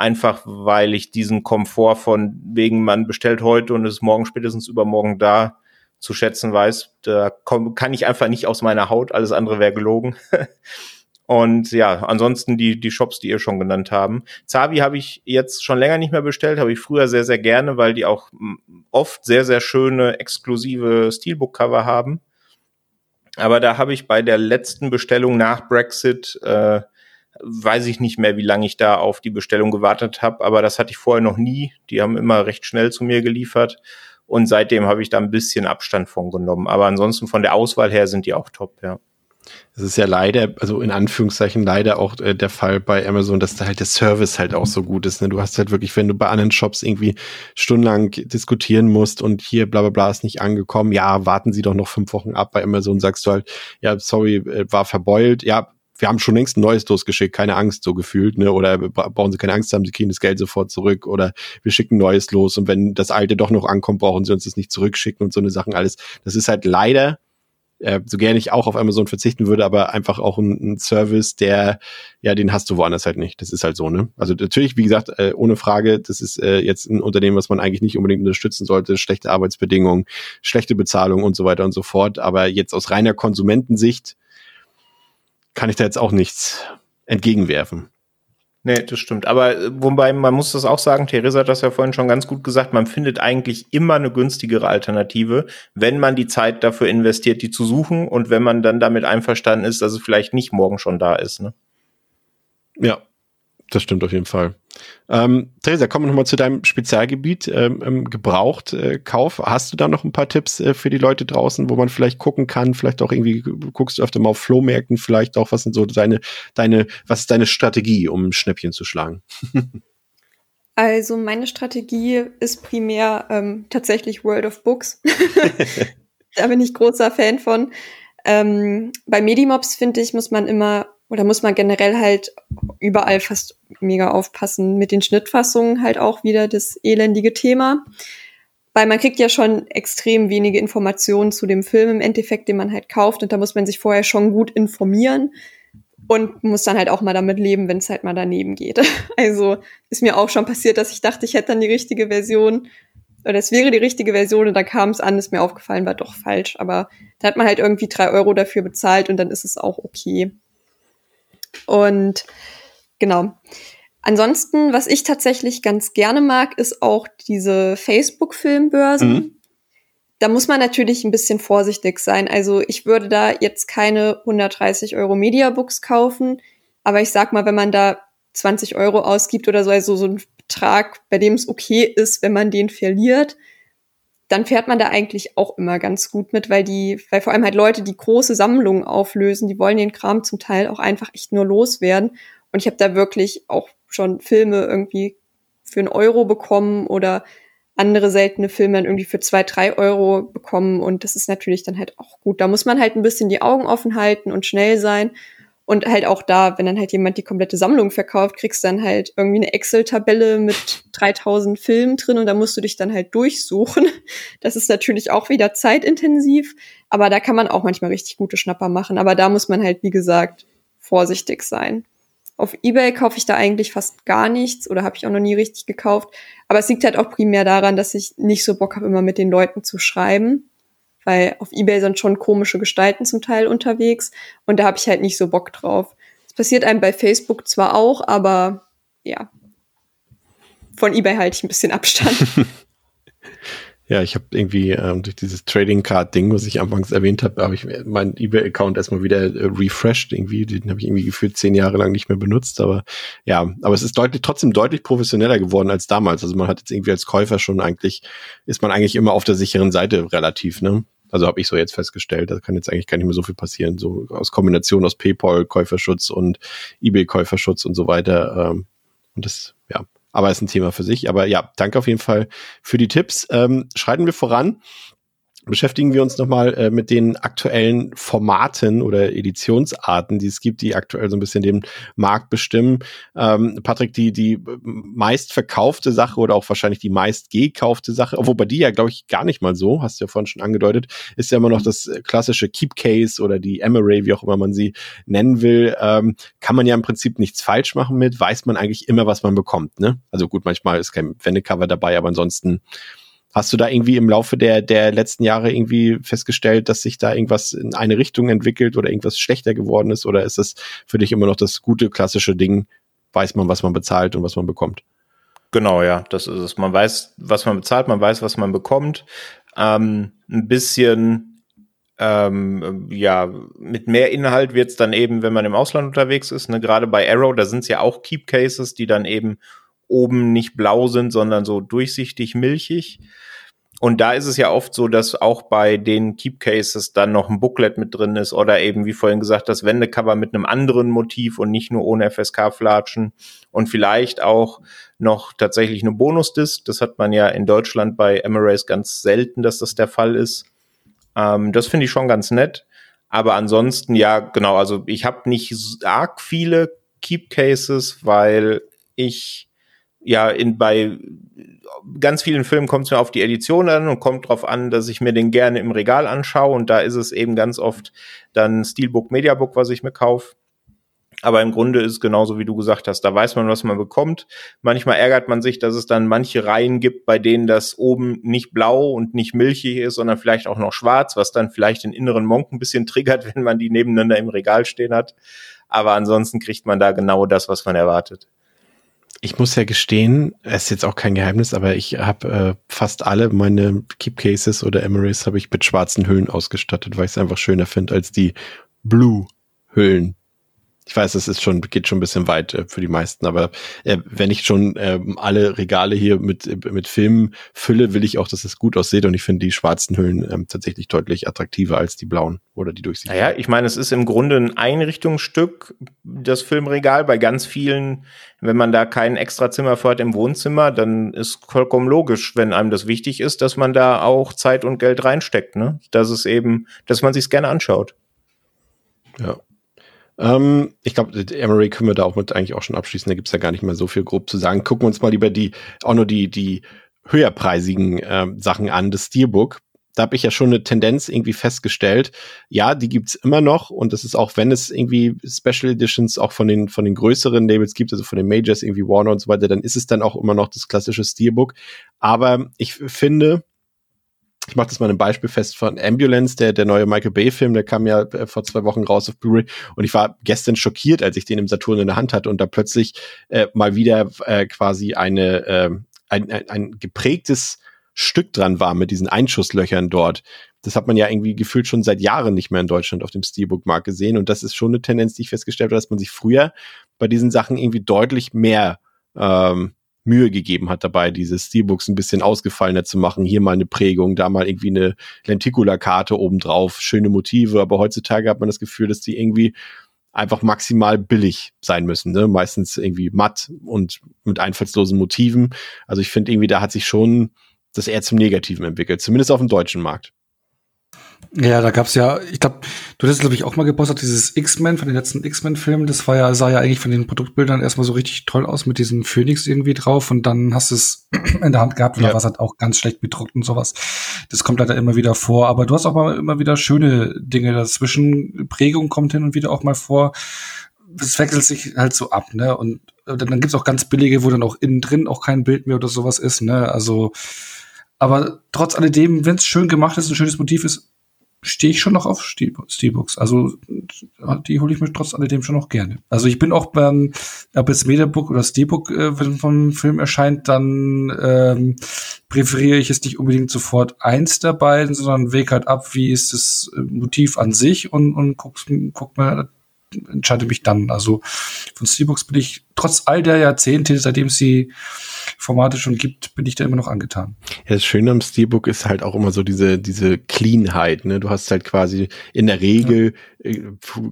Einfach weil ich diesen Komfort von wegen, man bestellt heute und ist morgen spätestens übermorgen da zu schätzen weiß. Da komm, kann ich einfach nicht aus meiner Haut. Alles andere wäre gelogen. Und ja, ansonsten die, die Shops, die ihr schon genannt haben. Zavi habe ich jetzt schon länger nicht mehr bestellt, habe ich früher sehr, sehr gerne, weil die auch mm, oft sehr, sehr schöne, exklusive Steelbook-Cover haben. Aber da habe ich bei der letzten Bestellung nach Brexit, äh, weiß ich nicht mehr, wie lange ich da auf die Bestellung gewartet habe, aber das hatte ich vorher noch nie. Die haben immer recht schnell zu mir geliefert. Und seitdem habe ich da ein bisschen Abstand von genommen. Aber ansonsten von der Auswahl her sind die auch top, ja. Es ist ja leider, also in Anführungszeichen leider auch äh, der Fall bei Amazon, dass da halt der Service halt auch so gut ist. Ne? Du hast halt wirklich, wenn du bei anderen Shops irgendwie stundenlang diskutieren musst und hier bla bla bla ist nicht angekommen, ja, warten Sie doch noch fünf Wochen ab. Bei Amazon sagst du halt, ja, sorry, äh, war verbeult, ja, wir haben schon längst ein neues losgeschickt, keine Angst, so gefühlt, ne? Oder bra- brauchen Sie keine Angst haben, Sie kriegen das Geld sofort zurück oder wir schicken neues los und wenn das alte doch noch ankommt, brauchen Sie uns das nicht zurückschicken und so eine Sachen alles. Das ist halt leider äh, so gerne ich auch auf Amazon verzichten würde, aber einfach auch ein, ein Service, der, ja, den hast du woanders halt nicht. Das ist halt so, ne? Also natürlich, wie gesagt, äh, ohne Frage, das ist äh, jetzt ein Unternehmen, was man eigentlich nicht unbedingt unterstützen sollte, schlechte Arbeitsbedingungen, schlechte Bezahlung und so weiter und so fort. Aber jetzt aus reiner Konsumentensicht kann ich da jetzt auch nichts entgegenwerfen. Nee, das stimmt. Aber äh, wobei, man muss das auch sagen, Theresa hat das ja vorhin schon ganz gut gesagt, man findet eigentlich immer eine günstigere Alternative, wenn man die Zeit dafür investiert, die zu suchen und wenn man dann damit einverstanden ist, dass es vielleicht nicht morgen schon da ist. Ne? Ja, das stimmt auf jeden Fall. Ähm, Theresa, kommen wir nochmal zu deinem Spezialgebiet, ähm, ähm, Gebraucht, äh, Kauf. Hast du da noch ein paar Tipps äh, für die Leute draußen, wo man vielleicht gucken kann, vielleicht auch irgendwie, guckst du öfter mal auf Flohmärkten, vielleicht auch, was sind so deine, deine, was ist deine Strategie, um ein Schnäppchen zu schlagen? Also meine Strategie ist primär ähm, tatsächlich World of Books. da bin ich großer Fan von. Ähm, bei Medimobs finde ich, muss man immer oder muss man generell halt überall fast mega aufpassen mit den Schnittfassungen halt auch wieder das elendige Thema. Weil man kriegt ja schon extrem wenige Informationen zu dem Film im Endeffekt, den man halt kauft und da muss man sich vorher schon gut informieren und muss dann halt auch mal damit leben, wenn es halt mal daneben geht. Also ist mir auch schon passiert, dass ich dachte, ich hätte dann die richtige Version oder es wäre die richtige Version und dann kam es an, ist mir aufgefallen, war doch falsch. Aber da hat man halt irgendwie drei Euro dafür bezahlt und dann ist es auch okay. Und genau. Ansonsten, was ich tatsächlich ganz gerne mag, ist auch diese Facebook-Filmbörsen. Mhm. Da muss man natürlich ein bisschen vorsichtig sein. Also ich würde da jetzt keine 130 Euro Mediabooks kaufen, aber ich sag mal, wenn man da 20 Euro ausgibt oder so, also so ein Betrag, bei dem es okay ist, wenn man den verliert, dann fährt man da eigentlich auch immer ganz gut mit, weil die, weil vor allem halt Leute, die große Sammlungen auflösen, die wollen den Kram zum Teil auch einfach echt nur loswerden. Und ich habe da wirklich auch schon Filme irgendwie für einen Euro bekommen oder andere seltene Filme dann irgendwie für zwei, drei Euro bekommen. Und das ist natürlich dann halt auch gut. Da muss man halt ein bisschen die Augen offen halten und schnell sein. Und halt auch da, wenn dann halt jemand die komplette Sammlung verkauft, kriegst du dann halt irgendwie eine Excel-Tabelle mit 3000 Filmen drin und da musst du dich dann halt durchsuchen. Das ist natürlich auch wieder zeitintensiv, aber da kann man auch manchmal richtig gute Schnapper machen. Aber da muss man halt, wie gesagt, vorsichtig sein. Auf eBay kaufe ich da eigentlich fast gar nichts oder habe ich auch noch nie richtig gekauft. Aber es liegt halt auch primär daran, dass ich nicht so Bock habe, immer mit den Leuten zu schreiben weil auf Ebay sind schon komische Gestalten zum Teil unterwegs und da habe ich halt nicht so Bock drauf. Es passiert einem bei Facebook zwar auch, aber ja, von Ebay halte ich ein bisschen Abstand. Ja, ich habe irgendwie ähm, durch dieses Trading Card Ding, was ich anfangs erwähnt habe, habe ich meinen eBay-Account erstmal wieder äh, refreshed irgendwie. Den habe ich irgendwie gefühlt zehn Jahre lang nicht mehr benutzt. Aber ja, aber es ist deutlich, trotzdem deutlich professioneller geworden als damals. Also man hat jetzt irgendwie als Käufer schon eigentlich, ist man eigentlich immer auf der sicheren Seite relativ, ne? Also habe ich so jetzt festgestellt, da kann jetzt eigentlich gar nicht mehr so viel passieren. So aus Kombination aus PayPal, Käuferschutz und eBay-Käuferschutz und so weiter. Ähm, und das, ja, aber ist ein Thema für sich. Aber ja, danke auf jeden Fall für die Tipps. Ähm, schreiten wir voran beschäftigen wir uns nochmal äh, mit den aktuellen Formaten oder Editionsarten, die es gibt, die aktuell so ein bisschen den Markt bestimmen. Ähm, Patrick, die, die meist verkaufte Sache oder auch wahrscheinlich die meist gekaufte Sache, obwohl bei dir ja, glaube ich, gar nicht mal so, hast du ja vorhin schon angedeutet, ist ja immer noch das klassische Keep Case oder die Emery, wie auch immer man sie nennen will. Ähm, kann man ja im Prinzip nichts falsch machen mit, weiß man eigentlich immer, was man bekommt. Ne? Also gut, manchmal ist kein Wendecover dabei, aber ansonsten Hast du da irgendwie im Laufe der, der letzten Jahre irgendwie festgestellt, dass sich da irgendwas in eine Richtung entwickelt oder irgendwas schlechter geworden ist? Oder ist das für dich immer noch das gute klassische Ding? Weiß man, was man bezahlt und was man bekommt? Genau, ja, das ist es. Man weiß, was man bezahlt, man weiß, was man bekommt. Ähm, ein bisschen, ähm, ja, mit mehr Inhalt wird's dann eben, wenn man im Ausland unterwegs ist. Ne? Gerade bei Arrow, da sind's ja auch Keep Cases, die dann eben oben nicht blau sind, sondern so durchsichtig milchig. Und da ist es ja oft so, dass auch bei den Keep Cases dann noch ein Booklet mit drin ist oder eben, wie vorhin gesagt, das Wendecover mit einem anderen Motiv und nicht nur ohne FSK-Flatschen und vielleicht auch noch tatsächlich eine Bonusdisk. Das hat man ja in Deutschland bei Emirates ganz selten, dass das der Fall ist. Ähm, das finde ich schon ganz nett. Aber ansonsten, ja, genau, also ich habe nicht arg viele Keep Cases, weil ich ja, in, bei ganz vielen Filmen kommt es mir auf die Edition an und kommt darauf an, dass ich mir den gerne im Regal anschaue und da ist es eben ganz oft dann Steelbook, Mediabook, was ich mir kaufe. Aber im Grunde ist es genauso, wie du gesagt hast. Da weiß man, was man bekommt. Manchmal ärgert man sich, dass es dann manche Reihen gibt, bei denen das oben nicht blau und nicht milchig ist, sondern vielleicht auch noch schwarz, was dann vielleicht den inneren Monk ein bisschen triggert, wenn man die nebeneinander im Regal stehen hat. Aber ansonsten kriegt man da genau das, was man erwartet ich muss ja gestehen, es ist jetzt auch kein Geheimnis, aber ich habe äh, fast alle meine Keep Cases oder Emirates habe ich mit schwarzen Hüllen ausgestattet, weil ich es einfach schöner finde als die Blue Hüllen, ich weiß, es ist schon, geht schon ein bisschen weit äh, für die meisten, aber äh, wenn ich schon äh, alle Regale hier mit, mit Filmen fülle, will ich auch, dass es gut aussieht und ich finde die schwarzen Hüllen ähm, tatsächlich deutlich attraktiver als die blauen oder die durchsichtigen. Naja, ich meine, es ist im Grunde ein Einrichtungsstück, das Filmregal. Bei ganz vielen, wenn man da kein extra Zimmer für hat im Wohnzimmer, dann ist vollkommen logisch, wenn einem das wichtig ist, dass man da auch Zeit und Geld reinsteckt, ne? Dass es eben, dass man sich's gerne anschaut. Ja. Ähm, ich glaube, Emery können wir da auch mit eigentlich auch schon abschließen. Da gibt's ja gar nicht mehr so viel grob zu sagen. Gucken wir uns mal lieber die, auch nur die, die höherpreisigen äh, Sachen an, das Steelbook. Da habe ich ja schon eine Tendenz irgendwie festgestellt. Ja, die gibt's immer noch und das ist auch, wenn es irgendwie Special Editions auch von den von den größeren Labels gibt, also von den Majors, irgendwie Warner und so weiter, dann ist es dann auch immer noch das klassische Steelbook. Aber ich finde, ich mache das mal ein Beispiel fest von Ambulance, der, der neue Michael Bay-Film, der kam ja äh, vor zwei Wochen raus auf Blu-ray und ich war gestern schockiert, als ich den im Saturn in der Hand hatte und da plötzlich äh, mal wieder äh, quasi eine äh, ein, ein, ein geprägtes Stück dran war mit diesen Einschusslöchern dort. Das hat man ja irgendwie gefühlt schon seit Jahren nicht mehr in Deutschland auf dem Steelbook-Markt gesehen. Und das ist schon eine Tendenz, die ich festgestellt habe, dass man sich früher bei diesen Sachen irgendwie deutlich mehr ähm, Mühe gegeben hat dabei, diese Steelbooks ein bisschen ausgefallener zu machen. Hier mal eine Prägung, da mal irgendwie eine Lenticular-Karte obendrauf, schöne Motive. Aber heutzutage hat man das Gefühl, dass die irgendwie einfach maximal billig sein müssen. Ne? Meistens irgendwie matt und mit einfallslosen Motiven. Also ich finde irgendwie, da hat sich schon das eher zum Negativen entwickelt, zumindest auf dem deutschen Markt. Ja, da gab's ja, ich glaube, du hast glaube ich auch mal gepostet, dieses X-Men von den letzten X-Men-Filmen, das war ja, sah ja eigentlich von den Produktbildern erstmal so richtig toll aus mit diesem Phoenix irgendwie drauf und dann hast du es in der Hand gehabt und ja. da war es halt auch ganz schlecht bedruckt und sowas. Das kommt leider immer wieder vor, aber du hast auch mal immer wieder schöne Dinge dazwischen. Prägung kommt hin und wieder auch mal vor. Es wechselt sich halt so ab, ne? Und dann gibt's auch ganz billige, wo dann auch innen drin auch kein Bild mehr oder sowas ist, ne? Also, aber trotz alledem, wenn es schön gemacht ist, ein schönes Motiv ist, stehe ich schon noch auf Steelbooks. Also die hole ich mir trotz alledem schon noch gerne. Also ich bin auch beim, ob jetzt Mediabook oder Steelbook, äh, wenn vom Film erscheint, dann ähm, präferiere ich es nicht unbedingt sofort eins der beiden, sondern wege halt ab, wie ist das äh, Motiv an sich und, und guck, guck mal, entscheide mich dann. Also von Steelbooks bin ich trotz all der Jahrzehnte, seitdem sie Formate schon gibt, bin ich da immer noch angetan. Ja, das Schöne am Steelbook ist halt auch immer so diese, diese Cleanheit. Ne? Du hast halt quasi in der Regel ja. Äh,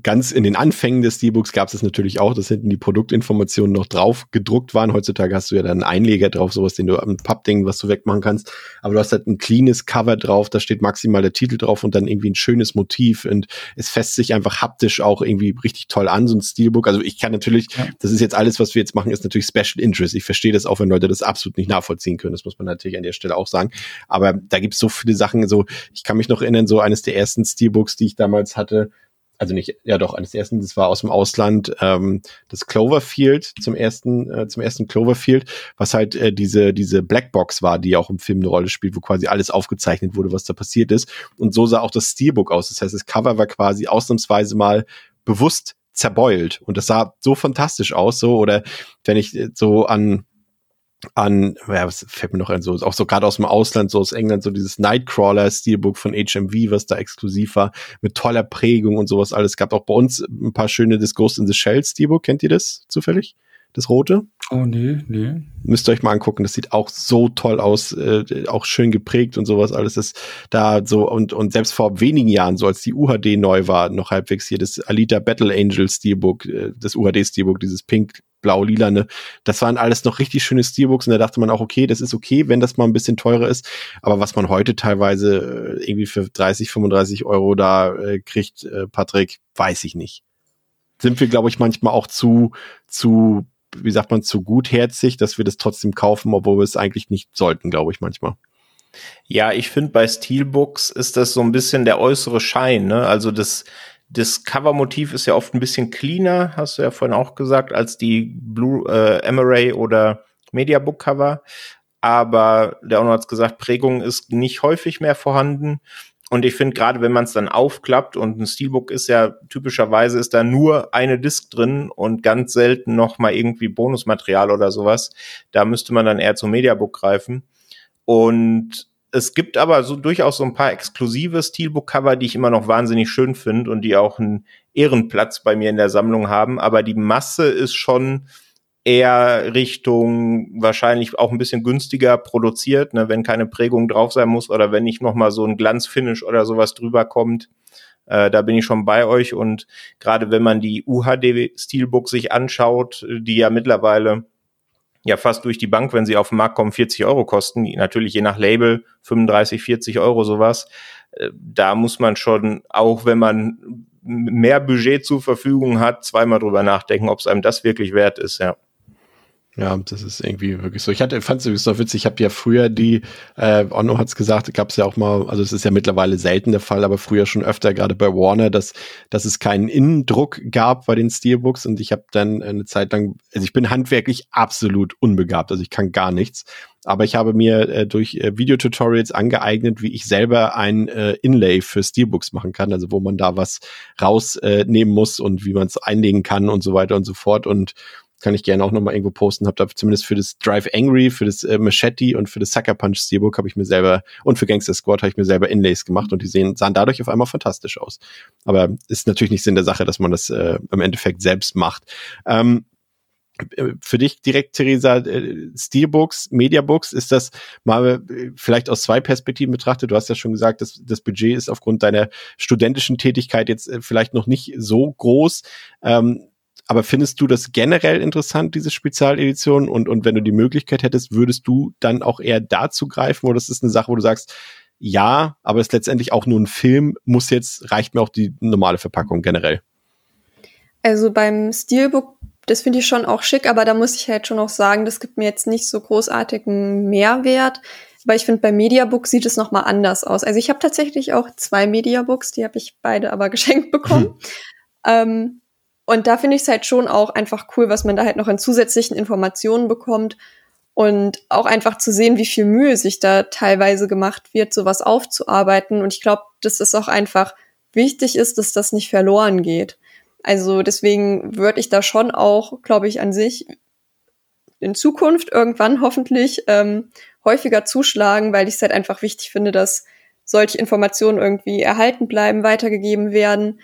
ganz in den Anfängen des Steelbooks gab es natürlich auch, dass hinten die Produktinformationen noch drauf gedruckt waren. Heutzutage hast du ja dann einen Einleger drauf, sowas, den du am Pappding, was du wegmachen kannst. Aber du hast halt ein cleanes Cover drauf, da steht maximal der Titel drauf und dann irgendwie ein schönes Motiv und es fässt sich einfach haptisch auch irgendwie richtig toll an, so ein Steelbook. Also ich kann natürlich, ja. das ist jetzt alles, was wir jetzt machen, ist natürlich Special Interest. Ich verstehe das auch, wenn Leute das absolut nicht nachvollziehen können. Das muss man natürlich an der Stelle auch sagen. Aber da gibt es so viele Sachen. So, ich kann mich noch erinnern, so eines der ersten Steelbooks, die ich damals hatte, also nicht, ja doch, eines ersten, das war aus dem Ausland, ähm, das Cloverfield zum ersten, äh, zum ersten Cloverfield, was halt äh, diese, diese Blackbox war, die auch im Film eine Rolle spielt, wo quasi alles aufgezeichnet wurde, was da passiert ist. Und so sah auch das Steelbook aus. Das heißt, das Cover war quasi ausnahmsweise mal bewusst zerbeult. Und das sah so fantastisch aus, so, oder wenn ich äh, so an, an, ja, was fällt mir noch ein, so, auch so gerade aus dem Ausland, so aus England, so dieses Nightcrawler Steelbook von HMV, was da exklusiv war, mit toller Prägung und sowas alles. Es gab auch bei uns ein paar schöne, das Ghost in the Shell Steelbook, kennt ihr das zufällig? Das rote? Oh, nee, nee. Müsst ihr euch mal angucken. Das sieht auch so toll aus, äh, auch schön geprägt und sowas alles ist da so und, und selbst vor wenigen Jahren, so als die UHD neu war, noch halbwegs hier das Alita Battle Angel Steelbook, äh, das UHD Steelbook, dieses pink blau-lilane. Das waren alles noch richtig schöne Steelbooks und da dachte man auch, okay, das ist okay, wenn das mal ein bisschen teurer ist. Aber was man heute teilweise äh, irgendwie für 30, 35 Euro da äh, kriegt, äh, Patrick, weiß ich nicht. Sind wir, glaube ich, manchmal auch zu, zu wie sagt man, zu gutherzig, dass wir das trotzdem kaufen, obwohl wir es eigentlich nicht sollten, glaube ich manchmal. Ja, ich finde bei Steelbooks ist das so ein bisschen der äußere Schein, ne? Also das, das Covermotiv ist ja oft ein bisschen cleaner, hast du ja vorhin auch gesagt, als die Blue äh, Emery oder Mediabook Cover. Aber der Ono hat gesagt, Prägung ist nicht häufig mehr vorhanden. Und ich finde, gerade wenn man es dann aufklappt und ein Steelbook ist ja typischerweise ist da nur eine Disk drin und ganz selten noch mal irgendwie Bonusmaterial oder sowas. Da müsste man dann eher zum Mediabook greifen. Und es gibt aber so durchaus so ein paar exklusive Steelbook-Cover, die ich immer noch wahnsinnig schön finde und die auch einen Ehrenplatz bei mir in der Sammlung haben. Aber die Masse ist schon eher Richtung wahrscheinlich auch ein bisschen günstiger produziert, ne, wenn keine Prägung drauf sein muss oder wenn nicht noch mal so ein Glanzfinish oder sowas drüber kommt. Äh, da bin ich schon bei euch und gerade wenn man die UHD Steelbook sich anschaut, die ja mittlerweile ja fast durch die Bank, wenn sie auf den Markt kommen, 40 Euro kosten, natürlich je nach Label 35, 40 Euro sowas. Äh, da muss man schon, auch wenn man mehr Budget zur Verfügung hat, zweimal drüber nachdenken, ob es einem das wirklich wert ist, ja. Ja, das ist irgendwie wirklich so. Ich hatte, fand es so witzig, ich habe ja früher die, äh, Onno hat es gesagt, gab es ja auch mal, also es ist ja mittlerweile selten der Fall, aber früher schon öfter, gerade bei Warner, dass, dass es keinen Innendruck gab bei den Steelbooks und ich habe dann eine Zeit lang, also ich bin handwerklich absolut unbegabt, also ich kann gar nichts, aber ich habe mir äh, durch äh, Videotutorials angeeignet, wie ich selber ein äh, Inlay für Steelbooks machen kann, also wo man da was rausnehmen äh, muss und wie man es einlegen kann und so weiter und so fort und kann ich gerne auch nochmal irgendwo posten. Hab da zumindest für das Drive Angry, für das äh, Machete und für das Sucker Punch Steelbook habe ich mir selber und für Gangster Squad habe ich mir selber Inlays gemacht und die sehen, sahen dadurch auf einmal fantastisch aus. Aber ist natürlich nicht Sinn der Sache, dass man das äh, im Endeffekt selbst macht. Ähm, für dich direkt, Theresa, äh, Steelbooks, Mediabooks, ist das mal äh, vielleicht aus zwei Perspektiven betrachtet? Du hast ja schon gesagt, dass das Budget ist aufgrund deiner studentischen Tätigkeit jetzt äh, vielleicht noch nicht so groß. Ähm, aber findest du das generell interessant, diese Spezialedition? Und, und wenn du die Möglichkeit hättest, würdest du dann auch eher dazu greifen? Oder ist das eine Sache, wo du sagst, ja, aber es ist letztendlich auch nur ein Film, muss jetzt, reicht mir auch die normale Verpackung generell? Also beim Steelbook das finde ich schon auch schick, aber da muss ich halt schon auch sagen, das gibt mir jetzt nicht so großartigen Mehrwert. Weil ich finde, bei Mediabook sieht es nochmal anders aus. Also ich habe tatsächlich auch zwei Mediabooks, die habe ich beide aber geschenkt bekommen. Mhm. Ähm, und da finde ich es halt schon auch einfach cool, was man da halt noch an zusätzlichen Informationen bekommt. Und auch einfach zu sehen, wie viel Mühe sich da teilweise gemacht wird, sowas aufzuarbeiten. Und ich glaube, dass es auch einfach wichtig ist, dass das nicht verloren geht. Also deswegen würde ich da schon auch, glaube ich, an sich in Zukunft irgendwann hoffentlich ähm, häufiger zuschlagen, weil ich es halt einfach wichtig finde, dass solche Informationen irgendwie erhalten bleiben, weitergegeben werden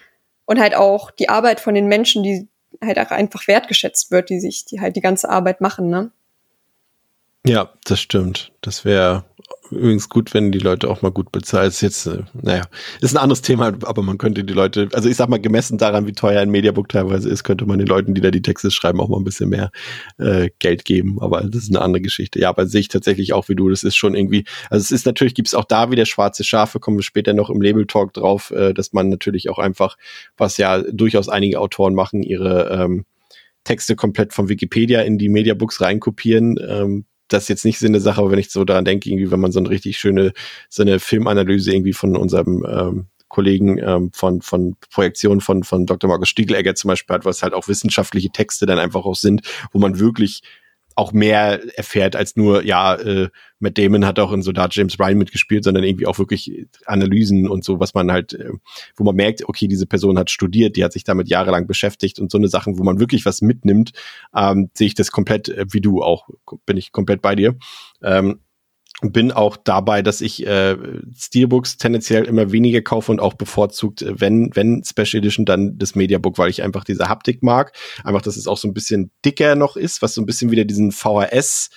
und halt auch die Arbeit von den Menschen, die halt auch einfach wertgeschätzt wird, die sich, die halt die ganze Arbeit machen, ne? Ja, das stimmt. Das wäre übrigens gut, wenn die Leute auch mal gut bezahlt. Ist jetzt, äh, naja, ist ein anderes Thema, aber man könnte die Leute, also ich sag mal, gemessen daran, wie teuer ein Mediabook teilweise ist, könnte man den Leuten, die da die Texte schreiben, auch mal ein bisschen mehr äh, Geld geben. Aber das ist eine andere Geschichte. Ja, aber sehe ich tatsächlich auch wie du. Das ist schon irgendwie, also es ist natürlich, gibt es auch da wieder schwarze Schafe, kommen wir später noch im Label-Talk drauf, äh, dass man natürlich auch einfach, was ja durchaus einige Autoren machen, ihre ähm, Texte komplett von Wikipedia in die Mediabooks reinkopieren. Ähm, das ist jetzt nicht so eine Sache, aber wenn ich so daran denke, irgendwie, wenn man so eine richtig schöne, so eine Filmanalyse irgendwie von unserem ähm, Kollegen ähm, von, von Projektionen von, von Dr. Markus Stiegelegger zum Beispiel hat, was halt auch wissenschaftliche Texte dann einfach auch sind, wo man wirklich auch mehr erfährt als nur, ja, äh, Matt Damon hat auch in Soldat James Ryan mitgespielt, sondern irgendwie auch wirklich Analysen und so, was man halt, äh, wo man merkt, okay, diese Person hat studiert, die hat sich damit jahrelang beschäftigt und so eine Sachen, wo man wirklich was mitnimmt, ähm, sehe ich das komplett äh, wie du auch, bin ich komplett bei dir. Ähm, bin auch dabei, dass ich äh, Steelbooks tendenziell immer weniger kaufe und auch bevorzugt, äh, wenn, wenn Special Edition, dann das Mediabook, weil ich einfach diese Haptik mag. Einfach, dass es auch so ein bisschen dicker noch ist, was so ein bisschen wieder diesen VHS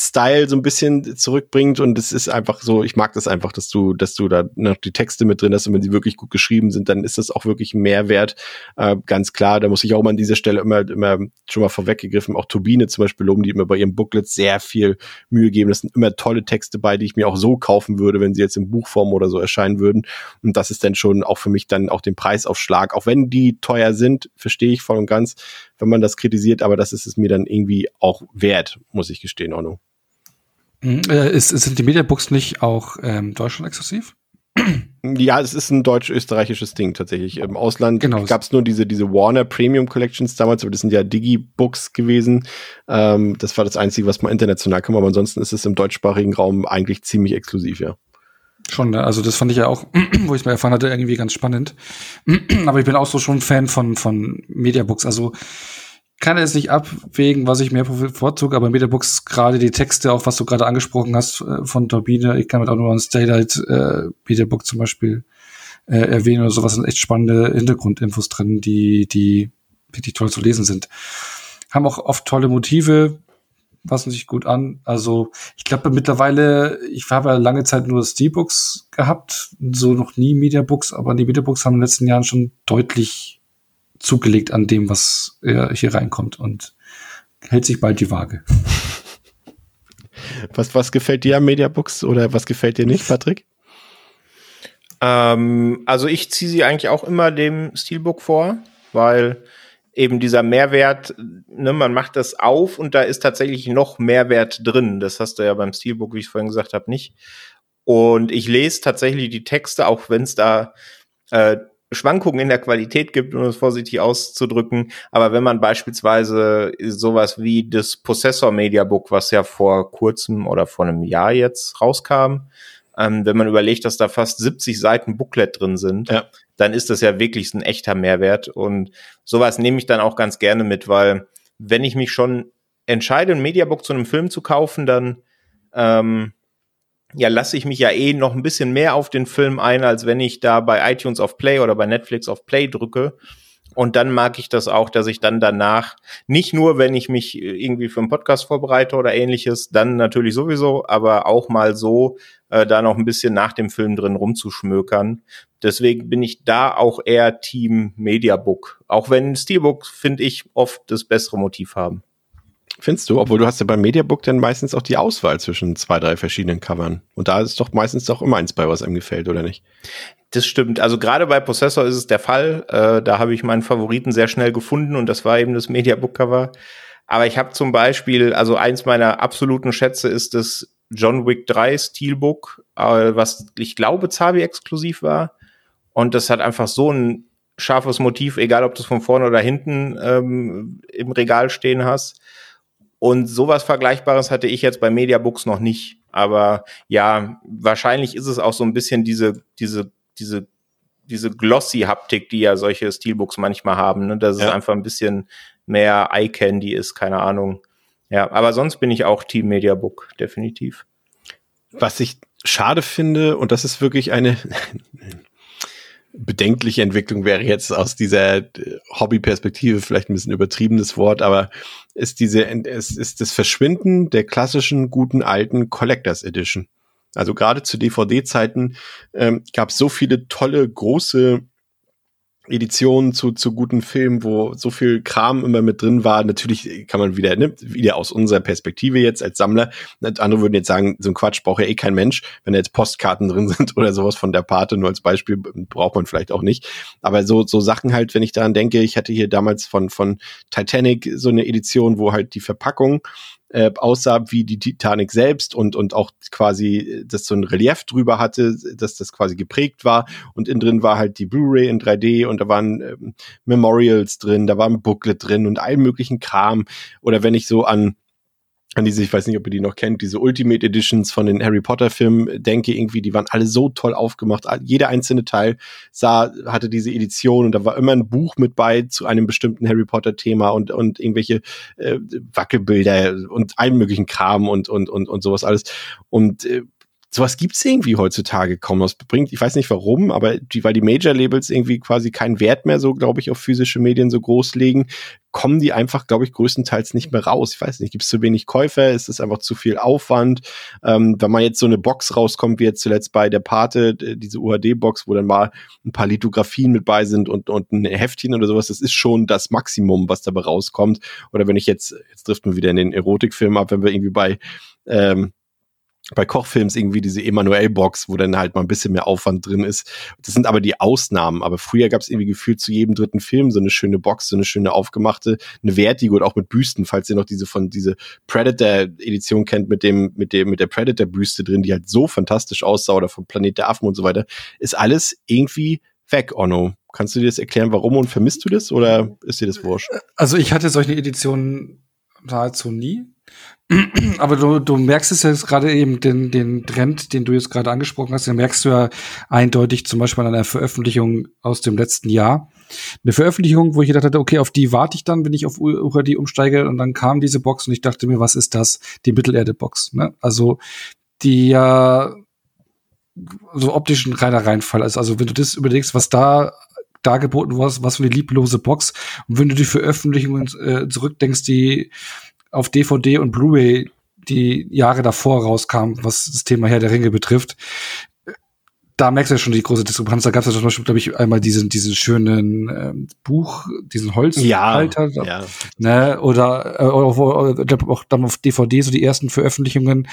Style so ein bisschen zurückbringt und es ist einfach so, ich mag das einfach, dass du, dass du da noch die Texte mit drin hast und wenn sie wirklich gut geschrieben sind, dann ist das auch wirklich ein Mehrwert, äh, ganz klar. Da muss ich auch mal an dieser Stelle immer, immer schon mal vorweggegriffen, auch Turbine zum Beispiel loben, die immer bei ihrem Booklet sehr viel Mühe geben. Das sind immer tolle Texte bei, die ich mir auch so kaufen würde, wenn sie jetzt in Buchform oder so erscheinen würden. Und das ist dann schon auch für mich dann auch den Preisaufschlag, auch wenn die teuer sind, verstehe ich voll und ganz, wenn man das kritisiert, aber das ist es mir dann irgendwie auch wert, muss ich gestehen, Onno. Mhm, äh, ist, sind die Mediabooks nicht auch ähm, Deutschland exklusiv? Ja, es ist ein deutsch-österreichisches Ding tatsächlich. Im Ausland genau. gab es nur diese, diese Warner Premium Collections damals, aber das sind ja Digi-Books gewesen. Ähm, das war das Einzige, was mal international kam, aber ansonsten ist es im deutschsprachigen Raum eigentlich ziemlich exklusiv, ja. Schon, ne? also das fand ich ja auch, wo ich es mal erfahren hatte, irgendwie ganz spannend. aber ich bin auch so schon Fan von, von Mediabooks. Also kann es nicht abwägen, was ich mehr bevorzuge, aber Metabooks gerade die Texte, auch was du gerade angesprochen hast äh, von Turbine, ich kann mit auch nur ein Staylight äh, Metabook zum Beispiel äh, erwähnen oder sowas, sind echt spannende Hintergrundinfos drin, die, die wirklich toll zu lesen sind. Haben auch oft tolle Motive, passen sich gut an. Also ich glaube mittlerweile, ich habe ja lange Zeit nur Steelbooks gehabt, so noch nie Mediabooks, aber die Mediabooks haben in den letzten Jahren schon deutlich zugelegt an dem, was äh, hier reinkommt und hält sich bald die Waage. Was, was gefällt dir am Mediabooks oder was gefällt dir nicht, Patrick? Ähm, also ich ziehe sie eigentlich auch immer dem Steelbook vor, weil eben dieser Mehrwert, ne, man macht das auf und da ist tatsächlich noch Mehrwert drin. Das hast du ja beim Steelbook, wie ich vorhin gesagt habe, nicht. Und ich lese tatsächlich die Texte, auch wenn es da äh, Schwankungen in der Qualität gibt, um es vorsichtig auszudrücken. Aber wenn man beispielsweise sowas wie das Possessor Media Book, was ja vor kurzem oder vor einem Jahr jetzt rauskam, ähm, wenn man überlegt, dass da fast 70 Seiten Booklet drin sind, ja. dann ist das ja wirklich ein echter Mehrwert. Und sowas nehme ich dann auch ganz gerne mit, weil wenn ich mich schon entscheide, ein Mediabook zu einem Film zu kaufen, dann ähm, ja, lasse ich mich ja eh noch ein bisschen mehr auf den Film ein, als wenn ich da bei iTunes auf Play oder bei Netflix auf Play drücke. Und dann mag ich das auch, dass ich dann danach, nicht nur, wenn ich mich irgendwie für einen Podcast vorbereite oder ähnliches, dann natürlich sowieso, aber auch mal so, äh, da noch ein bisschen nach dem Film drin rumzuschmökern. Deswegen bin ich da auch eher Team Mediabook. Auch wenn Steelbook, finde ich, oft das bessere Motiv haben. Findest du, obwohl du hast ja beim Mediabook dann meistens auch die Auswahl zwischen zwei, drei verschiedenen Covern. Und da ist doch meistens doch immer eins bei, was einem gefällt, oder nicht? Das stimmt. Also gerade bei Possessor ist es der Fall. Äh, da habe ich meinen Favoriten sehr schnell gefunden und das war eben das Mediabook-Cover. Aber ich habe zum Beispiel, also eins meiner absoluten Schätze ist das John Wick 3 Steelbook, äh, was ich glaube Zabi exklusiv war. Und das hat einfach so ein scharfes Motiv, egal ob du es von vorne oder hinten ähm, im Regal stehen hast. Und sowas Vergleichbares hatte ich jetzt bei Mediabooks noch nicht. Aber ja, wahrscheinlich ist es auch so ein bisschen diese, diese, diese, diese Glossy-Haptik, die ja solche Steelbooks manchmal haben, ne? dass ja. es einfach ein bisschen mehr Eye-Candy ist, keine Ahnung. Ja, aber sonst bin ich auch Team Mediabook, definitiv. Was ich schade finde, und das ist wirklich eine bedenkliche Entwicklung wäre jetzt aus dieser Hobbyperspektive vielleicht ein bisschen übertriebenes Wort, aber ist diese, es ist das Verschwinden der klassischen guten alten Collectors Edition. Also gerade zu DVD-Zeiten ähm, gab es so viele tolle große Editionen zu, zu guten Filmen, wo so viel Kram immer mit drin war. Natürlich kann man wieder, ne, wieder aus unserer Perspektive jetzt als Sammler, andere würden jetzt sagen, so ein Quatsch braucht ja eh kein Mensch, wenn da jetzt Postkarten drin sind oder sowas von der Pate, nur als Beispiel braucht man vielleicht auch nicht. Aber so, so Sachen halt, wenn ich daran denke, ich hatte hier damals von, von Titanic so eine Edition, wo halt die Verpackung äh, aussah wie die Titanic selbst und, und auch quasi äh, das so ein Relief drüber hatte, dass das quasi geprägt war. Und innen drin war halt die Blu-ray in 3D und da waren ähm, Memorials drin, da war ein Booklet drin und allen möglichen Kram. Oder wenn ich so an an diese, ich weiß nicht, ob ihr die noch kennt, diese Ultimate Editions von den Harry Potter Filmen, denke irgendwie, die waren alle so toll aufgemacht. Jeder einzelne Teil sah, hatte diese Edition und da war immer ein Buch mit bei zu einem bestimmten Harry Potter Thema und, und irgendwelche äh, Wackelbilder und allen möglichen Kram und, und, und, und sowas alles. Und äh, sowas gibt's irgendwie heutzutage kaum. Das bringt, ich weiß nicht warum, aber die, weil die Major-Labels irgendwie quasi keinen Wert mehr so, glaube ich, auf physische Medien so groß legen, kommen die einfach, glaube ich, größtenteils nicht mehr raus. Ich weiß nicht, gibt es zu wenig Käufer, ist es einfach zu viel Aufwand. Ähm, wenn man jetzt so eine Box rauskommt, wie jetzt zuletzt bei der Pate, diese UHD-Box, wo dann mal ein paar Lithografien mit bei sind und, und ein Heftchen oder sowas, das ist schon das Maximum, was dabei rauskommt. Oder wenn ich jetzt, jetzt trifft man wieder in den Erotikfilm ab, wenn wir irgendwie bei ähm, bei Kochfilms irgendwie diese Emanuel-Box, wo dann halt mal ein bisschen mehr Aufwand drin ist. Das sind aber die Ausnahmen. Aber früher gab es irgendwie gefühlt zu jedem dritten Film so eine schöne Box, so eine schöne aufgemachte, eine wertige und auch mit Büsten, falls ihr noch diese von diese Predator-Edition kennt mit dem, mit dem, mit der Predator-Büste drin, die halt so fantastisch aussah oder vom Planet der Affen und so weiter, ist alles irgendwie weg, Onno. Kannst du dir das erklären, warum und vermisst du das oder ist dir das wurscht? Also ich hatte solche Editionen nahezu nie. Aber du, du merkst es jetzt gerade eben, den, den Trend, den du jetzt gerade angesprochen hast, den merkst du ja eindeutig zum Beispiel an einer Veröffentlichung aus dem letzten Jahr. Eine Veröffentlichung, wo ich gedacht hatte, okay, auf die warte ich dann, wenn ich auf UHD umsteige. Und dann kam diese Box und ich dachte mir, was ist das? Die Mittelerde-Box. Ne? Also die ja so optisch ein reiner Reinfall ist. Also wenn du das überlegst, was da dargeboten wurde, was für eine lieblose Box. Und wenn du die Veröffentlichungen äh, zurückdenkst, die auf DVD und Blu-ray die Jahre davor rauskam, was das Thema Herr der Ringe betrifft, da merkst du ja schon die große Diskrepanz. Da gab es ja zum Beispiel, glaube ich, einmal diesen, diesen schönen ähm, Buch, diesen Holzhalter. Ja, ja. Ne? Oder äh, auch, auch dann auf DVD so die ersten Veröffentlichungen.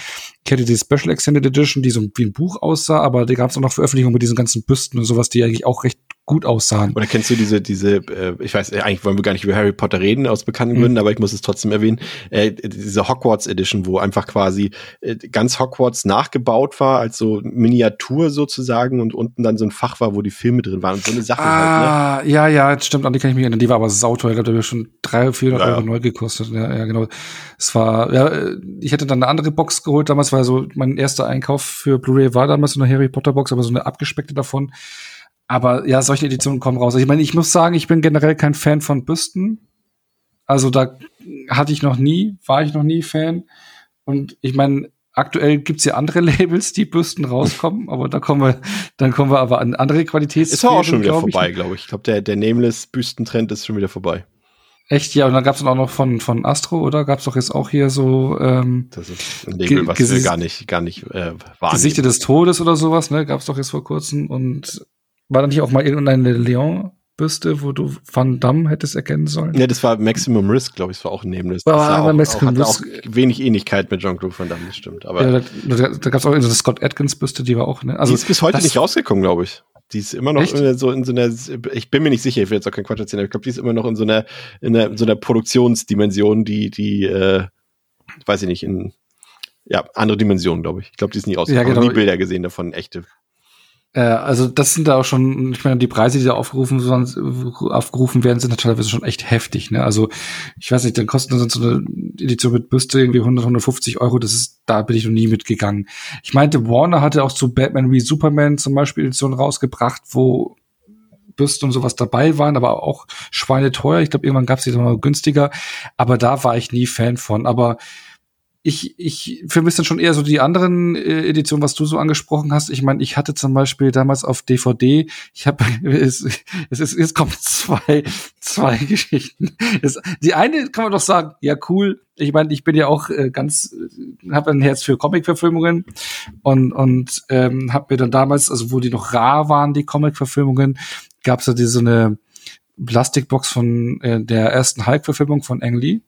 Ich hatte die Special Extended Edition, die so wie ein Buch aussah, aber da gab es auch noch Veröffentlichungen mit diesen ganzen Büsten und sowas, die eigentlich auch recht gut aussahen. Oder kennst du diese, diese, äh, ich weiß, eigentlich wollen wir gar nicht über Harry Potter reden aus bekannten mhm. Gründen, aber ich muss es trotzdem erwähnen, äh, diese Hogwarts Edition, wo einfach quasi äh, ganz Hogwarts nachgebaut war, als so Miniatur sozusagen und unten dann so ein Fach war, wo die Filme drin waren und so eine Sache ah, halt, ne? ja, ja, stimmt, an die kann ich mich erinnern. Die war aber sauteuer, ich glaube, die hat schon 300, 400 ja. Euro neu gekostet. Ja, ja, genau. Es war, ja, ich hätte dann eine andere Box geholt damals, weil so mein erster Einkauf für Blu-ray war damals so eine Harry Potter Box, aber so eine abgespeckte davon. Aber ja, solche Editionen kommen raus. Ich meine, ich muss sagen, ich bin generell kein Fan von Büsten. Also da hatte ich noch nie, war ich noch nie Fan. Und ich meine, aktuell gibt's ja andere Labels, die Bürsten rauskommen, aber da kommen wir, dann kommen wir aber an andere Qualitäts. Ist auch schon wieder glaub vorbei, glaube ich. Ich glaube, der, der Nameless-Büstentrend ist schon wieder vorbei. Echt, ja, und dann gab's dann auch noch von, von Astro, oder? Gab's doch jetzt auch hier so ähm, Das ist ein Label, was wir gar nicht, gar nicht äh, wahrnehmen. Gesichter des Todes oder sowas, ne? Gab's doch jetzt vor kurzem. Und war da nicht auch mal irgendeine Leon Bürste, wo du Van Damme hättest erkennen sollen? Ja, das war Maximum Risk, glaube ich, das war auch ein Nameless. Das war aber auch, Maximum auch, auch wenig Ähnlichkeit mit Jean-Claude Van Damme, das stimmt. Aber ja, da, da, da gab es auch eine Scott Atkins Bürste, die war auch, ne? Also die ist bis heute nicht rausgekommen, glaube ich. Die ist immer noch Echt? so in so einer, ich bin mir nicht sicher, ich will jetzt auch keinen Quatsch erzählen, aber ich glaube, die ist immer noch in so einer, in, einer, in so einer Produktionsdimension, die, die, äh, weiß ich nicht, in, ja, andere Dimensionen, glaube ich. Ich glaube, die ist nie rausgekommen. Ja, Ich habe genau. nie Bilder gesehen davon, echte. Äh, also das sind da auch schon, ich meine, die Preise, die da aufgerufen, sonst, aufgerufen werden, sind teilweise schon echt heftig. Ne? Also ich weiß nicht, dann kosten dann so eine Edition mit Bürste irgendwie 100, 150 Euro. Das ist, da bin ich noch nie mitgegangen. Ich meinte, Warner hatte auch zu Batman wie Superman zum Beispiel Editionen rausgebracht, wo Bürsten und sowas dabei waren, aber auch schweineteuer. Ich glaube, irgendwann gab es die mal günstiger. Aber da war ich nie Fan von. Aber ich, ich vermisse dann schon eher so die anderen äh, Editionen, was du so angesprochen hast. Ich meine, ich hatte zum Beispiel damals auf DVD, ich habe, es, es, ist, es kommen zwei, zwei Geschichten. Es, die eine kann man doch sagen, ja cool. Ich meine, ich bin ja auch äh, ganz, habe ein Herz für Comic-Verfilmungen und und ähm, habe mir dann damals, also wo die noch rar waren, die Comic-Verfilmungen, gab es da diese so eine Plastikbox von äh, der ersten Hulk-Verfilmung von Ang Lee.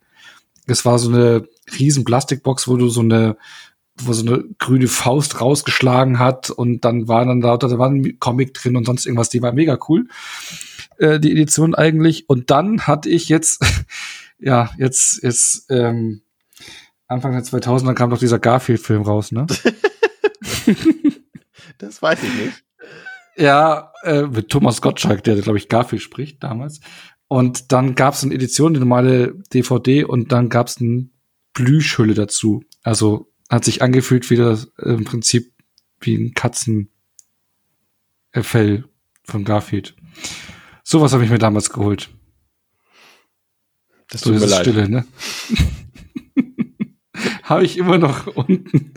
Es war so eine riesen Plastikbox, wo du so eine, wo so eine grüne Faust rausgeschlagen hat und dann war dann da, da war ein Comic drin und sonst irgendwas. Die war mega cool, äh, die Edition eigentlich. Und dann hatte ich jetzt, ja, jetzt, jetzt, ähm, Anfang der 2000er kam doch dieser Garfield-Film raus, ne? Das weiß ich nicht. Ja, äh, mit Thomas Gottschalk, der, glaube ich, Garfield spricht damals. Und dann gab es eine Edition, die normale DVD, und dann gab es eine Plüschhülle dazu. Also hat sich angefühlt wie das äh, im Prinzip wie ein Katzenfell von Garfield. Sowas habe ich mir damals geholt. Das So tut mir ist es leid. Stille, ne? Habe ich immer noch unten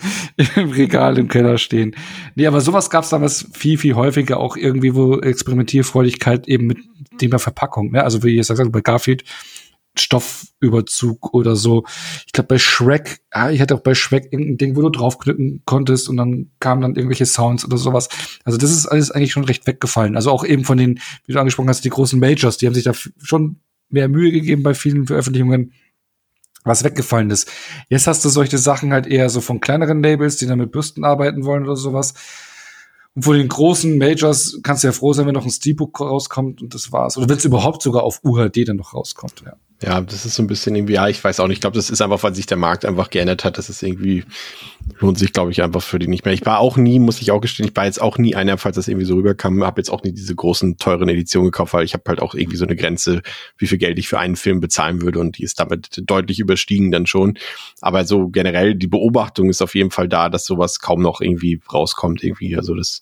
im Regal im Keller stehen. Nee, aber sowas gab es damals viel, viel häufiger, auch irgendwie, wo Experimentierfreudigkeit eben mit Thema Verpackung, ne? Also wie ich jetzt gesagt habe, bei Garfield Stoffüberzug oder so. Ich glaube bei Shrek, ah, ich hatte auch bei Shrek irgendein Ding, wo du draufknücken konntest und dann kamen dann irgendwelche Sounds oder sowas. Also das ist alles eigentlich schon recht weggefallen. Also auch eben von den, wie du angesprochen hast, die großen Majors, die haben sich da schon mehr Mühe gegeben bei vielen Veröffentlichungen, was weggefallen ist. Jetzt hast du solche Sachen halt eher so von kleineren Labels, die dann mit Bürsten arbeiten wollen oder sowas. Und von den großen Majors kannst du ja froh sein, wenn noch ein Steelbook rauskommt und das war's. Oder wenn es überhaupt sogar auf UHD dann noch rauskommt, ja. Ja, das ist so ein bisschen irgendwie, ja, ich weiß auch nicht. Ich glaube, das ist einfach, weil sich der Markt einfach geändert hat. Das ist irgendwie, lohnt sich, glaube ich, einfach für die nicht mehr. Ich war auch nie, muss ich auch gestehen, ich war jetzt auch nie einer, falls das irgendwie so rüberkam, habe jetzt auch nie diese großen, teuren Editionen gekauft, weil ich habe halt auch irgendwie so eine Grenze, wie viel Geld ich für einen Film bezahlen würde und die ist damit deutlich überstiegen dann schon. Aber so generell, die Beobachtung ist auf jeden Fall da, dass sowas kaum noch irgendwie rauskommt irgendwie. Also das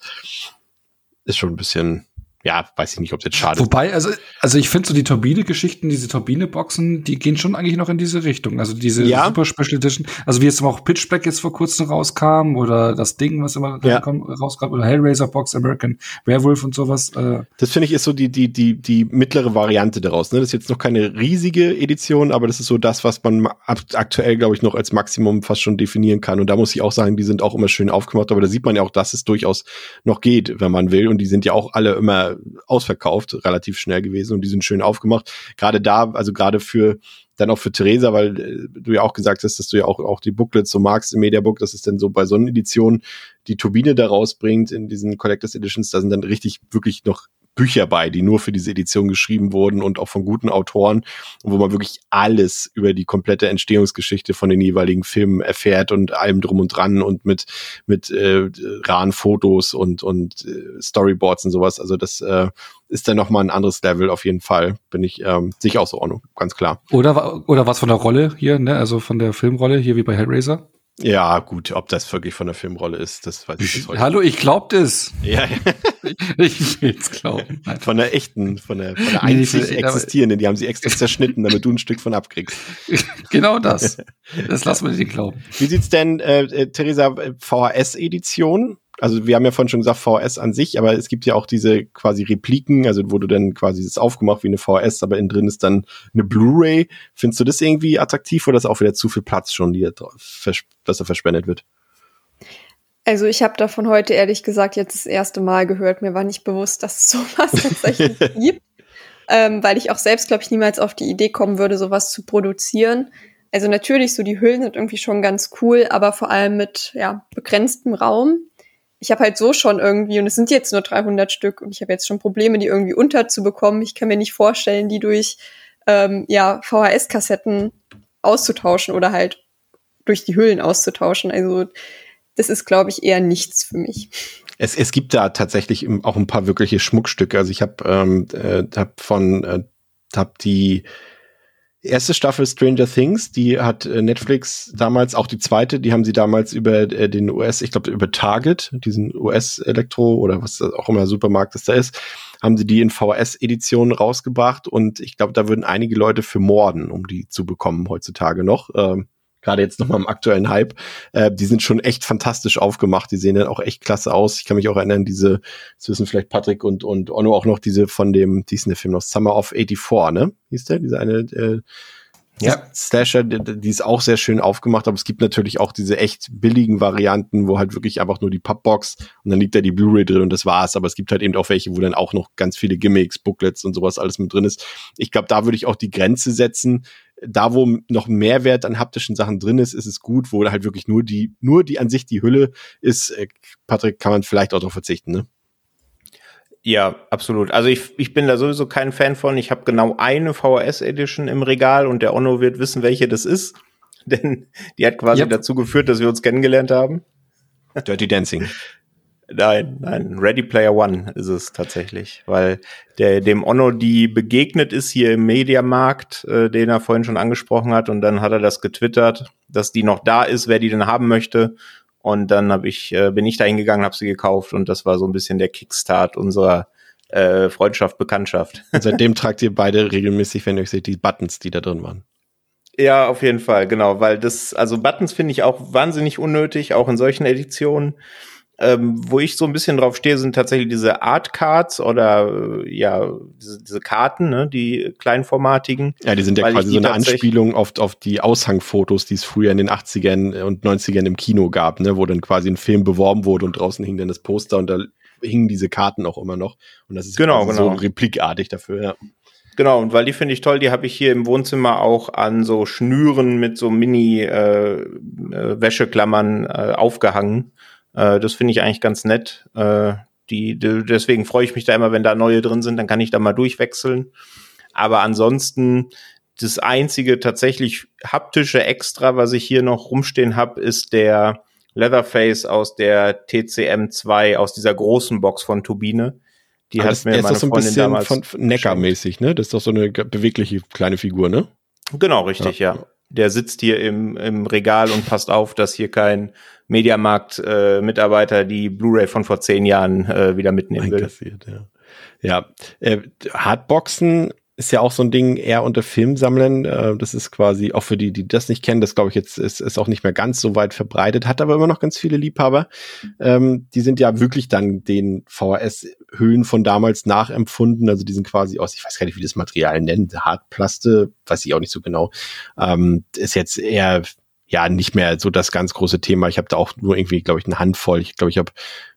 ist schon ein bisschen, ja, weiß ich nicht, ob es jetzt schade ist. Wobei, also, also ich finde so die Turbine-Geschichten, diese Turbine-Boxen, die gehen schon eigentlich noch in diese Richtung. Also diese Ja. Super Special Edition, also wie jetzt auch Pitch Black jetzt vor kurzem rauskam oder das Ding, was immer Ja. rauskam, oder Hellraiser Box, American Werewolf und sowas. Äh, Das finde ich ist so die, die, die, die mittlere Variante daraus. Ne? Das ist jetzt noch keine riesige Edition, aber das ist so das, was man aktuell, glaube ich, noch als Maximum fast schon definieren kann. Und da muss ich auch sagen, die sind auch immer schön aufgemacht, aber da sieht man ja auch, dass es durchaus noch geht, wenn man will. Und die sind ja auch alle immer ausverkauft, relativ schnell gewesen und die sind schön aufgemacht. Gerade da, also gerade für dann auch für Theresa, weil äh, du ja auch gesagt hast, dass du ja auch, auch die Booklets so magst im Mediabook, das ist dann so bei so die Turbine da rausbringt in diesen Collectors Editions, da sind dann richtig wirklich noch Bücher bei, die nur für diese Edition geschrieben wurden und auch von guten Autoren, wo man wirklich alles über die komplette Entstehungsgeschichte von den jeweiligen Filmen erfährt und allem drum und dran und mit mit äh, raren Fotos und und äh, Storyboards und sowas. Also das äh, ist dann noch mal ein anderes Level auf jeden Fall. Bin ich ähm, sicher aus der Ordnung, ganz klar. oder, oder was von der Rolle hier, ne? Also von der Filmrolle, hier wie bei Hellraiser. Ja, gut, ob das wirklich von der Filmrolle ist, das weiß ich heute. Hallo, ich glaub das. Ja, ja. ich will's glauben. Von der echten, von der, von der einzig nee, existierenden, die haben sie extra zerschnitten, damit du ein Stück von abkriegst. genau das. Das lassen wir dir glauben. Wie sieht's denn, äh, äh Theresa, VHS-Edition? Also wir haben ja vorhin schon gesagt, VHS an sich, aber es gibt ja auch diese quasi Repliken, also wo du dann quasi das aufgemacht wie eine VHS, aber innen drin ist dann eine Blu-ray. Findest du das irgendwie attraktiv oder ist auch wieder zu viel Platz schon, die, dass er verspendet wird? Also ich habe davon heute ehrlich gesagt jetzt das erste Mal gehört. Mir war nicht bewusst, dass es sowas tatsächlich gibt, ähm, weil ich auch selbst, glaube ich, niemals auf die Idee kommen würde, sowas zu produzieren. Also natürlich, so die Hüllen sind irgendwie schon ganz cool, aber vor allem mit ja, begrenztem Raum ich habe halt so schon irgendwie, und es sind jetzt nur 300 Stück, und ich habe jetzt schon Probleme, die irgendwie unterzubekommen. Ich kann mir nicht vorstellen, die durch ähm, ja, VHS-Kassetten auszutauschen oder halt durch die Hüllen auszutauschen. Also das ist, glaube ich, eher nichts für mich. Es, es gibt da tatsächlich auch ein paar wirkliche Schmuckstücke. Also ich habe ähm, äh, hab von äh, hab die erste Staffel Stranger Things, die hat äh, Netflix damals, auch die zweite, die haben sie damals über äh, den US, ich glaube über Target, diesen US-Elektro oder was auch immer Supermarkt das da ist, haben sie die in VHS-Editionen rausgebracht und ich glaube, da würden einige Leute für morden, um die zu bekommen heutzutage noch. Ähm, gerade jetzt nochmal im aktuellen Hype, äh, die sind schon echt fantastisch aufgemacht. Die sehen dann auch echt klasse aus. Ich kann mich auch erinnern, diese, das wissen vielleicht Patrick und, und Onno auch noch, diese von dem, die ist der Film noch, Summer of 84, ne? Hieß der? Diese eine, äh, ja. Slasher, die, die ist auch sehr schön aufgemacht, aber es gibt natürlich auch diese echt billigen Varianten, wo halt wirklich einfach nur die Pappbox und dann liegt da die Blu-ray drin und das war's. Aber es gibt halt eben auch welche, wo dann auch noch ganz viele Gimmicks, Booklets und sowas alles mit drin ist. Ich glaube, da würde ich auch die Grenze setzen da, wo noch Mehrwert an haptischen Sachen drin ist, ist es gut, wo halt wirklich nur die, nur die an sich die Hülle ist, äh, Patrick, kann man vielleicht auch darauf verzichten, ne? Ja, absolut. Also ich, ich bin da sowieso kein Fan von. Ich habe genau eine VHS Edition im Regal und der Onno wird wissen, welche das ist. Denn die hat quasi yep. dazu geführt, dass wir uns kennengelernt haben. Dirty Dancing. Nein, nein, Ready Player One ist es tatsächlich, weil der dem Onno die begegnet ist hier im Mediamarkt, äh, den er vorhin schon angesprochen hat, und dann hat er das getwittert, dass die noch da ist, wer die denn haben möchte. Und dann hab ich, äh, bin ich da hingegangen, habe sie gekauft und das war so ein bisschen der Kickstart unserer äh, Freundschaft, Bekanntschaft. Und seitdem tragt ihr beide regelmäßig, wenn ihr euch seht, die Buttons, die da drin waren. Ja, auf jeden Fall, genau, weil das, also Buttons finde ich auch wahnsinnig unnötig, auch in solchen Editionen. Ähm, wo ich so ein bisschen drauf stehe, sind tatsächlich diese Art Cards oder äh, ja, diese, diese Karten, ne, die kleinformatigen. Ja, die sind ja quasi so eine Anspielung auf, auf die Aushangfotos, die es früher in den 80ern und 90ern im Kino gab, ne, wo dann quasi ein Film beworben wurde und draußen hing dann das Poster und da hingen diese Karten auch immer noch. Und das ist genau, genau. so replikartig dafür, ja. Genau, und weil die finde ich toll, die habe ich hier im Wohnzimmer auch an so Schnüren mit so Mini-Wäscheklammern äh, äh, äh, aufgehangen. Äh, das finde ich eigentlich ganz nett. Äh, die, die, deswegen freue ich mich da immer, wenn da neue drin sind, dann kann ich da mal durchwechseln. Aber ansonsten, das einzige tatsächlich haptische Extra, was ich hier noch rumstehen habe, ist der Leatherface aus der TCM2, aus dieser großen Box von Turbine. Die Aber hat das, mir meine ist so ein bisschen damals von Neckar-mäßig, ne? Das ist doch so eine bewegliche kleine Figur, ne? Genau, richtig, ja. ja. Der sitzt hier im, im Regal und passt auf, dass hier kein Mediamarkt-Mitarbeiter äh, die Blu-ray von vor zehn Jahren äh, wieder mitnehmen will. Ja, ja äh, Hardboxen ist ja auch so ein Ding eher unter Filmsammlern. Äh, das ist quasi auch für die, die das nicht kennen, das glaube ich jetzt ist, ist auch nicht mehr ganz so weit verbreitet, hat aber immer noch ganz viele Liebhaber. Ähm, die sind ja wirklich dann den VHS-Hüllen von damals nachempfunden. Also die sind quasi aus, ich weiß gar nicht, wie das Material nennt, Hartplaste, weiß ich auch nicht so genau. Ähm, ist jetzt eher ja nicht mehr so das ganz große Thema. Ich habe da auch nur irgendwie, glaube ich, eine Handvoll. Ich glaube, ich habe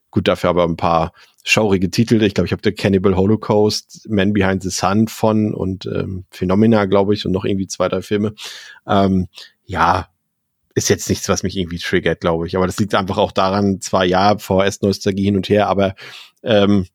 gut dafür aber ein paar schaurige Titel. Ich glaube, ich habe The Cannibal Holocaust, Man Behind the Sun von und ähm, Phenomena, glaube ich, und noch irgendwie zwei, drei Filme. Ähm, ja, ist jetzt nichts, was mich irgendwie triggert, glaube ich. Aber das liegt einfach auch daran, zwar ja, VHS-Nostalgie hin und her, aber ähm,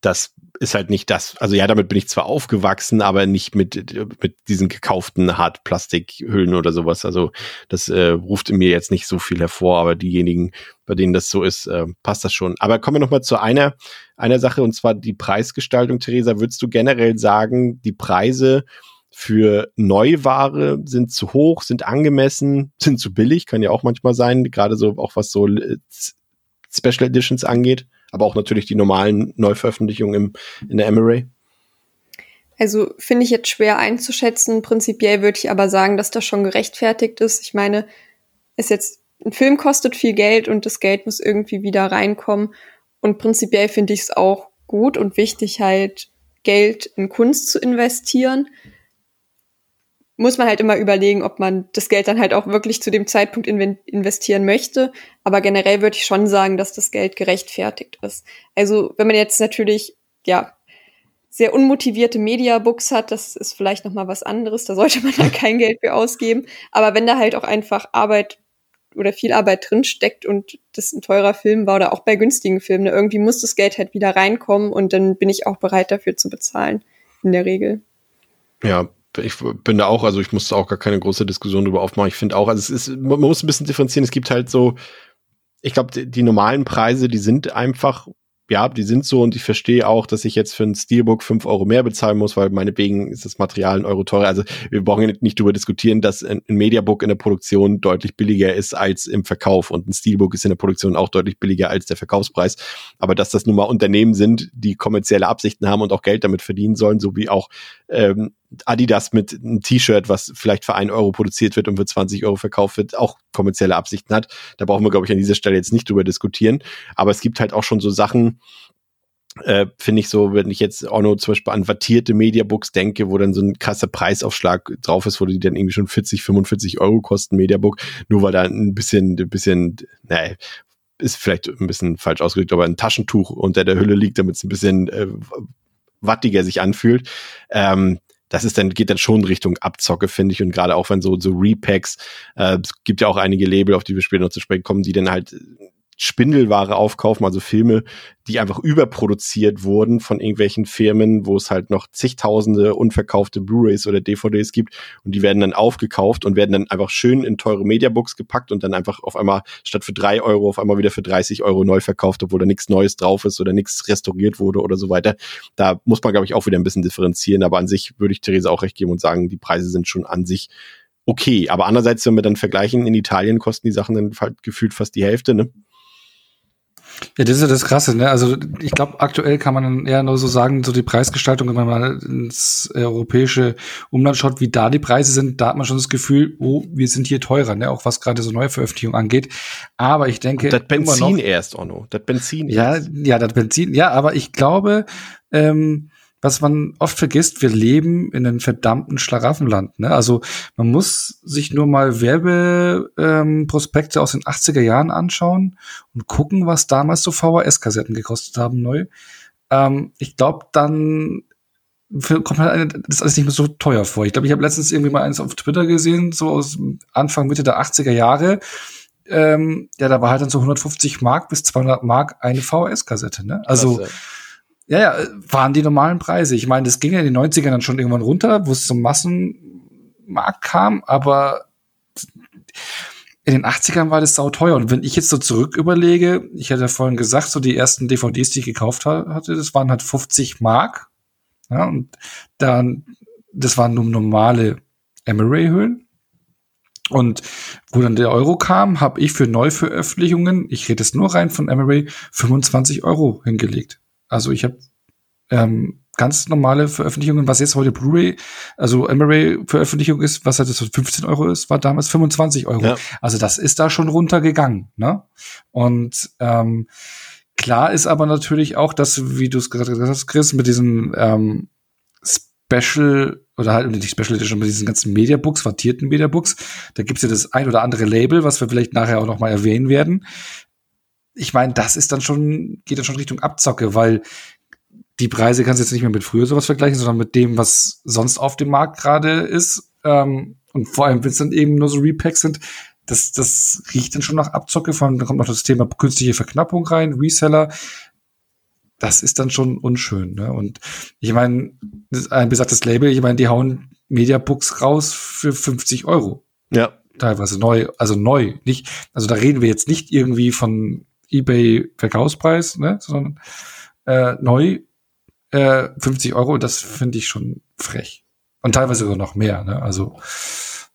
das ist halt nicht das, also ja, damit bin ich zwar aufgewachsen, aber nicht mit, mit diesen gekauften Hartplastikhüllen oder sowas. Also das äh, ruft in mir jetzt nicht so viel hervor, aber diejenigen, bei denen das so ist, äh, passt das schon. Aber kommen wir nochmal zu einer, einer Sache, und zwar die Preisgestaltung, Theresa. Würdest du generell sagen, die Preise für Neuware sind zu hoch, sind angemessen, sind zu billig, kann ja auch manchmal sein, gerade so auch was so äh, Special Editions angeht, aber auch natürlich die normalen Neuveröffentlichungen im, in der Emery. Also finde ich jetzt schwer einzuschätzen. Prinzipiell würde ich aber sagen, dass das schon gerechtfertigt ist. Ich meine, ist jetzt ein Film kostet viel Geld und das Geld muss irgendwie wieder reinkommen. Und prinzipiell finde ich es auch gut und wichtig, halt Geld in Kunst zu investieren. Muss man halt immer überlegen, ob man das Geld dann halt auch wirklich zu dem Zeitpunkt in investieren möchte. Aber generell würde ich schon sagen, dass das Geld gerechtfertigt ist. Also wenn man jetzt natürlich, ja, sehr unmotivierte Mediabooks hat, das ist vielleicht noch mal was anderes. Da sollte man dann kein Geld für ausgeben. Aber wenn da halt auch einfach Arbeit oder viel Arbeit drin steckt und das ein teurer Film war oder auch bei günstigen Filmen. Ne? Irgendwie muss das Geld halt wieder reinkommen und dann bin ich auch bereit dafür zu bezahlen, in der Regel. Ja, ich bin da auch, also ich musste auch gar keine große Diskussion darüber aufmachen. Ich finde auch, also es ist, man muss ein bisschen differenzieren. Es gibt halt so, ich glaube, die, die normalen Preise, die sind einfach ja, die sind so und ich verstehe auch, dass ich jetzt für ein Steelbook fünf Euro mehr bezahlen muss, weil meinetwegen ist das Material ein Euro teurer. Also wir brauchen nicht darüber diskutieren, dass ein Mediabook in der Produktion deutlich billiger ist als im Verkauf und ein Steelbook ist in der Produktion auch deutlich billiger als der Verkaufspreis. Aber dass das nun mal Unternehmen sind, die kommerzielle Absichten haben und auch Geld damit verdienen sollen, so wie auch ähm, Adidas mit einem T-Shirt, was vielleicht für einen Euro produziert wird und für 20 Euro verkauft wird, auch kommerzielle Absichten hat. Da brauchen wir, glaube ich, an dieser Stelle jetzt nicht drüber diskutieren. Aber es gibt halt auch schon so Sachen, äh, finde ich so, wenn ich jetzt auch nur zum Beispiel an wattierte Mediabooks denke, wo dann so ein krasser Preisaufschlag drauf ist, wo die dann irgendwie schon 40, 45 Euro kosten, Mediabook, nur weil da ein bisschen, ein bisschen, naja, ist vielleicht ein bisschen falsch ausgedrückt, aber ein Taschentuch unter der Hülle liegt, damit es ein bisschen äh, wattiger sich anfühlt. Ähm, das ist dann, geht dann schon Richtung Abzocke, finde ich. Und gerade auch wenn so, so Repacks, äh, es gibt ja auch einige Label, auf die wir später noch zu sprechen kommen, die dann halt Spindelware aufkaufen, also Filme, die einfach überproduziert wurden von irgendwelchen Firmen, wo es halt noch zigtausende unverkaufte Blu-rays oder DVDs gibt und die werden dann aufgekauft und werden dann einfach schön in teure Mediabooks gepackt und dann einfach auf einmal statt für drei Euro auf einmal wieder für 30 Euro neu verkauft, obwohl da nichts Neues drauf ist oder nichts restauriert wurde oder so weiter. Da muss man, glaube ich, auch wieder ein bisschen differenzieren, aber an sich würde ich Theresa auch recht geben und sagen, die Preise sind schon an sich okay. Aber andererseits, wenn wir dann vergleichen, in Italien kosten die Sachen dann halt gefühlt fast die Hälfte, ne? Ja, das ist ja das Krasse, ne? Also ich glaube, aktuell kann man eher nur so sagen, so die Preisgestaltung, wenn man mal ins europäische Umland schaut, wie da die Preise sind, da hat man schon das Gefühl, oh, wir sind hier teurer, ne? Auch was gerade so neue Veröffentlichungen angeht. Aber ich denke. Das Benzin noch, erst, Onno. Das Benzin ja, erst. Ja, das Benzin, ja, aber ich glaube, ähm, was man oft vergisst, wir leben in einem verdammten Schlaraffenland. Ne? Also man muss sich nur mal Werbeprospekte ähm, aus den 80er Jahren anschauen und gucken, was damals so VHS-Kassetten gekostet haben neu. Ähm, ich glaube, dann kommt halt eine, das ist alles nicht mehr so teuer vor. Ich glaube, ich habe letztens irgendwie mal eins auf Twitter gesehen, so aus Anfang, Mitte der 80er Jahre. Ähm, ja, da war halt dann so 150 Mark bis 200 Mark eine VHS-Kassette. Ne? Also Klasse ja, ja, waren die normalen Preise. Ich meine, das ging ja in den 90ern dann schon irgendwann runter, wo es zum Massenmarkt kam, aber in den 80ern war das sauteuer. Und wenn ich jetzt so zurück überlege, ich hatte ja vorhin gesagt, so die ersten DVDs, die ich gekauft hatte, das waren halt 50 Mark. Ja, und dann, das waren nur normale Emery-Höhlen. Und wo dann der Euro kam, habe ich für Neuveröffentlichungen, ich rede jetzt nur rein von Emery, 25 Euro hingelegt. Also ich habe ähm, ganz normale Veröffentlichungen, was jetzt heute Blu-ray, also Emery-Veröffentlichung ist, was halt so 15 Euro ist, war damals 25 Euro. Ja. Also das ist da schon runtergegangen. Ne? Und ähm, klar ist aber natürlich auch, dass, wie du es gerade gesagt hast, Chris, mit diesen ähm, Special oder halt nicht Special Edition, mit diesen ganzen Mediabooks, wattierten Mediabooks, da gibt's ja das ein oder andere Label, was wir vielleicht nachher auch noch mal erwähnen werden ich meine, das ist dann schon, geht dann schon Richtung Abzocke, weil die Preise kannst du jetzt nicht mehr mit früher sowas vergleichen, sondern mit dem, was sonst auf dem Markt gerade ist. Ähm, und vor allem, wenn es dann eben nur so Repacks sind, das, das riecht dann schon nach Abzocke von, da kommt noch das Thema künstliche Verknappung rein, Reseller. Das ist dann schon unschön, ne? Und ich meine, ein besagtes Label, ich meine, die hauen Mediabooks raus für 50 Euro. Ja. Teilweise neu, also neu, nicht, also da reden wir jetzt nicht irgendwie von eBay-Verkaufspreis, ne, sondern äh, neu äh, 50 Euro, das finde ich schon frech. Und teilweise sogar noch mehr. Ne? Also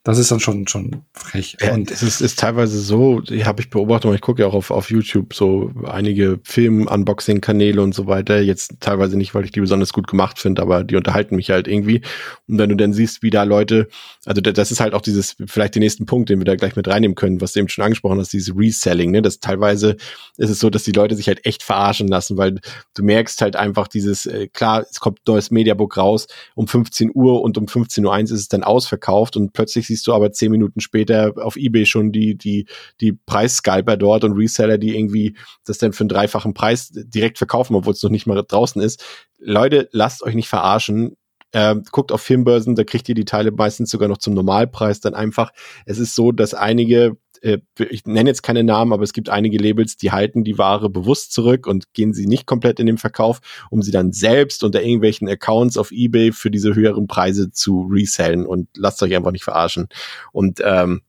das ist dann schon schon frech. Ja, und es ist, ist teilweise so, habe ich beobachtet, ich gucke ja auch auf, auf YouTube so einige Film-Unboxing-Kanäle und so weiter. Jetzt teilweise nicht, weil ich die besonders gut gemacht finde, aber die unterhalten mich halt irgendwie. Und wenn du dann siehst, wie da Leute, also das ist halt auch dieses, vielleicht den nächsten Punkt, den wir da gleich mit reinnehmen können, was du eben schon angesprochen hast, dieses Reselling, ne? Das teilweise ist es so, dass die Leute sich halt echt verarschen lassen, weil du merkst halt einfach dieses, äh, klar, es kommt neues Mediabook raus um 15 Uhr und um 15.01 Uhr ist es dann ausverkauft und plötzlich siehst du aber zehn Minuten später auf Ebay schon die, die, die Preisscalper dort und Reseller, die irgendwie das dann für einen dreifachen Preis direkt verkaufen, obwohl es noch nicht mal draußen ist. Leute, lasst euch nicht verarschen. Äh, guckt auf Filmbörsen, da kriegt ihr die Teile meistens sogar noch zum Normalpreis dann einfach. Es ist so, dass einige äh, ich nenne jetzt keine Namen, aber es gibt einige Labels, die halten die Ware bewusst zurück und gehen sie nicht komplett in den Verkauf, um sie dann selbst unter irgendwelchen Accounts auf eBay für diese höheren Preise zu resellen und lasst euch einfach nicht verarschen. Und ähm,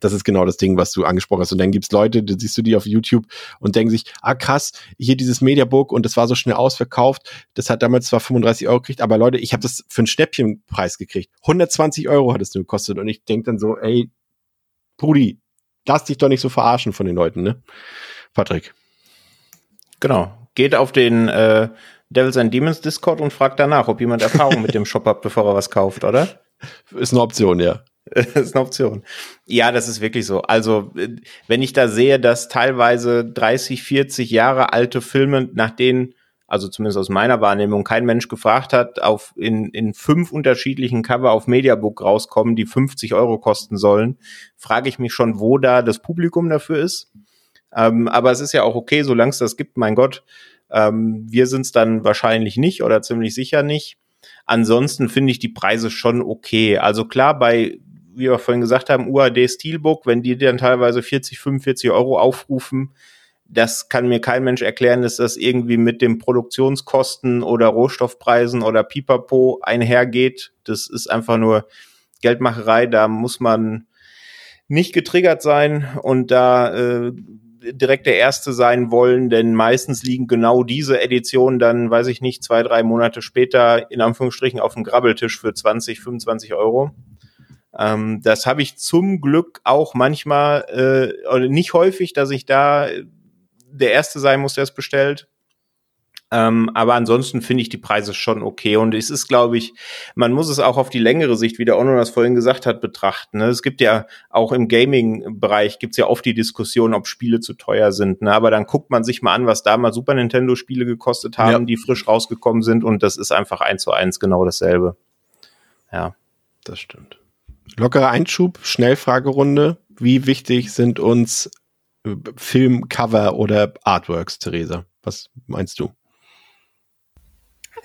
das ist genau das Ding, was du angesprochen hast. Und dann gibt's Leute, da siehst du die auf YouTube und denken sich, ah krass, hier dieses Mediabook und das war so schnell ausverkauft. Das hat damals zwar 35 Euro gekriegt, aber Leute, ich habe das für einen Schnäppchenpreis gekriegt. 120 Euro hat es nur gekostet. Und ich denk dann so, ey, Brudi, lass dich doch nicht so verarschen von den Leuten, ne? Patrick. Genau. Geht auf den äh, Devils and Demons Discord und fragt danach, ob jemand Erfahrung mit dem Shop hat, bevor er was kauft, oder? Ist eine Option, ja. ist eine Option. Ja, das ist wirklich so. Also, wenn ich da sehe, dass teilweise 30, 40 Jahre alte Filme, nach denen also zumindest aus meiner Wahrnehmung, kein Mensch gefragt hat, auf in, in fünf unterschiedlichen Cover auf Mediabook rauskommen, die 50 Euro kosten sollen, frage ich mich schon, wo da das Publikum dafür ist. Ähm, aber es ist ja auch okay, solange es das gibt, mein Gott. Ähm, wir sind es dann wahrscheinlich nicht oder ziemlich sicher nicht. Ansonsten finde ich die Preise schon okay. Also klar, bei, wie wir vorhin gesagt haben, UAD Steelbook, wenn die dann teilweise 40, 45 Euro aufrufen, das kann mir kein Mensch erklären, dass das irgendwie mit den Produktionskosten oder Rohstoffpreisen oder Pipapo einhergeht. Das ist einfach nur Geldmacherei. Da muss man nicht getriggert sein und da äh, direkt der Erste sein wollen, denn meistens liegen genau diese Editionen dann, weiß ich nicht, zwei, drei Monate später in Anführungsstrichen auf dem Grabbeltisch für 20, 25 Euro. Ähm, das habe ich zum Glück auch manchmal, äh, nicht häufig, dass ich da der Erste sein muss, der es bestellt. Ähm, aber ansonsten finde ich die Preise schon okay. Und es ist, glaube ich, man muss es auch auf die längere Sicht, wie der Ono das vorhin gesagt hat, betrachten. Ne? Es gibt ja auch im Gaming-Bereich gibt es ja oft die Diskussion, ob Spiele zu teuer sind. Ne? Aber dann guckt man sich mal an, was damals Super Nintendo-Spiele gekostet haben, ja. die frisch rausgekommen sind. Und das ist einfach eins zu eins genau dasselbe. Ja. Das stimmt. Lockerer Einschub, Schnellfragerunde. Wie wichtig sind uns Filmcover oder Artworks, Theresa? Was meinst du?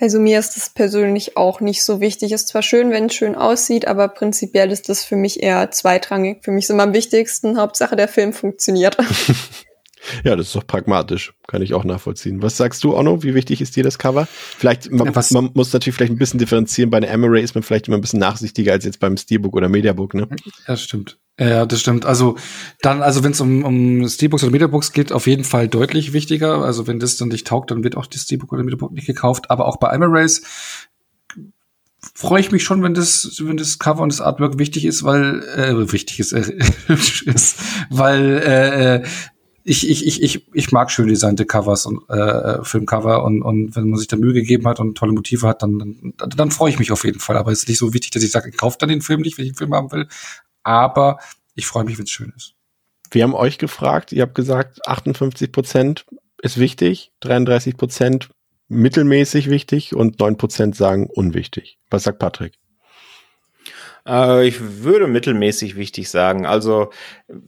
Also mir ist das persönlich auch nicht so wichtig. Ist zwar schön, wenn es schön aussieht, aber prinzipiell ist das für mich eher zweitrangig. Für mich ist immer am wichtigsten, Hauptsache der Film funktioniert. ja, das ist doch pragmatisch. Kann ich auch nachvollziehen. Was sagst du, Onno? Wie wichtig ist dir das Cover? Vielleicht, man, ja, man muss natürlich vielleicht ein bisschen differenzieren. Bei einer Amaray ist man vielleicht immer ein bisschen nachsichtiger als jetzt beim Steelbook oder Mediabook, ne? Ja, stimmt. Ja, das stimmt. Also dann, also wenn es um, um Steelbooks oder Mediabooks geht, auf jeden Fall deutlich wichtiger. Also wenn das dann nicht taugt, dann wird auch die Steelbook oder Mediabook nicht gekauft. Aber auch bei Emirates freue ich mich schon, wenn das, wenn das Cover und das Artwork wichtig ist, weil äh, wichtig ist, äh, ist weil äh, ich, ich, ich, ich, ich mag schön designte Covers und äh, Filmcover und, und wenn man sich da Mühe gegeben hat und tolle Motive hat, dann, dann, dann freue ich mich auf jeden Fall. Aber es ist nicht so wichtig, dass ich sage, ich kaufe dann den Film nicht, wenn ich einen Film haben will aber ich freue mich, wenn es schön ist. Wir haben euch gefragt, ihr habt gesagt, 58 Prozent ist wichtig, 33 Prozent mittelmäßig wichtig und 9 Prozent sagen unwichtig. Was sagt Patrick? Äh, ich würde mittelmäßig wichtig sagen. Also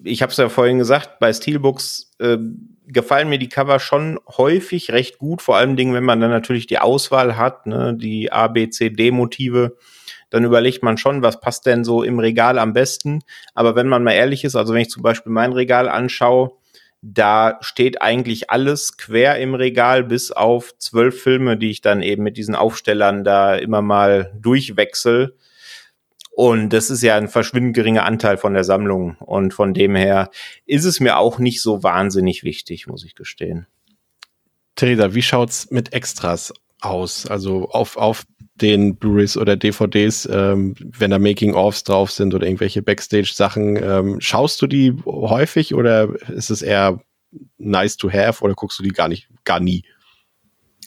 ich habe es ja vorhin gesagt, bei Steelbooks äh, gefallen mir die Cover schon häufig recht gut, vor allem Dingen, wenn man dann natürlich die Auswahl hat, ne, die A, B, C, D Motive dann überlegt man schon, was passt denn so im Regal am besten. Aber wenn man mal ehrlich ist, also wenn ich zum Beispiel mein Regal anschaue, da steht eigentlich alles quer im Regal, bis auf zwölf Filme, die ich dann eben mit diesen Aufstellern da immer mal durchwechsel. Und das ist ja ein verschwindend geringer Anteil von der Sammlung. Und von dem her ist es mir auch nicht so wahnsinnig wichtig, muss ich gestehen. Theresa, wie schaut's mit Extras aus? Also auf, auf den Blu-rays oder DVDs, ähm, wenn da Making-ofs drauf sind oder irgendwelche Backstage-Sachen, ähm, schaust du die häufig oder ist es eher nice to have oder guckst du die gar nicht, gar nie?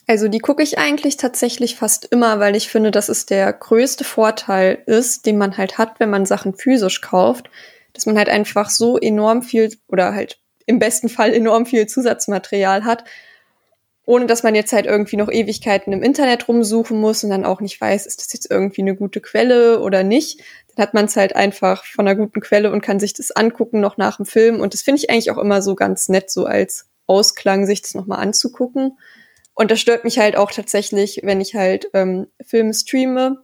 Also die gucke ich eigentlich tatsächlich fast immer, weil ich finde, dass es der größte Vorteil ist, den man halt hat, wenn man Sachen physisch kauft, dass man halt einfach so enorm viel oder halt im besten Fall enorm viel Zusatzmaterial hat, ohne dass man jetzt halt irgendwie noch Ewigkeiten im Internet rumsuchen muss und dann auch nicht weiß, ist das jetzt irgendwie eine gute Quelle oder nicht. Dann hat man es halt einfach von einer guten Quelle und kann sich das angucken noch nach dem Film. Und das finde ich eigentlich auch immer so ganz nett, so als Ausklang, sich das nochmal anzugucken. Und das stört mich halt auch tatsächlich, wenn ich halt ähm, Filme streame.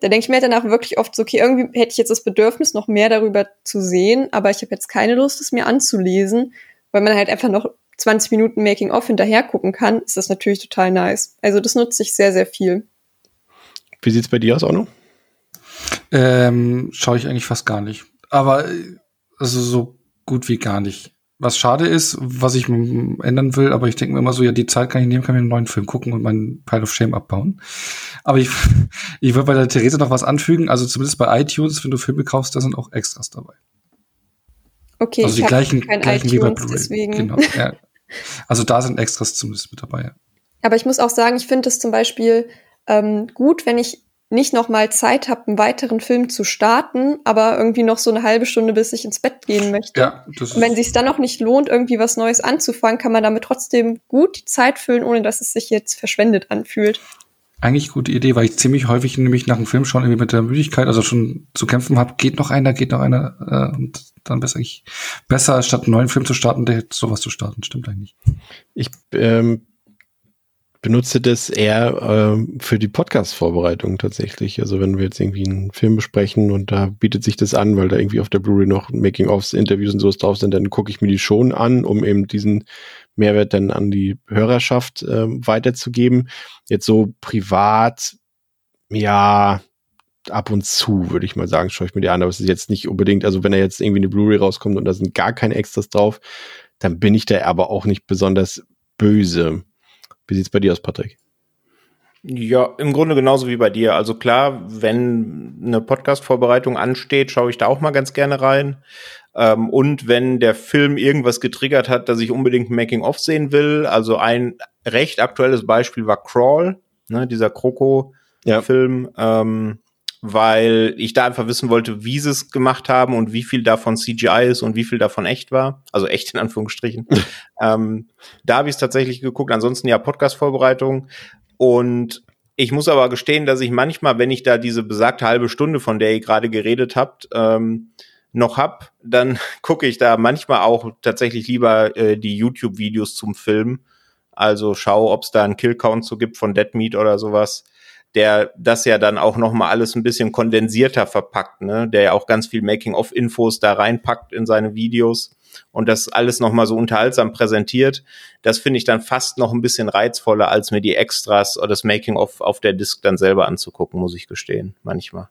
Da denke ich mir danach wirklich oft so, okay, irgendwie hätte ich jetzt das Bedürfnis, noch mehr darüber zu sehen, aber ich habe jetzt keine Lust, es mir anzulesen, weil man halt einfach noch 20 Minuten Making-of hinterher gucken kann, ist das natürlich total nice. Also das nutze ich sehr, sehr viel. Wie sieht's bei dir aus, Arno? Ähm, schaue ich eigentlich fast gar nicht. Aber äh, also so gut wie gar nicht. Was schade ist, was ich ändern will, aber ich denke mir immer so, ja, die Zeit kann ich nehmen, kann mir einen neuen Film gucken und meinen Pile of Shame abbauen. Aber ich, ich würde bei der Therese noch was anfügen. Also zumindest bei iTunes, wenn du Filme kaufst, da sind auch Extras dabei. Okay, also die gleichen, gleichen iTunes, wie bei Blu-ray. Deswegen. Genau, ja. Also da sind Extras zumindest mit dabei. Ja. Aber ich muss auch sagen, ich finde es zum Beispiel ähm, gut, wenn ich nicht noch mal Zeit habe, einen weiteren Film zu starten, aber irgendwie noch so eine halbe Stunde, bis ich ins Bett gehen möchte. Ja, das Und wenn sich dann noch nicht lohnt, irgendwie was Neues anzufangen, kann man damit trotzdem gut die Zeit füllen, ohne dass es sich jetzt verschwendet anfühlt. Eigentlich gute Idee, weil ich ziemlich häufig nämlich nach dem Film schon irgendwie mit der Müdigkeit, also schon zu kämpfen habe, geht noch einer, geht noch einer äh, und dann besser ich besser statt einen neuen Film zu starten, der sowas zu starten, stimmt eigentlich. Ich ähm, benutze das eher ähm, für die Podcast-Vorbereitung tatsächlich. Also wenn wir jetzt irgendwie einen Film besprechen und da bietet sich das an, weil da irgendwie auf der Blu-ray noch Making-ofs, Interviews und sowas drauf sind, dann gucke ich mir die schon an, um eben diesen Mehrwert dann an die Hörerschaft ähm, weiterzugeben. Jetzt so privat, ja, ab und zu, würde ich mal sagen, schaue ich mir die an, aber es ist jetzt nicht unbedingt, also wenn da jetzt irgendwie eine Blu-ray rauskommt und da sind gar keine Extras drauf, dann bin ich da aber auch nicht besonders böse. Wie sieht's bei dir aus, Patrick? Ja, im Grunde genauso wie bei dir. Also klar, wenn eine Podcast-Vorbereitung ansteht, schaue ich da auch mal ganz gerne rein. Ähm, und wenn der Film irgendwas getriggert hat, dass ich unbedingt ein Making-of sehen will, also ein recht aktuelles Beispiel war Crawl, ne, dieser Kroko-Film, ja. ähm, weil ich da einfach wissen wollte, wie sie es gemacht haben und wie viel davon CGI ist und wie viel davon echt war. Also echt in Anführungsstrichen. ähm, da habe ich es tatsächlich geguckt. Ansonsten ja Podcast-Vorbereitung. Und ich muss aber gestehen, dass ich manchmal, wenn ich da diese besagte halbe Stunde, von der ihr gerade geredet habt, ähm, noch hab, dann gucke ich da manchmal auch tatsächlich lieber äh, die YouTube-Videos zum Film. Also schau, ob es da einen Kill-Count so gibt von Dead Meat oder sowas der das ja dann auch noch mal alles ein bisschen kondensierter verpackt, ne? Der ja auch ganz viel Making-of-Infos da reinpackt in seine Videos und das alles noch mal so unterhaltsam präsentiert. Das finde ich dann fast noch ein bisschen reizvoller, als mir die Extras oder das Making-of auf der Disc dann selber anzugucken, muss ich gestehen, manchmal.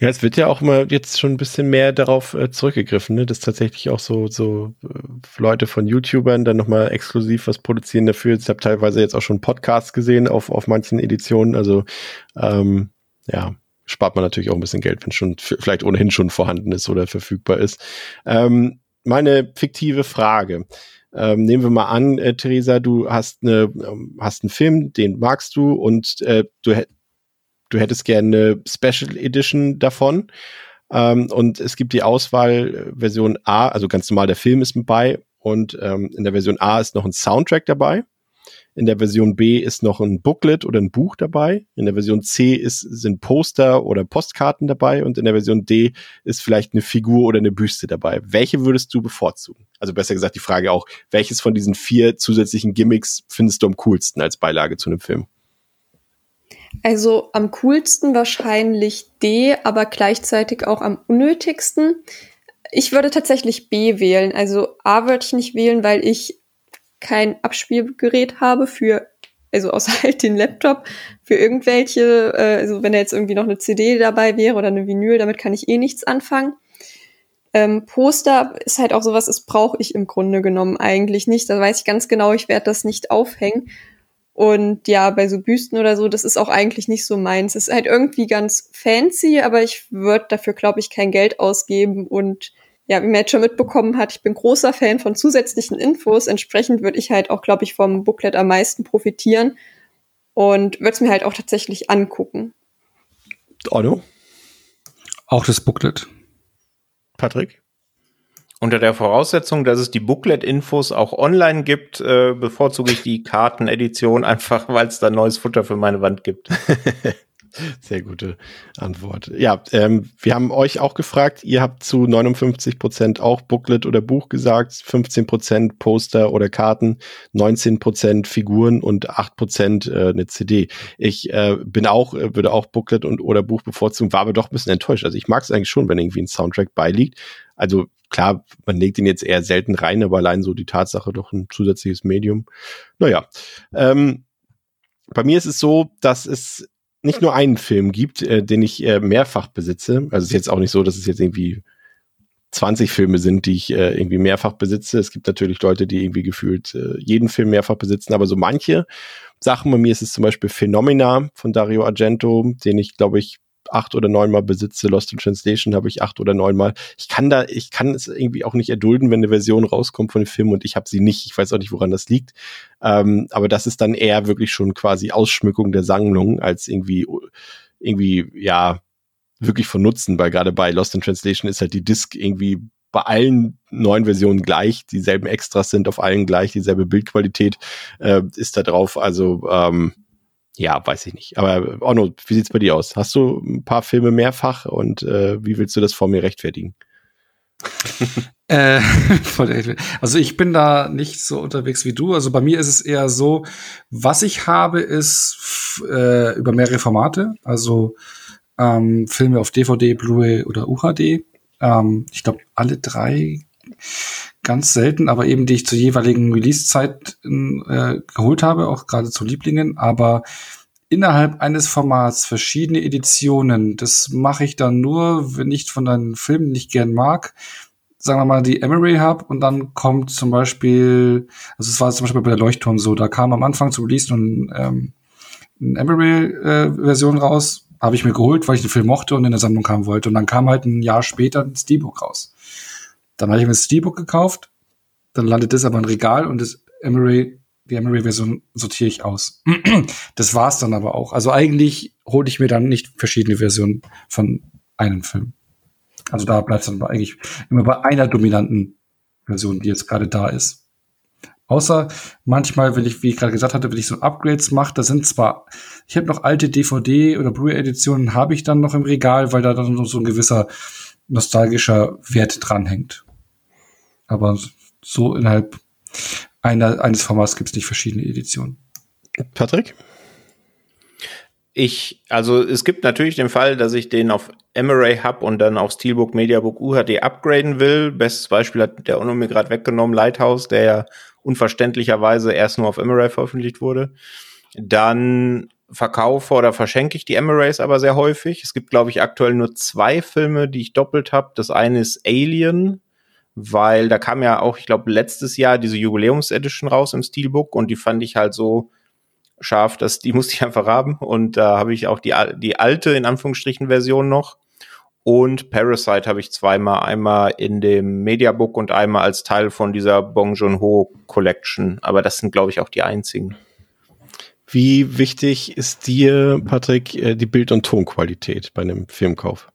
Ja, es wird ja auch immer jetzt schon ein bisschen mehr darauf äh, zurückgegriffen, ne? dass tatsächlich auch so, so äh, Leute von YouTubern dann nochmal exklusiv was produzieren dafür. Ich habe teilweise jetzt auch schon Podcasts gesehen auf, auf manchen Editionen. Also ähm, ja, spart man natürlich auch ein bisschen Geld, wenn schon vielleicht ohnehin schon vorhanden ist oder verfügbar ist. Ähm, meine fiktive Frage. Ähm, nehmen wir mal an, äh, Theresa, du hast eine, ähm, hast einen Film, den magst du und äh, du du hättest gerne eine Special Edition davon. Ähm, und es gibt die Auswahl Version A, also ganz normal der Film ist mit bei und ähm, in der Version A ist noch ein Soundtrack dabei. In der Version B ist noch ein Booklet oder ein Buch dabei. In der Version C ist, sind Poster oder Postkarten dabei. Und in der Version D ist vielleicht eine Figur oder eine Büste dabei. Welche würdest du bevorzugen? Also besser gesagt die Frage auch, welches von diesen vier zusätzlichen Gimmicks findest du am coolsten als Beilage zu einem Film? Also am coolsten wahrscheinlich D, aber gleichzeitig auch am unnötigsten. Ich würde tatsächlich B wählen. Also A würde ich nicht wählen, weil ich kein Abspielgerät habe für, also außer halt den Laptop, für irgendwelche, äh, also wenn da jetzt irgendwie noch eine CD dabei wäre oder eine Vinyl, damit kann ich eh nichts anfangen. Ähm, Poster ist halt auch sowas, das brauche ich im Grunde genommen eigentlich nicht. Da weiß ich ganz genau, ich werde das nicht aufhängen. Und ja, bei so Büsten oder so, das ist auch eigentlich nicht so meins. Es ist halt irgendwie ganz fancy, aber ich würde dafür, glaube ich, kein Geld ausgeben. Und ja, wie man jetzt schon mitbekommen hat, ich bin großer Fan von zusätzlichen Infos. Entsprechend würde ich halt auch, glaube ich, vom Booklet am meisten profitieren und würde es mir halt auch tatsächlich angucken. Otto? Auch das Booklet. Patrick? Unter der Voraussetzung, dass es die Booklet-Infos auch online gibt, äh, bevorzuge ich die Kartenedition einfach, weil es da neues Futter für meine Wand gibt. Sehr gute Antwort. Ja, ähm, wir haben euch auch gefragt, ihr habt zu 59 Prozent auch Booklet oder Buch gesagt, 15 Prozent Poster oder Karten, 19 Prozent Figuren und 8 Prozent äh, eine CD. Ich äh, bin auch, äh, würde auch Booklet und oder Buch bevorzugen, war aber doch ein bisschen enttäuscht. Also ich mag es eigentlich schon, wenn irgendwie ein Soundtrack beiliegt. Also klar, man legt ihn jetzt eher selten rein, aber allein so die Tatsache doch ein zusätzliches Medium. Naja, ähm, bei mir ist es so, dass es nicht nur einen Film gibt, äh, den ich äh, mehrfach besitze. Also es ist jetzt auch nicht so, dass es jetzt irgendwie 20 Filme sind, die ich äh, irgendwie mehrfach besitze. Es gibt natürlich Leute, die irgendwie gefühlt äh, jeden Film mehrfach besitzen, aber so manche Sachen, bei mir ist es zum Beispiel Phenomena von Dario Argento, den ich, glaube ich, acht oder neunmal besitze. Lost in Translation habe ich acht oder neunmal. Ich kann da, ich kann es irgendwie auch nicht erdulden, wenn eine Version rauskommt von dem Film und ich habe sie nicht. Ich weiß auch nicht, woran das liegt. Ähm, aber das ist dann eher wirklich schon quasi Ausschmückung der Sammlung als irgendwie, irgendwie, ja, wirklich von Nutzen, weil gerade bei Lost in Translation ist halt die Disc irgendwie bei allen neuen Versionen gleich, dieselben Extras sind auf allen gleich, dieselbe Bildqualität äh, ist da drauf. Also ähm, ja, weiß ich nicht. Aber Onno, wie sieht's bei dir aus? Hast du ein paar Filme mehrfach und äh, wie willst du das vor mir rechtfertigen? äh, also ich bin da nicht so unterwegs wie du. Also bei mir ist es eher so, was ich habe, ist äh, über mehrere Formate. Also ähm, Filme auf DVD, Blu-ray oder UHD. Ähm, ich glaube alle drei ganz selten, aber eben die ich zur jeweiligen Release-Zeit äh, geholt habe, auch gerade zu Lieblingen. Aber innerhalb eines Formats verschiedene Editionen, das mache ich dann nur, wenn ich von einem Film nicht gern mag, sagen wir mal, die Emery habe und dann kommt zum Beispiel, also es war zum Beispiel bei der Leuchtturm so, da kam am Anfang zu Release ein, ähm, eine Emery-Version äh, raus, habe ich mir geholt, weil ich den Film mochte und in der Sammlung haben wollte. Und dann kam halt ein Jahr später ein Steelbook raus. Dann habe ich mir das Steelbook gekauft, dann landet das aber im Regal und das Emery, die Emery-Version sortiere ich aus. das war's dann aber auch. Also eigentlich hole ich mir dann nicht verschiedene Versionen von einem Film. Also da bleibt es dann eigentlich immer bei einer dominanten Version, die jetzt gerade da ist. Außer manchmal, wenn ich, wie ich gerade gesagt hatte, wenn ich so Upgrades mache, da sind zwar, ich habe noch alte DVD oder Blu-ray-Editionen, habe ich dann noch im Regal, weil da dann noch so ein gewisser nostalgischer Wert dranhängt. Aber so innerhalb einer, eines Formats gibt es nicht verschiedene Editionen. Patrick? Ich, also es gibt natürlich den Fall, dass ich den auf Emery Hub und dann auf Steelbook Mediabook UHD upgraden will. Bestes Beispiel hat der Ono mir gerade weggenommen, Lighthouse, der ja unverständlicherweise erst nur auf Emery veröffentlicht wurde. Dann verkaufe oder verschenke ich die Emirates aber sehr häufig. Es gibt, glaube ich, aktuell nur zwei Filme, die ich doppelt habe. Das eine ist Alien, weil da kam ja auch, ich glaube, letztes Jahr diese Jubiläums-Edition raus im Steelbook und die fand ich halt so scharf, dass die musste ich einfach haben. Und da habe ich auch die, die alte, in Anführungsstrichen, Version noch. Und Parasite habe ich zweimal, einmal in dem Mediabook und einmal als Teil von dieser Bong Joon-ho Collection. Aber das sind, glaube ich, auch die einzigen. Wie wichtig ist dir, Patrick, äh, die Bild- und Tonqualität bei einem Filmkauf?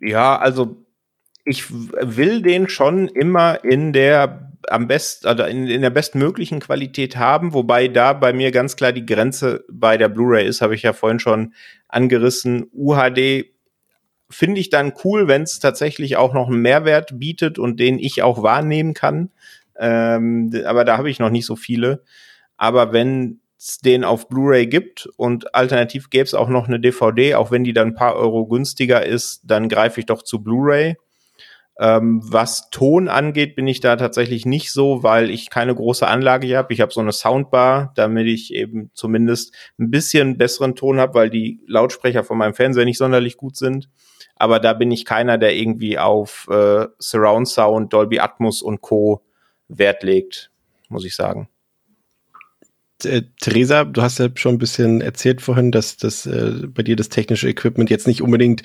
Ja, also ich will den schon immer in der am besten, also in, in der bestmöglichen Qualität haben, wobei da bei mir ganz klar die Grenze bei der Blu-ray ist, habe ich ja vorhin schon angerissen. UHD finde ich dann cool, wenn es tatsächlich auch noch einen Mehrwert bietet und den ich auch wahrnehmen kann. Ähm, aber da habe ich noch nicht so viele. Aber wenn es den auf Blu-ray gibt und alternativ gäbe es auch noch eine DVD, auch wenn die dann ein paar Euro günstiger ist, dann greife ich doch zu Blu-ray. Ähm, was Ton angeht, bin ich da tatsächlich nicht so, weil ich keine große Anlage hier habe. Ich habe so eine Soundbar, damit ich eben zumindest ein bisschen besseren Ton habe, weil die Lautsprecher von meinem Fernseher nicht sonderlich gut sind. Aber da bin ich keiner, der irgendwie auf äh, Surround Sound, Dolby Atmos und Co. Wert legt, muss ich sagen. Äh, Theresa, du hast ja schon ein bisschen erzählt vorhin, dass, dass äh, bei dir das technische Equipment jetzt nicht unbedingt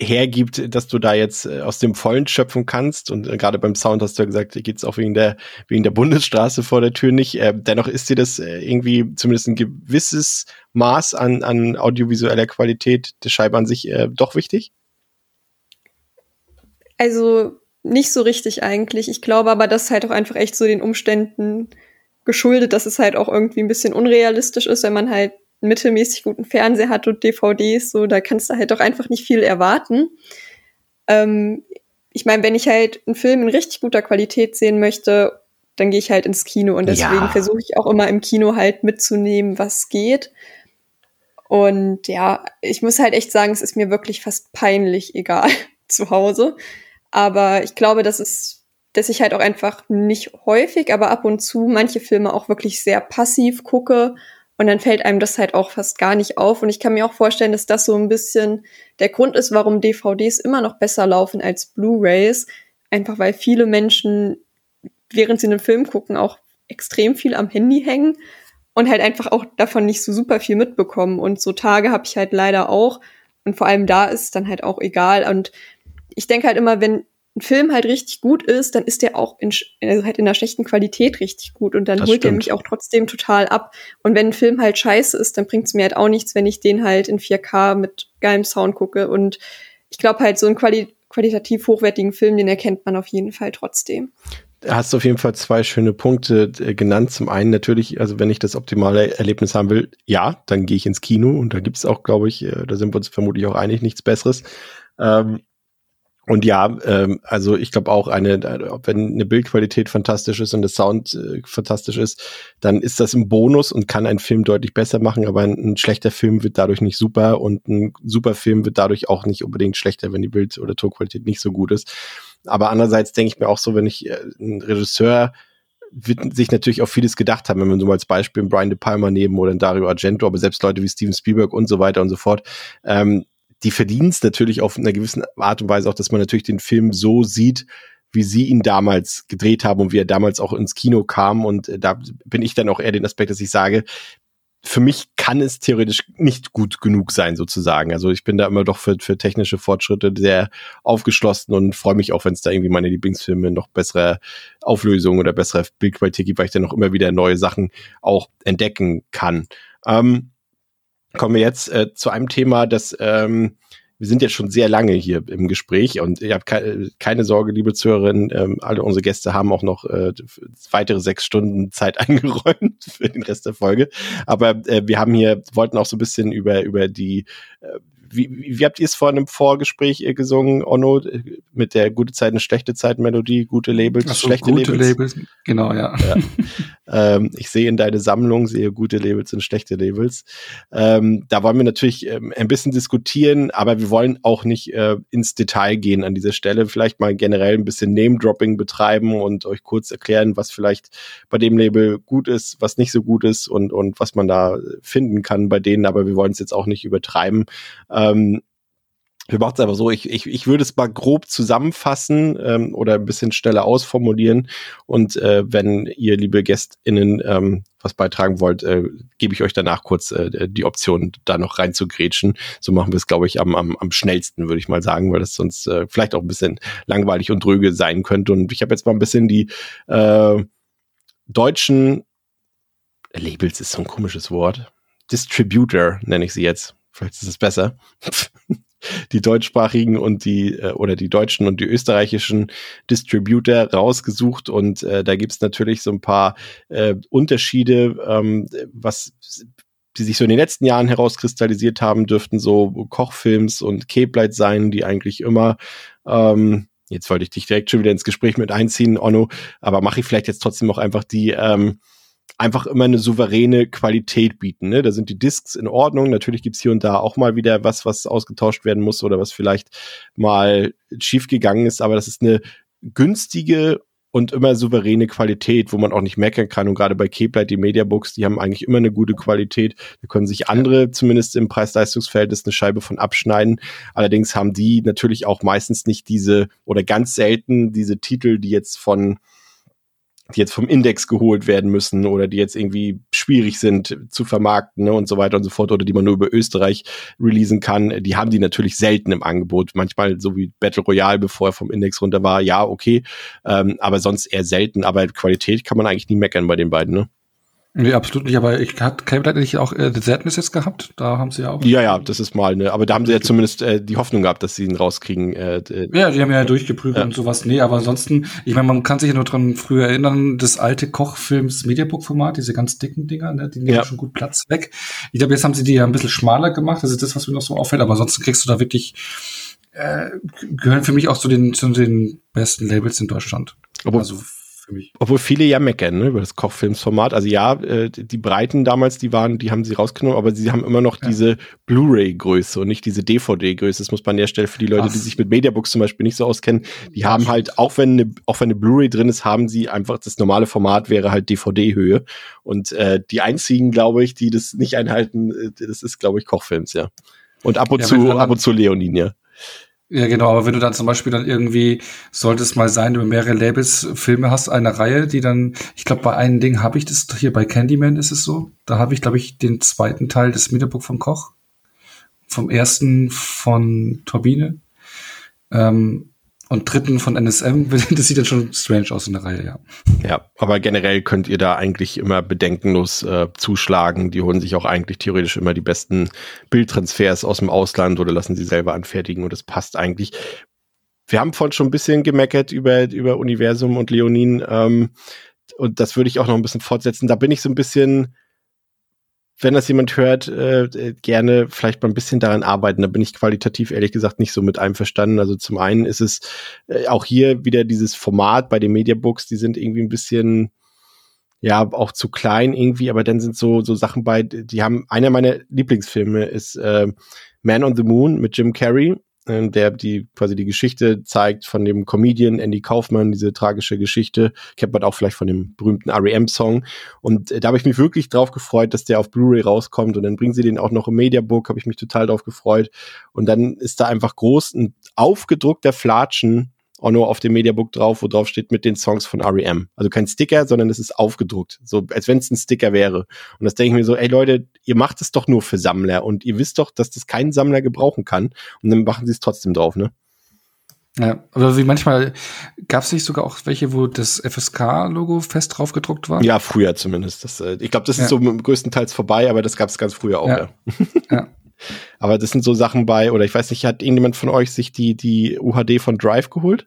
hergibt, dass du da jetzt äh, aus dem Vollen schöpfen kannst. Und äh, gerade beim Sound hast du ja gesagt, hier geht's auch wegen der, wegen der Bundesstraße vor der Tür nicht. Äh, dennoch ist dir das äh, irgendwie zumindest ein gewisses Maß an, an audiovisueller Qualität der Scheibe an sich äh, doch wichtig? Also nicht so richtig eigentlich. Ich glaube aber, das ist halt auch einfach echt so den Umständen geschuldet, dass es halt auch irgendwie ein bisschen unrealistisch ist, wenn man halt einen mittelmäßig guten Fernseher hat und DVDs, so, da kannst du halt doch einfach nicht viel erwarten. Ähm, ich meine, wenn ich halt einen Film in richtig guter Qualität sehen möchte, dann gehe ich halt ins Kino und deswegen ja. versuche ich auch immer im Kino halt mitzunehmen, was geht. Und ja, ich muss halt echt sagen, es ist mir wirklich fast peinlich egal zu Hause. Aber ich glaube, das ist, dass ich halt auch einfach nicht häufig, aber ab und zu manche Filme auch wirklich sehr passiv gucke und dann fällt einem das halt auch fast gar nicht auf. Und ich kann mir auch vorstellen, dass das so ein bisschen der Grund ist, warum DVDs immer noch besser laufen als Blu-rays. Einfach weil viele Menschen, während sie einen Film gucken, auch extrem viel am Handy hängen und halt einfach auch davon nicht so super viel mitbekommen. Und so Tage habe ich halt leider auch. Und vor allem da ist dann halt auch egal. Und ich denke halt immer, wenn ein Film halt richtig gut ist, dann ist der auch in, also halt in einer schlechten Qualität richtig gut und dann das holt er mich auch trotzdem total ab. Und wenn ein Film halt scheiße ist, dann bringt es mir halt auch nichts, wenn ich den halt in 4K mit geilem Sound gucke. Und ich glaube halt, so einen quali qualitativ hochwertigen Film, den erkennt man auf jeden Fall trotzdem. Da hast du auf jeden Fall zwei schöne Punkte äh, genannt. Zum einen natürlich, also wenn ich das optimale Erlebnis haben will, ja, dann gehe ich ins Kino und da gibt es auch, glaube ich, äh, da sind wir uns vermutlich auch einig, nichts Besseres. Ähm, und ja, ähm, also ich glaube auch eine, wenn eine Bildqualität fantastisch ist und der Sound äh, fantastisch ist, dann ist das ein Bonus und kann einen Film deutlich besser machen, aber ein, ein, schlechter Film wird dadurch nicht super und ein super Film wird dadurch auch nicht unbedingt schlechter, wenn die Bild- oder Tonqualität nicht so gut ist. Aber andererseits denke ich mir auch so, wenn ich äh, ein Regisseur wird sich natürlich auch vieles gedacht haben, wenn man so mal als Beispiel einen Brian De Palma nehmen oder einen Dario Argento, aber selbst Leute wie Steven Spielberg und so weiter und so fort, ähm, die verdienen es natürlich auf einer gewissen Art und Weise auch, dass man natürlich den Film so sieht, wie sie ihn damals gedreht haben und wie er damals auch ins Kino kam. Und äh, da bin ich dann auch eher den Aspekt, dass ich sage, für mich kann es theoretisch nicht gut genug sein, sozusagen. Also ich bin da immer doch für, für technische Fortschritte sehr aufgeschlossen und freue mich auch, wenn es da irgendwie meine Lieblingsfilme noch bessere Auflösungen oder bessere Bildqualität gibt, weil ich dann noch immer wieder neue Sachen auch entdecken kann. Ähm, kommen wir jetzt äh, zu einem Thema, das ähm, wir sind jetzt schon sehr lange hier im Gespräch und ihr habt ke keine Sorge, liebe Zuhörerinnen, ähm, alle unsere Gäste haben auch noch äh, weitere sechs Stunden Zeit eingeräumt für den Rest der Folge. Aber äh, wir haben hier, wollten auch so ein bisschen über, über die äh, wie, wie habt ihr es vor einem Vorgespräch äh, gesungen, Onno, mit der gute Zeit und schlechte Zeit Melodie, gute Labels, so, schlechte gute Labels? Labels? Genau, ja. ja. ähm, ich sehe in deine Sammlung, sehe gute Labels und schlechte Labels. Ähm, da wollen wir natürlich ähm, ein bisschen diskutieren, aber wir wollen auch nicht äh, ins Detail gehen an dieser Stelle. Vielleicht mal generell ein bisschen Name-Dropping betreiben und euch kurz erklären, was vielleicht bei dem Label gut ist, was nicht so gut ist und, und was man da finden kann bei denen, aber wir wollen es jetzt auch nicht übertreiben. Ähm, wir machen es aber so, ich, ich, ich würde es mal grob zusammenfassen ähm, oder ein bisschen schneller ausformulieren. Und äh, wenn ihr, liebe GästInnen, ähm, was beitragen wollt, äh, gebe ich euch danach kurz äh, die Option, da noch rein zu grätschen. So machen wir es, glaube ich, am, am, am schnellsten, würde ich mal sagen, weil das sonst äh, vielleicht auch ein bisschen langweilig und dröge sein könnte. Und ich habe jetzt mal ein bisschen die äh, deutschen Labels ist so ein komisches Wort. Distributor nenne ich sie jetzt vielleicht ist es besser, die deutschsprachigen und die äh, oder die deutschen und die österreichischen Distributor rausgesucht und äh, da gibt's natürlich so ein paar äh, Unterschiede, ähm, was die sich so in den letzten Jahren herauskristallisiert haben, dürften so Kochfilms und Cape sein, die eigentlich immer ähm, Jetzt wollte ich dich direkt schon wieder ins Gespräch mit einziehen, Onno, aber mache ich vielleicht jetzt trotzdem auch einfach die ähm, einfach immer eine souveräne Qualität bieten. Ne? Da sind die Discs in Ordnung. Natürlich gibt's hier und da auch mal wieder was, was ausgetauscht werden muss oder was vielleicht mal schief gegangen ist, aber das ist eine günstige und immer souveräne Qualität, wo man auch nicht meckern kann. Und gerade bei Keplight, die Mediabooks, die haben eigentlich immer eine gute Qualität. Da können sich andere zumindest im Preis-Leistungsverhältnis eine Scheibe von abschneiden. Allerdings haben die natürlich auch meistens nicht diese oder ganz selten diese Titel, die jetzt von die jetzt vom Index geholt werden müssen oder die jetzt irgendwie schwierig sind zu vermarkten ne, und so weiter und so fort oder die man nur über Österreich releasen kann, die haben die natürlich selten im Angebot. Manchmal so wie Battle Royale, bevor er vom Index runter war, ja, okay, ähm, aber sonst eher selten. Aber Qualität kann man eigentlich nie meckern bei den beiden, ne? Nee, absolut nicht, aber ich hat Cable nicht auch äh, The Sadness jetzt gehabt? Da haben sie ja auch. Ja, ja, das ist mal, ne, aber da haben sie ja zumindest äh, die Hoffnung gehabt, dass sie ihn rauskriegen. Äh, ja, die haben ja durchgeprüft ja. und sowas. Nee, aber ansonsten, ich meine, man kann sich ja nur dran früher erinnern, das alte Kochfilms Mediabook-Format, diese ganz dicken Dinger, ne, die nehmen ja. schon gut Platz weg. Ich glaube, jetzt haben sie die ja ein bisschen schmaler gemacht, das ist das, was mir noch so auffällt, aber ansonsten kriegst du da wirklich, äh, gehören für mich auch zu den, zu den besten Labels in Deutschland. Aber also für mich. Obwohl viele ja meckern, ne, über das Kochfilmsformat. Also ja, äh, die Breiten damals, die waren, die haben sie rausgenommen, aber sie haben immer noch ja. diese Blu-ray-Größe und nicht diese DVD-Größe. Das muss man an der Stelle für die Leute, Ach. die sich mit Mediabooks zum Beispiel nicht so auskennen, die ja, haben stimmt. halt, auch wenn eine, auch wenn eine Blu-ray drin ist, haben sie einfach das normale Format wäre halt DVD-Höhe. Und äh, die einzigen, glaube ich, die das nicht einhalten, äh, das ist, glaube ich, Kochfilms, ja. Und ab und ja, zu, ab und zu Leonin, ja. Ja, genau, aber wenn du dann zum Beispiel dann irgendwie, sollte es mal sein, du mehrere Labels Filme hast, eine Reihe, die dann, ich glaube, bei einem Ding habe ich das, hier bei Candyman ist es so, da habe ich, glaube ich, den zweiten Teil des Mediabook von Koch, vom ersten von Turbine. Ähm, und dritten von NSM, das sieht dann schon strange aus in der Reihe, ja. Ja, aber generell könnt ihr da eigentlich immer bedenkenlos äh, zuschlagen. Die holen sich auch eigentlich theoretisch immer die besten Bildtransfers aus dem Ausland oder lassen sie selber anfertigen und das passt eigentlich. Wir haben vorhin schon ein bisschen gemeckert über, über Universum und Leonin ähm, und das würde ich auch noch ein bisschen fortsetzen. Da bin ich so ein bisschen wenn das jemand hört, äh, gerne vielleicht mal ein bisschen daran arbeiten. Da bin ich qualitativ ehrlich gesagt nicht so mit einverstanden. Also zum einen ist es äh, auch hier wieder dieses Format bei den Mediabooks, die sind irgendwie ein bisschen ja auch zu klein irgendwie, aber dann sind so so Sachen bei, die haben einer meiner Lieblingsfilme ist äh, Man on the Moon mit Jim Carrey äh, der die quasi die Geschichte zeigt von dem Comedian Andy Kaufman, diese tragische Geschichte, kennt man auch vielleicht von dem berühmten R.E.M.-Song. Und äh, da habe ich mich wirklich drauf gefreut, dass der auf Blu-ray rauskommt und dann bringen sie den auch noch im Mediabook, habe ich mich total drauf gefreut. Und dann ist da einfach groß ein aufgedruckter Flatschen nur auf dem Mediabook drauf, wo drauf steht mit den Songs von REM. Also kein Sticker, sondern es ist aufgedruckt. So, als wenn es ein Sticker wäre. Und das denke ich mir so, ey Leute, ihr macht es doch nur für Sammler und ihr wisst doch, dass das kein Sammler gebrauchen kann. Und dann machen sie es trotzdem drauf, ne? Ja, aber wie manchmal gab es nicht sogar auch welche, wo das FSK-Logo fest drauf gedruckt war? Ja, früher zumindest. Das, äh, ich glaube, das ist ja. so größtenteils vorbei, aber das gab es ganz früher auch. Ja. ja. ja. Aber das sind so Sachen bei, oder ich weiß nicht, hat irgendjemand von euch sich die, die UHD von Drive geholt?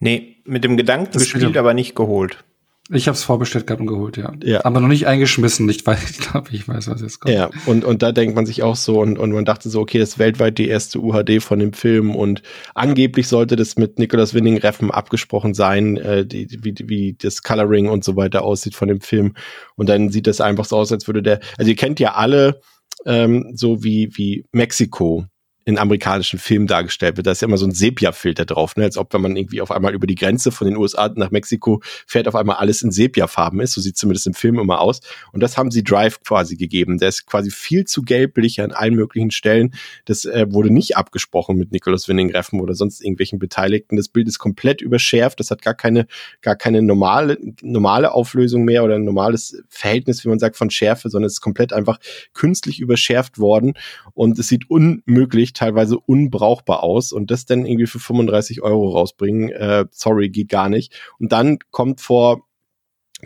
Nee, mit dem Gedanken das gespielt, aber nicht geholt. Ich habe es vorbestellt gehabt und geholt, ja. ja. Aber noch nicht eingeschmissen, nicht weil ich glaube, ich weiß, was jetzt kommt. Ja, und, und da denkt man sich auch so und, und man dachte so, okay, das ist weltweit die erste UHD von dem Film und angeblich sollte das mit Nicolas Winning Reffen abgesprochen sein, äh, die, wie, wie das Coloring und so weiter aussieht von dem Film. Und dann sieht das einfach so aus, als würde der, also ihr kennt ja alle ähm, so wie, wie Mexiko in amerikanischen Filmen dargestellt wird. Da ist ja immer so ein Sepia-Filter drauf, ne? als ob wenn man irgendwie auf einmal über die Grenze von den USA nach Mexiko fährt, auf einmal alles in Sepia-Farben ist. So sieht zumindest im Film immer aus. Und das haben sie Drive quasi gegeben. Der ist quasi viel zu gelblich an allen möglichen Stellen. Das äh, wurde nicht abgesprochen mit Nicholas Winning Reffen oder sonst irgendwelchen Beteiligten. Das Bild ist komplett überschärft. Das hat gar keine, gar keine normale, normale Auflösung mehr oder ein normales Verhältnis, wie man sagt, von Schärfe, sondern es ist komplett einfach künstlich überschärft worden. Und es sieht unmöglich teilweise unbrauchbar aus und das dann irgendwie für 35 Euro rausbringen, äh, sorry, geht gar nicht. Und dann kommt vor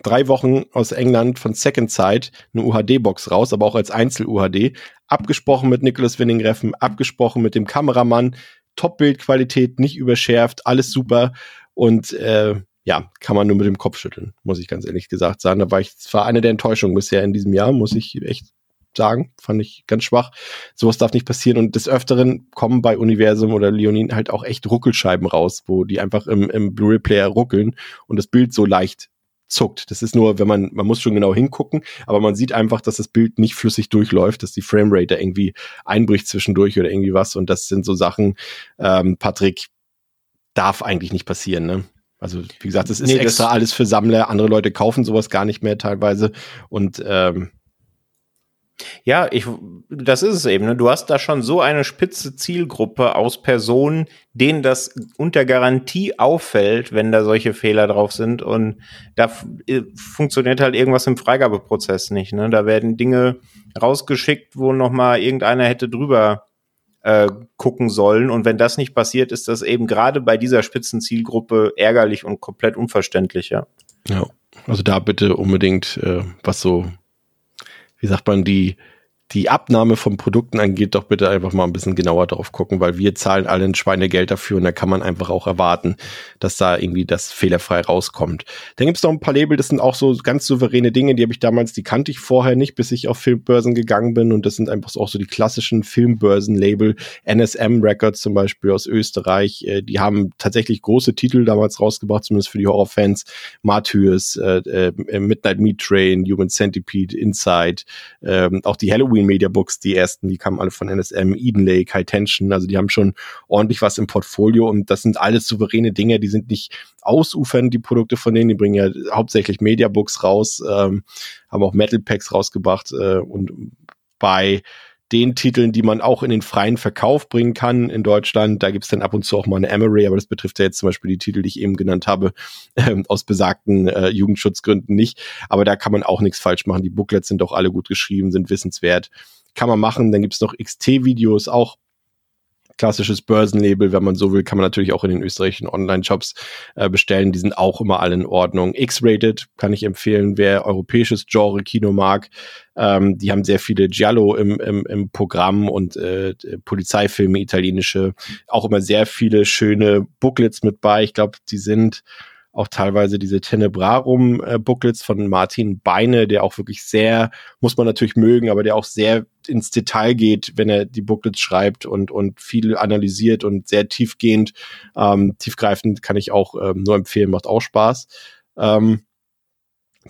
drei Wochen aus England von Second Sight eine UHD-Box raus, aber auch als Einzel-UHD. Abgesprochen mit Nicholas Winning Reffen, abgesprochen mit dem Kameramann, Top-Bildqualität, nicht überschärft, alles super. Und äh, ja, kann man nur mit dem Kopf schütteln, muss ich ganz ehrlich gesagt sagen. Da war ich, es war eine der Enttäuschungen bisher in diesem Jahr, muss ich echt sagen. Fand ich ganz schwach. Sowas darf nicht passieren. Und des Öfteren kommen bei Universum oder Leonin halt auch echt Ruckelscheiben raus, wo die einfach im, im Blu-ray-Player ruckeln und das Bild so leicht zuckt. Das ist nur, wenn man, man muss schon genau hingucken, aber man sieht einfach, dass das Bild nicht flüssig durchläuft, dass die Framerate da irgendwie einbricht zwischendurch oder irgendwie was. Und das sind so Sachen, ähm, Patrick, darf eigentlich nicht passieren, ne? Also, wie gesagt, das ist nee, extra alles für Sammler. Andere Leute kaufen sowas gar nicht mehr teilweise. Und ähm, Ja, ich, das ist es eben. Ne? Du hast da schon so eine spitze Zielgruppe aus Personen, denen das unter Garantie auffällt, wenn da solche Fehler drauf sind. Und da äh, funktioniert halt irgendwas im Freigabeprozess nicht. Ne? Da werden Dinge rausgeschickt, wo noch mal irgendeiner hätte drüber äh, gucken sollen. Und wenn das nicht passiert, ist das eben gerade bei dieser spitzen Zielgruppe ärgerlich und komplett unverständlich. Ja, ja also da bitte unbedingt, äh, was so wie sagt man, die die Abnahme von Produkten angeht, doch bitte einfach mal ein bisschen genauer drauf gucken, weil wir zahlen alle ein Schweinegeld dafür und da kann man einfach auch erwarten, dass da irgendwie das fehlerfrei rauskommt. Dann gibt's noch ein paar Label, das sind auch so ganz souveräne Dinge, die habe ich damals, die kannte ich vorher nicht, bis ich auf Filmbörsen gegangen bin und das sind einfach auch so die klassischen Filmbörsen-Label, NSM Records zum Beispiel aus Österreich, äh, die haben tatsächlich große Titel damals rausgebracht, zumindest für die Horrorfans, Martyrs, äh, äh, Midnight Meat Train, Human Centipede, Inside, äh, auch die Halloween Halloween Media Books, die ersten, die kamen alle von NSM, Eden Lake, High Tension, also die haben schon ordentlich was im Portfolio und das sind alles souveräne Dinge, die sind nicht ausufern, die Produkte von denen, die bringen ja hauptsächlich Media Books raus, ähm, haben auch Metal Packs rausgebracht äh, und bei den Titeln, die man auch in den freien Verkauf bringen kann in Deutschland. Da gibt's dann ab und zu auch mal eine Emery, aber das betrifft ja jetzt zum Beispiel die Titel, die ich eben genannt habe, ähm, aus besagten äh, Jugendschutzgründen nicht. Aber da kann man auch nichts falsch machen. Die Booklets sind auch alle gut geschrieben, sind wissenswert. Kann man machen. Dann gibt's noch XT-Videos, auch klassisches Börsenlabel, wenn man so will, kann man natürlich auch in den österreichischen Online-Shops äh, bestellen. Die sind auch immer alle in Ordnung. X-Rated kann ich empfehlen, wer europäisches Genre-Kino mag. Ähm, die haben sehr viele Giallo im, im, im Programm und äh, Polizeifilme, italienische. Auch immer sehr viele schöne Booklets mit bei. Ich glaube, die sind auch teilweise diese Tenebrarum-Booklets von Martin Beine, der auch wirklich sehr, muss man natürlich mögen, aber der auch sehr ins Detail geht, wenn er die Booklets schreibt und, und viel analysiert und sehr tiefgehend, ähm, tiefgreifend kann ich auch ähm, nur empfehlen, macht auch Spaß. Ähm,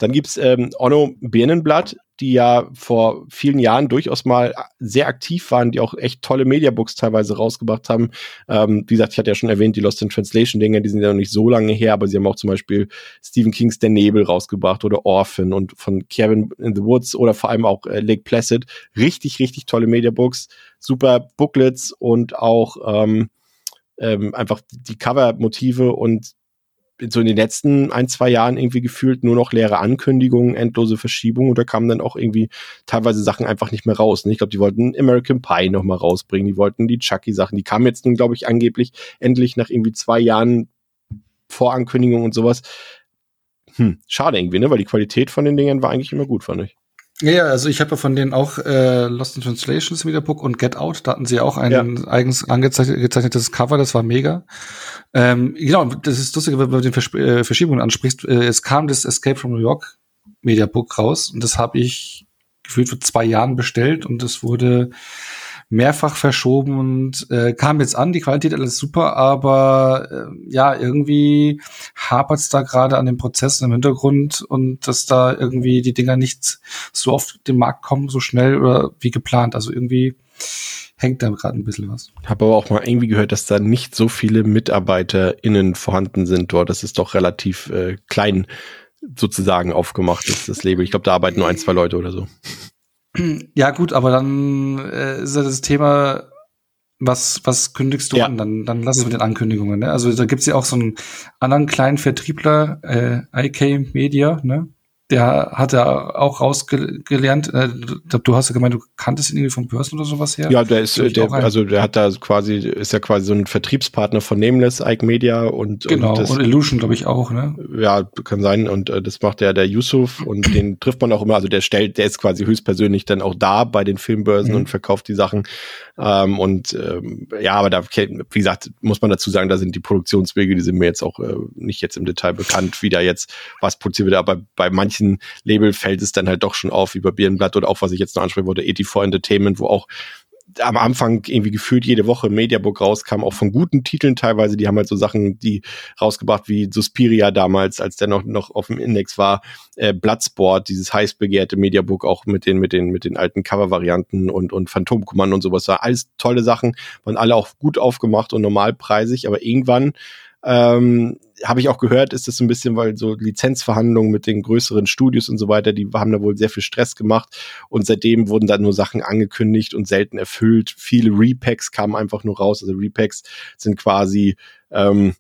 dann gibt's ähm, Onno Birnenblatt, die ja vor vielen Jahren durchaus mal sehr aktiv waren, die auch echt tolle Mediabooks teilweise rausgebracht haben. Ähm, wie gesagt, ich hatte ja schon erwähnt, die Lost in Translation Dinge, die sind ja noch nicht so lange her, aber sie haben auch zum Beispiel Stephen Kings Der Nebel rausgebracht oder Orphan und von Kevin in the Woods oder vor allem auch äh, Lake Placid. Richtig, richtig tolle Mediabooks, super Booklets und auch ähm, ähm, einfach die Cover-Motive und so in den letzten ein, zwei Jahren irgendwie gefühlt nur noch leere Ankündigungen, endlose Verschiebungen und da kamen dann auch irgendwie teilweise Sachen einfach nicht mehr raus. Ne? Ich glaube, die wollten American Pie noch mal rausbringen, die wollten die Chucky-Sachen, die kamen jetzt nun, glaube ich, angeblich endlich nach irgendwie zwei Jahren Vorankündigung und sowas. Hm, schade irgendwie, ne? Weil die Qualität von den Dingen war eigentlich immer gut, fand ich. Ja, ja, also ich habe ja von denen auch äh, Lost in Translations Book und Get Out, da hatten sie auch ein ja. eigens angezeichnetes Cover, das war mega. Ähm, genau, das ist lustig, wenn du den Vers äh, Verschiebungen ansprichst. Äh, es kam das Escape from New York Media Book raus und das habe ich gefühlt vor zwei Jahren bestellt und es wurde mehrfach verschoben und äh, kam jetzt an, die Qualität alles super, aber äh, ja, irgendwie hapert es da gerade an den Prozessen im Hintergrund und dass da irgendwie die Dinger nicht so oft den Markt kommen, so schnell oder wie geplant. Also irgendwie hängt da gerade ein bisschen was. Habe aber auch mal irgendwie gehört, dass da nicht so viele MitarbeiterInnen vorhanden sind dort. Das ist doch relativ äh, klein sozusagen aufgemacht, das, das Label. Ich glaube, da arbeiten nur ein, zwei Leute oder so. Ja, gut, aber dann äh, ist ja das Thema, was, was kündigst du ja. an? Dann, dann lass es mit den Ankündigungen. Ne? Also da gibt's ja auch so einen anderen kleinen Vertriebler, äh, IK Media, ne? Der hat ja auch rausgelernt. Äh, du hast ja gemeint, du kanntest ihn irgendwie vom Börsen oder sowas her. Ja, der ist, der, also der hat da quasi, ist ja quasi so ein Vertriebspartner von Nameless, Ike Media und genau und, das, und Illusion glaube ich auch, ne? Ja, kann sein und äh, das macht ja der Yusuf und den trifft man auch immer. Also der stellt, der ist quasi höchstpersönlich dann auch da bei den Filmbörsen mhm. und verkauft die Sachen. Ähm, und ähm, ja, aber da, wie gesagt, muss man dazu sagen, da sind die Produktionswege, die sind mir jetzt auch äh, nicht jetzt im Detail bekannt, wie da jetzt was produziert wird. Aber bei manchen Label fällt es dann halt doch schon auf, wie bei Birnenblatt oder auch, was ich jetzt noch ansprechen wollte, 84 Entertainment, wo auch am Anfang irgendwie gefühlt jede Woche ein Mediabook rauskam, auch von guten Titeln teilweise. Die haben halt so Sachen, die rausgebracht wie Suspiria damals, als der noch, noch auf dem Index war. Äh, Bloodsport, dieses heiß begehrte Mediabook auch mit den, mit den, mit den alten Cover-Varianten und, und Phantomkommando und sowas. War alles tolle Sachen, waren alle auch gut aufgemacht und normalpreisig, aber irgendwann Ähm, habe ich auch gehört, ist das so ein bisschen, weil so Lizenzverhandlungen mit den größeren Studios und so weiter, die haben da wohl sehr viel Stress gemacht und seitdem wurden dann nur Sachen angekündigt und selten erfüllt. Viele Repacks kamen einfach nur raus. Also Repacks sind quasi ähm,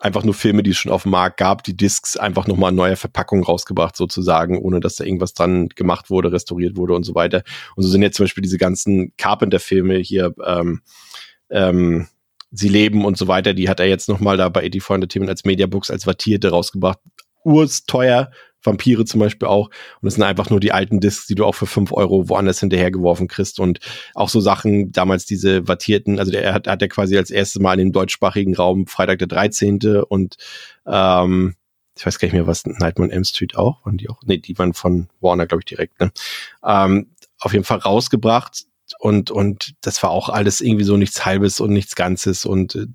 einfach nur Filme, die es schon auf dem Markt gab, die Discs einfach nochmal in neuer Verpackung rausgebracht sozusagen, ohne dass da irgendwas dran gemacht wurde, restauriert wurde und so weiter. Und so sind jetzt zum Beispiel diese ganzen Carpenter-Filme hier, ähm, ähm, Sie leben und so weiter, die hat er jetzt nochmal da bei 84 Entertainment als Mediabooks, als Wattierte rausgebracht. Urs teuer, Vampire zum Beispiel auch. Und das sind einfach nur die alten Discs, die du auch für fünf Euro woanders hinterhergeworfen kriegst. Und auch so Sachen, damals diese Wattierten, also der hat, hat er quasi als erstes Mal in dem deutschsprachigen Raum Freitag der 13. und ähm, ich weiß gar nicht mehr, was Nightmare on M Street auch, waren die auch? Nee, die waren von Warner, glaube ich, direkt, ne? Ähm, auf jeden Fall rausgebracht und, und das war auch alles irgendwie so nichts Halbes und nichts Ganzes und äh,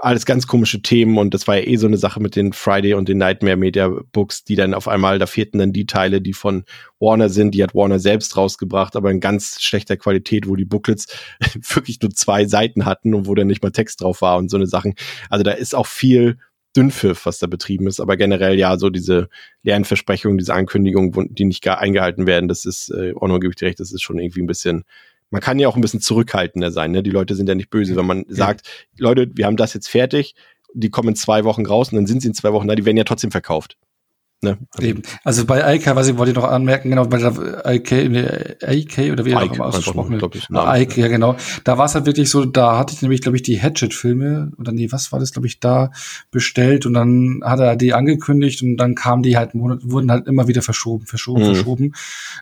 alles ganz komische Themen und das war ja eh so eine Sache mit den Friday und den Nightmare Media Books, die dann auf einmal, da fehlten dann die Teile, die von Warner sind, die hat Warner selbst rausgebracht, aber in ganz schlechter Qualität, wo die Booklets wirklich nur zwei Seiten hatten und wo dann nicht mal Text drauf war und so eine Sachen. Also da ist auch viel Dünnpfiff, was da betrieben ist, aber generell ja so diese leeren Versprechungen, diese Ankündigungen, die nicht gar eingehalten werden, das ist, äh, Ono gebe ich dir recht, das ist schon irgendwie ein bisschen, man kann ja auch ein bisschen zurückhaltender sein, ne? Die Leute sind ja nicht böse, wenn man sagt, Leute, wir haben das jetzt fertig, die kommen in zwei Wochen raus und dann sind sie in zwei Wochen da, die werden ja trotzdem verkauft. Ne? Eben. Also bei IK, was ich wollte ich noch anmerken, genau, bei der IK, IK oder wie auch immer ausgesprochen wird. IK, ja genau. Da war es halt wirklich so, da hatte ich nämlich, glaube ich, die Hatchet-Filme, oder nee, was war das, glaube ich, da bestellt und dann hat er die angekündigt und dann kamen die halt, wurden halt immer wieder verschoben, verschoben, mhm. verschoben,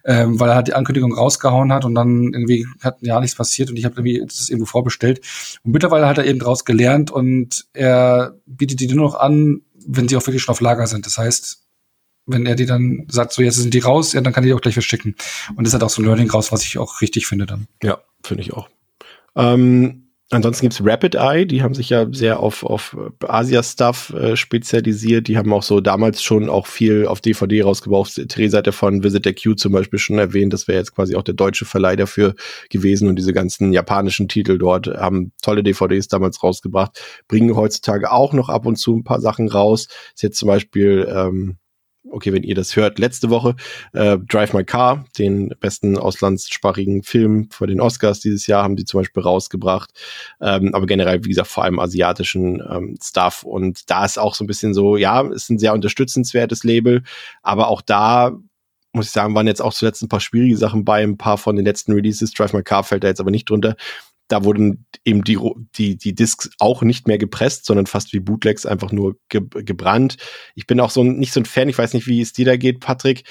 ähm, weil er halt die Ankündigung rausgehauen hat und dann irgendwie hat ja nichts passiert und ich habe irgendwie das irgendwo vorbestellt. Und mittlerweile hat er eben daraus gelernt und er bietet die nur noch an, wenn sie auch wirklich schon auf Lager sind. Das heißt, wenn er die dann sagt, so jetzt sind die raus, ja, dann kann ich die auch gleich verschicken. Und das hat auch so ein Learning raus, was ich auch richtig finde dann. Ja, finde ich auch. Ähm, ansonsten gibt's Rapid Eye, die haben sich ja sehr auf, auf Asia-Stuff äh, spezialisiert. Die haben auch so damals schon auch viel auf DVD rausgebraucht. Theresa hat ja von Visit the Q zum Beispiel schon erwähnt. Das wäre jetzt quasi auch der deutsche Verleih dafür gewesen. Und diese ganzen japanischen Titel dort haben tolle DVDs damals rausgebracht. Bringen heutzutage auch noch ab und zu ein paar Sachen raus. Ist jetzt zum Beispiel ähm, okay, wenn ihr das hört, letzte Woche, äh, Drive My Car, den besten auslandssprachigen Film vor den Oscars dieses Jahr, haben die zum Beispiel rausgebracht. Ähm, aber generell, wie gesagt, vor allem asiatischen ähm, Stuff. Und da ist auch so ein bisschen so, ja, ist ein sehr unterstützenswertes Label, aber auch da muss ich sagen, waren jetzt auch zuletzt ein paar schwierige Sachen bei, ein paar von den letzten Releases. Drive My Car fällt da jetzt aber nicht drunter da wurden eben die, die, die Discs auch nicht mehr gepresst, sondern fast wie Bootlegs einfach nur ge gebrannt. Ich bin auch so nicht so ein Fan, ich weiß nicht, wie es dir da geht, Patrick.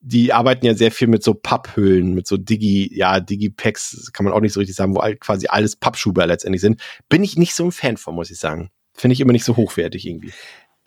Die arbeiten ja sehr viel mit so Papphüllen, mit so Digi, ja, Digi-Packs, kann man auch nicht so richtig sagen, wo quasi alles Pappschuber letztendlich sind. Bin ich nicht so ein Fan von, muss ich sagen. Finde ich immer nicht so hochwertig irgendwie.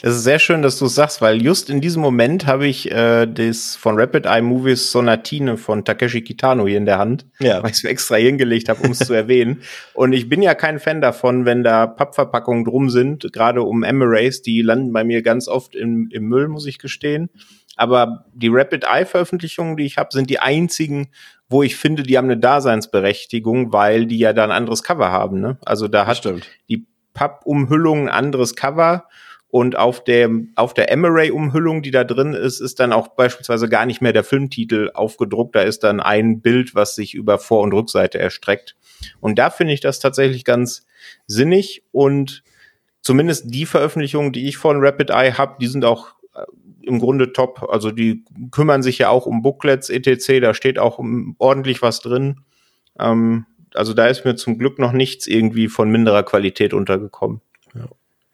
Das ist sehr schön, dass du es sagst, weil just in diesem Moment habe ich äh, das von Rapid Eye Movies Sonatine von Takeshi Kitano hier in der Hand, ja. weil ich es extra hingelegt habe, um es zu erwähnen. Und ich bin ja kein Fan davon, wenn da Pappverpackungen drum sind, gerade um Emirates, die landen bei mir ganz oft im, im Müll, muss ich gestehen. Aber die Rapid Eye Veröffentlichungen, die ich habe, sind die einzigen, wo ich finde, die haben eine Daseinsberechtigung, weil die ja da ein anderes Cover haben. Ne? Also da hat die Pappumhüllung ein anderes Cover und auf der, auf der Emery-Umhüllung, die da drin ist, ist dann auch beispielsweise gar nicht mehr der Filmtitel aufgedruckt. Da ist dann ein Bild, was sich über Vor- und Rückseite erstreckt. Und da finde ich das tatsächlich ganz sinnig. Und zumindest die Veröffentlichungen, die ich von Rapid Eye habe, die sind auch äh, im Grunde top. Also die kümmern sich ja auch um Booklets, etc. Da steht auch ordentlich was drin. Ähm, also da ist mir zum Glück noch nichts irgendwie von minderer Qualität untergekommen.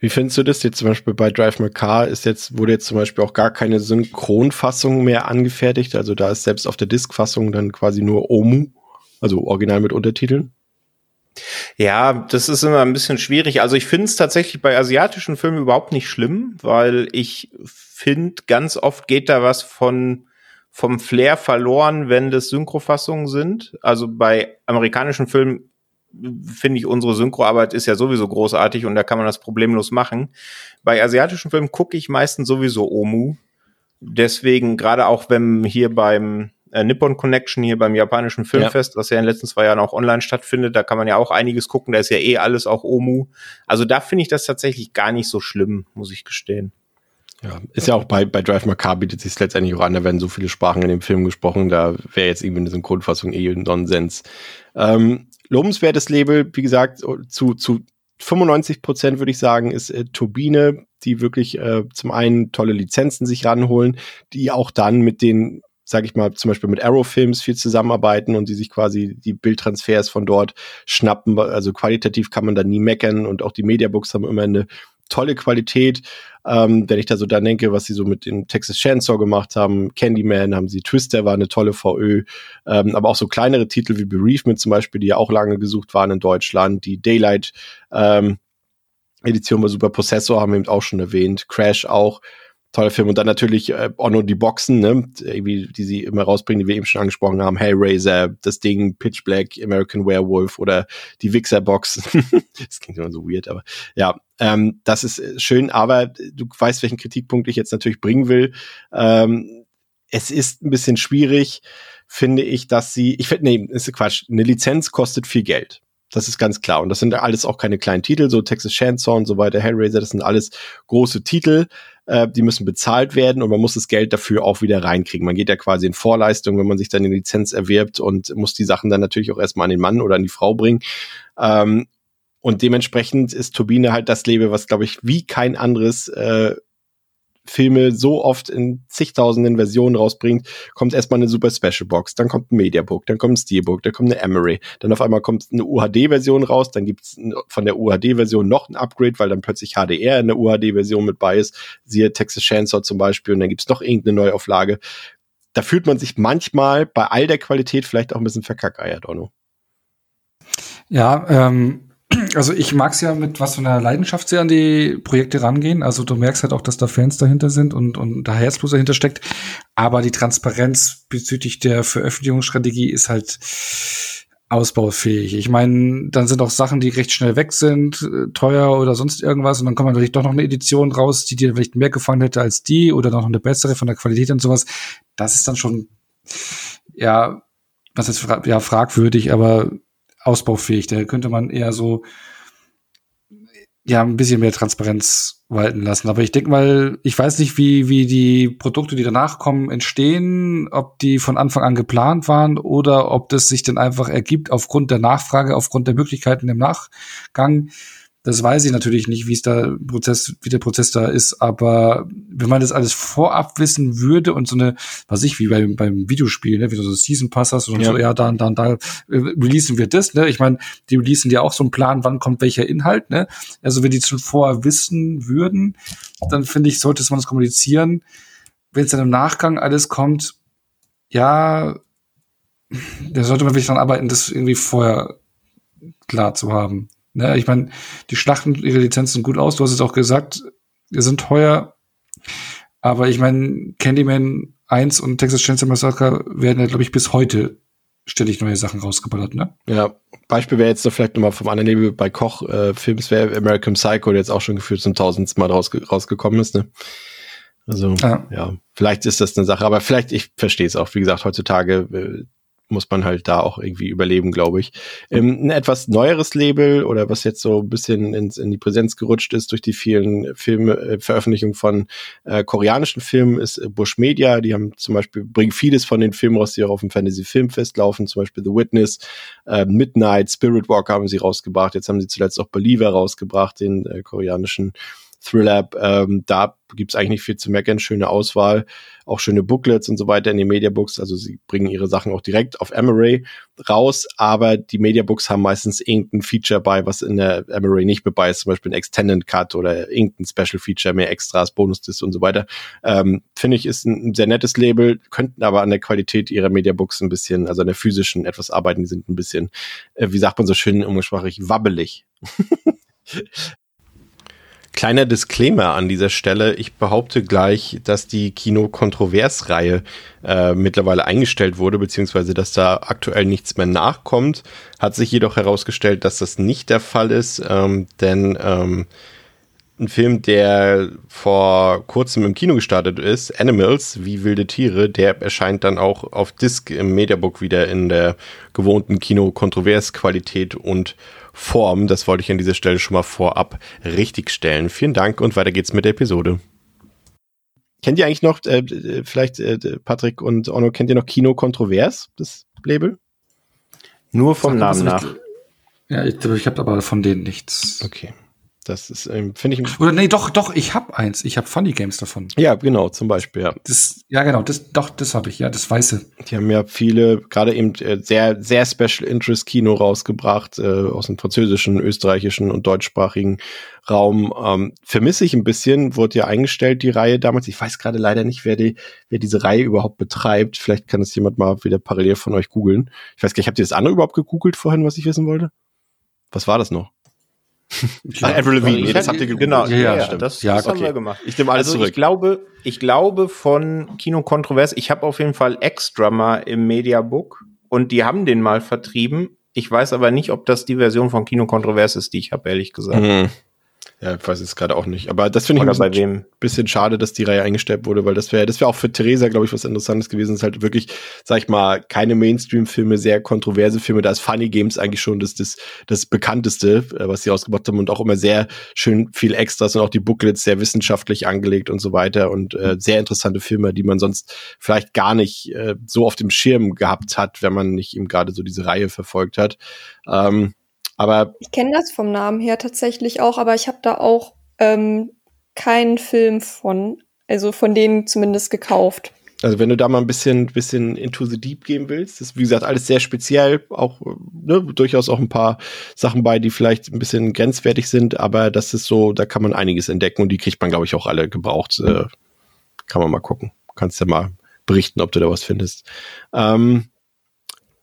Wie findest du das jetzt zum Beispiel bei Drive My Car? Ist jetzt, wurde jetzt zum Beispiel auch gar keine Synchronfassung mehr angefertigt. Also da ist selbst auf der Diskfassung dann quasi nur Omu, also original mit Untertiteln. Ja, das ist immer ein bisschen schwierig. Also ich finde es tatsächlich bei asiatischen Filmen überhaupt nicht schlimm, weil ich finde, ganz oft geht da was von vom Flair verloren, wenn das Synchrofassungen sind. Also bei amerikanischen Filmen finde ich, unsere Synchroarbeit ist ja sowieso großartig und da kann man das problemlos machen. Bei asiatischen Filmen gucke ich meistens sowieso Omu. Deswegen, gerade auch wenn hier beim äh, Nippon Connection hier beim japanischen Filmfest, ja. was ja in den letzten zwei Jahren auch online stattfindet. Da kann man ja auch einiges gucken. Da ist ja eh alles auch Omu. Also da finde ich das tatsächlich gar nicht so schlimm, muss ich gestehen. Ja, ist ja auch bei, bei Drive My Car bietet sich letztendlich auch an, da werden so viele Sprachen in dem Film gesprochen, da wäre jetzt irgendwie eine Synchronfassung eh Nonsens. Ähm, lobenswertes Label, wie gesagt, zu, zu 95 Prozent würde ich sagen, ist äh, Turbine, die wirklich äh, zum einen tolle Lizenzen sich ranholen, die auch dann mit den sage ich mal, zum Beispiel mit Arrow Films viel zusammenarbeiten und die sich quasi die Bildtransfers von dort schnappen. Also qualitativ kann man da nie meckern und auch die Mediabooks haben immer eine tolle Qualität. Ähm, wenn ich da so dann denke, was sie so mit dem Texas Chainsaw gemacht haben, Candyman haben sie, Twister war eine tolle VÖ, ähm, aber auch so kleinere Titel wie Bereavement zum Beispiel, die ja auch lange gesucht waren in Deutschland, die Daylight ähm, Edition bei Super Processor haben wir eben auch schon erwähnt, Crash auch, toller Film. Und dann natürlich äh, auch nur die Boxen, ne, irgendwie, die sie immer rausbringen, die wir eben schon angesprochen haben. Hellraiser, das Ding, Pitch Black, American Werewolf oder die Wixer-Box. das klingt immer so weird, aber ja, ähm, das ist äh, schön. Aber du weißt, welchen Kritikpunkt ich jetzt natürlich bringen will. Ähm, es ist ein bisschen schwierig, finde ich, dass sie, ich finde, nee, ist Quatsch, eine Lizenz kostet viel Geld. Das ist ganz klar. Und das sind alles auch keine kleinen Titel, so Texas Chainsaw und so weiter, Hellraiser, das sind alles große Titel äh, die müssen bezahlt werden und man muss das Geld dafür auch wieder reinkriegen. Man geht ja quasi in Vorleistung, wenn man sich dann die Lizenz erwirbt und muss die Sachen dann natürlich auch erstmal an den Mann oder an die Frau bringen. Ähm, und dementsprechend ist Turbine halt das Label, was, glaube ich, wie kein anderes äh, Filme so oft in zigtausenden Versionen rausbringt, kommt erstmal eine super Special Box, dann kommt ein Mediabook, dann kommt ein Steelbook, dann kommt eine Emery, dann auf einmal kommt eine UHD-Version raus, dann gibt's von der UHD-Version noch ein Upgrade, weil dann plötzlich HDR in der UHD-Version mit bei ist, siehe Texas Chainsaw zum Beispiel, und dann gibt's noch irgendeine Neuauflage. Da fühlt man sich manchmal bei all der Qualität vielleicht auch ein bisschen verkackeiert, Onno. Ja, ähm, also ich mag es ja mit was von einer Leidenschaft sehr an die Projekte rangehen. Also du merkst halt auch, dass da Fans dahinter sind und, und da Herzblut dahinter steckt. Aber die Transparenz bezüglich der Veröffentlichungsstrategie ist halt ausbaufähig. Ich meine, dann sind auch Sachen, die recht schnell weg sind, äh, teuer oder sonst irgendwas, und dann kommt natürlich doch noch eine Edition raus, die dir vielleicht mehr gefallen hätte als die oder noch eine bessere von der Qualität und sowas. Das ist dann schon, ja, was ist ja fragwürdig, aber ausbaufähig. Da könnte man eher so ja ein bisschen mehr Transparenz walten lassen. Aber ich denke mal, ich weiß nicht, wie, wie die Produkte, die danach kommen, entstehen, ob die von Anfang an geplant waren oder ob das sich dann einfach ergibt aufgrund der Nachfrage, aufgrund der Möglichkeiten im Nachgang. Das weiß ich natürlich nicht, wie es da Prozess, wie der Prozess da ist, aber wenn man das alles vorab wissen würde und so eine, was ich, wie beim, beim Videospiel, ne, wie du so Season Pass hast und ja. so, ja, dann, dann, da äh, releasen wir das, ne? Ich meine, die releasen ja auch so einen Plan, wann kommt welcher Inhalt, ne? Also wenn die schon vorher wissen würden, dann finde ich, sollte man das kommunizieren. Wenn es dann im Nachgang alles kommt, ja, da sollte man wirklich dran arbeiten, das irgendwie vorher klar zu haben. Ne, ich meine, die schlachten ihre Lizenzen gut aus. Du hast es auch gesagt, die sind teuer. Aber ich meine, Candyman 1 und Texas Chainsaw Massacre werden ja, glaube ich, bis heute ständig neue Sachen rausgeballert, ne? Ja, Beispiel wäre jetzt so vielleicht nochmal vom anderen Label bei Koch äh, Films wäre American Psycho, der jetzt auch schon gefühlt zum tausendsten Mal rausge rausgekommen ist, ne? Also, ja. ja. vielleicht ist das eine Sache, aber vielleicht, ich verstehe es auch, wie gesagt, heutzutage äh, muss man halt da auch irgendwie überleben, glaube ich. Ähm, ein etwas neueres Label oder was jetzt so ein bisschen ins, in die Präsenz gerutscht ist durch die vielen Filme, äh, Veröffentlichungen von äh, koreanischen Filmen ist äh, Bush Media. Die haben zum Beispiel, bringen vieles von den Filmen raus, die auch auf dem Fantasy Filmfest laufen, zum Beispiel The Witness, äh, Midnight, Spirit Walker haben sie rausgebracht. Jetzt haben sie zuletzt auch Believer rausgebracht, den äh, koreanischen Thriller, ähm, da gibt's eigentlich nicht viel zu meckern, schöne Auswahl, auch schöne Booklets und so weiter in den Mediabooks. Also sie bringen ihre Sachen auch direkt auf Emery raus, aber die Mediabooks haben meistens irgendein Feature bei, was in der Emery nicht mit bei ist, zum Beispiel ein Extended Cut oder irgendein Special Feature, mehr Extras, Bonusdiscs und so weiter. Ähm, Finde ich, ist ein sehr nettes Label, könnten aber an der Qualität ihrer Mediabooks ein bisschen, also an der physischen etwas arbeiten, die sind ein bisschen, äh, wie sagt man so schön umgangssprachlich, wabbelig. Kleiner Disclaimer an dieser Stelle. Ich behaupte gleich, dass die Kino-Kontrovers-Reihe äh, mittlerweile eingestellt wurde, beziehungsweise dass da aktuell nichts mehr nachkommt. Hat sich jedoch herausgestellt, dass das nicht der Fall ist, ähm, denn ähm, ein Film, der vor kurzem im Kino gestartet ist, Animals, wie wilde Tiere, der erscheint dann auch auf Disc im Mediabook wieder in der gewohnten Kino-Kontrovers-Qualität und Form. Das wollte ich an dieser Stelle schon mal vorab richtigstellen. Vielen Dank und weiter geht's mit der Episode. Kennt ihr eigentlich noch, äh, vielleicht äh, Patrick und Onno, kennt ihr noch Kino Kontrovers, das Label? Nur vom Namen nach. Ja, ich, ich habe aber von denen nichts. Okay. Das ist, ähm, finde ich. Oder nee, doch, doch, ich habe eins. Ich habe Funny Games davon. Ja, genau, zum Beispiel, ja. Das, ja, genau, das, doch, das habe ich, ja, das Weiße. Die haben ja viele, gerade eben äh, sehr, sehr Special Interest Kino rausgebracht, äh, aus dem französischen, österreichischen und deutschsprachigen Raum. Ähm, vermisse ich ein bisschen, wurde ja eingestellt, die Reihe damals. Ich weiß gerade leider nicht, wer die, wer diese Reihe überhaupt betreibt. Vielleicht kann es jemand mal wieder parallel von euch googeln. Ich weiß gar nicht, habt ihr das andere überhaupt gegoogelt vorhin, was ich wissen wollte? Was war das noch? Ja, Avril Lavigne, nee, das habt ihr. Genau, ja, ja, ja das, ja, das okay. haben wir gemacht. Ich nehme alles also zurück. Ich glaube, ich glaube von Kino Kontrovers, ich habe auf jeden Fall Ex-Drummer im Mediabook und die haben den mal vertrieben. Ich weiß aber nicht, ob das die Version von Kino Kontrovers ist, die ich habe, ehrlich gesagt. Mhm. Ja, ich weiß es gerade auch nicht. Aber das finde ich ein bisschen, bisschen, schade, dass die Reihe eingestellt wurde, weil das wäre das wäre auch für Theresa, glaube ich, was Interessantes gewesen. Es ist halt wirklich, sag ich mal, keine Mainstream-Filme, sehr kontroverse Filme. Da ist Funny Games eigentlich schon das, das, das bekannteste, äh, was sie ausgebracht haben und auch immer sehr schön viel Extras und auch die Booklets sehr wissenschaftlich angelegt und so weiter und äh, sehr interessante Filme, die man sonst vielleicht gar nicht äh, so auf dem Schirm gehabt hat, wenn man nicht eben gerade so diese Reihe verfolgt hat. Ähm, aber ich kenne das vom Namen her tatsächlich auch, aber ich habe da auch ähm, keinen Film von, also von denen zumindest gekauft. Also wenn du da mal ein bisschen, bisschen into the deep gehen willst, ist wie gesagt alles sehr speziell, auch ne, durchaus auch ein paar Sachen bei, die vielleicht ein bisschen grenzwertig sind, aber das ist so, da kann man einiges entdecken und die kriegt man, glaube ich, auch alle gebraucht. Äh, kann man mal gucken. Kannst ja mal berichten, ob du da was findest. Ähm,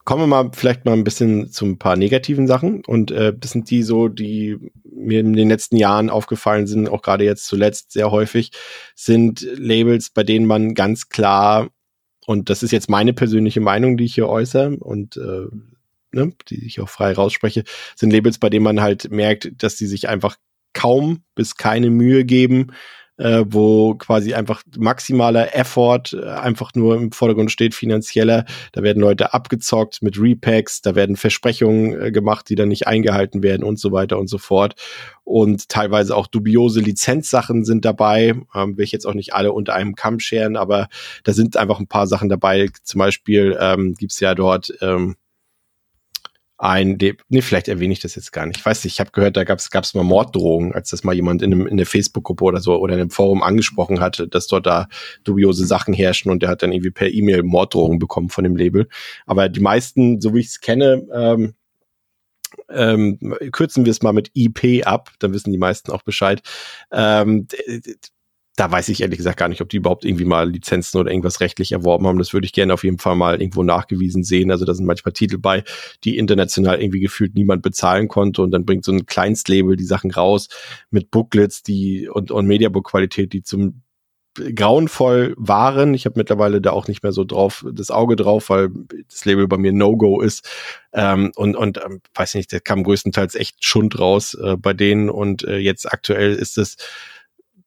Kommen wir mal vielleicht mal ein bisschen zu ein paar negativen Sachen. Und äh, das sind die so, die mir in den letzten Jahren aufgefallen sind, auch gerade jetzt zuletzt sehr häufig, sind Labels, bei denen man ganz klar, und das ist jetzt meine persönliche Meinung, die ich hier äußere und äh, ne, die ich auch frei rausspreche, sind Labels, bei denen man halt merkt, dass sie sich einfach kaum bis keine Mühe geben, äh, wo quasi einfach maximaler Effort äh, einfach nur im Vordergrund steht, finanzieller. Da werden Leute abgezockt mit Repacks, da werden Versprechungen äh, gemacht, die dann nicht eingehalten werden und so weiter und so fort. Und teilweise auch dubiose Lizenzsachen sind dabei. Ähm, will ich jetzt auch nicht alle unter einem Kamm scheren, aber da sind einfach ein paar Sachen dabei. Zum Beispiel ähm, gibt ja dort ähm, ein, nee, vielleicht erwähne ich das jetzt gar nicht. Ich weiß nicht, ich habe gehört, da gab es mal Morddrohungen, als das mal jemand in, einem, in der Facebook-Gruppe oder so oder in einem Forum angesprochen hatte, dass dort da dubiose Sachen herrschen und der hat dann irgendwie per E-Mail Morddrohungen bekommen von dem Label. Aber die meisten, so wie ich es kenne, ähm, ähm, kürzen wir es mal mit IP ab, dann wissen die meisten auch Bescheid. Ähm, da weiß ich ehrlich gesagt gar nicht, ob die überhaupt irgendwie mal Lizenzen oder irgendwas rechtlich erworben haben. Das würde ich gerne auf jeden Fall mal irgendwo nachgewiesen sehen. Also da sind manchmal Titel bei, die international irgendwie gefühlt niemand bezahlen konnte und dann bringt so ein Kleinstlabel die Sachen raus mit Booklets, die und, und Mediabook-Qualität, die zum grauenvoll waren. Ich habe mittlerweile da auch nicht mehr so drauf das Auge drauf, weil das Label bei mir No-Go ist. Ähm, und und ähm, weiß nicht, da kam größtenteils echt Schund raus äh, bei denen und äh, jetzt aktuell ist es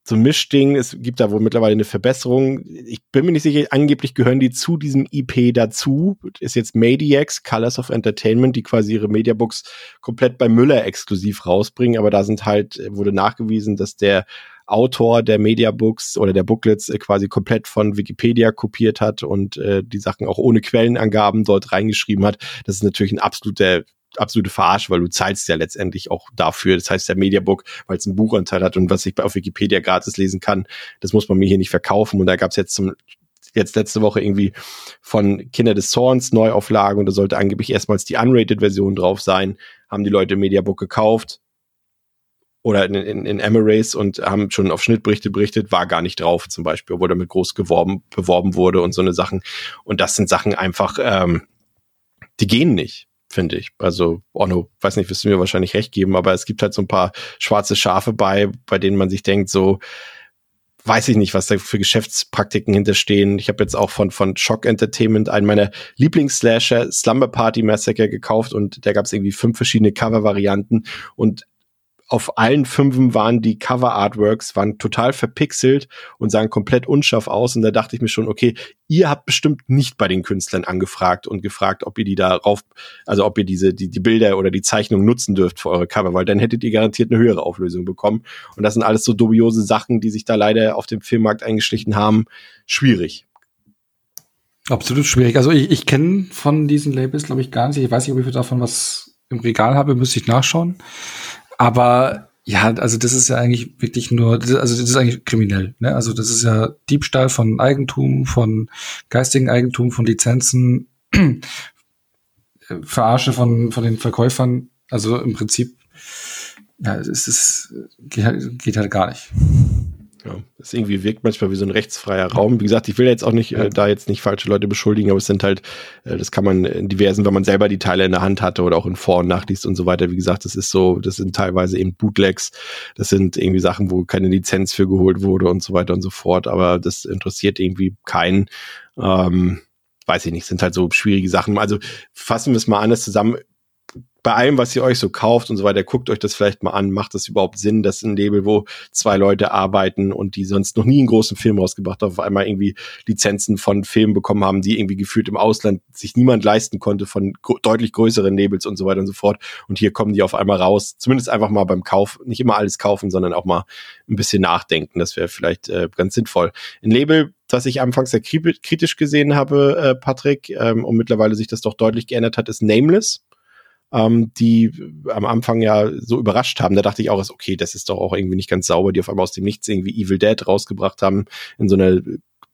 so ein Mischding. Es gibt da wohl mittlerweile eine Verbesserung. Ich bin mir nicht sicher, angeblich gehören die zu diesem IP dazu. Ist jetzt Mediax, Colors of Entertainment, die quasi ihre Mediabooks komplett bei Müller exklusiv rausbringen. Aber da sind halt, wurde nachgewiesen, dass der Autor der Mediabooks oder der Booklets äh, quasi komplett von Wikipedia kopiert hat und äh, die Sachen auch ohne Quellenangaben dort reingeschrieben hat. Das ist natürlich ein absoluter absolute Verarsche, weil du zahlst ja letztendlich auch dafür. Das heißt, der Mediabook, weil es einen Buchanteil hat und was ich auf Wikipedia gratis lesen kann, das muss man mir hier nicht verkaufen. Und da gab es jetzt zum jetzt letzte Woche irgendwie von Kinder des Zorns Neuauflagen und da sollte angeblich erstmals die Unrated-Version drauf sein. Haben die Leute Mediabook gekauft oder in, in, in Emirates und haben schon auf Schnittberichte berichtet, war gar nicht drauf zum Beispiel, obwohl damit groß geworben, beworben wurde und so eine Sachen. Und das sind Sachen einfach, ähm, die gehen nicht finde ich. Also, Onno, weiß nicht, wirst du mir wahrscheinlich recht geben, aber es gibt halt so ein paar schwarze Schafe bei, bei denen man sich denkt, so, weiß ich nicht, was da für Geschäftspraktiken hinterstehen. Ich habe jetzt auch von, von Shock Entertainment einen meiner Lieblingsslasher, Slumber Party Massacre, gekauft und da gab es irgendwie fünf verschiedene Cover-Varianten und auf allen Fünfen waren die Cover-Artworks, waren total verpixelt und sahen komplett unscharf aus. Und da dachte ich mir schon, okay, ihr habt bestimmt nicht bei den Künstlern angefragt und gefragt, ob ihr die darauf, also ob ihr diese, die, die Bilder oder die Zeichnung nutzen dürft für eure Cover, weil dann hättet ihr garantiert eine höhere Auflösung bekommen. Und das sind alles so dubiose Sachen, die sich da leider auf dem Filmmarkt eingeschlichen haben. Schwierig. Absolut schwierig. Also ich, ich kenne von diesen Labels, glaube ich, gar nicht. Ich weiß nicht, ob ich davon was im Regal habe, müsste ich nachschauen. Aber ja, also das ist ja eigentlich wirklich nur, also das ist eigentlich kriminell. Ne? Also das ist ja Diebstahl von Eigentum, von geistigen Eigentum, von Lizenzen, Verarsche von, von den Verkäufern. Also im Prinzip, ja, es ist, geht halt, geht halt gar nicht. Ja, das irgendwie wirkt manchmal wie so ein rechtsfreier Raum. Wie gesagt, ich will jetzt auch nicht äh, da jetzt nicht falsche Leute beschuldigen, aber es sind halt, äh, das kann man in diversen, wenn man selber die Teile in der Hand hatte oder auch in Vor- und Nachliest und so weiter. Wie gesagt, das ist so, das sind teilweise eben Bootlegs, das sind irgendwie Sachen, wo keine Lizenz für geholt wurde und so weiter und so fort. Aber das interessiert irgendwie keinen. Ähm, weiß ich nicht, sind halt so schwierige Sachen. Also fassen wir es mal anders zusammen bei allem, was ihr euch so kauft und so weiter, guckt euch das vielleicht mal an. Macht das überhaupt Sinn, dass ein Label, wo zwei Leute arbeiten und die sonst noch nie einen großen Film rausgebracht haben, auf einmal irgendwie Lizenzen von Filmen bekommen haben, die irgendwie gefühlt im Ausland sich niemand leisten konnte von deutlich größeren Labels und so weiter und so fort. Und hier kommen die auf einmal raus. Zumindest einfach mal beim Kauf, nicht immer alles kaufen, sondern auch mal ein bisschen nachdenken. Das wäre vielleicht äh, ganz sinnvoll. Ein Label, das ich anfangs sehr kritisch gesehen habe, äh, Patrick, ähm, und mittlerweile sich das doch deutlich geändert hat, ist Nameless ähm, die am Anfang ja so überrascht haben. Da dachte ich auch, okay, das ist doch auch irgendwie nicht ganz sauber, die auf einmal aus dem Nichts irgendwie Evil Dead rausgebracht haben in so einer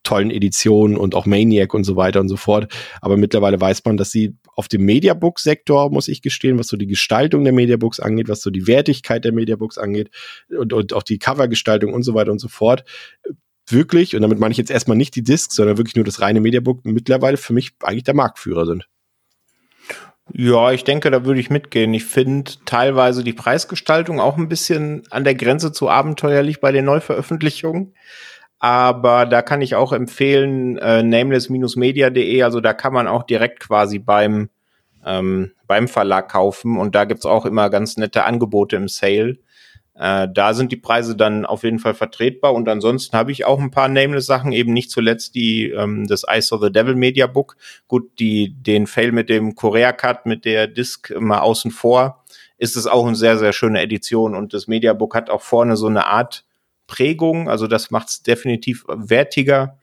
tollen Edition und auch Maniac und so weiter und so fort. Aber mittlerweile weiß man, dass sie auf dem Mediabook-Sektor, muss ich gestehen, was so die Gestaltung der Mediabooks angeht, was so die Wertigkeit der Mediabooks angeht und, und auch die Covergestaltung und so weiter und so fort, wirklich, und damit meine ich jetzt erstmal nicht die Discs, sondern wirklich nur das reine Mediabook, mittlerweile für mich eigentlich der Marktführer sind. Ja, ich denke, da würde ich mitgehen. Ich finde teilweise die Preisgestaltung auch ein bisschen an der Grenze zu abenteuerlich bei den Neuveröffentlichungen. Aber da kann ich auch empfehlen, äh, nameless-media.de, also da kann man auch direkt quasi beim, ähm, beim Verlag kaufen und da gibt's auch immer ganz nette Angebote im Sale. Äh, da sind die Preise dann auf jeden Fall vertretbar. Und ansonsten habe ich auch ein paar Nameless-Sachen, eben nicht zuletzt die ähm, das Ice of the Devil Media Book. Gut, die den Fail mit dem Korea Cut mit der Disc mal außen vor, ist es auch eine sehr sehr schöne Edition. Und das Media Book hat auch vorne so eine Art Prägung, also das macht es definitiv wertiger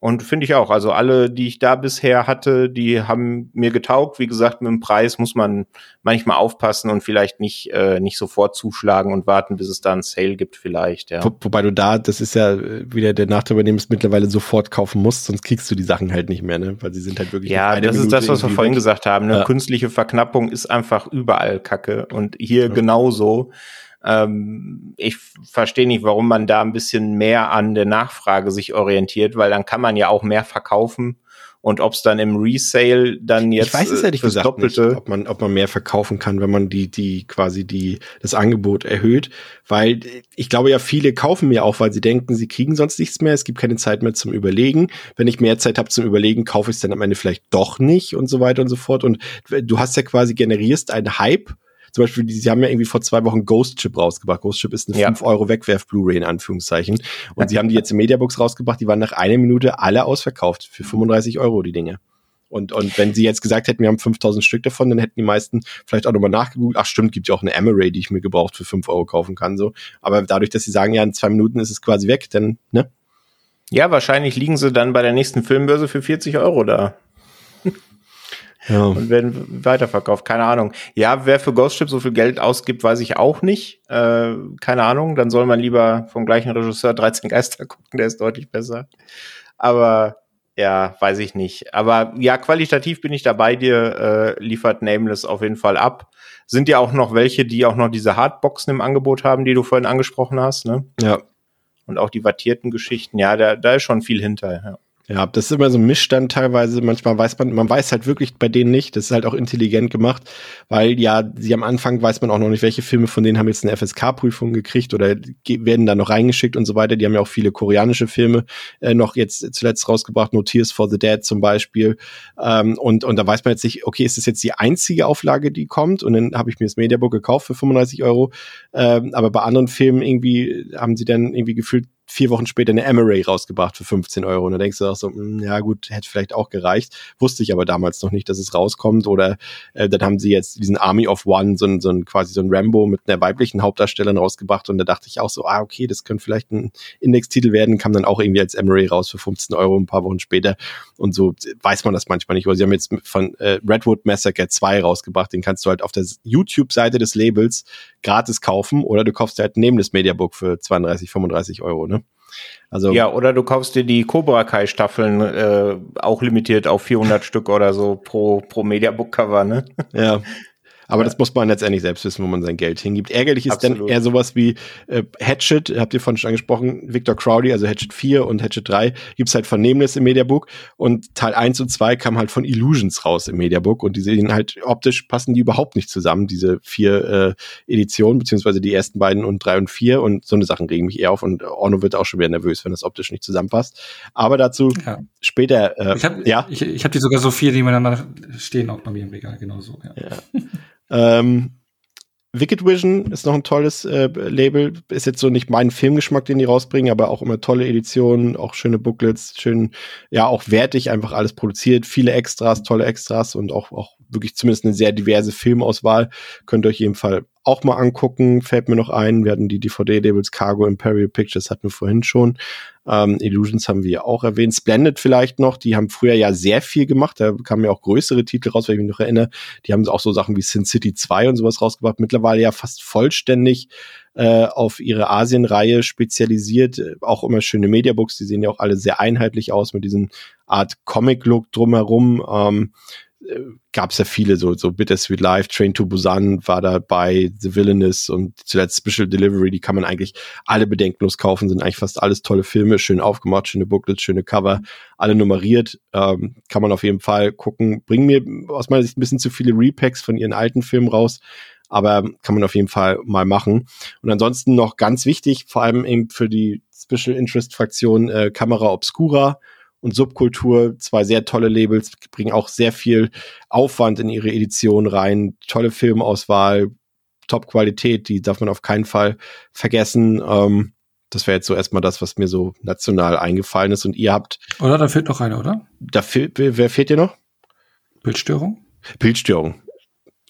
und finde ich auch. Also alle, die ich da bisher hatte, die haben mir getaugt. Wie gesagt, mit dem Preis muss man manchmal aufpassen und vielleicht nicht, äh, nicht sofort zuschlagen und warten, bis es da ein Sale gibt vielleicht. Ja. Wo, wobei du da, das ist ja wieder der Nachteil, bei dem es mittlerweile sofort kaufen musst, sonst kriegst du die Sachen halt nicht mehr, ne? Weil sie sind halt wirklich. Ja, das Minute ist das, was wir vorhin gesagt haben. Ne? Ja. Künstliche Verknappung ist einfach überall Kacke und hier ja. genauso. Ähm, ich verstehe nicht, warum man da ein bisschen mehr an der Nachfrage sich orientiert, weil dann kann man ja auch mehr verkaufen. Und ob es dann im Resale dann jetzt ich weiß es ehrlich gesagt Doppelte nicht, ob man ob man mehr verkaufen kann, wenn man die die quasi die das Angebot erhöht, weil ich glaube ja viele kaufen mir auch, weil sie denken, sie kriegen sonst nichts mehr, es gibt keine Zeit mehr zum Überlegen. Wenn ich mehr Zeit habe zum Überlegen, kaufe ich es dann am Ende vielleicht doch nicht und so weiter und so fort. Und du hast ja quasi generierst einen Hype zum Beispiel, die, sie haben ja irgendwie vor zwei Wochen Ghost Chip rausgebracht. Ghost Chip ist eine ja. 5 Euro Wegwerf-Blu-ray in Anführungszeichen. Und sie haben die jetzt in Mediabooks rausgebracht, die waren nach einer Minute alle ausverkauft. Für 35 Euro die Dinge. Und, und wenn sie jetzt gesagt hätten, wir haben 5000 Stück davon, dann hätten die meisten vielleicht auch nochmal nachgegoogelt. Ach stimmt, gibt ja auch eine Amaray, die ich mir gebraucht für 5 Euro kaufen kann. so. Aber dadurch, dass sie sagen, ja, in zwei Minuten ist es quasi weg, dann, ne? Ja, wahrscheinlich liegen sie dann bei der nächsten Filmbörse für 40 Euro da ja. und werden weiterverkauft. Keine Ahnung. Ja, wer für Ghost Ship so viel Geld ausgibt, weiß ich auch nicht. Äh, keine Ahnung. Dann soll man lieber vom gleichen Regisseur 13 Geister gucken, der ist deutlich besser. Aber ja, weiß ich nicht. Aber ja, qualitativ bin ich da bei dir, äh, liefert Nameless auf jeden Fall ab. Sind ja auch noch welche, die auch noch diese Hardboxen im Angebot haben, die du vorhin angesprochen hast, ne? Ja. Und auch die wattierten Geschichten, ja, da, da ist schon viel hinter, ja. Ja, das ist immer so ein Missstand teilweise. Manchmal weiß man, man weiß halt wirklich bei denen nicht. Das ist halt auch intelligent gemacht, weil ja, sie am Anfang weiß man auch noch nicht, welche Filme von denen haben jetzt eine FSK-Prüfung gekriegt oder werden da noch reingeschickt und so weiter. Die haben ja auch viele koreanische Filme äh, noch jetzt zuletzt rausgebracht, No Tears for the Dead zum Beispiel. Ähm, und, und da weiß man jetzt nicht, okay, ist das jetzt die einzige Auflage, die kommt? Und dann habe ich mir das Mediabook gekauft für 35 Euro. Ähm, aber bei anderen Filmen irgendwie haben sie dann irgendwie gefühlt vier Wochen später eine Emery rausgebracht für 15 Euro. Und da denkst du auch so, mh, hm, ja gut, hätte vielleicht auch gereicht. Wusste ich aber damals noch nicht, dass es rauskommt. Oder äh, dann haben sie jetzt diesen Army of One, so ein, so ein quasi so ein Rambo mit einer weiblichen Hauptdarstellerin rausgebracht. Und da dachte ich auch so, ah, okay, das könnte vielleicht ein Indextitel werden. Kam dann auch irgendwie als Emery raus für 15 Euro ein paar Wochen später. Und so weiß man das manchmal nicht. Aber sie haben jetzt von äh, Redwood Massacre 2 rausgebracht. Den kannst du halt auf der YouTube-Seite des Labels gratis kaufen. Oder du kaufst halt neben das Mediabook für 32, 35 Euro. Ne? Also ja, oder du kaufst dir die Cobra Kai Staffeln äh, auch limitiert auf 400 Stück oder so pro pro Mediabook Cover, ne? Ja. Aber ja. das muss man letztendlich selbst wissen, wo man sein Geld hingibt. Ärgerlich ist Absolut. dann eher sowas wie äh, Hatchet, habt ihr vorhin schon angesprochen, Victor Crowley, also Hatchet 4 und Hatchet 3 gibt's halt von Nameless im Mediabook und Teil 1 und 2 kam halt von Illusions raus im Mediabook und die sehen halt optisch passen die überhaupt nicht zusammen, diese vier äh, Editionen, beziehungsweise die ersten beiden und drei und vier und so eine Sachen regen mich eher auf und Orno wird auch schon wieder nervös, wenn das optisch nicht zusammenpasst. Aber dazu ja. später, äh, ich hab, ja. Ich, ich habe die sogar so vier, die miteinander stehen auch bei mir im Regal, genau so. Ja. ja. Ähm, Wicked Vision ist noch ein tolles äh, Label. Ist jetzt so nicht mein Filmgeschmack, den die rausbringen, aber auch immer tolle Editionen, auch schöne Booklets, schön, ja, auch wertig einfach alles produziert, viele Extras, tolle Extras und auch, auch wirklich zumindest eine sehr diverse Filmauswahl. Könnt ihr euch jeden Fall auch mal angucken. Fällt mir noch ein. Wir hatten die DVD-Labels Cargo Imperial Pictures hatten wir vorhin schon. Ähm, Illusions haben wir auch erwähnt. Splendid vielleicht noch. Die haben früher ja sehr viel gemacht. Da kamen ja auch größere Titel raus, wenn ich mich noch erinnere. Die haben auch so Sachen wie Sin City 2 und sowas rausgebracht. Mittlerweile ja fast vollständig äh, auf ihre Asien-Reihe spezialisiert. Auch immer schöne Mediabooks. Die sehen ja auch alle sehr einheitlich aus mit diesem Art Comic-Look drumherum. Ähm, gab es ja viele, so, so Bittersweet Life, Train to Busan war dabei, The Villainous und zuletzt Special Delivery, die kann man eigentlich alle bedenkenlos kaufen, sind eigentlich fast alles tolle Filme, schön aufgemacht, schöne Booklets, schöne Cover, alle nummeriert, ähm, kann man auf jeden Fall gucken. Bringen mir aus meiner Sicht ein bisschen zu viele Repacks von ihren alten Filmen raus, aber kann man auf jeden Fall mal machen. Und ansonsten noch ganz wichtig, vor allem eben für die Special Interest Fraktion äh, Camera Obscura, und Subkultur, zwei sehr tolle Labels, bringen auch sehr viel Aufwand in ihre Edition rein, tolle Filmauswahl, Top-Qualität, die darf man auf keinen Fall vergessen. Ähm, das wäre jetzt so erstmal das, was mir so national eingefallen ist. Und ihr habt. Oder da fehlt noch einer, oder? Da fehlt, wer fehlt dir noch? Bildstörung? Bildstörung.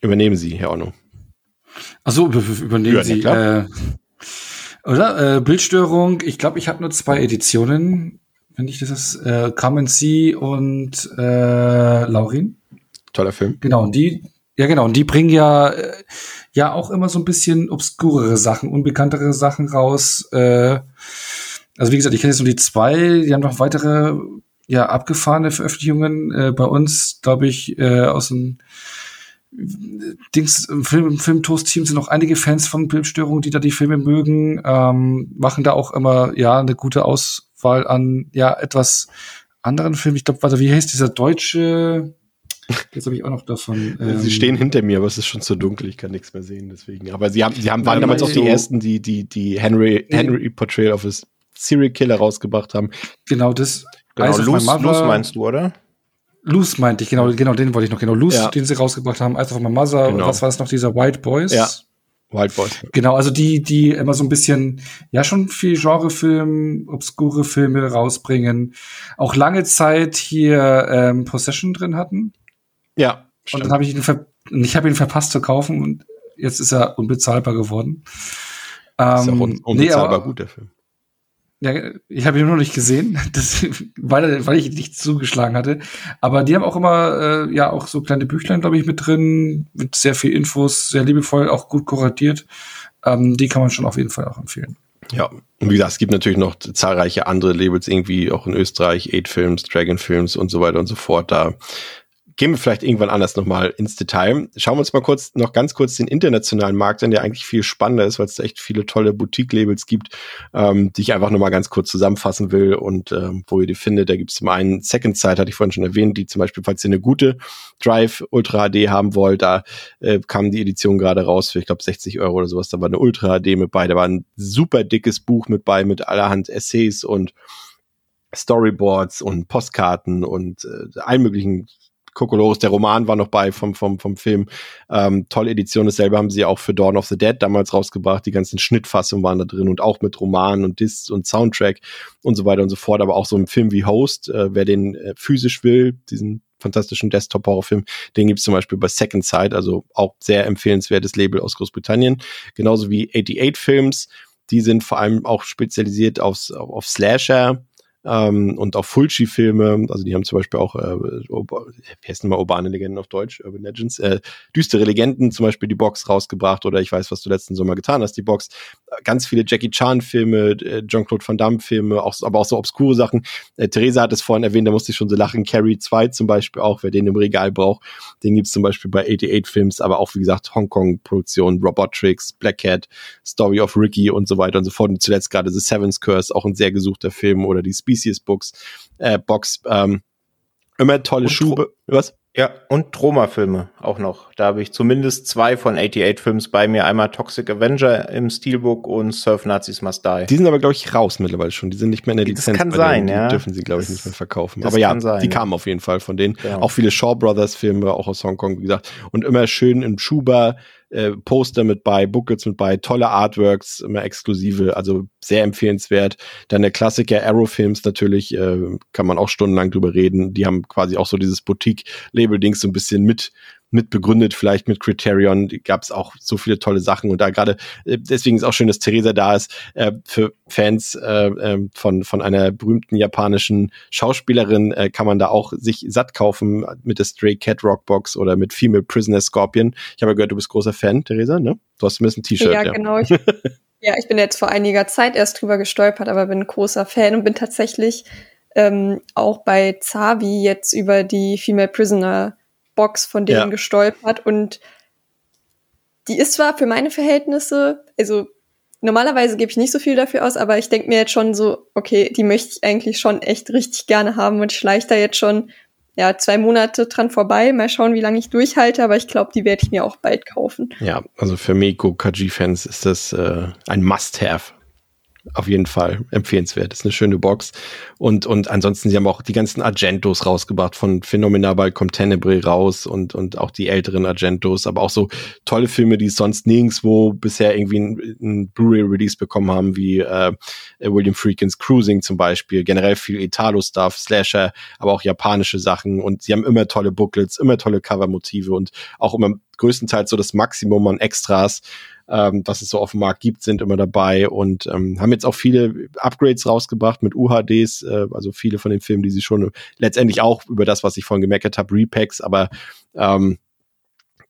Übernehmen Sie, Herr Orno. Achso, übernehmen ja, Sie. Äh, oder? Äh, Bildstörung, ich glaube, ich habe nur zwei Editionen finde ich, das ist äh, Clemency und äh, Laurin. Toller Film. Genau, und die, ja genau, und die bringen ja äh, ja auch immer so ein bisschen obskurere Sachen, unbekanntere Sachen raus. Äh, also wie gesagt, ich kenne jetzt nur die zwei, die haben noch weitere ja abgefahrene Veröffentlichungen äh, bei uns, glaube ich, äh, aus dem Dings, im Film, im Filmtoast-Team sind noch einige Fans von Bildstörungen, die da die Filme mögen, ähm, machen da auch immer, ja, eine gute Aus, Auswahl an ja etwas anderen Filmen. Ich glaube, warte, wie heißt dieser deutsche? Jetzt habe ich auch noch davon. Ähm, sie stehen hinter mir, aber es ist schon zu dunkel, ich kann nichts mehr sehen, deswegen. Aber sie haben, sie haben waren damals auch die ersten, die die die Henry Henry Portrayal of a Serial Killer rausgebracht haben. Genau das. Genau, Loose, Loose meinst du, oder? Loose meinte ich, genau, genau, den wollte ich noch, genau. Loose, ja. den sie rausgebracht haben, Eyes of My Mother, genau. was war es noch, dieser White Boys? Ja. Wild Boys. Genau, also die, die immer so ein bisschen, ja, schon viel Genrefilm, obskure Filme rausbringen. Auch lange Zeit hier ähm, Possession drin hatten. Ja. Stimmt. Und dann habe ich ihn, ver ich habe ihn verpasst zu kaufen und jetzt ist er unbezahlbar geworden. Ähm, ist ja un unbezahlbar nee, gut, der Film. Ja, ich habe ihn nur noch nicht gesehen, das, weil, weil ich nicht zugeschlagen hatte. Aber die haben auch immer äh, ja auch so kleine Büchlein, glaube ich, mit drin, mit sehr viel Infos, sehr liebevoll, auch gut kuratiert. Ähm, die kann man schon auf jeden Fall auch empfehlen. Ja, und wie gesagt, es gibt natürlich noch zahlreiche andere Labels, irgendwie auch in Österreich, Eight Films, Dragon Films und so weiter und so fort. Da gehen wir vielleicht irgendwann anders nochmal ins Detail. Schauen wir uns mal kurz, noch ganz kurz den internationalen Markt an, der eigentlich viel spannender ist, weil es da echt viele tolle Boutique-Labels gibt, ähm, die ich einfach nochmal ganz kurz zusammenfassen will und ähm, wo ihr die findet. Da gibt es zum einen Second Sight, hatte ich vorhin schon erwähnt, die zum Beispiel, falls ihr eine gute Drive Ultra HD haben wollt, da äh, kam die Edition gerade raus für, ich glaube, 60 Euro oder sowas. Da war eine Ultra HD mit bei, da war ein super dickes Buch mit bei, mit allerhand Essays und Storyboards und Postkarten und äh, allen möglichen Kokolores, der Roman war noch bei vom, vom, vom Film. Ähm, tolle Edition. Dasselbe haben sie auch für Dawn of the Dead damals rausgebracht. Die ganzen Schnittfassungen waren da drin und auch mit Roman und Discs und Soundtrack und so weiter und so fort. Aber auch so ein Film wie Host, äh, wer den äh, physisch will, diesen fantastischen Desktop-Horrorfilm, den gibt's zum Beispiel bei Second Sight, also auch sehr empfehlenswertes Label aus Großbritannien. Genauso wie 88 Films. Die sind vor allem auch spezialisiert aufs, auf Slasher, ähm, und auch Fulci-Filme, also die haben zum Beispiel auch, äh, wie heißt denn mal urbane Legenden auf Deutsch, Urban Legends, äh, düstere Legenden zum Beispiel die Box rausgebracht oder ich weiß, was du letzten Sommer getan hast, die Box. Ganz viele Jackie Chan-Filme, äh, Jean-Claude Van Damme-Filme, auch, aber auch so obskure Sachen. Äh, Theresa hat es vorhin erwähnt, da musste ich schon so lachen. Carrie 2 zum Beispiel auch, wer den im Regal braucht, den gibt's zum Beispiel bei 88 Films, aber auch wie gesagt Hongkong-Produktion, Robotrix, Black Cat, Story of Ricky und so weiter und so fort. Und zuletzt gerade The Seven's Curse, auch ein sehr gesuchter Film oder die Species Books, äh, Box. Ähm, immer tolle und Schuhe. Was? Ja, und Troma-Filme auch noch. Da habe ich zumindest zwei von 88 Films bei mir. Einmal Toxic Avenger im Steelbook und Surf Nazis Must Die. Die sind aber, glaube ich, raus mittlerweile schon. Die sind nicht mehr in der Lizenz. Das kann sein, ja. Die dürfen sie, glaube ich, nicht mehr verkaufen. Aber ja, sein, die kamen auf jeden Fall von denen. Ja. Auch viele Shaw Brothers Filme, auch aus Hongkong, wie gesagt. Und immer schön im Schuber äh, Poster mit bei, Booklets mit bei, tolle Artworks, immer exklusive, also sehr empfehlenswert. Dann der Klassiker Arrow Films natürlich, äh, kann man auch stundenlang drüber reden. Die haben quasi auch so dieses Boutique-Label-Dings so ein bisschen mit mit begründet, vielleicht mit Criterion, gab es auch so viele tolle Sachen und da gerade, äh, deswegen ist auch schön, dass Theresa da ist, äh, für Fans äh, äh, von, von einer berühmten japanischen Schauspielerin äh, kann man da auch sich satt kaufen mit der Stray Cat Rockbox oder mit Female Prisoner Scorpion. Ich habe gehört, du bist großer Fan, Theresa, ne? Du hast zumindest ein T-Shirt. Ja, ja, genau. Ich, ja, ich bin jetzt vor einiger Zeit erst drüber gestolpert, aber bin großer Fan und bin tatsächlich ähm, auch bei Zavi jetzt über die Female Prisoner Box von denen ja. gestolpert und die ist zwar für meine Verhältnisse, also normalerweise gebe ich nicht so viel dafür aus, aber ich denke mir jetzt schon so, okay, die möchte ich eigentlich schon echt richtig gerne haben und ich schleiche da jetzt schon ja, zwei Monate dran vorbei. Mal schauen, wie lange ich durchhalte, aber ich glaube, die werde ich mir auch bald kaufen. Ja, also für Meko Kaji-Fans ist das äh, ein Must-Have auf jeden Fall empfehlenswert. Ist eine schöne Box. Und, und ansonsten, sie haben auch die ganzen Argentos rausgebracht. Von Phänomenal bald kommt Tenebrae raus und, und auch die älteren Argentos, aber auch so tolle Filme, die sonst nirgendwo bisher irgendwie ein, Blu-ray-Release bekommen haben, wie äh, William Freakins Cruising zum Beispiel. Generell viel Italo-Stuff, Slasher, aber auch japanische Sachen. Und sie haben immer tolle Booklets, immer tolle Cover-Motive und auch immer größtenteils so das Maximum an Extras ähm, was es so auf dem Markt gibt, sind immer dabei und ähm, haben jetzt auch viele Upgrades rausgebracht mit UHDs, äh, also viele von den Filmen, die sie schon letztendlich auch über das, was ich vorhin gemeckert habe, Repacks, aber ähm,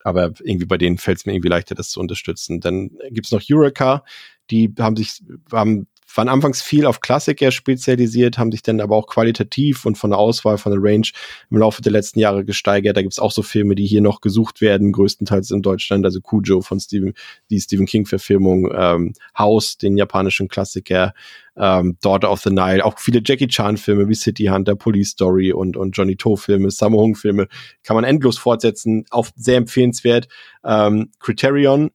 aber irgendwie bei denen fällt es mir irgendwie leichter, das zu unterstützen. Dann gibt's noch Eureka, die haben sich, haben waren anfangs viel auf Klassiker spezialisiert, haben sich dann aber auch qualitativ und von der Auswahl, von der Range im Laufe der letzten Jahre gesteigert. Da gibt's auch so Filme, die hier noch gesucht werden, größtenteils in Deutschland, also Cujo von Stephen, die Stephen King-Verfilmung, ähm, House, den japanischen Klassiker, ähm, Daughter of the Nile, auch viele Jackie Chan-Filme wie City Hunter, Police Story und, und Johnny To-Filme, Sammo Hung-Filme, kann man endlos fortsetzen, auch sehr empfehlenswert. Ähm, Criterion,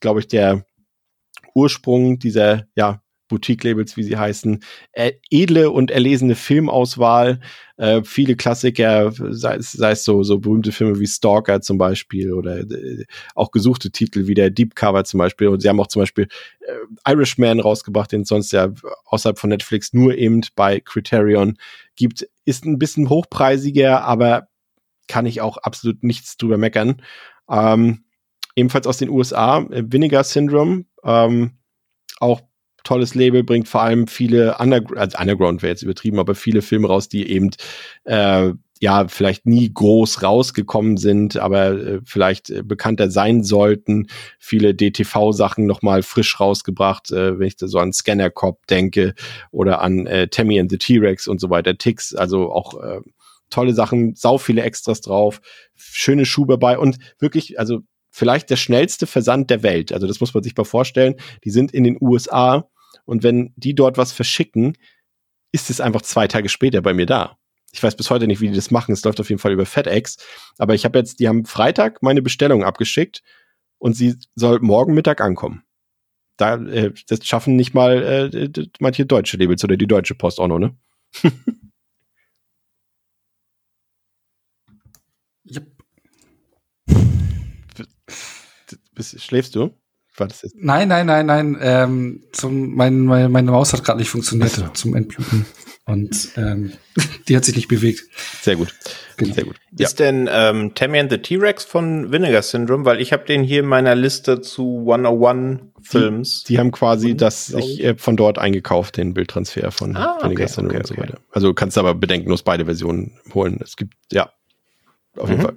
glaube ich, der Ursprung dieser ja, Boutique-Labels, wie sie heißen, äh, edle und erlesene Filmauswahl, äh, viele Klassiker, sei es, sei es so, so berühmte Filme wie Stalker zum Beispiel oder äh, auch gesuchte Titel wie der Deep Cover zum Beispiel. Und sie haben auch zum Beispiel äh, Irishman rausgebracht, den es sonst ja außerhalb von Netflix nur eben bei Criterion gibt. Ist ein bisschen hochpreisiger, aber kann ich auch absolut nichts drüber meckern. Ähm, ebenfalls aus den USA, äh, Vinegar Syndrome, ähm, auch tolles Label, bringt vor allem viele Underground, also Underground wäre jetzt übertrieben, aber viele Filme raus, die eben äh, ja vielleicht nie groß rausgekommen sind, aber äh, vielleicht äh, bekannter sein sollten. Viele DTV-Sachen nochmal frisch rausgebracht, äh, wenn ich da so an Scanner Cop denke oder an äh, Tammy and the T-Rex und so weiter, Ticks, also auch äh, tolle Sachen, sau viele Extras drauf, schöne Schuhe dabei und wirklich, also vielleicht der schnellste Versand der Welt. Also das muss man sich mal vorstellen. Die sind in den USA und wenn die dort was verschicken, ist es einfach zwei Tage später bei mir da. Ich weiß bis heute nicht, wie die das machen. Es läuft auf jeden Fall über FedEx. Aber ich habe jetzt, die haben Freitag meine Bestellung abgeschickt und sie soll morgen Mittag ankommen. Da, äh, das schaffen nicht mal äh, manche deutsche Labels oder die deutsche Post auch noch, ne? Bist, schläfst du? War das jetzt? Nein, nein, nein, nein. Ähm, zum, mein, mein, meine Maus hat gerade nicht funktioniert Ach so. zum Entbluten. Und ähm, die hat sich nicht bewegt. Sehr gut. Genau. Sehr gut. Ja. Ist denn ähm, Tammy and the T-Rex von Vinegar Syndrome? Weil ich habe den hier in meiner Liste zu 101 Films. Die haben quasi Und, das ich. äh, von dort eingekauft, den Bildtransfer von Ah, okay, Vinegar Syndrome okay, und so okay. weiter. Also du kannst aber bedenkenlos beide Versionen holen. Es gibt, ja, auf jeden Mhm. Fall.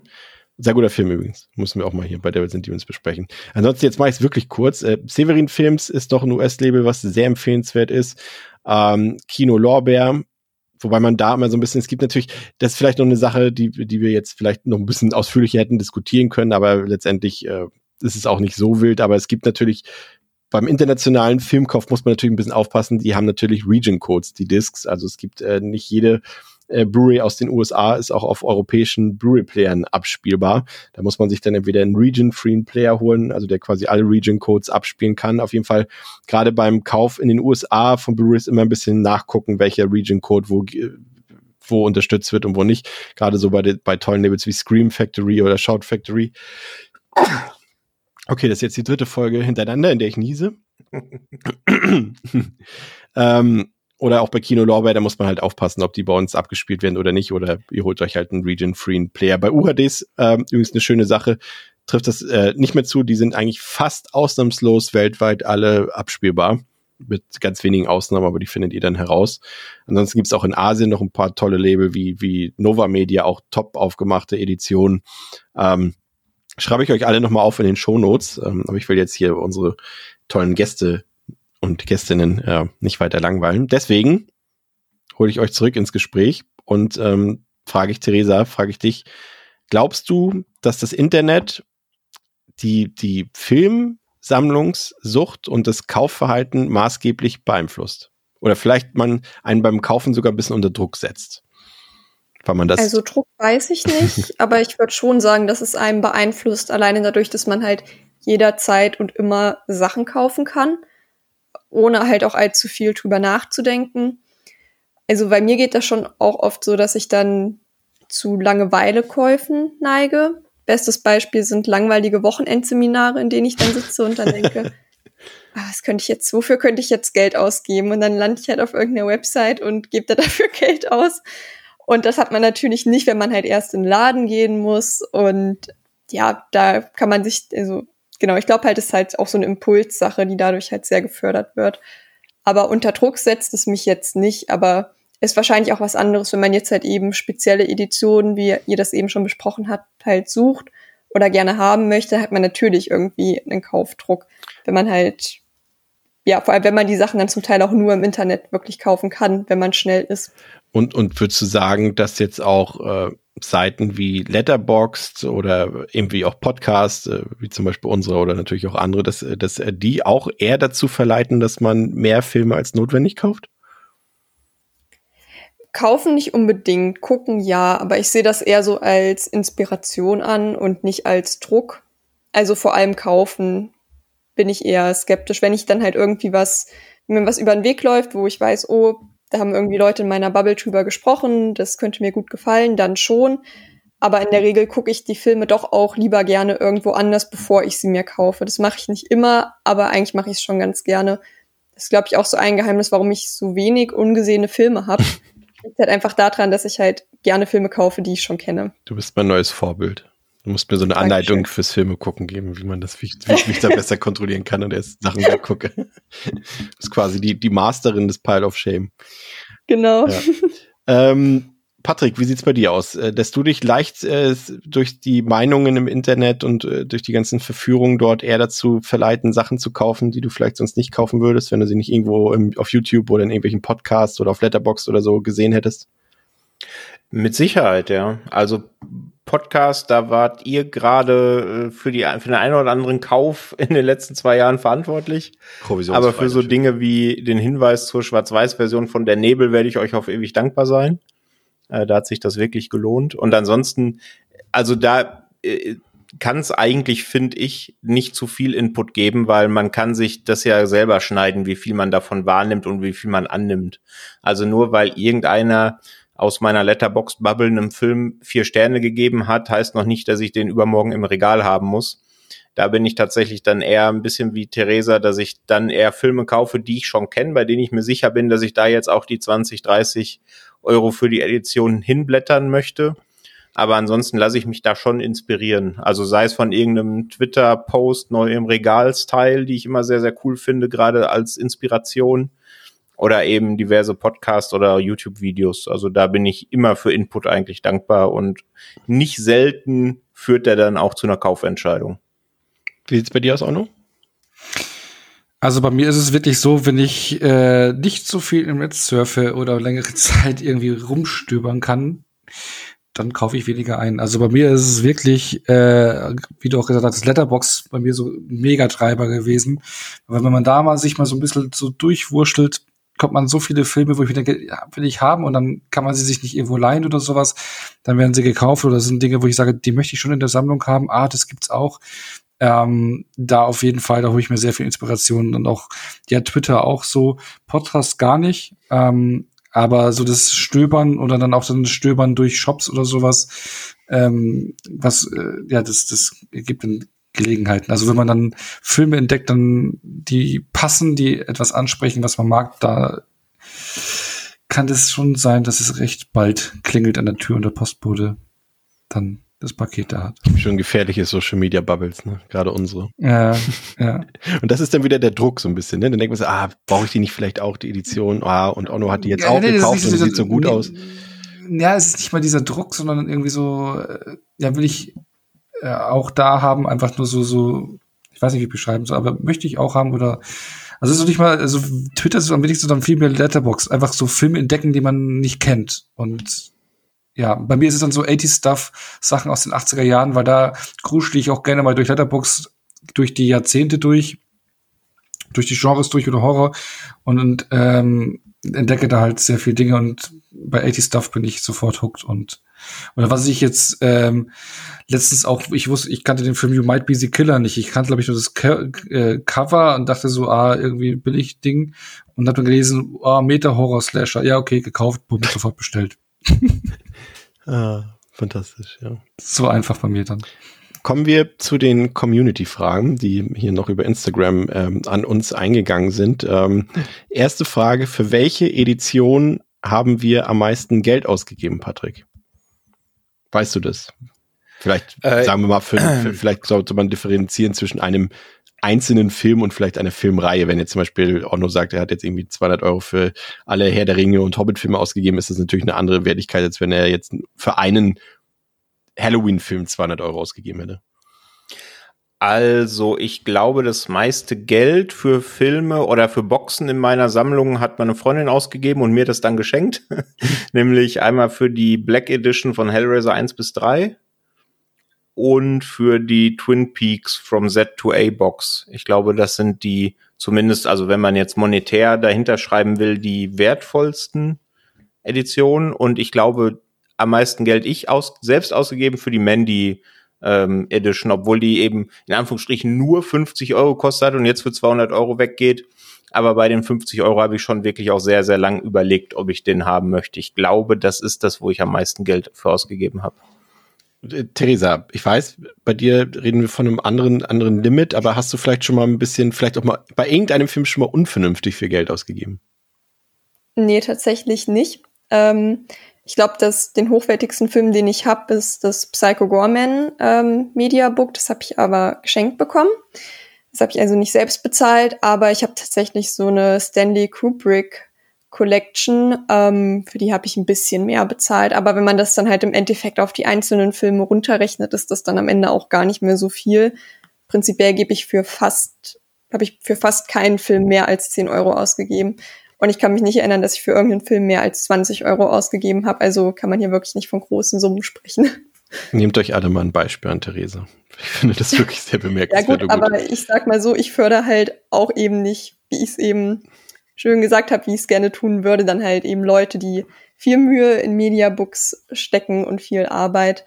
Sehr guter Film übrigens. Müssen wir auch mal hier bei Devils and Demons besprechen. Ansonsten, jetzt mache ich es wirklich kurz. Äh, Severin Films ist doch ein US-Label, was sehr empfehlenswert ist. Ähm, Kino Lorbeer, wobei man da immer so ein bisschen, es gibt natürlich, das ist vielleicht noch eine Sache, die, die wir jetzt vielleicht noch ein bisschen ausführlicher hätten diskutieren können, aber letztendlich äh, ist es auch nicht so wild, aber es gibt natürlich beim internationalen Filmkauf muss man natürlich ein bisschen aufpassen. Die haben natürlich Region Codes, die Discs. Also es gibt äh, nicht jede äh, Blu-ray aus den USA ist auch auf europäischen Blu-ray-Playern abspielbar. Da muss man sich dann entweder einen Region-Free Player holen, also der quasi alle Region-Codes abspielen kann. Auf jeden Fall gerade beim Kauf in den USA von Blu-rays immer ein bisschen nachgucken, welcher Region-Code wo äh, wo unterstützt wird und wo nicht. Gerade so bei, de, bei tollen Labels wie Scream Factory oder Shout Factory. Okay, das ist jetzt die dritte Folge hintereinander, in der ich niese. ähm, oder auch bei Kino Lorbeer, da muss man halt aufpassen, ob die bei uns abgespielt werden oder nicht. Oder ihr holt euch halt einen Region-Free Player. Bei UHDs ähm, übrigens eine schöne Sache, trifft das äh, nicht mehr zu. Die sind eigentlich fast ausnahmslos weltweit alle abspielbar. Mit ganz wenigen Ausnahmen, aber die findet ihr dann heraus. Ansonsten gibt's auch in Asien noch ein paar tolle Label wie, wie Nova Media, auch top aufgemachte Editionen. Ähm, schreibe ich euch alle nochmal auf in den Shownotes. Ähm, aber ich will jetzt hier unsere tollen Gäste und Gästinnen äh, nicht weiter langweilen. Deswegen hole ich euch zurück ins Gespräch und ähm, frage ich Theresa, frage ich dich, glaubst du, dass das Internet die, die Filmsammlungssucht und das Kaufverhalten maßgeblich beeinflusst? Oder vielleicht man einen beim Kaufen sogar ein bisschen unter Druck setzt? Weil man das Also Druck weiß ich nicht, aber ich würde schon sagen, dass es einem beeinflusst, alleine dadurch, dass man halt jederzeit und immer Sachen kaufen kann, ohne halt auch allzu viel drüber nachzudenken. Also bei mir geht das schon auch oft so, dass ich dann zu Langeweilekäufen neige. Bestes Beispiel sind langweilige Wochenendseminare, in denen ich dann sitze und dann denke, ah, was könnte ich jetzt, wofür könnte ich jetzt Geld ausgeben? Und dann lande ich halt auf irgendeiner Website und gebe da dafür Geld aus. Und das hat man natürlich nicht, wenn man halt erst in den Laden gehen muss. Und ja, da kann man sich, also genau, ich glaube halt, es ist halt auch so eine Impulssache, die dadurch halt sehr gefördert wird. Aber unter Druck setzt es mich jetzt nicht, aber ist wahrscheinlich auch was anderes, wenn man jetzt halt eben spezielle Editionen, wie ihr das eben schon besprochen habt, halt sucht oder gerne haben möchte, hat man natürlich irgendwie einen Kaufdruck. Wenn man halt, ja, vor allem wenn man die Sachen dann zum Teil auch nur im Internet wirklich kaufen kann, wenn man schnell ist. Und, und würdest du sagen, dass jetzt auch äh, Seiten wie Letterboxd oder irgendwie auch Podcasts, äh, wie zum Beispiel unsere oder natürlich auch andere, dass, äh, dass äh, die auch eher dazu verleiten, dass man mehr Filme als notwendig kauft? Kaufen nicht unbedingt, gucken ja, aber ich sehe das eher so als Inspiration an und nicht als Druck. Also vor allem kaufen bin ich eher skeptisch. Wenn ich dann halt irgendwie was, wenn mir was über den Weg läuft, wo ich weiß, oh, da haben irgendwie Leute in meiner Bubble drüber gesprochen, das könnte mir gut gefallen, dann schon. Aber in der Regel gucke ich die Filme doch auch lieber gerne irgendwo anders, bevor ich sie mir kaufe. Das mache ich nicht immer, aber eigentlich mache ich es schon ganz gerne. Das ist, glaube ich, auch so ein Geheimnis, warum ich so wenig ungesehene Filme habe. Liegt halt einfach daran, dass ich halt gerne Filme kaufe, die ich schon kenne. Du bist mein neues Vorbild. Du musst mir so eine Dankeschön. Anleitung fürs Filme gucken geben, wie man das, wie, wie ich mich da besser kontrollieren kann und erst Sachen weggucke. Du bist quasi die, die Masterin des Pile of Shame. Genau. Ja. Ähm, Patrick, wie sieht's bei dir aus? Äh, Lässt du dich leicht äh, durch die Meinungen im Internet und äh, durch die ganzen Verführungen dort eher dazu verleiten, Sachen zu kaufen, die du vielleicht sonst nicht kaufen würdest, wenn du sie nicht irgendwo im, auf YouTube oder in irgendwelchen Podcasts oder auf Letterboxd oder so gesehen hättest? Mit Sicherheit, ja. Also Podcast, da wart ihr gerade äh, für, die, für den einen oder anderen Kauf in den letzten zwei Jahren verantwortlich. Aber für so Dinge wie den Hinweis zur Schwarz-Weiß-Version von Der Nebel werde ich euch auf ewig dankbar sein. Äh, da hat sich das wirklich gelohnt. Und ansonsten, also da äh, kann es eigentlich, finde ich, nicht zu viel Input geben, weil man kann sich das ja selber schneiden, wie viel man davon wahrnimmt und wie viel man annimmt. Also nur weil irgendeiner aus meiner Letterbox-Bubble einem Film vier Sterne gegeben hat, heißt noch nicht, dass ich den übermorgen im Regal haben muss. Da bin ich tatsächlich dann eher ein bisschen wie Theresa, dass ich dann eher Filme kaufe, die ich schon kenne, bei denen ich mir sicher bin, dass ich da jetzt auch die 20, 30 Euro für die Edition hinblättern möchte. Aber ansonsten lasse ich mich da schon inspirieren. Also sei es von irgendeinem Twitter-Post neu im Regal-Style, die ich immer sehr, sehr cool finde, gerade als Inspiration oder eben diverse Podcasts oder YouTube-Videos. Also da bin ich immer für Input eigentlich dankbar und nicht selten führt der dann auch zu einer Kaufentscheidung. Wie sieht's bei dir aus, Onno? Also bei mir ist es wirklich so, wenn ich äh, nicht so viel im Netz surfe oder längere Zeit irgendwie rumstöbern kann, dann kaufe ich weniger ein. Also bei mir ist es wirklich, äh, wie du auch gesagt hast, das Letterbox bei mir so mega Treiber gewesen. Weil wenn man da mal sich mal so ein bisschen so durchwurschtelt, kommt man so viele Filme, wo ich mir denke, ja, will ich haben und dann kann man sie sich nicht irgendwo leihen oder sowas. Dann werden sie gekauft oder sind Dinge, wo ich sage, die möchte ich schon in der Sammlung haben. Ah, das gibt's auch. Ähm, da auf jeden Fall, da hole ich mir sehr viel Inspiration und auch, ja, Twitter auch so, Podcast gar nicht. Ähm, aber so das Stöbern oder dann auch dann Stöbern durch Shops oder sowas, ähm, was, äh, ja, das, das gibt dann Gelegenheiten. Also wenn man dann Filme entdeckt, dann die passen, die etwas ansprechen, was man mag, da kann es schon sein, dass es recht bald klingelt an der Tür und der Postbote dann das Paket da hat. Schon gefährliche Social Media Bubbles, ne? Gerade unsere. Ja, ja. Und das ist dann wieder der Druck so ein bisschen, ne? Dann denkt man so, ah, brauche ich die nicht vielleicht auch, die Edition? Ah, und Onno hat die jetzt ja, auch nee, gekauft und die sieht so gut nee, aus. Ja, es ist nicht mal dieser Druck, sondern irgendwie so, äh, ja, will ich äh, auch da haben, einfach nur so, so, ich weiß nicht, wie ich beschreiben soll, aber möchte ich auch haben oder also ist nicht mal, also Twitter ist am wenigsten dann viel mehr Letterbox, einfach so Filme entdecken, die man nicht kennt. Und ja, bei mir ist es dann so 80-Stuff, Sachen aus den 80er Jahren, weil da kruschel ich auch gerne mal durch Letterbox durch die Jahrzehnte durch, durch die Genres durch oder Horror und, und ähm, entdecke da halt sehr viele Dinge und bei 80 Stuff bin ich sofort hooked und oder was ich jetzt ähm, letztens auch, ich wusste, ich kannte den Film You Might Be the Killer nicht. Ich kannte, glaube ich, nur das Co äh, Cover und dachte so, ah, irgendwie billig Ding. Und hab dann gelesen, ah, Meta-Horror-Slasher. Ja, okay, gekauft, Bumm, sofort bestellt. ah, fantastisch, ja. So einfach bei mir dann. Kommen wir zu den Community-Fragen, die hier noch über Instagram ähm, an uns eingegangen sind. Ähm, erste Frage, für welche Edition haben wir am meisten Geld ausgegeben, Patrick? Weißt du das? Vielleicht äh, sagen wir mal, für, für, vielleicht sollte man differenzieren zwischen einem einzelnen Film und vielleicht einer Filmreihe. Wenn jetzt zum Beispiel Onno sagt, er hat jetzt irgendwie 200 Euro für alle Herr der Ringe und Hobbit-Filme ausgegeben, ist das natürlich eine andere Wertigkeit, als wenn er jetzt für einen Halloween-Film 200 Euro ausgegeben hätte. Also, ich glaube, das meiste Geld für Filme oder für Boxen in meiner Sammlung hat meine Freundin ausgegeben und mir das dann geschenkt. Nämlich einmal für die Black Edition von Hellraiser 1 bis 3 und für die Twin Peaks from Z to A Box. Ich glaube, das sind die zumindest, also wenn man jetzt monetär dahinter schreiben will, die wertvollsten Editionen. Und ich glaube, am meisten Geld ich aus, selbst ausgegeben für die Mandy ähm, Edition, obwohl die eben in Anführungsstrichen nur 50 Euro kostet und jetzt für 200 Euro weggeht. Aber bei den 50 Euro habe ich schon wirklich auch sehr, sehr lang überlegt, ob ich den haben möchte. Ich glaube, das ist das, wo ich am meisten Geld für ausgegeben habe. Äh, Theresa, ich weiß, bei dir reden wir von einem anderen, anderen Limit, aber hast du vielleicht schon mal ein bisschen, vielleicht auch mal bei irgendeinem Film schon mal unvernünftig viel Geld ausgegeben? Nee, tatsächlich nicht. Ähm, ich glaube, dass den hochwertigsten Film, den ich habe, ist das Psycho Gorman ähm, Media Book. Das habe ich aber geschenkt bekommen. Das habe ich also nicht selbst bezahlt, aber ich habe tatsächlich so eine Stanley Kubrick Collection. Ähm, für die habe ich ein bisschen mehr bezahlt. Aber wenn man das dann halt im Endeffekt auf die einzelnen Filme runterrechnet, ist das dann am Ende auch gar nicht mehr so viel. Prinzipiell gebe ich für fast, habe ich für fast keinen Film mehr als 10 Euro ausgegeben. Und ich kann mich nicht erinnern, dass ich für irgendeinen Film mehr als 20 Euro ausgegeben habe. Also kann man hier wirklich nicht von großen Summen sprechen. Nehmt euch alle mal ein Beispiel an Theresa. Ich finde das wirklich sehr bemerkenswert. ja gut, aber ich sag mal so, ich fördere halt auch eben nicht, wie ich es eben schön gesagt habe, wie ich es gerne tun würde, dann halt eben Leute, die viel Mühe in Mediabooks stecken und viel Arbeit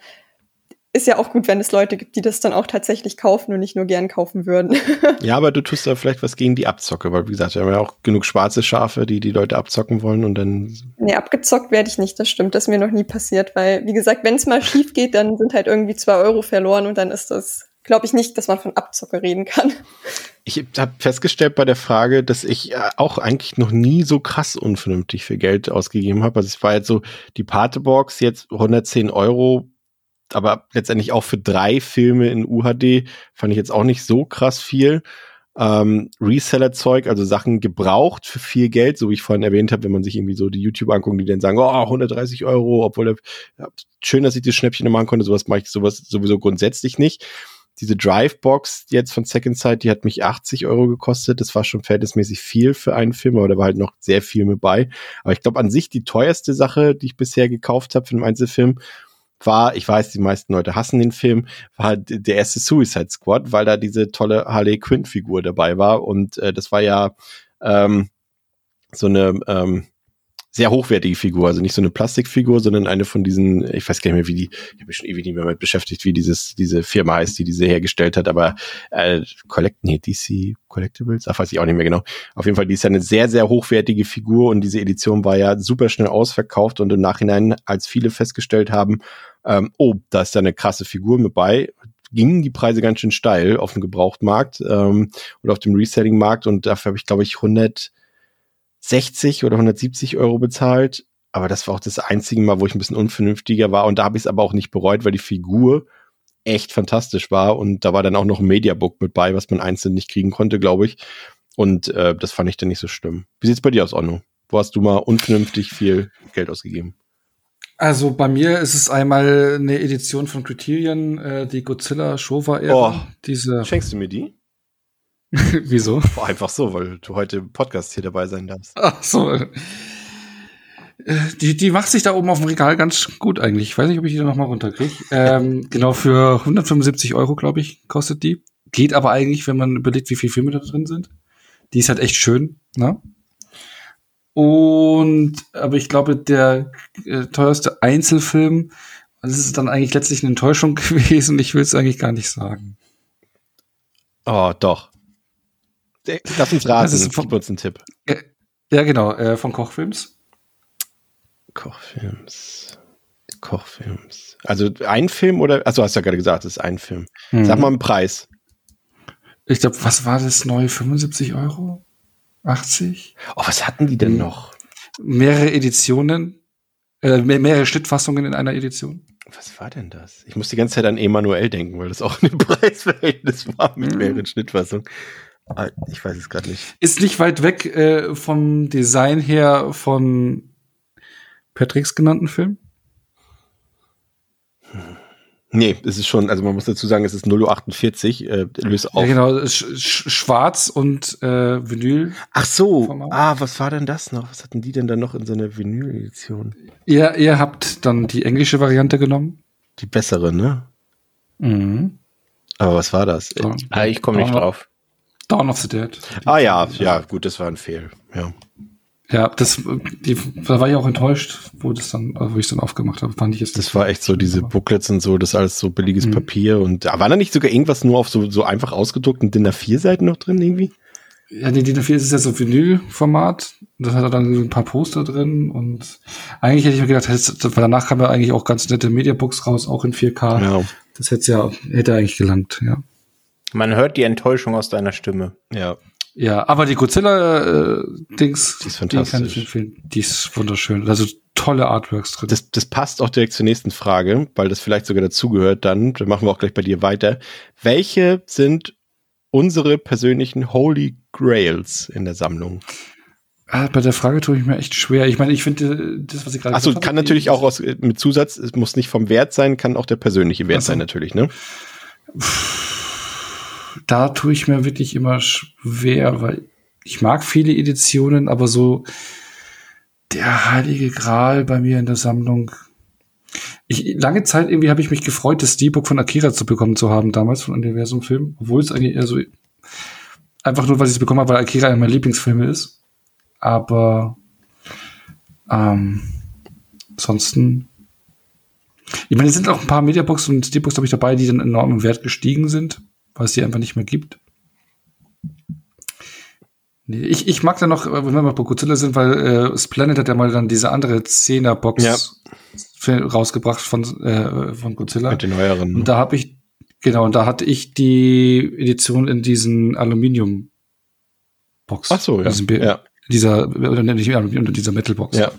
ist ja auch gut, wenn es Leute gibt, die das dann auch tatsächlich kaufen und nicht nur gern kaufen würden. ja, aber du tust da vielleicht was gegen die Abzocke, weil wie gesagt, wir haben ja auch genug schwarze Schafe, die die Leute abzocken wollen und dann. Nee, abgezockt werde ich nicht, das stimmt. Das ist mir noch nie passiert, weil, wie gesagt, wenn es mal schief geht, dann sind halt irgendwie zwei Euro verloren und dann ist das, glaube ich nicht, dass man von Abzocke reden kann. Ich habe festgestellt bei der Frage, dass ich äh, auch eigentlich noch nie so krass unvernünftig viel Geld ausgegeben habe. Also es war jetzt so, die Patebox jetzt 110 Euro aber letztendlich auch für drei Filme in UHD fand ich jetzt auch nicht so krass viel. Ähm, Reseller-Zeug, also Sachen gebraucht für viel Geld, so wie ich vorhin erwähnt habe, wenn man sich irgendwie so die YouTube anguckt, die dann sagen, oh, 130 Euro, obwohl ja, schön, dass ich das Schnäppchen machen konnte, sowas mache ich sowas sowieso grundsätzlich nicht. Diese Drive-Box jetzt von Second Sight, die hat mich 80 Euro gekostet. Das war schon verhältnismäßig viel für einen Film, aber da war halt noch sehr viel mit bei. Aber ich glaube, an sich die teuerste Sache, die ich bisher gekauft habe für einen Einzelfilm, war, ich weiß, die meisten Leute hassen den Film, war der erste Suicide Squad, weil da diese tolle Harley Quinn Figur dabei war. Und äh, das war ja ähm, so eine ähm, sehr hochwertige Figur, also nicht so eine Plastikfigur, sondern eine von diesen, ich weiß gar nicht mehr, wie die, ich habe mich schon ewig nicht mehr mit beschäftigt, wie dieses, diese Firma heißt, die diese hergestellt hat, aber äh, Collect, nee, DC Collectibles, ach, weiß ich auch nicht mehr genau. Auf jeden Fall, die ist ja eine sehr, sehr hochwertige Figur und diese Edition war ja super schnell ausverkauft und im Nachhinein, als viele festgestellt haben, ähm, oh, da ist ja eine krasse Figur mit bei, gingen die Preise ganz schön steil auf dem Gebrauchtmarkt ähm, oder auf dem Reselling-Markt und dafür habe ich, glaube ich, 160 oder 170 Euro bezahlt. Aber das war auch das einzige Mal, wo ich ein bisschen unvernünftiger war. Und da habe ich es aber auch nicht bereut, weil die Figur echt fantastisch war. Und da war dann auch noch ein Mediabook mit bei, was man einzeln nicht kriegen konnte, glaube ich. Und äh, das fand ich dann nicht so schlimm. Wie sieht's bei dir aus, Onno? Wo hast du mal unvernünftig viel Geld ausgegeben? Also bei mir ist es einmal eine Edition von Criterion, äh, die Godzilla Showa Ära. Oh, diese Schenkst du mir die? Wieso? Oh, einfach so, weil du heute im Podcast hier dabei sein darfst. Ach so. Äh, die, die macht sich da oben auf dem Regal ganz gut eigentlich. Ich weiß nicht, ob ich die noch mal runterkriege. ähm, genau, für 175 Euro, glaube ich, kostet die. Geht aber eigentlich, wenn man überlegt, wie viele Filme da drin sind. Die ist halt echt schön, ne? Und, aber ich glaube, der äh, teuerste Einzelfilm, das ist dann eigentlich letztlich eine Enttäuschung gewesen. Ich will es eigentlich gar nicht sagen. Oh, doch. Lass uns raten, das ist von, uns einen Tipp. Ja, genau, äh, von Kochfilms. Kochfilms. Kochfilms. Also ein Film oder, also hast du ja gerade gesagt, es ist ein Film. Mhm. Sag mal einen Preis. Ich glaube, was war das neu? 75 Euro? 80. Oh, was hatten die denn hm. noch? Mehrere Editionen, äh, mehrere Schnittfassungen in einer Edition. Was war denn das? Ich muss die ganze Zeit an Emanuel denken, weil das auch ein Preisverhältnis war mit hm. mehreren Schnittfassungen. Ah, ich weiß es gerade nicht. Ist nicht weit weg äh, vom Design her von Patricks genannten Film? Hm. Nee, es ist schon, also man muss dazu sagen, es ist 0.48 Uhr, äh, löst auf. Ja, genau, sch schwarz und äh, Vinyl. Ach so, ah, was war denn das noch? Was hatten die denn dann noch in so einer Vinyl-Edition? Ihr, ihr habt dann die englische Variante genommen? Die bessere, ne? Mhm. Aber was war das? Dawn, ah, ich komme nicht drauf. Dawn of the Dead. Ah ja, ja, gut, das war ein Fehl, ja. Ja, das, die, da war ich auch enttäuscht, wo das dann, wo ich es dann aufgemacht habe, fand ich es. Das war echt so, diese Booklets und so, das alles so billiges mhm. Papier und da war da nicht sogar irgendwas nur auf so, so einfach ausgedruckten DIN A4-Seiten noch drin irgendwie? Ja, die DIN A4 ist ja so Vinyl-Format. Das hat dann ein paar Poster drin und eigentlich hätte ich mir gedacht, weil danach kam ja eigentlich auch ganz nette Mediabooks raus, auch in 4K. Ja. Das hätte ja, hätte eigentlich gelangt, ja. Man hört die Enttäuschung aus deiner Stimme. Ja. Ja, aber die Godzilla-Dings, äh, die ist fantastisch. Die kann ich empfehlen. Die ist wunderschön. Also tolle Artworks drin. Das, das passt auch direkt zur nächsten Frage, weil das vielleicht sogar dazugehört dann. Dann machen wir auch gleich bei dir weiter. Welche sind unsere persönlichen Holy Grails in der Sammlung? Ah, bei der Frage tue ich mir echt schwer. Ich meine, ich finde das, was ich gerade Achso, kann natürlich auch aus, mit Zusatz, es muss nicht vom Wert sein, kann auch der persönliche Wert also, sein, natürlich, ne? Da tue ich mir wirklich immer schwer, weil ich mag viele Editionen, aber so der heilige Gral bei mir in der Sammlung. Ich, lange Zeit irgendwie habe ich mich gefreut, das Steelbook von Akira zu bekommen zu haben, damals von Universum Film, obwohl es eigentlich eher so einfach nur, weil ich es bekommen habe, weil Akira einer meiner Lieblingsfilme ist. Aber ähm, ansonsten ich meine, es sind auch ein paar Mediabox und Steelbooks, glaube ich, dabei, die dann enorm im Wert gestiegen sind, weil es die einfach nicht mehr gibt. Nee, ich, ich mag da noch, wenn wir bei Godzilla sind, weil äh, Splendid hat ja mal dann diese andere 10er Box ja. rausgebracht von, äh, von Godzilla. Mit den neueren. Und da habe ich, genau, und da hatte ich die Edition in diesen Aluminium Box. Ach so, ja. Diesen, ja. Dieser, oder nicht Aluminium, dieser Metal Box. Ja.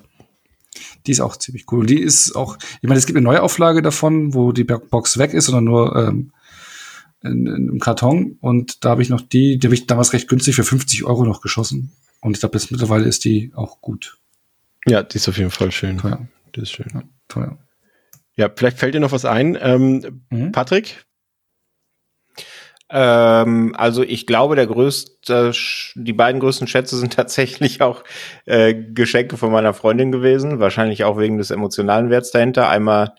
Die ist auch ziemlich cool. Und die ist auch, ich meine, es gibt eine Neuauflage davon, wo die Box weg ist, sondern nur ähm, in, in, im Karton. Und da habe ich noch die, die habe ich damals recht günstig für 50 Euro noch geschossen. Und ich glaube, jetzt mittlerweile ist die auch gut. Ja, die ist auf jeden Fall schön. Teuer. Die ist schön. Ja, teuer. Ja, vielleicht fällt dir noch was ein. Ähm, mhm. Patrick? Ähm, also ich glaube, der größte, die beiden größten Schätze sind tatsächlich auch äh, Geschenke von meiner Freundin gewesen. Wahrscheinlich auch wegen des emotionalen Werts dahinter. Einmal,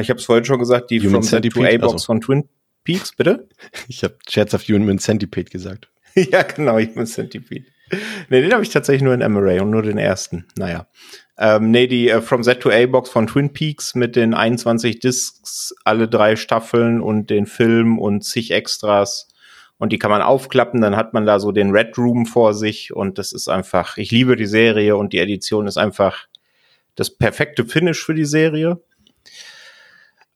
ich habe es vorhin schon gesagt, die Human From to A-Box also. von Twin Peaks, bitte? Ich habe scherzhaft Human Centipede gesagt. ja, genau, Human Centipede. Nee, den habe ich tatsächlich nur in Emery und nur den ersten. Naja. Ähm, nee, die äh, From Z to A-Box von Twin Peaks mit den 21 Discs, alle drei Staffeln und den Film und zig Extras. Und die kann man aufklappen, dann hat man da so den Red Room vor sich und das ist einfach, ich liebe die Serie und die Edition ist einfach das perfekte Finish für die Serie.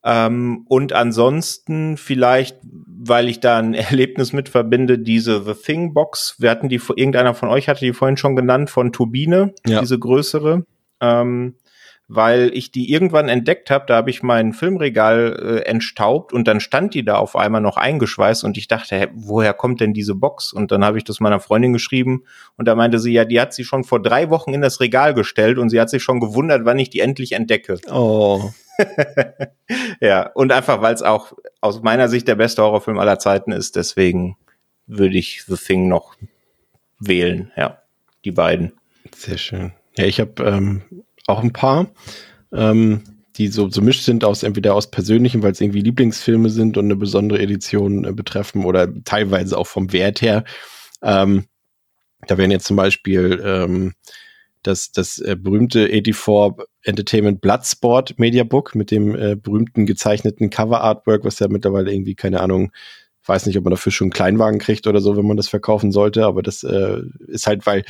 Ähm, und ansonsten vielleicht, weil ich da ein Erlebnis mit verbinde, diese The Thing Box. Wir hatten die, irgendeiner von euch hatte die vorhin schon genannt, von Turbine, ja. diese größere. Ähm, weil ich die irgendwann entdeckt habe, da habe ich mein Filmregal äh, entstaubt und dann stand die da auf einmal noch eingeschweißt und ich dachte, hä, woher kommt denn diese Box? Und dann habe ich das meiner Freundin geschrieben und da meinte sie, ja, die hat sie schon vor drei Wochen in das Regal gestellt und sie hat sich schon gewundert, wann ich die endlich entdecke. Oh. ja, und einfach, weil es auch aus meiner Sicht der beste Horrorfilm aller Zeiten ist, deswegen würde ich The Thing noch wählen, ja, die beiden. Sehr schön. Ja, ich habe ähm, auch ein paar, ähm, die so, so mischt sind aus entweder aus persönlichen, weil es irgendwie Lieblingsfilme sind und eine besondere Edition äh, betreffen oder teilweise auch vom Wert her. Ähm, da wären jetzt zum Beispiel ähm, das, das äh, berühmte 84 Entertainment Bloodsport Mediabook mit dem äh, berühmten gezeichneten Cover Artwork, was ja mittlerweile irgendwie, keine Ahnung, weiß nicht, ob man dafür schon einen Kleinwagen kriegt oder so, wenn man das verkaufen sollte, aber das äh, ist halt, weil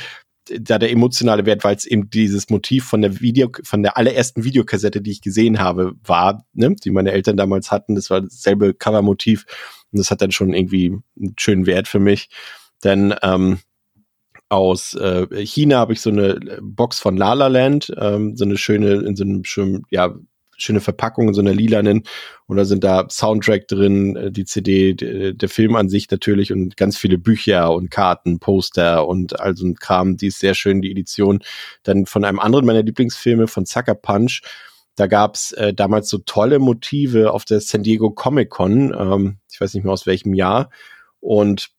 da der emotionale Wert, weil es eben dieses Motiv von der Video, von der allerersten Videokassette, die ich gesehen habe, war, ne, die meine Eltern damals hatten. Das war dasselbe Covermotiv und das hat dann schon irgendwie einen schönen Wert für mich. Denn ähm, aus äh, China habe ich so eine Box von La La Land, ähm, so eine schöne, in so einem schönen, ja, schöne Verpackung in so einer lilanen und da sind da Soundtrack drin, äh, die CD, der Film an sich natürlich und ganz viele Bücher und Karten, Poster und all so ein Kram, die ist sehr schön, die Edition. Dann von einem anderen meiner Lieblingsfilme, von Sucker Punch, da gab's äh, damals so tolle Motive auf der San Diego Comic Con, ähm, ich weiß nicht mehr aus welchem Jahr und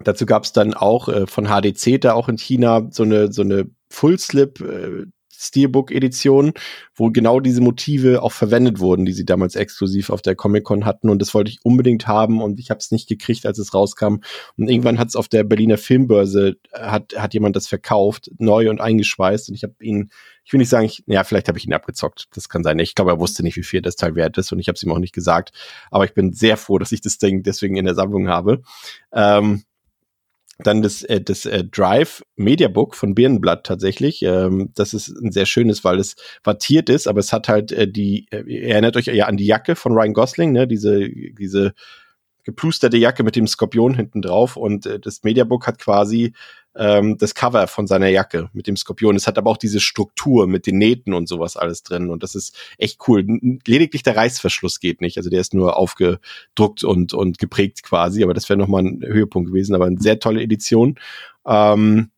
Dazu gab es dann auch äh, von HDC da auch in China so eine so eine Full Slip äh, Steelbook-Edition, wo genau diese Motive auch verwendet wurden, die sie damals exklusiv auf der Comic-Con hatten. Und das wollte ich unbedingt haben und ich habe es nicht gekriegt, als es rauskam. Und irgendwann hat es auf der Berliner Filmbörse, äh, hat, hat jemand das verkauft, neu und eingeschweißt. Und ich habe ihn, ich will nicht sagen, ich, ja, vielleicht habe ich ihn abgezockt. Das kann sein. Ich glaube, er wusste nicht, wie viel das Teil wert ist und ich habe es ihm auch nicht gesagt. Aber ich bin sehr froh, dass ich das Ding deswegen in der Sammlung habe. Ähm, dann das, äh, das äh, Drive Media Book von Birnenblatt tatsächlich. Ähm, das ist ein sehr schönes, weil es wattiert ist, aber es hat halt äh, die, äh, erinnert euch ja an die Jacke von Ryan Gosling, ne? Diese, diese geplusterte Jacke mit dem Skorpion hinten drauf und äh, das Mediabook hat quasi ähm, das Cover von seiner Jacke mit dem Skorpion. Es hat aber auch diese Struktur mit den Nähten und sowas alles drin und das ist echt cool. Lediglich der Reißverschluss geht nicht, also der ist nur aufgedruckt und und geprägt quasi, aber das wäre noch mal ein Höhepunkt gewesen, aber eine sehr tolle Edition. Ähm,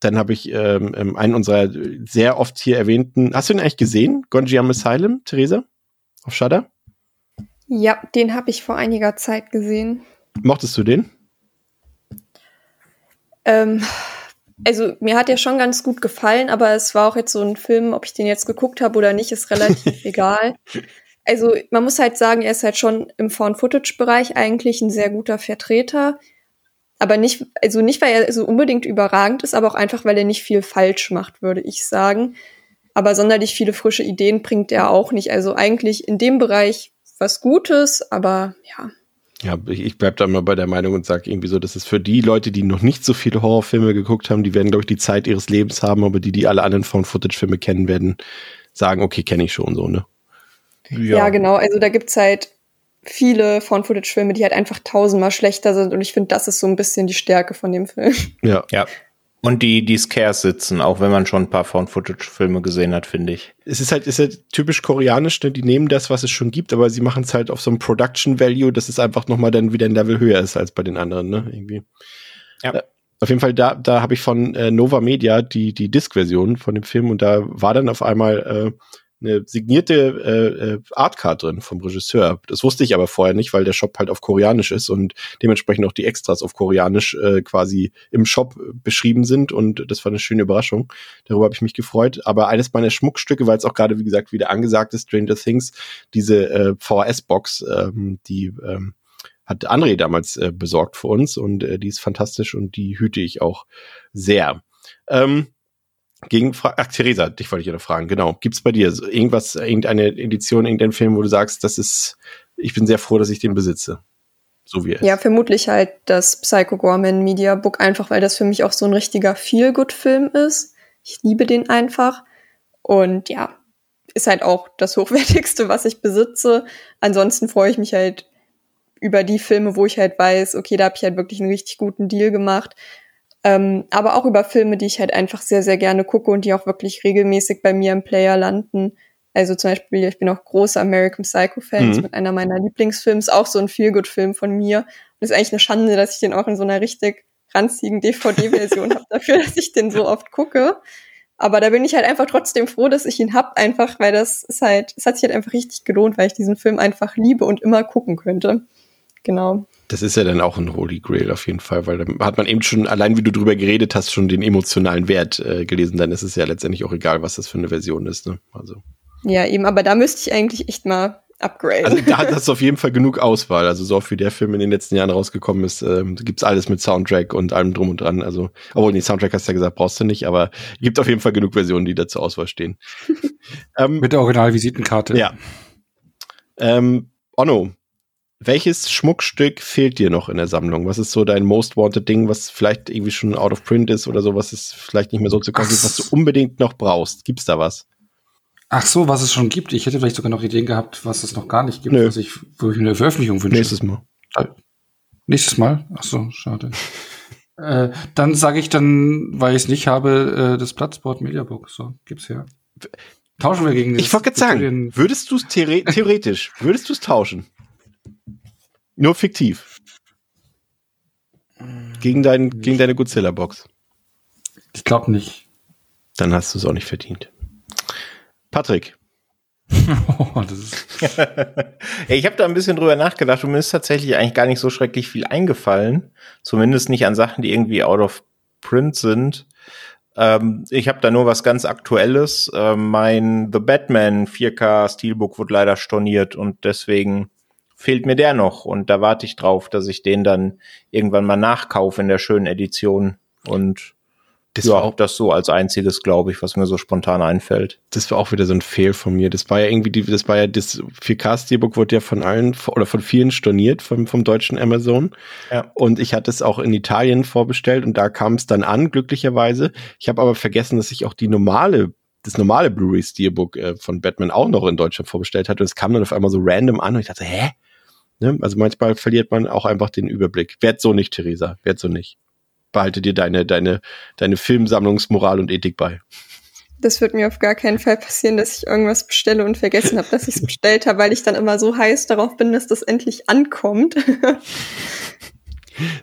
dann habe ich ähm, ähm einen unserer sehr oft hier erwähnten. Hast du ihn eigentlich gesehen? Gonjiam Asylum, Theresa? Auf Shudder? Ja, den habe ich vor einiger Zeit gesehen. Mochtest du den? Ähm, also mir hat der schon ganz gut gefallen, aber es war auch jetzt so ein Film, ob ich den jetzt geguckt habe oder nicht, ist relativ egal. Also man muss halt sagen, er ist halt schon im Found-Footage-Bereich eigentlich ein sehr guter Vertreter. Aber nicht, also nicht, weil er so unbedingt überragend ist, aber auch einfach, weil er nicht viel falsch macht, würde ich sagen. Aber sonderlich viele frische Ideen bringt er auch nicht. Also eigentlich in dem Bereich was Gutes, aber ja. Ja, ich, ich bleib da mal bei der Meinung und sage irgendwie so, dass es für die Leute, die noch nicht so viele Horrorfilme geguckt haben, die werden, glaube ich, die Zeit ihres Lebens haben, aber die, die alle anderen Found-Footage-Filme kennen, werden sagen, okay, kenne ich schon so, ne? Ja. ja, genau. Also da gibt's halt viele Found-Footage-Filme, die halt einfach tausendmal schlechter sind und ich finde, das ist so ein bisschen die Stärke von dem Film. Ja. Ja. Und die, die Scares sitzen, auch wenn man schon ein paar Found-Footage-Filme gesehen hat, finde ich. Es ist halt, ist halt typisch koreanisch, ne? die nehmen das, was es schon gibt, aber sie machen es halt auf so einem Production-Value, dass es einfach nochmal dann wieder ein Level höher ist als bei den anderen, ne? Irgendwie. Ja. Äh, auf jeden Fall, da, da habe ich von äh, Nova Media die, die Disc-Version von dem Film und da war dann auf einmal äh, eine signierte äh, äh, Artcard drin vom Regisseur. Das wusste ich aber vorher nicht, weil der Shop halt auf Koreanisch ist und dementsprechend auch die Extras auf Koreanisch äh, quasi im Shop beschrieben sind und das war eine schöne Überraschung. Darüber habe ich mich gefreut. Aber eines meiner Schmuckstücke, weil es auch gerade, wie gesagt, wieder angesagt ist, Stranger Things, diese äh, VHS-Box, ähm, die ähm, hat André damals äh, besorgt für uns und äh, die ist fantastisch und die hüte ich auch sehr. Ähm, gegen Ach, Theresa, dich wollte ich ja noch fragen. Genau. Gibt's bei dir so irgendwas, irgendeine Edition, irgendein Film, wo du sagst, das ist, ich bin sehr froh, dass ich den besitze? So wie er ist. Ja, vermutlich halt das Psycho Gorman Media Book, einfach weil das für mich auch so ein richtiger Feel-Good-Film ist. Ich liebe den einfach. Und ja, ist halt auch das Hochwertigste, was ich besitze. Ansonsten freue ich mich halt über die Filme, wo ich halt weiß, okay, da habe ich halt wirklich einen richtig guten Deal gemacht. Ähm, aber auch über Filme, die ich halt einfach sehr, sehr gerne gucke und die auch wirklich regelmäßig bei mir im Player landen. Also zum Beispiel, ich bin auch großer American Psycho-Fans mhm. mit einer meiner Lieblingsfilms, auch so ein Feelgood-Film von mir. Und es ist eigentlich eine Schande, dass ich den auch in so einer richtig ranzigen DVD-Version habe, dafür, dass ich den so oft gucke. Aber da bin ich halt einfach trotzdem froh, dass ich ihn hab, einfach, weil das ist halt, es hat sich halt einfach richtig gelohnt, weil ich diesen Film einfach liebe und immer gucken könnte. Genau. Das ist ja dann auch ein Holy Grail auf jeden Fall, weil da hat man eben schon, allein wie du drüber geredet hast, schon den emotionalen Wert äh, gelesen. Dann ist es ja letztendlich auch egal, was das für eine Version ist. Ne? Also. Ja, eben, aber da müsste ich eigentlich echt mal upgraden. Also da hat das auf jeden Fall genug Auswahl. Also so oft wie der Film in den letzten Jahren rausgekommen ist, ähm, gibt's alles mit Soundtrack und allem drum und dran. Also, obwohl, nee, Soundtrack hast du ja gesagt, brauchst du nicht, aber gibt auf jeden Fall genug Versionen, die da zur Auswahl stehen. ähm, mit der Originalvisitenkarte. Ja. Ähm, Onno, welches Schmuckstück fehlt dir noch in der Sammlung? Was ist so dein Most Wanted Ding, was vielleicht irgendwie schon out of print ist oder so, was es vielleicht nicht mehr so zu kaufen gibt, was du unbedingt noch brauchst? Gibt's da was? Ach so, was es schon gibt. Ich hätte vielleicht sogar noch Ideen gehabt, was es noch gar nicht gibt, Nö. was ich, wo ich eine Veröffentlichung wünsche. Nächstes Mal. Nächstes Mal? Ach so, schade. äh, dann sage ich dann, weil ich es nicht habe, äh, das Platzboard Mediabook. So, gibt's her. Tauschen wir gegen Ich wollte sagen, würdest du es theoretisch, würdest du es tauschen? Nur fiktiv. Gegen, dein, gegen deine Godzilla-Box. Ich glaube nicht. Dann hast du es auch nicht verdient. Patrick. oh, ich habe da ein bisschen drüber nachgedacht und mir ist tatsächlich eigentlich gar nicht so schrecklich viel eingefallen. Zumindest nicht an Sachen, die irgendwie out of print sind. Ähm, ich habe da nur was ganz Aktuelles. Ähm, mein The Batman 4K Steelbook wurde leider storniert und deswegen fehlt mir der noch und da warte ich drauf, dass ich den dann irgendwann mal nachkaufe in der schönen Edition und das ja, auch das so als einziges, glaube ich, was mir so spontan einfällt. Das war auch wieder so ein Fehl von mir. Das war ja irgendwie, die, das war ja, das 4K-Steelbook wurde ja von allen oder von vielen storniert vom, vom deutschen Amazon. Ja. Und ich hatte es auch in Italien vorbestellt und da kam es dann an, glücklicherweise. Ich habe aber vergessen, dass ich auch die normale das normale Blu-ray Steelbook äh, von Batman auch noch in Deutschland vorbestellt hatte. Und es kam dann auf einmal so random an und ich dachte, hä? Ne? Also manchmal verliert man auch einfach den Überblick. Werd so nicht, Theresa. Werd so nicht. Behalte dir deine, deine, deine Filmsammlungsmoral und Ethik bei. Das wird mir auf gar keinen Fall passieren, dass ich irgendwas bestelle und vergessen habe, dass ich es bestellt habe, weil ich dann immer so heiß darauf bin, dass das endlich ankommt.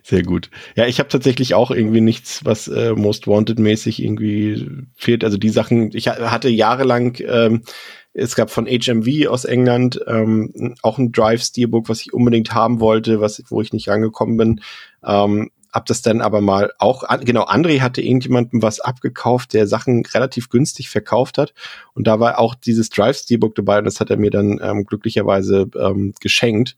Sehr gut. Ja, ich habe tatsächlich auch irgendwie nichts, was äh, Most Wanted mäßig irgendwie fehlt. Also die Sachen, ich hatte jahrelang ähm, es gab von HMV aus England ähm, auch ein Drive Steelbook, was ich unbedingt haben wollte, was, wo ich nicht rangekommen bin. Ähm, hab das dann aber mal auch, genau, André hatte irgendjemandem was abgekauft, der Sachen relativ günstig verkauft hat. Und da war auch dieses Drive-Steelbook dabei und das hat er mir dann ähm, glücklicherweise ähm, geschenkt.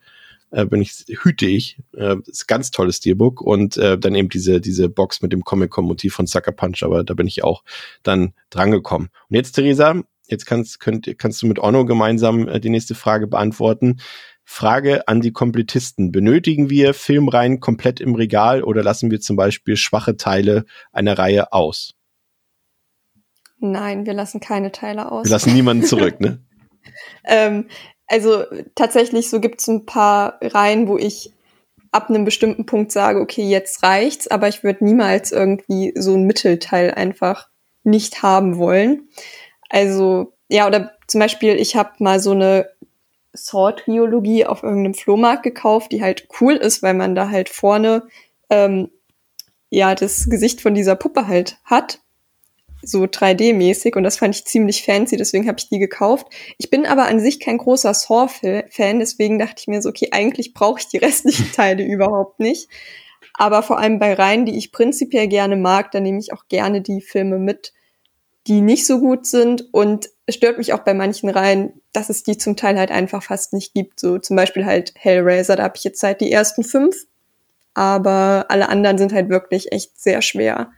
Äh, bin ich, hüte ich. Äh, ist ganz tolles Steelbook und äh, dann eben diese, diese Box mit dem Comic-Con-Motiv von Sucker Punch, aber da bin ich auch dann drangekommen. Und jetzt, Theresa, jetzt kannst, könnt, kannst du mit Onno gemeinsam äh, die nächste Frage beantworten. Frage an die Komplettisten. Benötigen wir Filmreihen komplett im Regal oder lassen wir zum Beispiel schwache Teile einer Reihe aus? Nein, wir lassen keine Teile aus. Wir lassen niemanden zurück, ne? ähm, also tatsächlich, so gibt es ein paar Reihen, wo ich ab einem bestimmten Punkt sage, okay, jetzt reicht's, aber ich würde niemals irgendwie so ein Mittelteil einfach nicht haben wollen. Also, ja, oder zum Beispiel, ich habe mal so eine Sword-Triologie auf irgendeinem Flohmarkt gekauft, die halt cool ist, weil man da halt vorne ähm, ja das Gesicht von dieser Puppe halt hat, so 3D-mäßig und das fand ich ziemlich fancy, deswegen habe ich die gekauft. Ich bin aber an sich kein großer Saw-Fan, deswegen dachte ich mir so, okay, eigentlich brauche ich die restlichen Teile überhaupt nicht. Aber vor allem bei Reihen, die ich prinzipiell gerne mag, da nehme ich auch gerne die Filme mit, die nicht so gut sind. Und es stört mich auch bei manchen Reihen, dass es die zum Teil halt einfach fast nicht gibt. So zum Beispiel halt Hellraiser, da habe ich jetzt halt die ersten fünf, aber alle anderen sind halt wirklich echt sehr schwer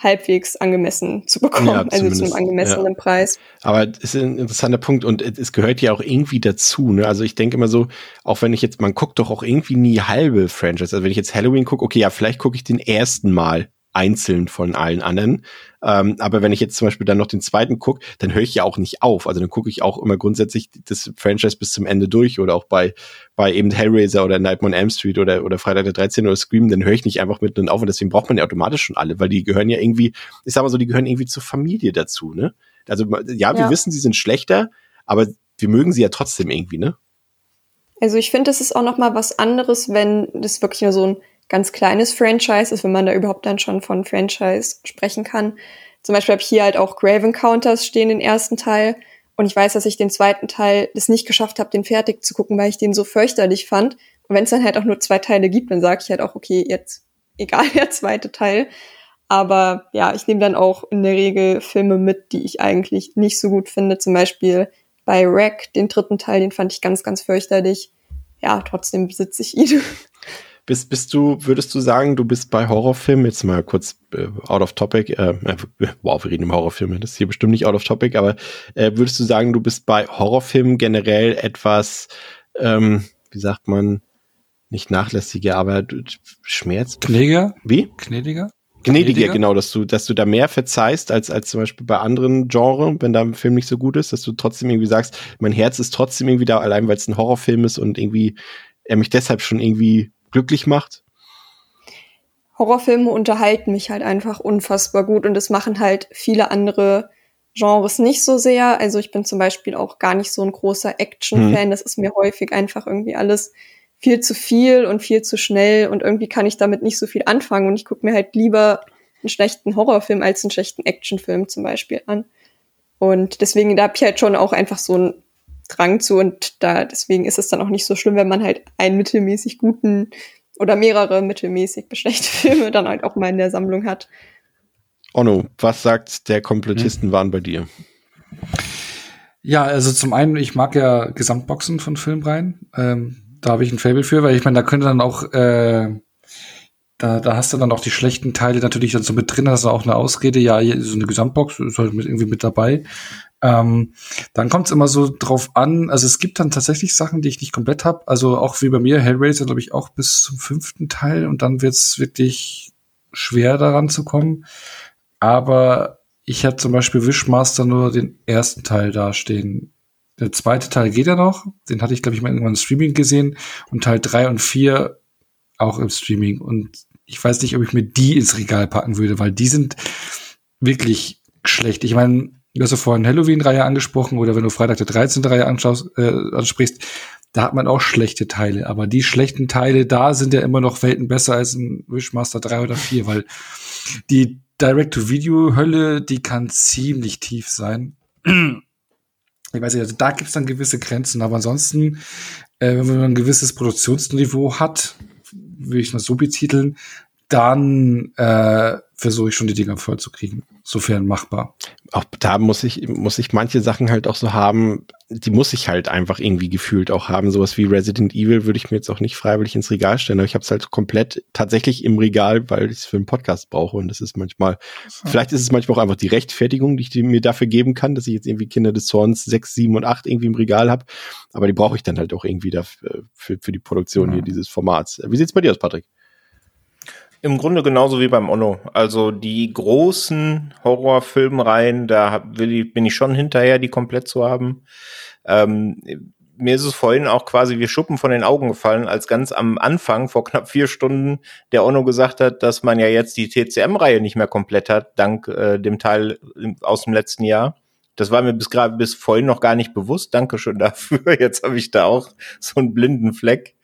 halbwegs angemessen zu bekommen, ja, also zu einem angemessenen ja. Preis. Aber es ist ein interessanter Punkt und es gehört ja auch irgendwie dazu. Ne? Also ich denke immer so, auch wenn ich jetzt, man guckt doch auch irgendwie nie halbe Franchise. Also wenn ich jetzt Halloween gucke, okay, ja, vielleicht gucke ich den ersten Mal einzeln von allen anderen. Ähm, aber wenn ich jetzt zum Beispiel dann noch den zweiten gucke, dann höre ich ja auch nicht auf. Also dann gucke ich auch immer grundsätzlich das Franchise bis zum Ende durch oder auch bei, bei eben Hellraiser oder Nightmare on Elm Street oder, oder Freitag der 13. oder Scream, dann höre ich nicht einfach mitten auf und deswegen braucht man ja automatisch schon alle, weil die gehören ja irgendwie, ich sag mal so, die gehören irgendwie zur Familie dazu, ne? Also ja, wir ja. wissen, sie sind schlechter, aber wir mögen sie ja trotzdem irgendwie, ne? Also ich finde, das ist auch noch mal was anderes, wenn das wirklich nur so ein ganz kleines Franchise ist, wenn man da überhaupt dann schon von Franchise sprechen kann. Zum Beispiel habe ich hier halt auch Graven Counters stehen, den ersten Teil. Und ich weiß, dass ich den zweiten Teil das nicht geschafft habe, den fertig zu gucken, weil ich den so fürchterlich fand. Und wenn es dann halt auch nur zwei Teile gibt, dann sage ich halt auch, okay, jetzt egal der zweite Teil. Aber ja, ich nehme dann auch in der Regel Filme mit, die ich eigentlich nicht so gut finde. Zum Beispiel bei Wreck, den dritten Teil, den fand ich ganz, ganz fürchterlich. Ja, trotzdem besitze ich ihn. Bist, bist du, würdest du sagen, du bist bei Horrorfilmen, jetzt mal kurz äh, out of topic, äh, wow, wir reden im Horrorfilm, das ist hier bestimmt nicht out of topic, aber äh, würdest du sagen, du bist bei Horrorfilmen generell etwas, ähm, wie sagt man, nicht nachlässiger, aber Schmerz. Gnädiger? Wie? Gnädiger, Gnädiger, genau, dass du, dass du da mehr verzeihst als, als zum Beispiel bei anderen Genres, wenn da ein Film nicht so gut ist, dass du trotzdem irgendwie sagst, mein Herz ist trotzdem irgendwie da, allein weil es ein Horrorfilm ist und irgendwie er mich deshalb schon irgendwie glücklich macht? Horrorfilme unterhalten mich halt einfach unfassbar gut und das machen halt viele andere Genres nicht so sehr. Also ich bin zum Beispiel auch gar nicht so ein großer Action-Fan. Hm. Das ist mir häufig einfach irgendwie alles viel zu viel und viel zu schnell und irgendwie kann ich damit nicht so viel anfangen und ich gucke mir halt lieber einen schlechten Horrorfilm als einen schlechten Actionfilm zum Beispiel an. Und deswegen, da habe ich halt schon auch einfach so einen Drang zu und da deswegen ist es dann auch nicht so schlimm, wenn man halt einen mittelmäßig guten oder mehrere mittelmäßig schlechte Filme dann halt auch mal in der Sammlung hat. Onno, was sagt der Komplettistenwahn hm. bei dir? Ja, also zum einen, ich mag ja Gesamtboxen von Filmreihen. Ähm, da habe ich ein Fable für, weil ich meine, da könnte dann auch, äh, da, da hast du dann auch die schlechten Teile natürlich dann so mit drin, hast du auch eine Ausrede, ja, so eine Gesamtbox ist halt mit, irgendwie mit dabei. Ähm, dann kommt es immer so drauf an, also es gibt dann tatsächlich Sachen, die ich nicht komplett habe. Also auch wie bei mir, Hellraiser, glaube ich, auch bis zum fünften Teil und dann wird es wirklich schwer daran zu kommen. Aber ich habe zum Beispiel Wishmaster nur den ersten Teil dastehen. Der zweite Teil geht ja noch, den hatte ich, glaube ich, mal irgendwann im Streaming gesehen und Teil drei und vier auch im Streaming. Und ich weiß nicht, ob ich mir die ins Regal packen würde, weil die sind wirklich schlecht. Ich meine, Du hast ja vorhin Halloween-Reihe angesprochen oder wenn du Freitag der 13. Reihe anschaust, äh, ansprichst, da hat man auch schlechte Teile. Aber die schlechten Teile da sind ja immer noch Welten besser als ein Wishmaster 3 oder 4, weil die Direct-to-Video-Hölle, die kann ziemlich tief sein. Ich weiß nicht, also da gibt's dann gewisse Grenzen, aber ansonsten, äh, wenn man ein gewisses Produktionsniveau hat, würde ich mal so betiteln, dann äh, versuche ich schon die Dinger voll zu kriegen, sofern machbar. Auch da muss ich, muss ich manche Sachen halt auch so haben, die muss ich halt einfach irgendwie gefühlt auch haben. Sowas wie Resident Evil würde ich mir jetzt auch nicht freiwillig ins Regal stellen, aber ich habe es halt komplett tatsächlich im Regal, weil ich es für einen Podcast brauche. Und das ist manchmal, so. vielleicht ist es manchmal auch einfach die Rechtfertigung, die ich mir dafür geben kann, dass ich jetzt irgendwie Kinder des Zorns 6, 7 und 8 irgendwie im Regal habe. Aber die brauche ich dann halt auch irgendwie dafür, für, für die Produktion ja. hier dieses Formats. Wie sieht's bei dir aus, Patrick? Im Grunde genauso wie beim Onno. Also die großen Horrorfilmreihen, da ich, bin ich schon hinterher, die komplett zu haben. Ähm, mir ist es vorhin auch quasi wie Schuppen von den Augen gefallen, als ganz am Anfang, vor knapp vier Stunden, der Onno gesagt hat, dass man ja jetzt die TCM-Reihe nicht mehr komplett hat, dank äh, dem Teil aus dem letzten Jahr. Das war mir bis gerade bis vorhin noch gar nicht bewusst. Dankeschön dafür. Jetzt habe ich da auch so einen blinden Fleck.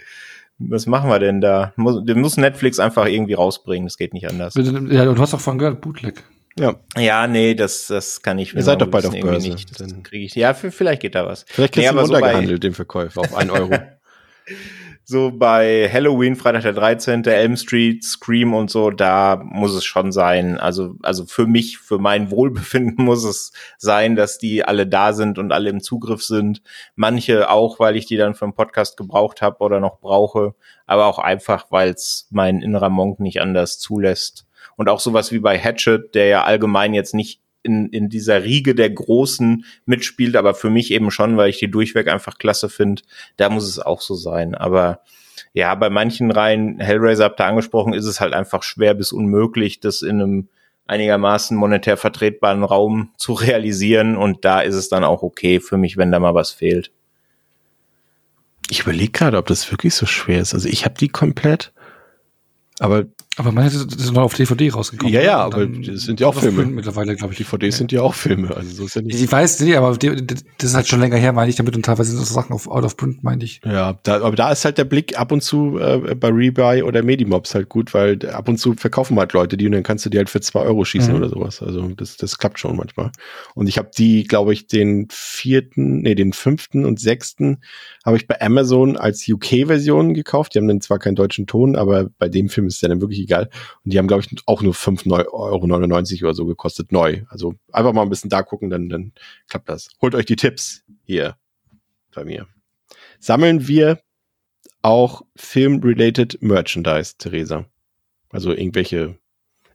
Was machen wir denn da? Muss, den muss Netflix einfach irgendwie rausbringen. Das geht nicht anders. Ja, du hast auch von gehört, Bootleg. Ja. Ja, nee, das, das kann ich. Ihr seid doch bald auf Börse. Nicht. Das kriege ich. Ja, für, vielleicht geht da was. Vielleicht kriegst nee, du runtergehandelt, so den Verkäufer, auf einen Euro. so bei Halloween, Freitag der 13., Elm Street, Scream und so, da muss es schon sein. Also, also für mich, für mein Wohlbefinden muss es sein, dass die alle da sind und alle im Zugriff sind. Manche auch, weil ich die dann für einen Podcast gebraucht habe oder noch brauche, aber auch einfach, weil es mein innerer Monk nicht anders zulässt. Und auch sowas wie bei Hatchet, der ja allgemein jetzt nicht in, in dieser Riege der Großen mitspielt, aber für mich eben schon, weil ich die durchweg einfach klasse finde. Da muss es auch so sein. Aber ja, bei manchen Reihen, Hellraiser habt ihr angesprochen, ist es halt einfach schwer bis unmöglich, das in einem einigermaßen monetär vertretbaren Raum zu realisieren. Und da ist es dann auch okay für mich, wenn da mal was fehlt. Ich überlege gerade, ob das wirklich so schwer ist. Also ich habe die komplett, aber aber man hätte das noch auf DVD rausgekommen. Ja, ja, aber das sind ja auch Filme. Mittlerweile, glaube ich. DVDs sind ja auch Filme. Also so ist ja nicht. Ich weiß nicht, aber das ist halt schon länger her, meine ich damit. Und teilweise sind so Sachen auf Out of Print, meine ich. Ja, da, aber da ist halt der Blick ab und zu äh, bei Rebuy oder Medimobs halt gut, weil ab und zu verkaufen halt Leute die und dann kannst du die halt für zwei Euro schießen mhm. oder sowas. Also das, das klappt schon manchmal. Und ich habe die, glaube ich, den vierten, nee, den fünften und sechsten habe ich bei Amazon als UK-Version gekauft. Die haben dann zwar keinen deutschen Ton, aber bei dem Film ist es ja dann wirklich egal. Und die haben, glaube ich, auch nur 5,99 Euro oder so gekostet, neu. Also einfach mal ein bisschen da gucken, dann, dann klappt das. Holt euch die Tipps hier bei mir. Sammeln wir auch Film-related Merchandise, Theresa? Also irgendwelche.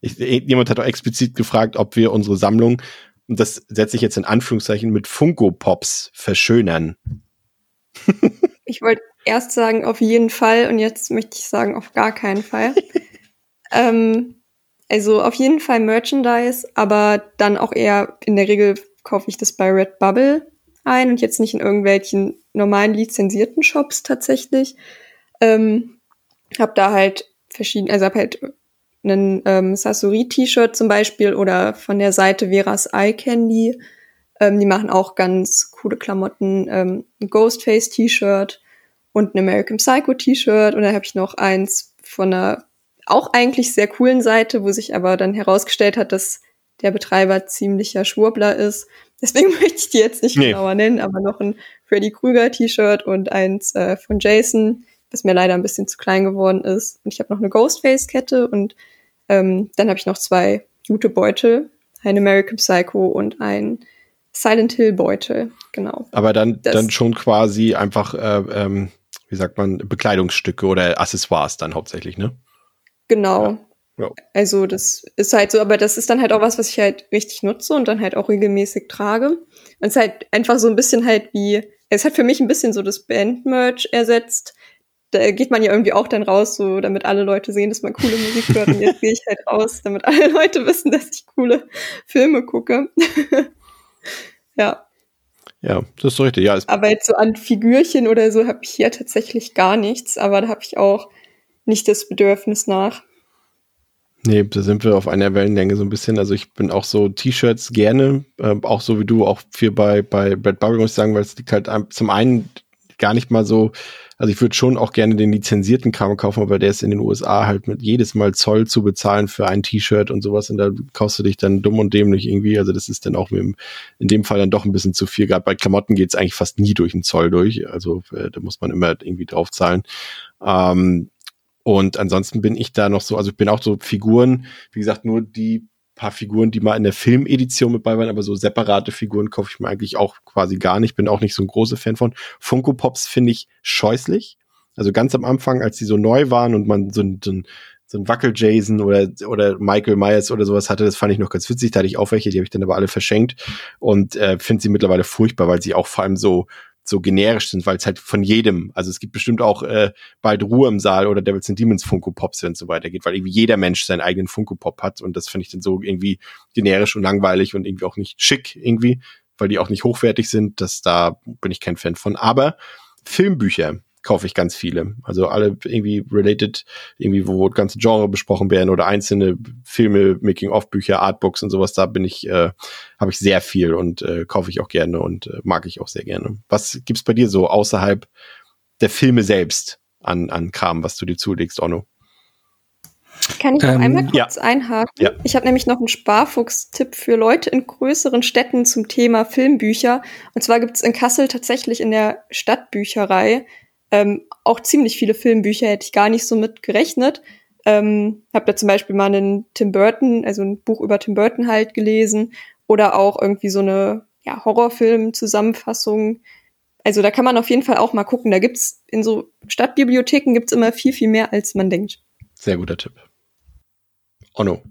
Ich, jemand hat auch explizit gefragt, ob wir unsere Sammlung, und das setze ich jetzt in Anführungszeichen, mit Funko Pops verschönern. ich wollte erst sagen, auf jeden Fall, und jetzt möchte ich sagen, auf gar keinen Fall. ähm, also auf jeden Fall Merchandise, aber dann auch eher, in der Regel kaufe ich das bei Redbubble ein und jetzt nicht in irgendwelchen normalen lizenzierten Shops tatsächlich. Ähm, hab da halt verschiedene, also hab halt einen ähm, Sasori-T-Shirt zum Beispiel oder von der Seite Veras Eye Candy. Ähm, die machen auch ganz coole Klamotten, ähm, ein Ghostface-T-Shirt und ein American Psycho T-Shirt und dann habe ich noch eins von einer auch eigentlich sehr coolen Seite, wo sich aber dann herausgestellt hat, dass der Betreiber ziemlicher Schwurbler ist. Deswegen möchte ich die jetzt nicht nee. genauer nennen, aber noch ein Freddy Krüger T-Shirt und eins äh, von Jason, was mir leider ein bisschen zu klein geworden ist. Und ich habe noch eine Ghostface Kette und ähm, dann habe ich noch zwei gute Beutel, ein American Psycho und ein Silent Hill Beutel, genau. Aber dann, das, dann schon quasi einfach, äh, ähm, wie sagt man, Bekleidungsstücke oder Accessoires dann hauptsächlich, ne? Genau. Ja. Ja. Also das ist halt so, aber das ist dann halt auch was, was ich halt richtig nutze und dann halt auch regelmäßig trage. Und es ist halt einfach so ein bisschen halt wie, es hat für mich ein bisschen so das Band-Merch ersetzt. Da geht man ja irgendwie auch dann raus, so damit alle Leute sehen, dass man coole Musik hört. Und jetzt gehe ich halt raus, damit alle Leute wissen, dass ich coole Filme gucke. ja. Ja, das ist so richtig. Ja, aber jetzt so an Figürchen oder so habe ich hier tatsächlich gar nichts, aber da habe ich auch nicht das Bedürfnis nach. Nee, da sind wir auf einer Wellenlänge so ein bisschen. Also ich bin auch so T-Shirts gerne, äh, auch so wie du, auch viel bei, bei Brad Bubble, muss ich sagen, weil es liegt halt zum einen gar nicht mal so, also ich würde schon auch gerne den lizenzierten Kram kaufen, aber der ist in den USA halt mit jedes Mal Zoll zu bezahlen für ein T-Shirt und sowas und da kaufst du dich dann dumm und dämlich irgendwie. Also das ist dann auch in dem Fall dann doch ein bisschen zu viel. Gerade bei Klamotten geht es eigentlich fast nie durch den Zoll durch. Also äh, da muss man immer irgendwie drauf zahlen. Ähm, Und ansonsten bin ich da noch so, also ich bin auch so Figuren, wie gesagt, nur die paar Figuren, die mal in der Filmedition mit bei waren, aber so separate Figuren kaufe ich mir eigentlich auch quasi gar nicht. Bin auch nicht so ein großer Fan von. Funko Pops finde ich scheußlich. Also ganz am Anfang, als die so neu waren und man so so so ein Wackel-Jason oder, oder Michael Myers oder sowas hatte, das fand ich noch ganz witzig. Da hatte ich auch welche, die habe ich dann aber alle verschenkt und äh, finde sie mittlerweile furchtbar, weil sie auch vor allem so so generisch sind, weil es halt von jedem, also es gibt bestimmt auch äh, bald Ruhe im Saal oder Devils and Demons Funko Pops, wenn es so weitergeht, weil irgendwie jeder Mensch seinen eigenen Funko Pop hat und das finde ich dann so irgendwie generisch und langweilig und irgendwie auch nicht schick irgendwie, weil die auch nicht hochwertig sind, das da bin ich kein Fan von, aber Filmbücher kaufe ich ganz viele. Also alle irgendwie related, irgendwie, wo ganze Genre besprochen werden oder einzelne Filme, Making-of-Bücher, Artbooks und sowas, da bin ich, äh, habe ich sehr viel und äh, kaufe ich auch gerne und äh, mag ich auch sehr gerne. Was gibt's bei dir so außerhalb der Filme selbst an, an Kram, was du dir zulegst, Onno? Kann ich noch Ähm, einmal kurz ja. einhaken? Ja. Ich habe nämlich noch einen Sparfuchs-Tipp für Leute in größeren Städten zum Thema Filmbücher. Und zwar gibt's in Kassel tatsächlich in der Stadtbücherei ähm, auch ziemlich viele Filmbücher, hätte ich gar nicht so mit gerechnet. Ähm, hab da zum Beispiel mal einen Tim Burton, also ein Buch über Tim Burton halt gelesen oder auch irgendwie so eine ja, Horrorfilm-Zusammenfassung. Also da kann man auf jeden Fall auch mal gucken. Da gibt's in so Stadtbibliotheken gibt's immer viel, viel mehr, als man denkt. Sehr guter Tipp. Onno.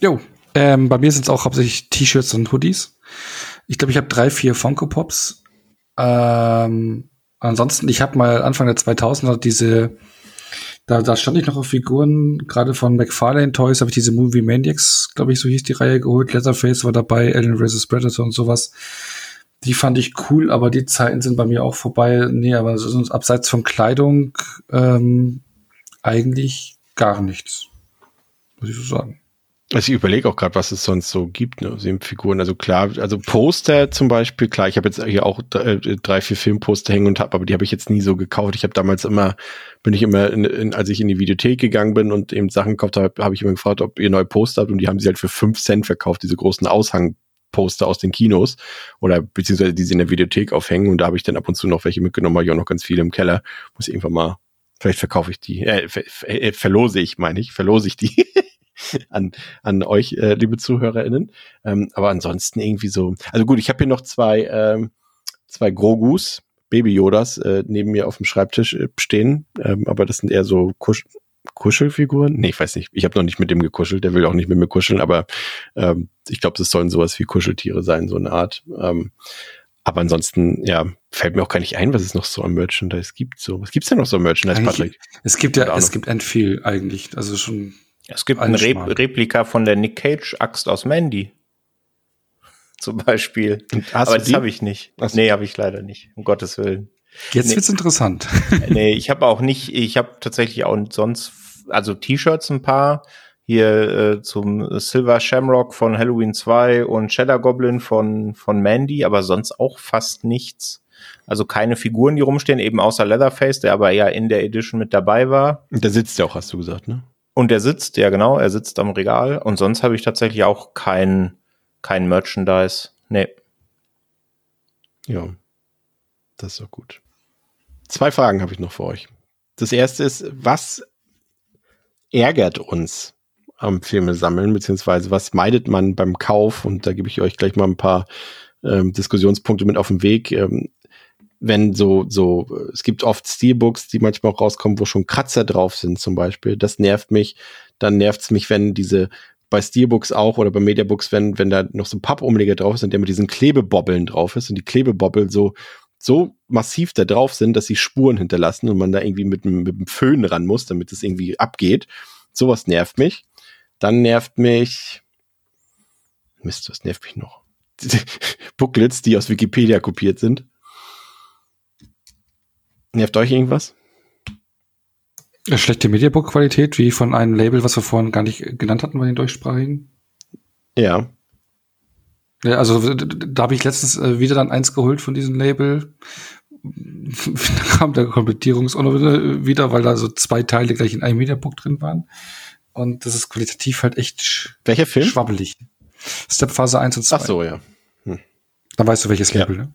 Jo, ähm, bei mir sind es auch hauptsächlich T-Shirts und Hoodies. Ich glaube, ich habe drei, vier Funko Pops. Ähm, ansonsten, ich habe mal Anfang der 2000er diese, da, da stand ich noch auf Figuren, gerade von McFarlane Toys habe ich diese Movie Maniacs, glaube ich, so hieß die Reihe geholt. Leatherface war dabei, Alien vs. Predator und sowas. Die fand ich cool, aber die Zeiten sind bei mir auch vorbei. Nee, aber sonst abseits von Kleidung ähm, eigentlich gar nichts. Muss ich so sagen. Also ich überlege auch gerade, was es sonst so gibt, ne, so Figuren. Also klar, also Poster zum Beispiel, klar, ich habe jetzt hier auch äh, drei, vier Filmposter hängen und hab, aber die habe ich jetzt nie so gekauft. Ich habe damals immer, bin ich immer, in, in, als ich in die Videothek gegangen bin und eben Sachen gekauft habe, habe ich immer gefragt, ob ihr neue Poster habt und die haben sie halt für fünf Cent verkauft, diese großen Aushangposter aus den Kinos oder beziehungsweise die sie in der Videothek aufhängen und da habe ich dann ab und zu noch welche mitgenommen, habe ich auch noch ganz viele im Keller. Muss ich irgendwann mal, vielleicht verkaufe ich die, äh, ver, ver, äh, verlose ich, meine ich, verlose ich die. an, an euch, äh, liebe ZuhörerInnen. Ähm, aber ansonsten irgendwie so. Also gut, ich habe hier noch zwei, ähm, zwei Grogus, Baby Yodas, äh, neben mir auf dem Schreibtisch äh, stehen. Ähm, aber das sind eher so Kusch Kuschelfiguren. Nee, ich weiß nicht. Ich habe noch nicht mit dem gekuschelt. Der will auch nicht mit mir kuscheln. Aber ähm, ich glaube, das sollen sowas wie Kuscheltiere sein, so eine Art. Ähm, aber ansonsten, ja, fällt mir auch gar nicht ein, was es noch so an Merchandise gibt. So, was gibt's denn noch so an Merchandise, Patrick? Es gibt ja, es gibt end viel eigentlich. Also schon. Es gibt ein Re. Replika von der Nick Cage Axt aus Mandy. Zum Beispiel. Aber das die? habe ich nicht. Ach so. Nee, habe ich leider nicht. Um Gottes Willen. Jetzt Nee. wird's interessant. nee, ich habe auch nicht, ich habe tatsächlich auch sonst, also T-Shirts ein paar. Hier äh, zum Silver Shamrock von Halloween 2 und Cheddar Goblin von, von Mandy, aber sonst auch fast nichts. Also keine Figuren, die rumstehen, eben außer Leatherface, der aber ja in der Edition mit dabei war. Und da sitzt ja auch, hast du gesagt, ne? Und er sitzt, ja genau, er sitzt am Regal. Und sonst habe ich tatsächlich auch kein, kein Merchandise. Nee. Ja, das ist doch gut. Zwei Fragen habe ich noch für euch. Das erste ist, was ärgert uns am Filme sammeln, beziehungsweise was meidet man beim Kauf? Und da gebe ich euch gleich mal ein paar ähm, Diskussionspunkte mit auf den Weg. Ähm, wenn so, so, es gibt oft Steelbooks, die manchmal auch rauskommen, wo schon Kratzer drauf sind, zum Beispiel. Das nervt mich. Dann nervt es mich, wenn diese bei Steelbooks auch oder bei Mediabooks, wenn, wenn da noch so ein Pappumleger drauf ist und der mit diesen Klebebobbeln drauf ist und die Klebebobbel so, so massiv da drauf sind, dass sie Spuren hinterlassen und man da irgendwie mit, mit dem Föhn ran muss, damit es irgendwie abgeht. Sowas nervt mich. Dann nervt mich, Mist, was nervt mich noch? Booklets, die aus Wikipedia kopiert sind. Nervt euch irgendwas? Äh, Schlechte Mediabook-Qualität, wie von einem Label, was wir vorhin gar nicht genannt hatten bei den deutschsprachigen. Ja. Ja, also da habe ich letztens äh, wieder dann eins geholt von diesem Label. da kam der Komplettierungsordner wieder, weil da so zwei Teile gleich in einem Mediabook drin waren. Und das ist qualitativ halt echt sch Welcher Film? schwabbelig. Step Phase 1 und 2. Ach so, ja. Dann weißt du, welches Ja. Label, ne?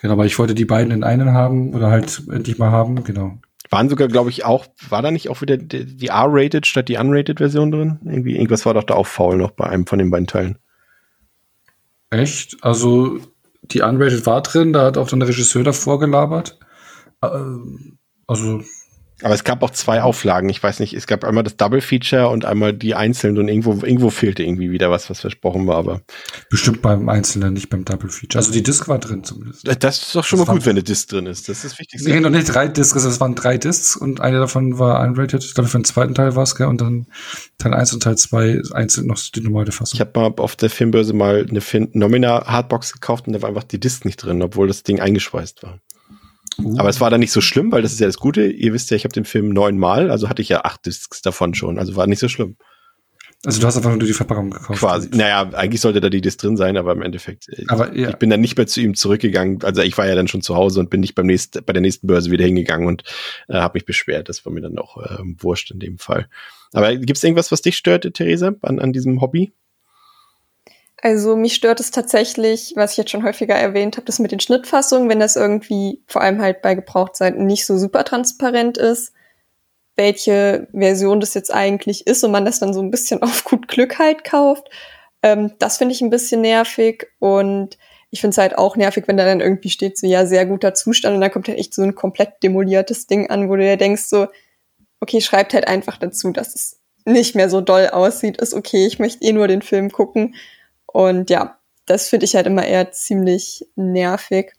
Genau, aber ich wollte die beiden in einen haben oder halt endlich mal haben, genau. Waren sogar, glaube ich, auch, war da nicht auch wieder die, die R-Rated statt die Unrated-Version drin? Irgendwie, irgendwas war doch da auch faul noch bei einem von den beiden Teilen. Echt? Also die Unrated war drin, da hat auch dann der Regisseur davor gelabert. Äh, also aber es gab auch zwei Auflagen. Ich weiß nicht, es gab einmal das Double Feature und einmal die einzelnen und irgendwo, irgendwo fehlte irgendwie wieder was, was versprochen war, aber. Bestimmt beim Einzelnen, nicht beim Double Feature. Also die Disc war drin zumindest. Das ist doch schon das mal gut, wenn eine Disc drin ist. Das ist das Wichtigste. Nee, noch nicht drei Discs, es waren drei Discs und eine davon war unrated. Ich glaube, für den zweiten Teil war es, gell? Und dann Teil 1 und Teil 2 einzeln noch die normale Fassung. Ich habe mal auf der Filmbörse mal eine Nomina Hardbox gekauft und da war einfach die Disc nicht drin, obwohl das Ding eingeschweißt war. Uh. Aber es war dann nicht so schlimm, weil das ist ja das Gute. Ihr wisst ja, ich habe den Film neunmal, also hatte ich ja acht Discs davon schon. Also war nicht so schlimm. Also du hast einfach nur die Verpackung gekauft. Quasi. Naja, eigentlich sollte da die Disc drin sein, aber im Endeffekt. Äh, aber, ja. Ich bin dann nicht mehr zu ihm zurückgegangen. Also ich war ja dann schon zu Hause und bin nicht beim nächsten, bei der nächsten Börse wieder hingegangen und äh, habe mich beschwert. Das war mir dann auch äh, wurscht in dem Fall. Aber gibt es irgendwas, was dich stört, Theresa, an, an diesem Hobby? Also mich stört es tatsächlich, was ich jetzt schon häufiger erwähnt habe, das mit den Schnittfassungen, wenn das irgendwie vor allem halt bei Gebrauchtseiten nicht so super transparent ist, welche Version das jetzt eigentlich ist und man das dann so ein bisschen auf gut Glück halt kauft. Ähm, das finde ich ein bisschen nervig und ich finde es halt auch nervig, wenn da dann irgendwie steht so, ja, sehr guter Zustand und dann kommt halt echt so ein komplett demoliertes Ding an, wo du dir denkst so, okay, schreibt halt einfach dazu, dass es nicht mehr so doll aussieht, ist okay, ich möchte eh nur den Film gucken und ja, das finde ich halt immer eher ziemlich nervig.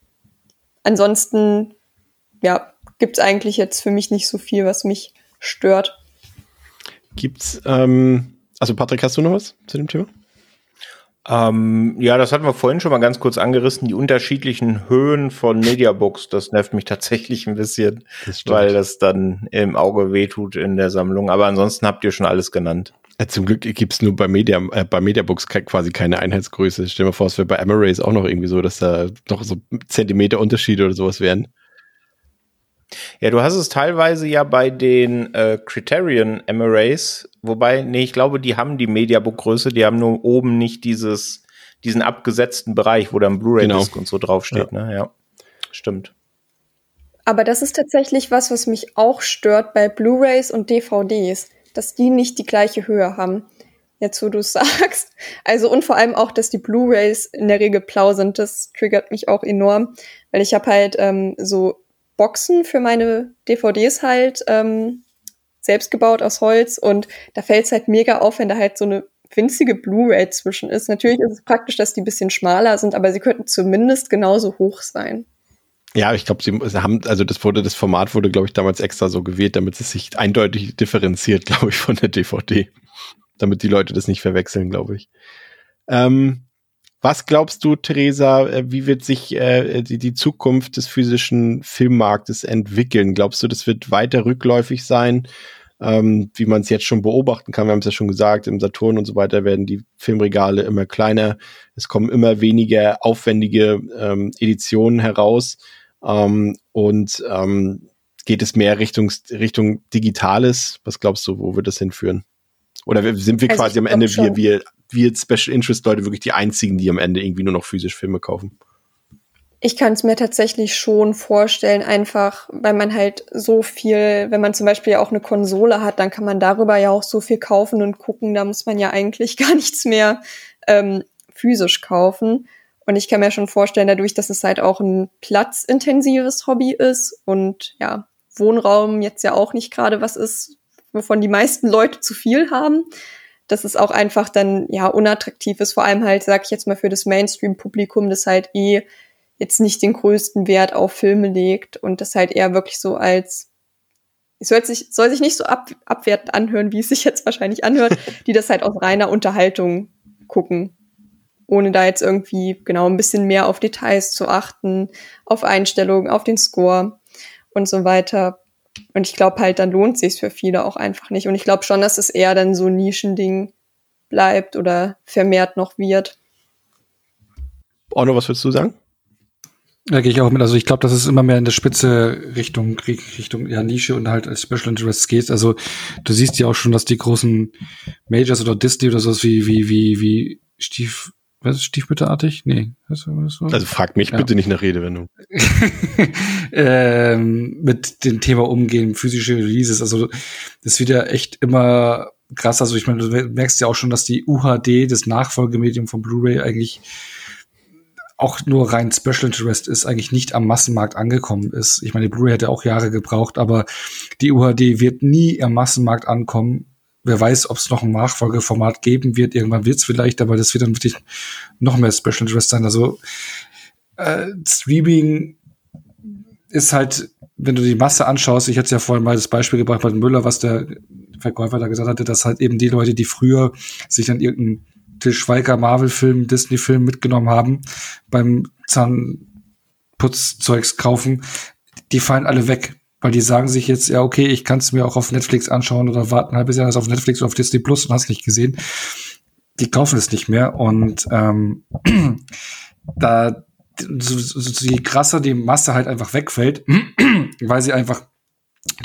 Ansonsten, ja, gibt es eigentlich jetzt für mich nicht so viel, was mich stört. Gibt's, ähm, also Patrick, hast du noch was zu dem Thema? Ähm, ja, das hatten wir vorhin schon mal ganz kurz angerissen. Die unterschiedlichen Höhen von Mediabooks, das nervt mich tatsächlich ein bisschen, das weil das dann im Auge wehtut in der Sammlung. Aber ansonsten habt ihr schon alles genannt. Ja, zum Glück gibt es nur bei, Media, äh, bei Mediabooks quasi keine Einheitsgröße. Stell dir mal vor, es wäre bei Amarays auch noch irgendwie so, dass da noch so Zentimeter Unterschiede oder sowas wären. Ja, du hast es teilweise ja bei den äh, Criterion MRAs, wobei, nee, ich glaube, die haben die Mediabook-Größe, die haben nur oben nicht dieses, diesen abgesetzten Bereich, wo dann Blu-ray-Disc genau. und so draufsteht, ja. ne? Ja, stimmt. Aber das ist tatsächlich was, was mich auch stört bei Blu-rays und DVDs dass die nicht die gleiche Höhe haben. Jetzt, wo du es sagst. Also und vor allem auch, dass die Blu-rays in der Regel blau sind. Das triggert mich auch enorm, weil ich habe halt ähm, so Boxen für meine DVDs halt ähm, selbst gebaut aus Holz und da fällt es halt mega auf, wenn da halt so eine winzige Blu-ray zwischen ist. Natürlich ist es praktisch, dass die ein bisschen schmaler sind, aber sie könnten zumindest genauso hoch sein. Ja, ich glaube, sie haben, also das wurde, das Format wurde, glaube ich, damals extra so gewählt, damit es sich eindeutig differenziert, glaube ich, von der DVD. Damit die Leute das nicht verwechseln, glaube ich. Ähm, was glaubst du, Theresa, äh, wie wird sich äh, die, die Zukunft des physischen Filmmarktes entwickeln? Glaubst du, das wird weiter rückläufig sein? Ähm, wie man es jetzt schon beobachten kann, wir haben es ja schon gesagt, im Saturn und so weiter werden die Filmregale immer kleiner. Es kommen immer weniger aufwendige ähm, Editionen heraus. Ähm, und ähm, geht es mehr Richtung, Richtung Digitales? Was glaubst du, wo wird das hinführen? Oder sind wir also quasi am Ende, wir, wir, wir Special Interest Leute wirklich die einzigen, die am Ende irgendwie nur noch physisch Filme kaufen? Ich kann es mir tatsächlich schon vorstellen, einfach, weil man halt so viel, wenn man zum Beispiel auch eine Konsole hat, dann kann man darüber ja auch so viel kaufen und gucken. Da muss man ja eigentlich gar nichts mehr ähm, physisch kaufen. Und ich kann mir schon vorstellen, dadurch, dass es halt auch ein platzintensives Hobby ist und ja, Wohnraum jetzt ja auch nicht gerade was ist, wovon die meisten Leute zu viel haben, dass es auch einfach dann ja unattraktiv ist, vor allem halt, sag ich jetzt mal, für das Mainstream-Publikum, das halt eh jetzt nicht den größten Wert auf Filme legt und das halt eher wirklich so als es soll sich, soll sich nicht so ab, abwertend anhören, wie es sich jetzt wahrscheinlich anhört, die das halt aus reiner Unterhaltung gucken ohne da jetzt irgendwie genau ein bisschen mehr auf Details zu achten, auf Einstellungen, auf den Score und so weiter. Und ich glaube halt, dann lohnt sich für viele auch einfach nicht. Und ich glaube schon, dass es eher dann so ein Nischending bleibt oder vermehrt noch wird. Orno, was würdest du sagen? Da gehe ich auch mit. Also ich glaube, dass es immer mehr in der Spitze Richtung Richtung ja, Nische und halt Special Interests geht. Also du siehst ja auch schon, dass die großen Majors oder Disney oder sowas wie wie wie wie Stief was ist stiefmütterartig? Nee. Was, was, was? Also frag mich ja. bitte nicht nach Redewendung. ähm, mit dem Thema umgehen, physische Releases. Also das wird ja echt immer krass. Also ich meine, du merkst ja auch schon, dass die UHD, das Nachfolgemedium von Blu-ray, eigentlich auch nur rein Special Interest ist, eigentlich nicht am Massenmarkt angekommen ist. Ich meine, die Blu-ray hätte auch Jahre gebraucht, aber die UHD wird nie am Massenmarkt ankommen. Wer weiß, ob es noch ein Nachfolgeformat geben wird. Irgendwann wird es vielleicht, aber das wird dann wirklich noch mehr Special Interest sein. Also äh, Streaming ist halt, wenn du die Masse anschaust, ich hatte ja vorhin mal das Beispiel gebracht bei Müller, was der Verkäufer da gesagt hatte, dass halt eben die Leute, die früher sich dann irgendeinen Til Schweiger Marvel-Film, Disney-Film mitgenommen haben, beim Zahnputzzeugs kaufen, die fallen alle weg. Weil die sagen sich jetzt, ja, okay, ich kann es mir auch auf Netflix anschauen oder warten ein halbes Jahr auf Netflix oder auf Disney Plus und hast nicht gesehen. Die kaufen es nicht mehr. Und ähm, da so, so, je krasser die Masse halt einfach wegfällt, weil sie einfach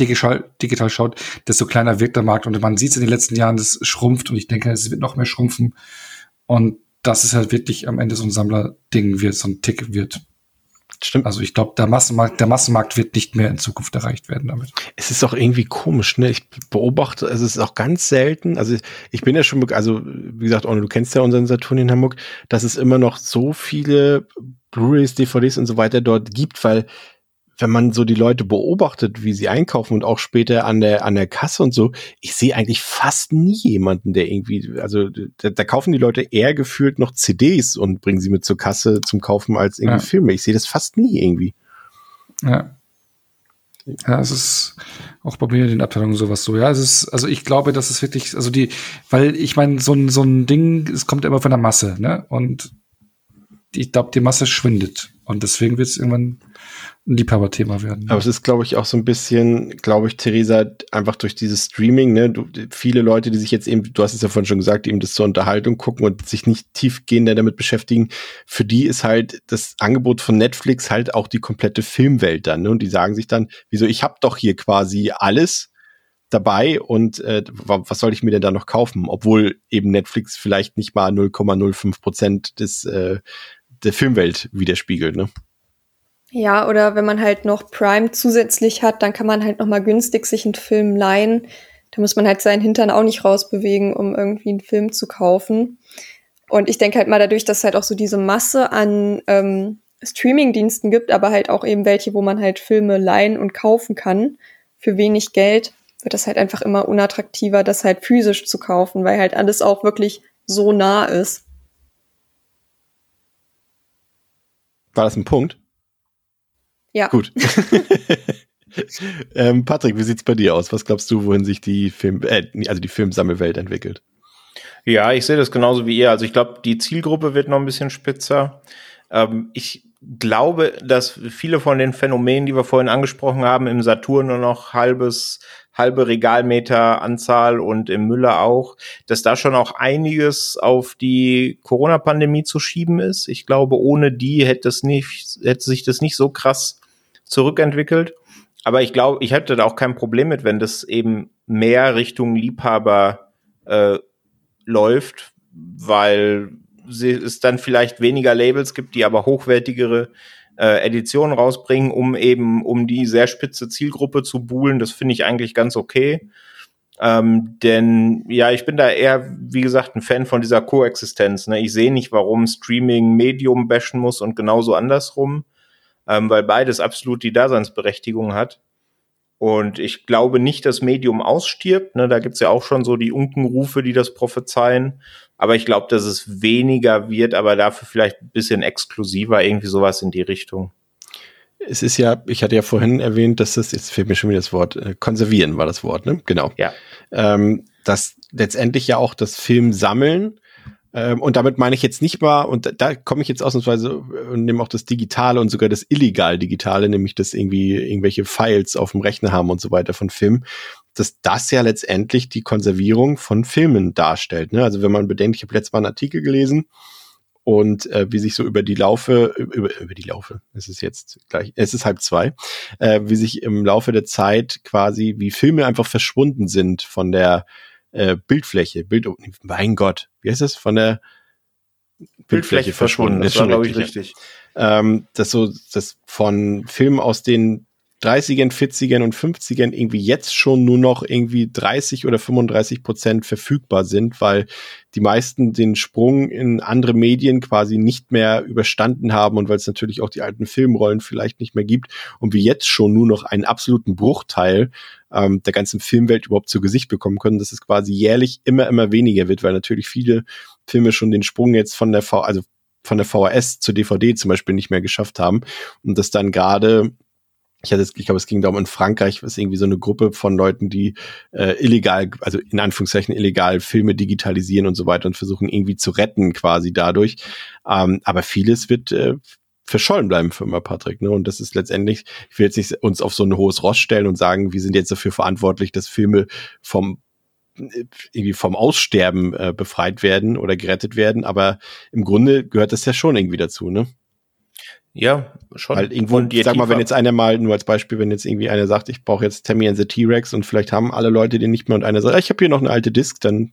digital, digital schaut, desto kleiner wirkt der Markt. Und man sieht es in den letzten Jahren, das schrumpft und ich denke, es wird noch mehr schrumpfen. Und das ist halt wirklich am Ende so ein Sammlerding wird, so ein Tick wird. Stimmt. Also ich glaube, der Massenmarkt, der Massenmarkt wird nicht mehr in Zukunft erreicht werden damit. Es ist auch irgendwie komisch, ne? Ich beobachte, also es ist auch ganz selten. Also ich bin ja schon, also wie gesagt, Orne, du kennst ja unseren Saturn in Hamburg, dass es immer noch so viele Blu-rays, DVDs und so weiter dort gibt, weil wenn man so die Leute beobachtet, wie sie einkaufen und auch später an der, an der Kasse und so, ich sehe eigentlich fast nie jemanden, der irgendwie, also da, da, kaufen die Leute eher gefühlt noch CDs und bringen sie mit zur Kasse zum Kaufen als irgendwie ja. Filme. Ich sehe das fast nie irgendwie. Ja. Ja, es ist auch bei mir in den Abteilungen sowas so. Ja, es ist, also ich glaube, das ist wirklich, also die, weil ich meine, so ein, so ein Ding, es kommt immer von der Masse, ne? Und ich glaube, die Masse schwindet. Und deswegen wird es irgendwann Liebhaberthema werden. Aber es ist, glaube ich, auch so ein bisschen, glaube ich, Theresa, einfach durch dieses Streaming, ne, du, viele Leute, die sich jetzt eben, du hast es ja vorhin schon gesagt, eben das zur Unterhaltung gucken und sich nicht tiefgehender damit beschäftigen, für die ist halt das Angebot von Netflix halt auch die komplette Filmwelt dann, ne? Und die sagen sich dann, wieso, ich habe doch hier quasi alles dabei und äh, was soll ich mir denn da noch kaufen? Obwohl eben Netflix vielleicht nicht mal 0,05 Prozent des äh, der Filmwelt widerspiegelt, ne? Ja, oder wenn man halt noch Prime zusätzlich hat, dann kann man halt noch mal günstig sich einen Film leihen. Da muss man halt seinen Hintern auch nicht rausbewegen, um irgendwie einen Film zu kaufen. Und ich denke halt mal dadurch, dass es halt auch so diese Masse an ähm, Streaming-Diensten gibt, aber halt auch eben welche, wo man halt Filme leihen und kaufen kann für wenig Geld, wird das halt einfach immer unattraktiver, das halt physisch zu kaufen, weil halt alles auch wirklich so nah ist. War das ein Punkt? Ja. Gut. ähm, Patrick, wie sieht's bei dir aus? Was glaubst du, wohin sich die Film, äh, also die Filmsammelwelt entwickelt? Ja, ich sehe das genauso wie ihr. Also ich glaube, die Zielgruppe wird noch ein bisschen spitzer. Ähm, ich glaube, dass viele von den Phänomenen, die wir vorhin angesprochen haben, im Saturn nur noch halbes, halbe Regalmeter Anzahl und im Müller auch, dass da schon auch einiges auf die Corona-Pandemie zu schieben ist. Ich glaube, ohne die hätte es nicht, hätte sich das nicht so krass zurückentwickelt. Aber ich glaube, ich hätte da auch kein Problem mit, wenn das eben mehr Richtung Liebhaber äh, läuft, weil es dann vielleicht weniger Labels gibt, die aber hochwertigere äh, Editionen rausbringen, um eben um die sehr spitze Zielgruppe zu buhlen. Das finde ich eigentlich ganz okay. Ähm, denn ja, ich bin da eher, wie gesagt, ein Fan von dieser Koexistenz. Ne? Ich sehe nicht, warum Streaming Medium bashen muss und genauso andersrum ähm, weil beides absolut die Daseinsberechtigung hat. Und ich glaube nicht, dass Medium ausstirbt. Ne? Da gibt's ja auch schon so die Unkenrufe, die das prophezeien. Aber ich glaube, dass es weniger wird, aber dafür vielleicht ein bisschen exklusiver, irgendwie sowas in die Richtung. Es ist ja, ich hatte ja vorhin erwähnt, dass das, jetzt fehlt mir schon wieder das Wort, äh, konservieren war das Wort, ne? Genau. Ja. Ähm, dass letztendlich ja auch das Film sammeln ähm, und damit meine ich jetzt nicht mal, und da, da komme ich jetzt ausnahmsweise und nehme auch das Digitale und sogar das illegal Digitale, nämlich das irgendwie irgendwelche Files auf dem Rechner haben und so weiter von Filmen, dass das ja letztendlich die Konservierung von Filmen darstellt. Ne? Also wenn man bedenkt, ich habe letztes Mal einen Artikel gelesen, und äh, wie sich so über die Laufe, über, über die Laufe, es ist jetzt gleich, es ist halb zwei, äh, wie sich im Laufe der Zeit quasi, wie Filme einfach verschwunden sind von der äh, Bildfläche, Bild, mein Gott, wie heißt das? Von der Bildfläche verschwunden. Das, ist war, schon glaube ich, richtig, richtig. ähm, das so, das von Filmen aus den 30ern, 40ern und 50ern irgendwie jetzt schon nur noch irgendwie 30 oder 35 Prozent verfügbar sind, weil die meisten den Sprung in andere Medien quasi nicht mehr überstanden haben und weil es natürlich auch die alten Filmrollen vielleicht nicht mehr gibt und wir jetzt schon nur noch einen absoluten Bruchteil ähm, der ganzen Filmwelt überhaupt zu Gesicht bekommen können, dass es quasi jährlich immer, immer weniger wird, weil natürlich viele Filme schon den Sprung jetzt von der V, also von der VHS zur DVD zum Beispiel nicht mehr geschafft haben und das dann gerade ich hatte, ich glaube, es ging darum in Frankreich, was irgendwie so eine Gruppe von Leuten, die äh, illegal, also in Anführungszeichen illegal Filme digitalisieren und so weiter und versuchen irgendwie zu retten quasi dadurch. Ähm, aber vieles wird äh, verschollen bleiben für immer, Patrick. Ne? Und das ist letztendlich, ich will jetzt nicht uns auf so ein hohes Ross stellen und sagen, wir sind jetzt dafür verantwortlich, dass Filme vom irgendwie vom Aussterben äh, befreit werden oder gerettet werden, aber im Grunde gehört das ja schon irgendwie dazu, ne? Ja, schon. Weil irgendwo, Und sag mal, wenn jetzt einer mal, nur als Beispiel, wenn jetzt irgendwie einer sagt, ich brauche jetzt Tammy and the T-Rex und vielleicht haben alle Leute den nicht mehr und einer sagt, ah, ich habe hier noch eine alte Disc, dann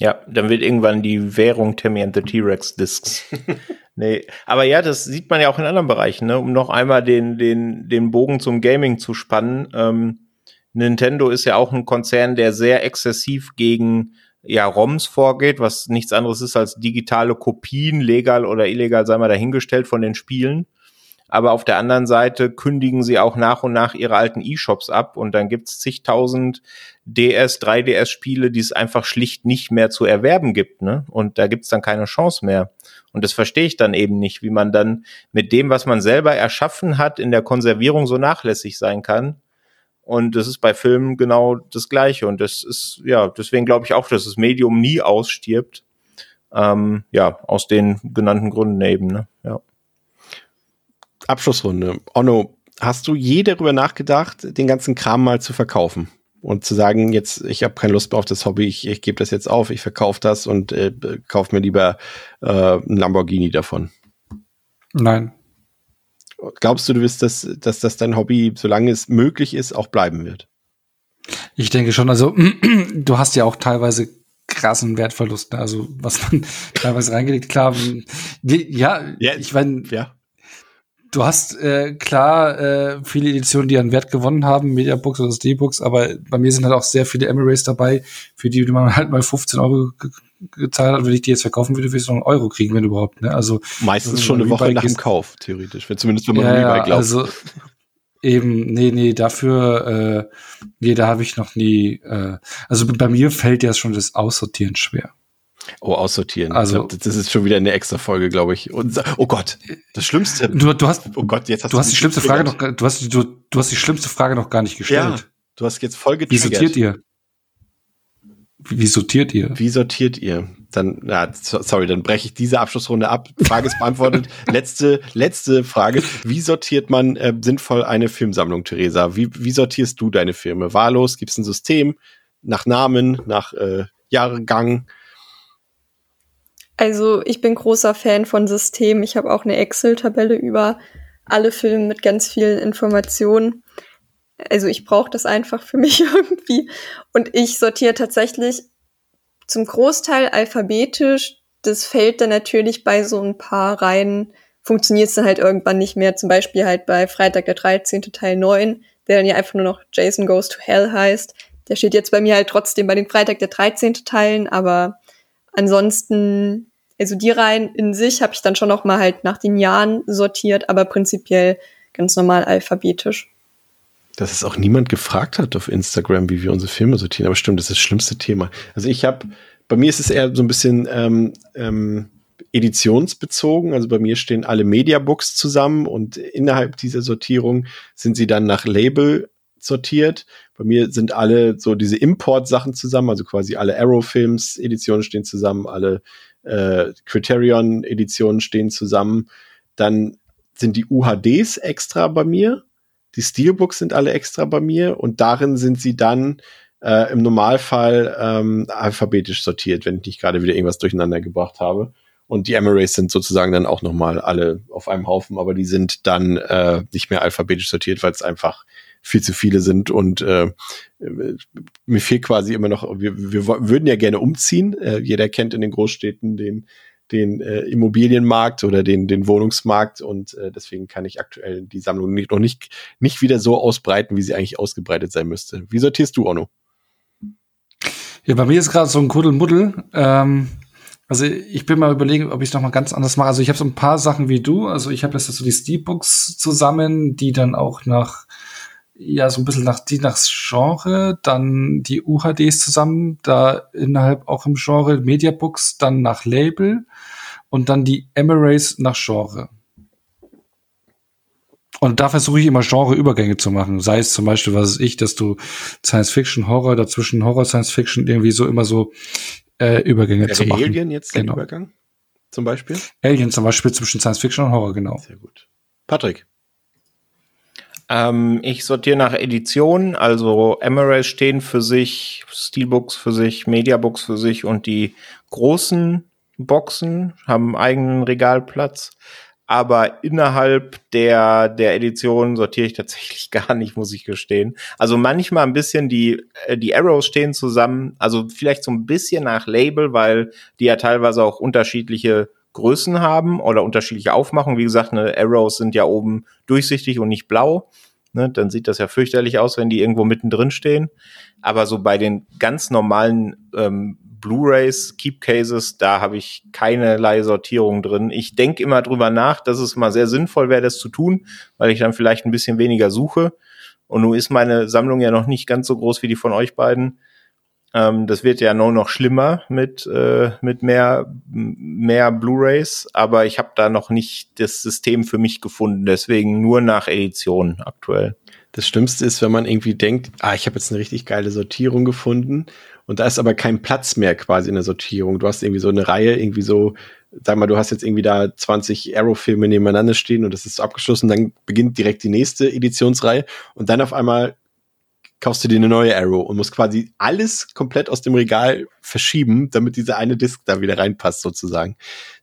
Ja, dann wird irgendwann die Währung Tammy and the T-Rex Discs. nee, aber ja, das sieht man ja auch in anderen Bereichen, ne? Um noch einmal den, den, den Bogen zum Gaming zu spannen. Ähm, Nintendo ist ja auch ein Konzern, der sehr exzessiv gegen ja, ROMs vorgeht, was nichts anderes ist als digitale Kopien, legal oder illegal, sei mal dahingestellt von den Spielen. Aber auf der anderen Seite kündigen sie auch nach und nach ihre alten E-Shops ab und dann gibt's zigtausend DS, 3DS-Spiele, die es einfach schlicht nicht mehr zu erwerben gibt, ne? Und da gibt's dann keine Chance mehr. Und das verstehe ich dann eben nicht, wie man dann mit dem, was man selber erschaffen hat, in der Konservierung so nachlässig sein kann. Und das ist bei Filmen genau das Gleiche. Und das ist, ja, deswegen glaube ich auch, dass das Medium nie ausstirbt. Ähm, ja, aus den genannten Gründen eben, ne? Ja. Abschlussrunde. Onno, hast du je darüber nachgedacht, den ganzen Kram mal zu verkaufen? Und zu sagen, jetzt, ich habe keine Lust mehr auf das Hobby, ich, ich gebe das jetzt auf, ich verkaufe das und äh, kauf mir lieber äh, einen Lamborghini davon. Nein. Glaubst du, du wirst das, dass das dein Hobby, solange es möglich ist, auch bleiben wird? Ich denke schon, also du hast ja auch teilweise krassen Wertverlust, ne? also was man teilweise reingelegt, klar, ja, Ja, ich meine, Ja. du hast äh, klar äh, viele Editionen, die an Wert gewonnen haben, Mediabooks oder SD-Books, aber bei mir sind halt auch sehr viele Emirates dabei, für die man halt mal 15 Euro gezahlt hat, wenn ich die jetzt verkaufen würde, würde ich noch einen Euro kriegen, wenn überhaupt, ne? Also Meistens schon eine ein Woche Rebuy nach dem Kauf, theoretisch. Wenn, zumindest wenn man ja, ja, ja, Rebuy glaubt. also eben, nee, nee, dafür, äh, nee, da habe ich noch nie, äh, also bei mir fällt ja schon das Aussortieren schwer. oh, aussortieren. also- glaub, das ist schon wieder eine extra Folge, glaube ich. Und, oh Gott, das Schlimmste. Du, du hast, oh Gott, jetzt hast du hast die schlimmste Frage noch, du hast, du, du hast die schlimmste Frage noch gar nicht Ja, gestellt. du hast jetzt voll Wie getriggert. sortiert ihr? Wie, sortiert ihr? Wie sortiert ihr? Dann, na, so- sorry, dann breche ich diese Abschlussrunde ab. Frage ist beantwortet. letzte, letzte Frage. Wie sortiert man äh, sinnvoll eine Filmsammlung, Theresa? Wie, wie sortierst du deine Filme? Wahllos? Gibt es ein System? Nach Namen? Nach äh, Jahrgang? Also ich bin großer Fan von Systemen. Ich habe auch eine Excel-Tabelle über alle Filme mit ganz vielen Informationen. Also ich brauche das einfach für mich irgendwie. Und ich sortiere tatsächlich zum Großteil alphabetisch. Das fällt dann natürlich bei so ein paar Reihen, funktioniert es dann halt irgendwann nicht mehr. Zum Beispiel halt bei Freitag der 13. Teil 9, der dann ja einfach nur noch Jason Goes to Hell heißt. Der steht jetzt bei mir halt trotzdem bei den Freitag der 13. Teilen, aber ansonsten, also die Reihen in sich habe ich dann schon noch mal halt nach den Jahren sortiert, aber prinzipiell ganz normal alphabetisch. Dass es auch niemand gefragt hat auf Instagram, wie wir unsere Filme sortieren. Aber stimmt, das ist das schlimmste Thema. Also ich habe, bei mir ist es eher so ein bisschen ähm, ähm, editionsbezogen. Also bei mir stehen alle Mediabooks zusammen und innerhalb dieser Sortierung sind sie dann nach Label sortiert. Bei mir sind alle so diese Import-Sachen zusammen, also quasi alle Arrow-Films-Editionen stehen zusammen, alle äh, Criterion-Editionen stehen zusammen. Dann sind die UHDs extra bei mir. Die Steelbooks sind alle extra bei mir und darin sind sie dann äh, im Normalfall ähm, alphabetisch sortiert, wenn ich nicht gerade wieder irgendwas durcheinander gebracht habe. Und die Emirates sind sozusagen dann auch nochmal alle auf einem Haufen, aber die sind dann äh, nicht mehr alphabetisch sortiert, weil es einfach viel zu viele sind und äh, mir fehlt quasi immer noch, wir, wir würden ja gerne umziehen. Äh, jeder kennt in den Großstädten den den äh, Immobilienmarkt oder den, den Wohnungsmarkt und äh, deswegen kann ich aktuell die Sammlung nicht, noch nicht, nicht wieder so ausbreiten, wie sie eigentlich ausgebreitet sein müsste. Wie sortierst du, Onno? Ja, bei mir ist gerade so ein Kuddelmuddel. Ähm, also ich bin mal überlegen, ob ich noch mal ganz anders mache. Also ich habe so ein paar Sachen wie du. Also ich habe jetzt so die Steelbooks zusammen, die dann auch nach ja so ein bisschen nach die nach Genre, dann die UHDs zusammen, da innerhalb auch im Genre Mediabooks, dann nach Label und dann die Emirates nach Genre. Und da versuche ich immer Genreübergänge zu machen. Sei es zum Beispiel, was weiß ich, dass du Science Fiction, Horror, dazwischen Horror, Science Fiction irgendwie so immer so äh, Übergänge Wäre zu machen. Alien jetzt der Genau. Übergang? Zum Beispiel? Alien zum Beispiel zwischen Science Fiction und Horror, genau. Sehr gut. Patrick. Ähm, ich sortiere nach Edition, also Emirates stehen für sich, Steelbooks für sich, Mediabooks für sich und die großen Boxen haben eigenen Regalplatz. Aber innerhalb der, der Edition sortiere ich tatsächlich gar nicht, muss ich gestehen. Also manchmal ein bisschen die, äh, die Arrows stehen zusammen, also vielleicht so ein bisschen nach Label, weil die ja teilweise auch unterschiedliche Größen haben oder unterschiedliche Aufmachungen. Wie gesagt, ne, Arrows sind ja oben durchsichtig und nicht blau. Ne, dann sieht das ja fürchterlich aus, wenn die irgendwo mittendrin stehen. Aber so bei den ganz normalen ähm, Blu-rays, Keep Cases, da habe ich keinerlei Sortierung drin. Ich denke immer drüber nach, dass es mal sehr sinnvoll wäre, das zu tun, weil ich dann vielleicht ein bisschen weniger suche. Und nun ist meine Sammlung ja noch nicht ganz so groß wie die von euch beiden. Ähm, das wird ja nur noch schlimmer mit, äh, mit mehr, mehr Blu-rays, aber ich habe da noch nicht das System für mich gefunden, deswegen nur nach Edition aktuell. Das Schlimmste ist, wenn man irgendwie denkt, ah, ich habe jetzt eine richtig geile Sortierung gefunden und da ist aber kein Platz mehr quasi in der Sortierung. Du hast irgendwie so eine Reihe, irgendwie so, sag mal, du hast jetzt irgendwie da 20 Arrow-Filme nebeneinander stehen und das ist abgeschlossen, dann beginnt direkt die nächste Editionsreihe und dann auf einmal kaufst du dir eine neue Arrow und musst quasi alles komplett aus dem Regal verschieben, damit diese eine Disc da wieder reinpasst sozusagen.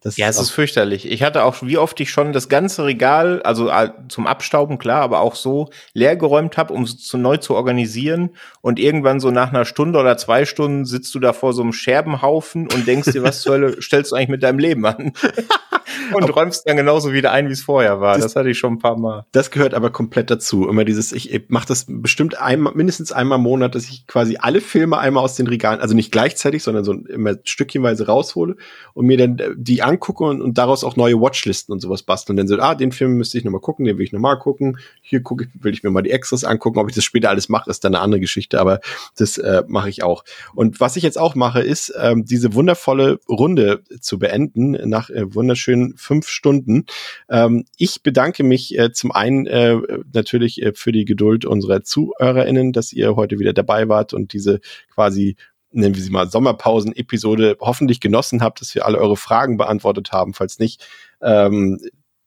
Das Ja, es ist fürchterlich. Ich hatte auch, wie oft ich schon das ganze Regal, also äh, zum Abstauben, klar, aber auch so leer geräumt habe, um es zu neu zu organisieren. Und irgendwann so nach einer Stunde oder zwei Stunden sitzt du da vor so einem Scherbenhaufen und denkst dir, was zur Hölle stellst du eigentlich mit deinem Leben an? und räumst dann genauso wieder ein, wie es vorher war. Das, Das- hatte ich schon ein paar Mal. Das gehört aber komplett dazu. Immer dieses, ich, mache das bestimmt einmal, mindestens einmal im Monat, dass ich quasi alle Filme einmal aus den Regalen, also nicht gleichzeitig, sondern so immer stückchenweise raushole und mir dann äh, die angucke und, und daraus auch neue Watchlisten und sowas basteln. Dann so, ah, den Film müsste ich nochmal gucken, den will ich nochmal gucken. Hier gucke ich, will ich mir mal die Extras angucken. Ob ich das später alles mache, ist dann eine andere Geschichte, aber das äh, mache ich auch. Und was ich jetzt auch mache, ist, ähm, diese wundervolle Runde zu beenden nach äh, wunderschönen fünf Stunden. Ähm, ich bedanke mich äh, zum einen äh, natürlich äh, für die Geduld unserer ZuhörerInnen, dass ihr heute wieder dabei wart und diese quasi nennen wir sie mal Sommerpausen-Episode hoffentlich genossen habt, dass wir alle eure Fragen beantwortet haben. Falls nicht, ähm,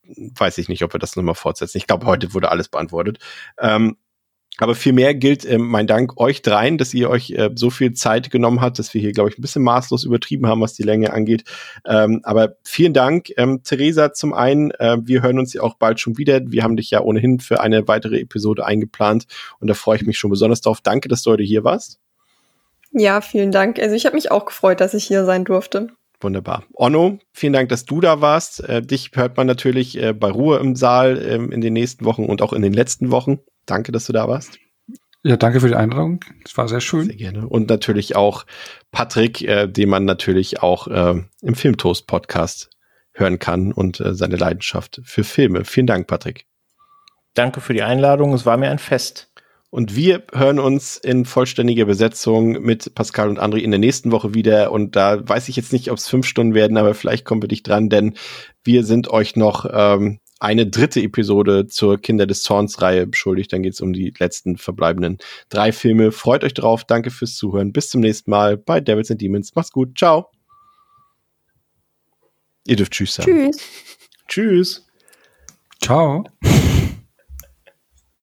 weiß ich nicht, ob wir das nochmal fortsetzen. Ich glaube, heute wurde alles beantwortet. Ähm, aber vielmehr gilt äh, mein Dank euch dreien, dass ihr euch äh, so viel Zeit genommen habt, dass wir hier, glaube ich, ein bisschen maßlos übertrieben haben, was die Länge angeht. Ähm, aber vielen Dank, ähm, Theresa, zum einen. Äh, wir hören uns ja auch bald schon wieder. Wir haben dich ja ohnehin für eine weitere Episode eingeplant und da freue ich mich schon besonders drauf. Danke, dass du heute hier warst. Ja, vielen Dank. Also ich habe mich auch gefreut, dass ich hier sein durfte. Wunderbar. Onno, vielen Dank, dass du da warst. Äh, dich hört man natürlich äh, bei Ruhe im Saal ähm, in den nächsten Wochen und auch in den letzten Wochen. Danke, dass du da warst. Ja, danke für die Einladung. Das war sehr schön. Sehr gerne. Und natürlich auch Patrick, äh, den man natürlich auch äh, im Filmtoast-Podcast hören kann und äh, seine Leidenschaft für Filme. Vielen Dank, Patrick. Danke für die Einladung. Es war mir ein Fest. Und wir hören uns in vollständiger Besetzung mit Pascal und André in der nächsten Woche wieder. Und da weiß ich jetzt nicht, ob es fünf Stunden werden, aber vielleicht kommen wir dicht dran, denn wir sind euch noch ähm, eine dritte Episode zur Kinder des Zorns Reihe beschuldigt. Dann geht es um die letzten verbleibenden drei Filme. Freut euch drauf. Danke fürs Zuhören. Bis zum nächsten Mal bei Devils and Demons. Macht's gut. Ciao. Ihr dürft Tschüss sagen. Tschüss. Tschüss. Ciao.